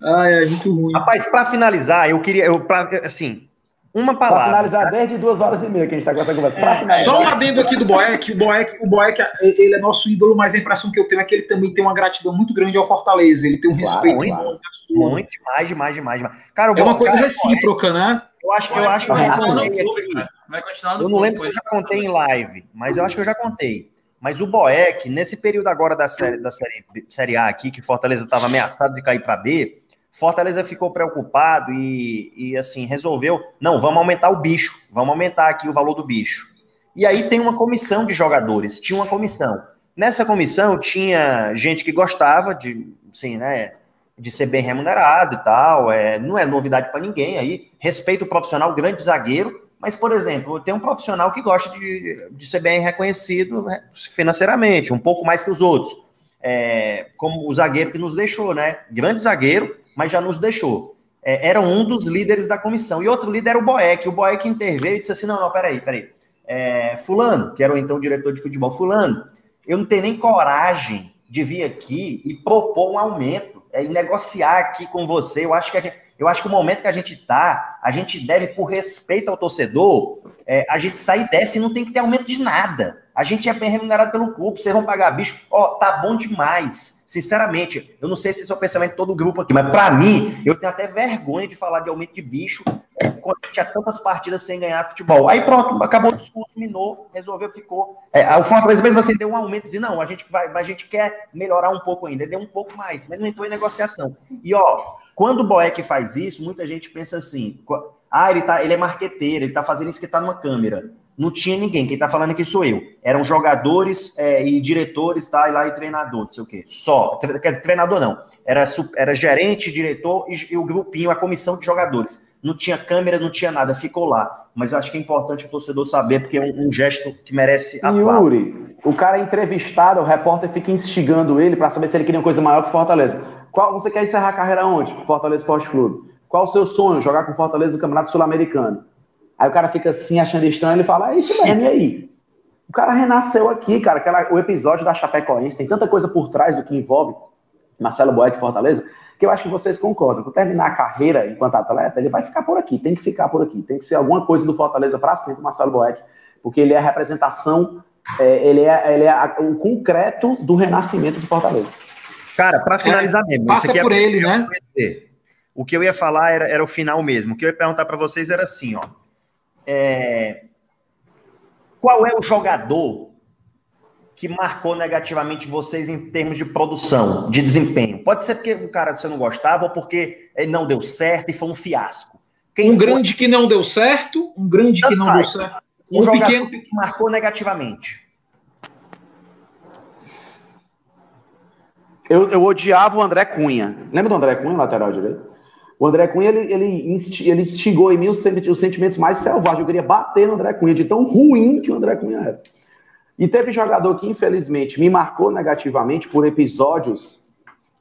Ai, é muito ruim. Rapaz, para finalizar, eu queria, eu, pra, assim, uma palavra. Para finalizar, tá? desde duas horas e meia que a gente está com essa conversa. É, só um adendo aqui do Boeck. O Boeck, o Boeck, ele é nosso ídolo, mas a impressão que eu tenho é que ele também tem uma gratidão muito grande ao Fortaleza. Ele tem um claro, respeito muito, muito, muito demais, demais, demais, demais. Cara, é uma coisa cara, recíproca, né? Eu acho que eu acho que eu já contei aqui. Vai continuar no Eu não lembro se eu já contei em live, mas eu acho que eu já contei. Mas o Boeck, nesse período agora da série, da série, série A aqui, que Fortaleza estava ameaçado de cair para B, Fortaleza ficou preocupado e, e, assim resolveu, não, vamos aumentar o bicho, vamos aumentar aqui o valor do bicho. E aí tem uma comissão de jogadores, tinha uma comissão. Nessa comissão tinha gente que gostava de, assim, né, de ser bem remunerado e tal, é, não é novidade para ninguém aí, respeito o profissional, grande zagueiro, mas, por exemplo, tem um profissional que gosta de, de ser bem reconhecido né, financeiramente, um pouco mais que os outros. É, como o zagueiro que nos deixou, né? Grande zagueiro, mas já nos deixou. É, era um dos líderes da comissão. E outro líder era o Boeck. O Boeck interveio e disse assim: não, não, peraí, peraí. É, fulano, que era o então diretor de futebol, Fulano, eu não tenho nem coragem de vir aqui e propor um aumento, é, e negociar aqui com você. Eu acho que gente, eu acho que o momento que a gente está, a gente deve, por respeito ao torcedor, é, a gente sair dessa e não tem que ter aumento de nada. A gente é bem remunerado pelo clube, vocês vão pagar bicho. Ó, tá bom demais. Sinceramente, eu não sei se esse é o pensamento de todo o grupo aqui, mas para mim, eu tenho até vergonha de falar de aumento de bicho quando tinha tantas partidas sem ganhar futebol. Aí pronto, acabou o discurso, minou, resolveu, ficou. É, o Fortaleza mesmo assim deu um aumento, disse, não, a gente, vai, a gente quer melhorar um pouco ainda, deu um pouco mais, mas não entrou em negociação. E ó, quando o Boeck faz isso, muita gente pensa assim, ah, ele, tá, ele é marqueteiro, ele tá fazendo isso que tá numa câmera não tinha ninguém. Quem está falando aqui sou eu. Eram jogadores é, e diretores, tá? E lá e treinador, não sei o quê. Só. Treinador não. Era, era gerente, diretor e, e, o grupinho, a comissão de jogadores. Não tinha câmera, não tinha nada, ficou lá. Mas acho que é importante o torcedor saber, porque é um, um gesto que merece atuar. Yuri, o cara é entrevistado, o repórter fica instigando ele para saber se ele queria uma coisa maior que Fortaleza. Qual, você quer encerrar a carreira onde? Fortaleza Esporte Clube. Qual o seu sonho? Jogar com Fortaleza no Campeonato Sul-Americano. Aí o cara fica assim, achando estranho, ele fala, é isso mesmo, e aí? O cara renasceu aqui, cara. Aquela, o episódio da Chapecoense tem tanta coisa por trás do que envolve Marcelo Boeck e Fortaleza, que eu acho que vocês concordam. Quando terminar a carreira enquanto atleta, ele vai ficar por aqui, tem que ficar por aqui. Tem que ser alguma coisa do Fortaleza para sempre, Marcelo Boeck, porque ele é a representação, é, ele é, ele é a, o concreto do renascimento do Fortaleza. Cara, para finalizar é, mesmo. Passa por é ele, né? O que eu ia falar era, era o final mesmo. O que eu ia perguntar para vocês era assim, ó é, qual é o jogador que marcou negativamente vocês em termos de produção, de desempenho? Pode ser porque o cara você não gostava ou porque ele não deu certo e foi um fiasco. Quem um foi? grande que não deu certo, um grande Tanto que não faz. deu certo, um, um pequeno que marcou negativamente. Eu, eu odiava o André Cunha. Lembra do André Cunha, lateral direito? O André Cunha, ele, ele, ele instigou em mim os, os sentimentos mais selvagens. Eu queria bater no André Cunha, de tão ruim que o André Cunha era. E teve jogador que, infelizmente, me marcou negativamente por episódios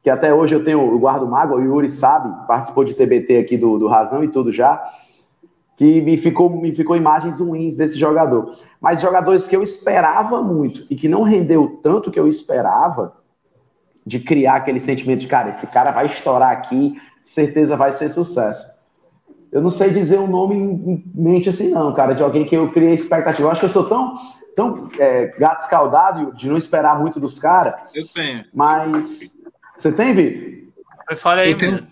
que até hoje eu tenho, eu guardo mágoa, o Yuri sabe, participou de TBT aqui do, do Razão e tudo já, que me ficou, me ficou imagens ruins desse jogador. Mas jogadores que eu esperava muito e que não rendeu tanto que eu esperava, de criar aquele sentimento de, cara, esse cara vai estourar aqui, certeza vai ser sucesso. Eu não sei dizer um nome em mente assim, não, cara, de alguém que eu criei expectativa. Eu acho que eu sou tão, tão é, gato escaldado de não esperar muito dos caras. Eu tenho. Mas. Você tem, Vitor? Eu falei, eu, tenho...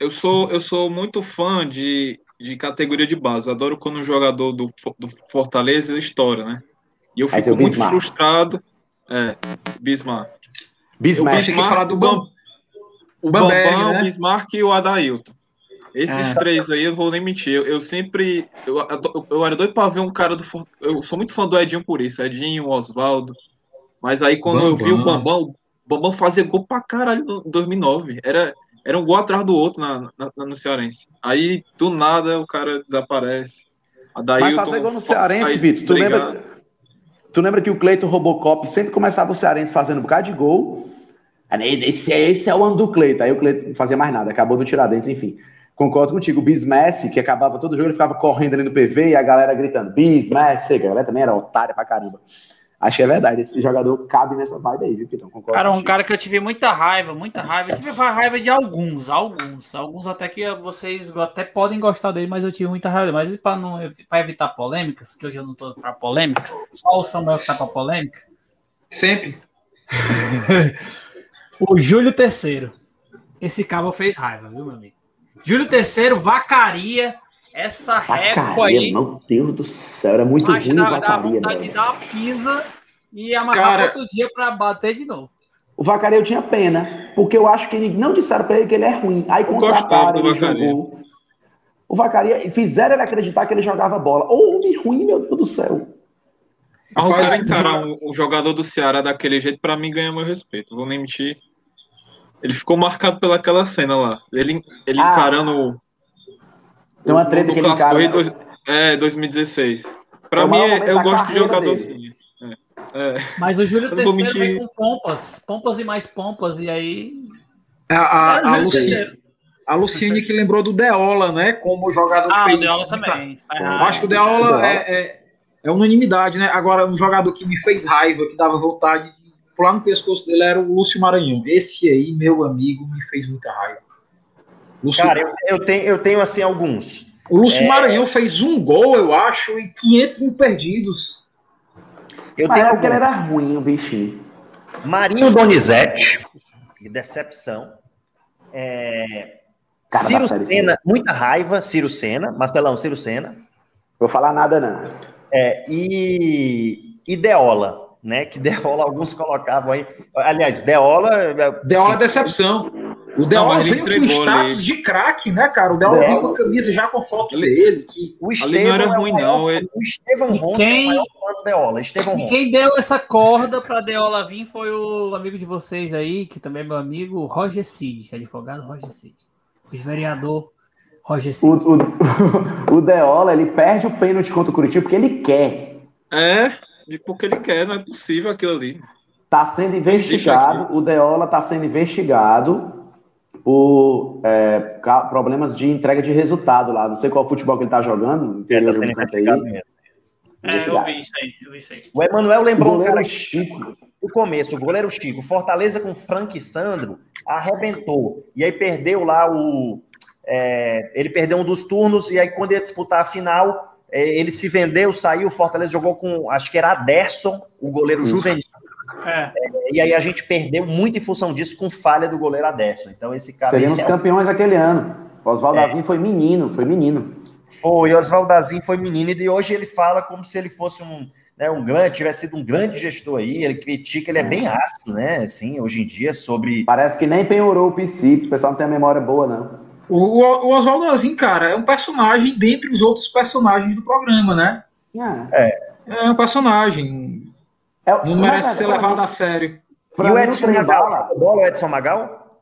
eu sou Eu sou muito fã de, de categoria de base. Eu adoro quando um jogador do, do Fortaleza estoura, né? E eu fico muito Bismarck. frustrado. É, Bismarck. Bismarck. Eu falar do Bam... O Bambam, né? o Bismarck e o Adailton. Esses é. três aí, eu vou nem mentir. Eu, eu sempre. Eu, eu, eu, era doido pra ver um cara do. Eu sou muito fã do Edinho por isso. Edinho, Oswaldo. Mas aí, quando Bambam. eu vi o Bambam, o Bambam fazia gol pra caralho em 2009. Era, era um gol atrás do outro na, na, no Cearense. Aí, do nada, o cara desaparece. Adailton. Mas fazer gol no Cearense, Vitor. Tu lembra, tu lembra que o Cleiton Robocop sempre começava o Cearense fazendo um bocado de gol. Esse, esse é o ano do Cleiton. Aí o Cleiton não fazia mais nada, acabou do Tiradentes, enfim. Concordo contigo. O Bismessi, que acabava todo jogo, ele ficava correndo ali no PV e a galera gritando: Bismessi, a galera também era otária pra caramba. Acho que é verdade, esse jogador cabe nessa vibe aí, viu, Pitão? Concordo cara, um cara que eu tive muita raiva, muita raiva. Eu tive raiva de alguns, alguns. Alguns até que vocês até podem gostar dele, mas eu tive muita raiva. Mas para não pra evitar polêmicas, que hoje eu não tô pra polêmicas, só o Samuel que tá pra polêmica. Sempre. O Júlio Terceiro. Esse cabo fez raiva, viu, meu amigo? Júlio Terceiro, vacaria essa régua aí. Meu Deus do céu, era muito Mas ruim dá, vacaria. Dá vontade de dar uma pisa e amarrar Cara, outro dia para bater de novo. O Vacaria eu tinha pena, porque eu acho que não disseram para ele que ele é ruim. Aí contrataram, ele Vacaria. jogou. O Vacaria, fizeram ele acreditar que ele jogava bola. Ou homem ruim, meu Deus do céu. Ah, o cara encarar um, um, jogador do Ceará daquele jeito, para mim, ganha meu respeito. Vou nem mentir. Ele ficou marcado pelaquela cena lá. Ele, ele ah, encarando. Tem uma treta que ele encara. Dois, é, 2016. Pra é mim, eu gosto de jogador dele. assim. É, é. Mas o Júlio Terceiro vem com pompas, pompas e mais pompas, e aí. A, a, a, Luciane, a Luciane que lembrou do Deola, né? Como jogador ah, fez. o Deola também. eu acho que o Deola é, é, é unanimidade, né? Agora, um jogador que me fez raiva, que dava vontade de pular no pescoço dele era o Lúcio Maranhão. Esse aí, meu amigo, me fez muita raiva. Lúcio... Cara, eu, eu, tenho, eu tenho assim alguns. O Lúcio é... Maranhão fez um gol, eu acho, e 500 mil perdidos. Eu Mas tenho é porque ele era ruim, o bichinho. Marinho Donizete, que decepção. É... Ciro Senna, muita raiva, Ciro Senna. Marcelão, Ciro Senna. Vou falar nada, não. É, e, e Deola, né? Que Deola alguns colocavam aí. Aliás, Deola. É, Deola é decepção. O Deola veio com status de craque, né, cara? O Deola veio com a camisa já com foto dele. Que... O Estevão não era é ruim, não. Ele... O Estevão Ronda quem... é o Deola. Estevão e quem deu essa corda para Deola vir foi o amigo de vocês aí, que também é meu amigo, Roger Cid, advogado Roger Cid. O vereador Roger Cid. O, o, o Deola, ele perde o pênalti contra o Curitiba porque ele quer. É, porque ele quer, não é possível aquilo ali. Tá sendo investigado, o Deola tá sendo investigado por é, problemas de entrega de resultado lá. Não sei qual futebol que ele está jogando, interior é, tá aí. É, eu vi isso aí, eu vi isso aí. O Emanuel lembrou o, cara Chico. O começo, o goleiro Chico. Fortaleza com Frank e Sandro arrebentou. E aí perdeu lá o. É, ele perdeu um dos turnos, e aí quando ia disputar a final, é, ele se vendeu, saiu. Fortaleza jogou com, acho que era Aderson, o goleiro juvenil. É. É, e aí a gente perdeu muito em função disso com falha do goleiro Aderson. Então esse cara. Seríamos é... campeões aquele ano. Oswaldo é. foi menino, foi menino. Foi, Oswaldo foi menino, e de hoje ele fala como se ele fosse um, né, um grande, tivesse sido um grande gestor aí, ele critica, ele é bem ácido, né? Assim, hoje em dia, sobre. Parece que nem penhorou o princípio, o pessoal não tem a memória boa, não. O, o Oswaldo Azim, cara, é um personagem dentre os outros personagens do programa, né? É. É um personagem. É, não merece é, ser levado a sério. e o Edson Magal? Bola, o Edson Magal?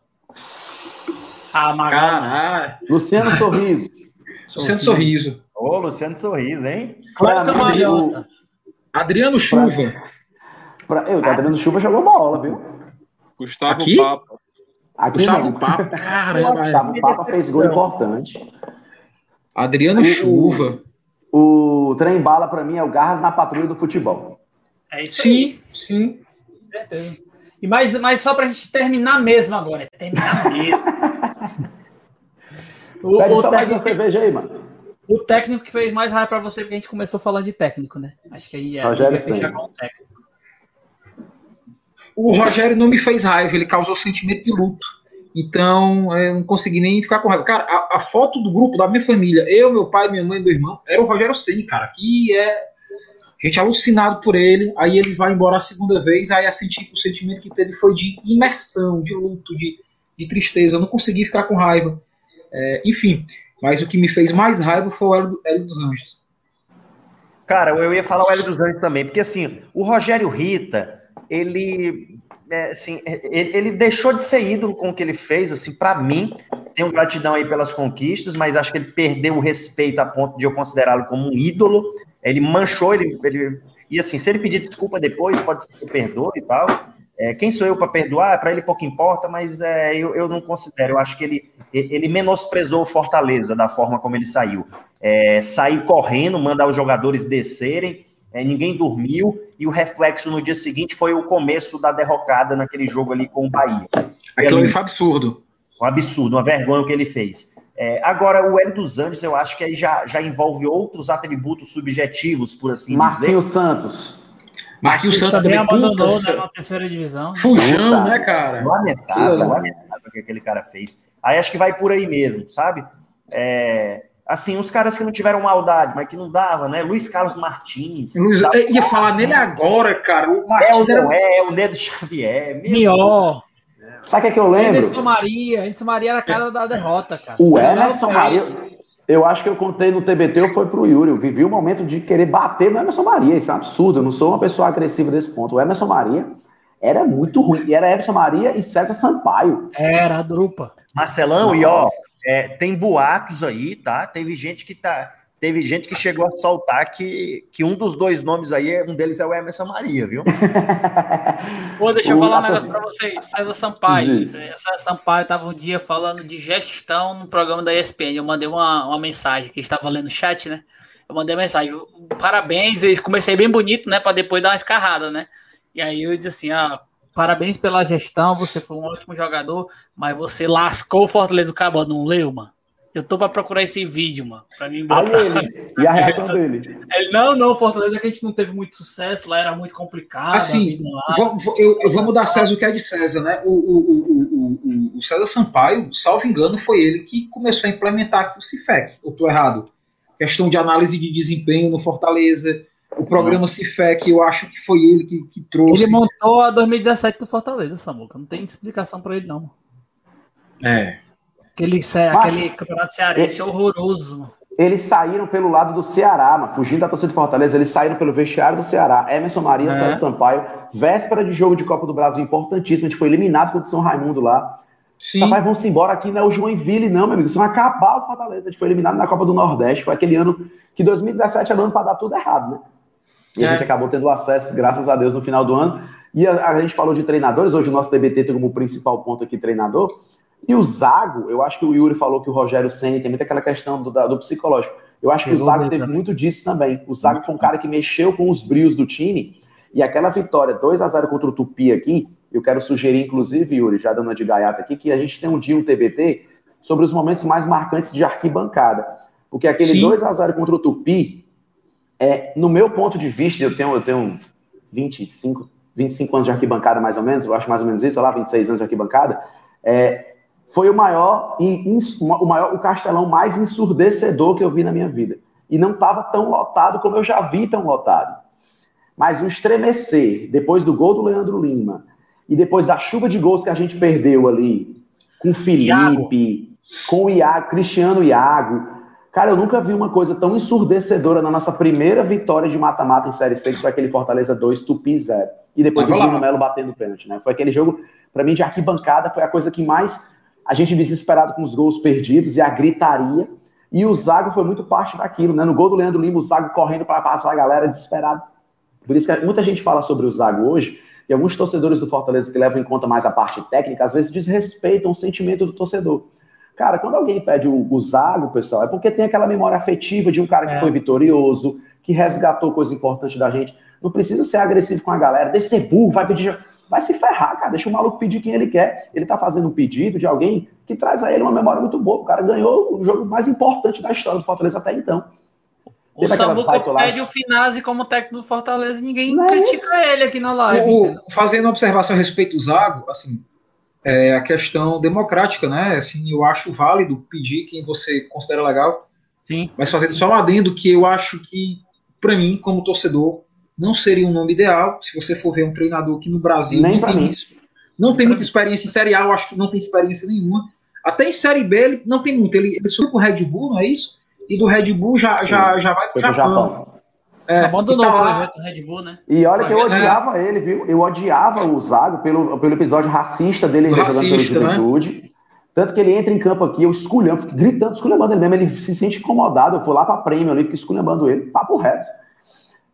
Ah, Magal. Caralho. Luciano Sorriso. Luciano Sorriso. Ô, Luciano Sorriso, hein? Claro que o... Adriano Chuva. Pra... Eu, Adriano Chuva jogou bola, viu? Gustavo Aqui? Papa. Aqui Gustavo não. Papa. Caramba. Gustavo Papa fez gol importante. Adriano o, Chuva. O, o trem bala para mim é o Garras na patrulha do futebol. É isso sim, aí. Sim, certeza. E mais, mais só para a gente terminar mesmo agora. Terminar mesmo. o, Pede o só técnico, mais uma cerveja aí, mano. O técnico que fez mais raiva para você, porque a gente começou falando de técnico, né? Acho que aí é, vai fechar com o técnico. O Rogério não me fez raiva, ele causou sentimento de luto. Então, eu não consegui nem ficar com raiva. Cara, a, a foto do grupo da minha família, eu, meu pai, minha mãe meu irmão, era o Rogério Ceni, cara, que é gente é alucinado por ele, aí ele vai embora a segunda vez, aí a senti, o sentimento que teve foi de imersão, de luto, de, de tristeza. Eu não consegui ficar com raiva. É, enfim, mas o que me fez mais raiva foi o Hélio, Hélio dos Anjos. Cara, eu ia falar o Hélio dos Anjos também, porque assim, o Rogério Rita, ele, é, assim, ele, ele, deixou de ser ídolo com o que ele fez, assim, para mim, tenho gratidão aí pelas conquistas, mas acho que ele perdeu o respeito a ponto de eu considerá-lo como um ídolo, ele manchou, ele, ele e assim, se ele pedir desculpa depois, pode ser que eu perdoe e tal. É, quem sou eu para perdoar? Para ele pouco importa, mas é, eu, eu não considero. Eu acho que ele, ele menosprezou o Fortaleza da forma como ele saiu. É, saiu correndo, mandar os jogadores descerem, é, ninguém dormiu, e o reflexo no dia seguinte foi o começo da derrocada naquele jogo ali com o Bahia. Aquilo foi absurdo. Um absurdo, uma vergonha o que ele fez. É, agora, o Hélio dos Anjos, eu acho que aí já, já envolve outros atributos subjetivos, por assim Marquinhos dizer. Santos. Marquinhos Santos também abandonou né, na terceira divisão. Fujão, né, cara? Lamentável, lamentável o que aquele cara fez. Aí acho que vai por aí mesmo, sabe? É, assim, os caras que não tiveram maldade, mas que não dava, né? Luiz Carlos Martins. Luiz, eu ia falar nele agora, cara. O Martins é, o era... é, o Nedo Xavier. Pior. Sabe o que, é que eu lembro? Anderson Maria. Anderson Maria era a cara da derrota, cara. O Emerson Maria. Eu acho que eu contei no TBT, ou foi pro Yuri. Eu vivi o um momento de querer bater no Emerson Maria. Isso é um absurdo. Eu não sou uma pessoa agressiva desse ponto. O Emerson Maria era muito ruim. E era Emerson Maria e César Sampaio. Era a drupa. Marcelão, Nossa. e ó, é, tem boatos aí, tá? Teve gente que tá teve gente que chegou a soltar que, que um dos dois nomes aí, um deles é o Emerson Maria, viu? Pô, deixa eu falar um negócio para vocês. César Sampaio. César Sampaio estava um dia falando de gestão no programa da ESPN. Eu mandei uma, uma mensagem que estava lendo o chat, né? Eu mandei uma mensagem. Parabéns, eu comecei bem bonito, né? Para depois dar uma escarrada, né? E aí eu disse assim: ah, parabéns pela gestão, você foi um ótimo jogador, mas você lascou o Fortaleza do Cabo, não leu, mano? Eu tô pra procurar esse vídeo, mano. Pra mim botar. ele. E a reação dele? Ele, não, não, Fortaleza que a gente não teve muito sucesso, lá era muito complicado. Assim, vamos, eu, eu vamos dar César o que é de César, né? O, o, o, o, César Sampaio, salvo engano, foi ele que começou a implementar aqui o CIFEC. Eu tô errado? Questão de análise de desempenho no Fortaleza. O programa Cifec, eu acho que foi ele que, que trouxe. Ele montou a 2017 do Fortaleza, Samuca. Não tem explicação para ele, não. É. Aquele, aquele campeonato cearense ele, horroroso. Eles saíram pelo lado do Ceará, mano, fugindo da torcida de Fortaleza, eles saíram pelo vestiário do Ceará. Emerson Maria, é. César Sampaio, véspera de jogo de Copa do Brasil importantíssimo, a gente foi eliminado contra o São Raimundo lá. Sim. Rapaz, vamos embora aqui, não é o Joinville, não, meu amigo. Você vai acabar o Fortaleza. A gente foi eliminado na Copa do Nordeste. Foi aquele ano que 2017 era ano para dar tudo errado, né? E é. a gente acabou tendo acesso, graças a Deus, no final do ano. E a, a gente falou de treinadores, hoje o nosso DBT tem como principal ponto aqui treinador. E o Zago, eu acho que o Yuri falou que o Rogério Senna tem muita aquela questão do, do psicológico. Eu acho que o Zago teve muito disso também. O Zago foi um cara que mexeu com os brios do time. E aquela vitória 2 a 0 contra o Tupi aqui, eu quero sugerir, inclusive, Yuri, já dando uma de gaiata aqui, que a gente tem um dia um TBT sobre os momentos mais marcantes de arquibancada. Porque aquele Sim. 2 a 0 contra o Tupi, é, no meu ponto de vista, eu tenho, eu tenho 25, 25 anos de arquibancada, mais ou menos, eu acho mais ou menos isso, sei lá, 26 anos de arquibancada. É, foi o maior, o maior, o castelão mais ensurdecedor que eu vi na minha vida. E não estava tão lotado como eu já vi tão lotado. Mas o estremecer, depois do gol do Leandro Lima, e depois da chuva de gols que a gente perdeu ali, com o Felipe, Iago. com o Iago, Cristiano Iago. Cara, eu nunca vi uma coisa tão ensurdecedora na nossa primeira vitória de mata-mata em Série C, que foi aquele Fortaleza 2, Tupi 0. E depois o Bruno Melo batendo pênalti, né? Foi aquele jogo, para mim, de arquibancada, foi a coisa que mais a gente desesperado com os gols perdidos e a gritaria. E o Zago foi muito parte daquilo, né? No gol do Leandro Lima, o Zago correndo para passar a galera desesperado. Por isso que muita gente fala sobre o Zago hoje, e alguns torcedores do Fortaleza que levam em conta mais a parte técnica, às vezes desrespeitam o sentimento do torcedor. Cara, quando alguém pede o, o Zago, pessoal, é porque tem aquela memória afetiva de um cara que é. foi vitorioso, que resgatou coisa importante da gente. Não precisa ser agressivo com a galera, descer burro, vai pedir vai se ferrar, cara. Deixa o maluco pedir quem ele quer. Ele tá fazendo um pedido de alguém que traz a ele uma memória muito boa. O cara ganhou o jogo mais importante da história do Fortaleza até então. O Samuca pede o Finazzi como técnico do Fortaleza e ninguém é critica ele aqui na live. O, fazendo uma observação a respeito do Zago, assim, é a questão democrática, né? Assim, eu acho válido pedir quem você considera legal. Sim. Mas fazendo só um adendo que eu acho que, para mim, como torcedor, não seria um nome ideal. Se você for ver um treinador aqui no Brasil, Nem não, tem, mim. não tem muita experiência em Série A, eu acho que não tem experiência nenhuma. Até em Série B ele não tem muito. Ele, ele subiu pro Red Bull, não é isso? E do Red Bull já, já, já vai pro Japão. Japão. É, Abandonou tá o projeto Red Bull, né? E olha que eu odiava é. ele, viu? Eu odiava o Zago pelo, pelo episódio racista dele jogando pela né? juventude. Né? Tanto que ele entra em campo aqui, eu esculhando, gritando, esculhambando ele mesmo. Ele se sente incomodado. Eu fui lá pra prêmio ali, fico esculhambando ele, papo reto.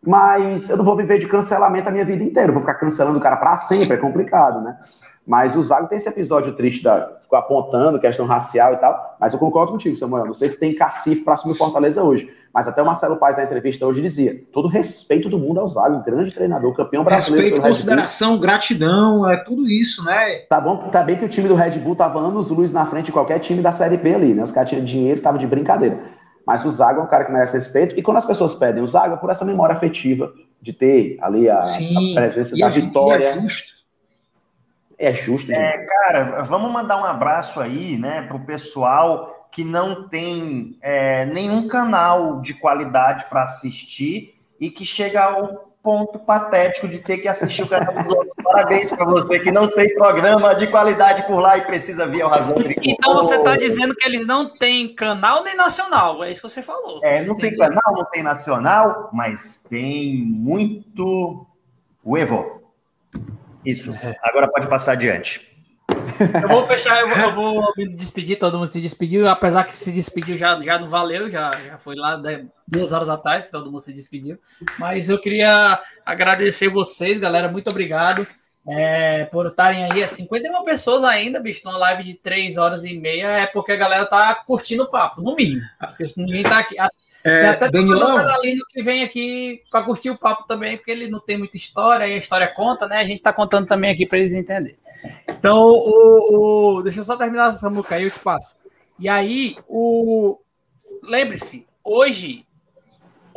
Mas eu não vou viver de cancelamento a minha vida inteira. Eu vou ficar cancelando o cara para sempre, é complicado, né? Mas o Zago tem esse episódio triste da ficou apontando questão racial e tal. Mas eu concordo contigo, Samuel. Não sei se tem cacife para assumir Fortaleza hoje. Mas até o Marcelo Paes na entrevista hoje dizia: todo respeito do mundo ao Zago, grande treinador, campeão brasileiro. Respeito, consideração, gratidão, é tudo isso, né? Tá bom, tá bem que o time do Red Bull tava anos luz na frente de qualquer time da Série B ali, né? Os caras tinham dinheiro, tava de brincadeira. Mas o Zaga é um cara que merece respeito. E quando as pessoas pedem o Zaga, por essa memória afetiva de ter ali a, a presença da vitória. é justo. É justo. É, cara, vamos mandar um abraço aí, né, pro pessoal que não tem é, nenhum canal de qualidade para assistir e que chega ao ponto patético de ter que assistir o canal dos outros. Parabéns para você que não tem programa de qualidade por lá e precisa vir ao Razão Tricolor. Então você está dizendo que eles não têm canal nem nacional, é isso que você falou. É, não tem canal, não tem nacional, mas tem muito o Evo. Isso. É. Agora pode passar adiante. Eu vou fechar, eu vou, eu vou, me despedir, todo mundo se despediu, apesar que se despediu já, já não valeu, já, já foi lá duas horas atrás, todo mundo se despediu. Mas eu queria agradecer vocês, galera, muito obrigado é, por estarem aí. É 51 pessoas ainda, bicho, numa live de 3 horas e meia, é porque a galera tá curtindo o papo, no mínimo. Porque se ninguém tá aqui. É, até Danilão... o Danilo que vem aqui para curtir o papo também, porque ele não tem muita história, e a história conta, né? A gente tá contando também aqui para eles entenderem. Então, o, o, deixa eu só terminar, Samuca, aí o espaço. E aí, o lembre-se, hoje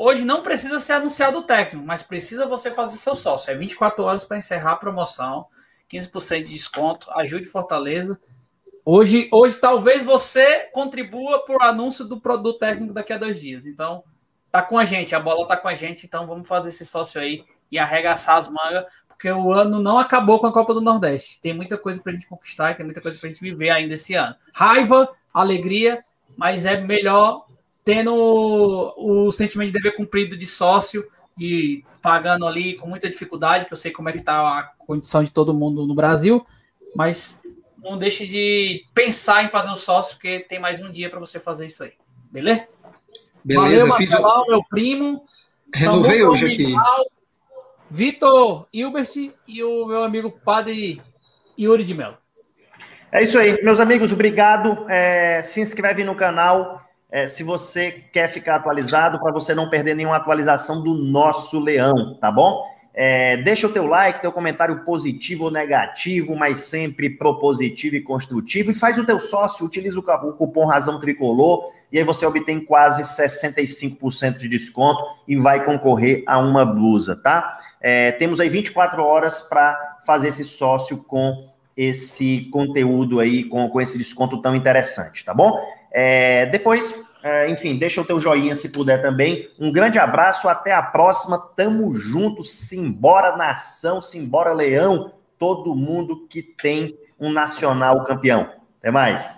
hoje não precisa ser anunciado o técnico, mas precisa você fazer seu sócio. É 24 horas para encerrar a promoção, 15% de desconto, ajude Fortaleza. Hoje, hoje talvez você contribua por anúncio do produto técnico daqui a dois dias. Então, tá com a gente, a bola tá com a gente, então vamos fazer esse sócio aí e arregaçar as mangas, porque o ano não acabou com a Copa do Nordeste. Tem muita coisa para a gente conquistar e tem muita coisa para a gente viver ainda esse ano. Raiva, alegria, mas é melhor tendo o, sentimento de dever cumprido de sócio e pagando ali com muita dificuldade, que eu sei como é que está a condição de todo mundo no Brasil, mas não deixe de pensar em fazer o sócio, porque tem mais um dia para você fazer isso aí. Beleza? Beleza, Valeu, Marcelão, meu primo. Renovei hoje aqui. Vitor Hilbert e o meu amigo padre Yuri de Mello. É isso aí, meus amigos, obrigado. É, se inscreve no canal é, se você quer ficar atualizado, para você não perder nenhuma atualização do nosso leão, tá bom? É, deixa o teu like, teu comentário positivo ou negativo, mas sempre propositivo e construtivo. E faz o teu sócio, utiliza o cupom Razão Tricolor, e aí você obtém quase 65% de desconto e vai concorrer a uma blusa, tá? É, temos aí 24 horas para fazer esse sócio com esse conteúdo aí, com, com esse desconto tão interessante, tá bom? É, depois, é, enfim, deixa o teu joinha se puder também. Um grande abraço, até a próxima. Tamo junto, simbora nação, simbora leão, todo mundo que tem um nacional campeão. Até mais.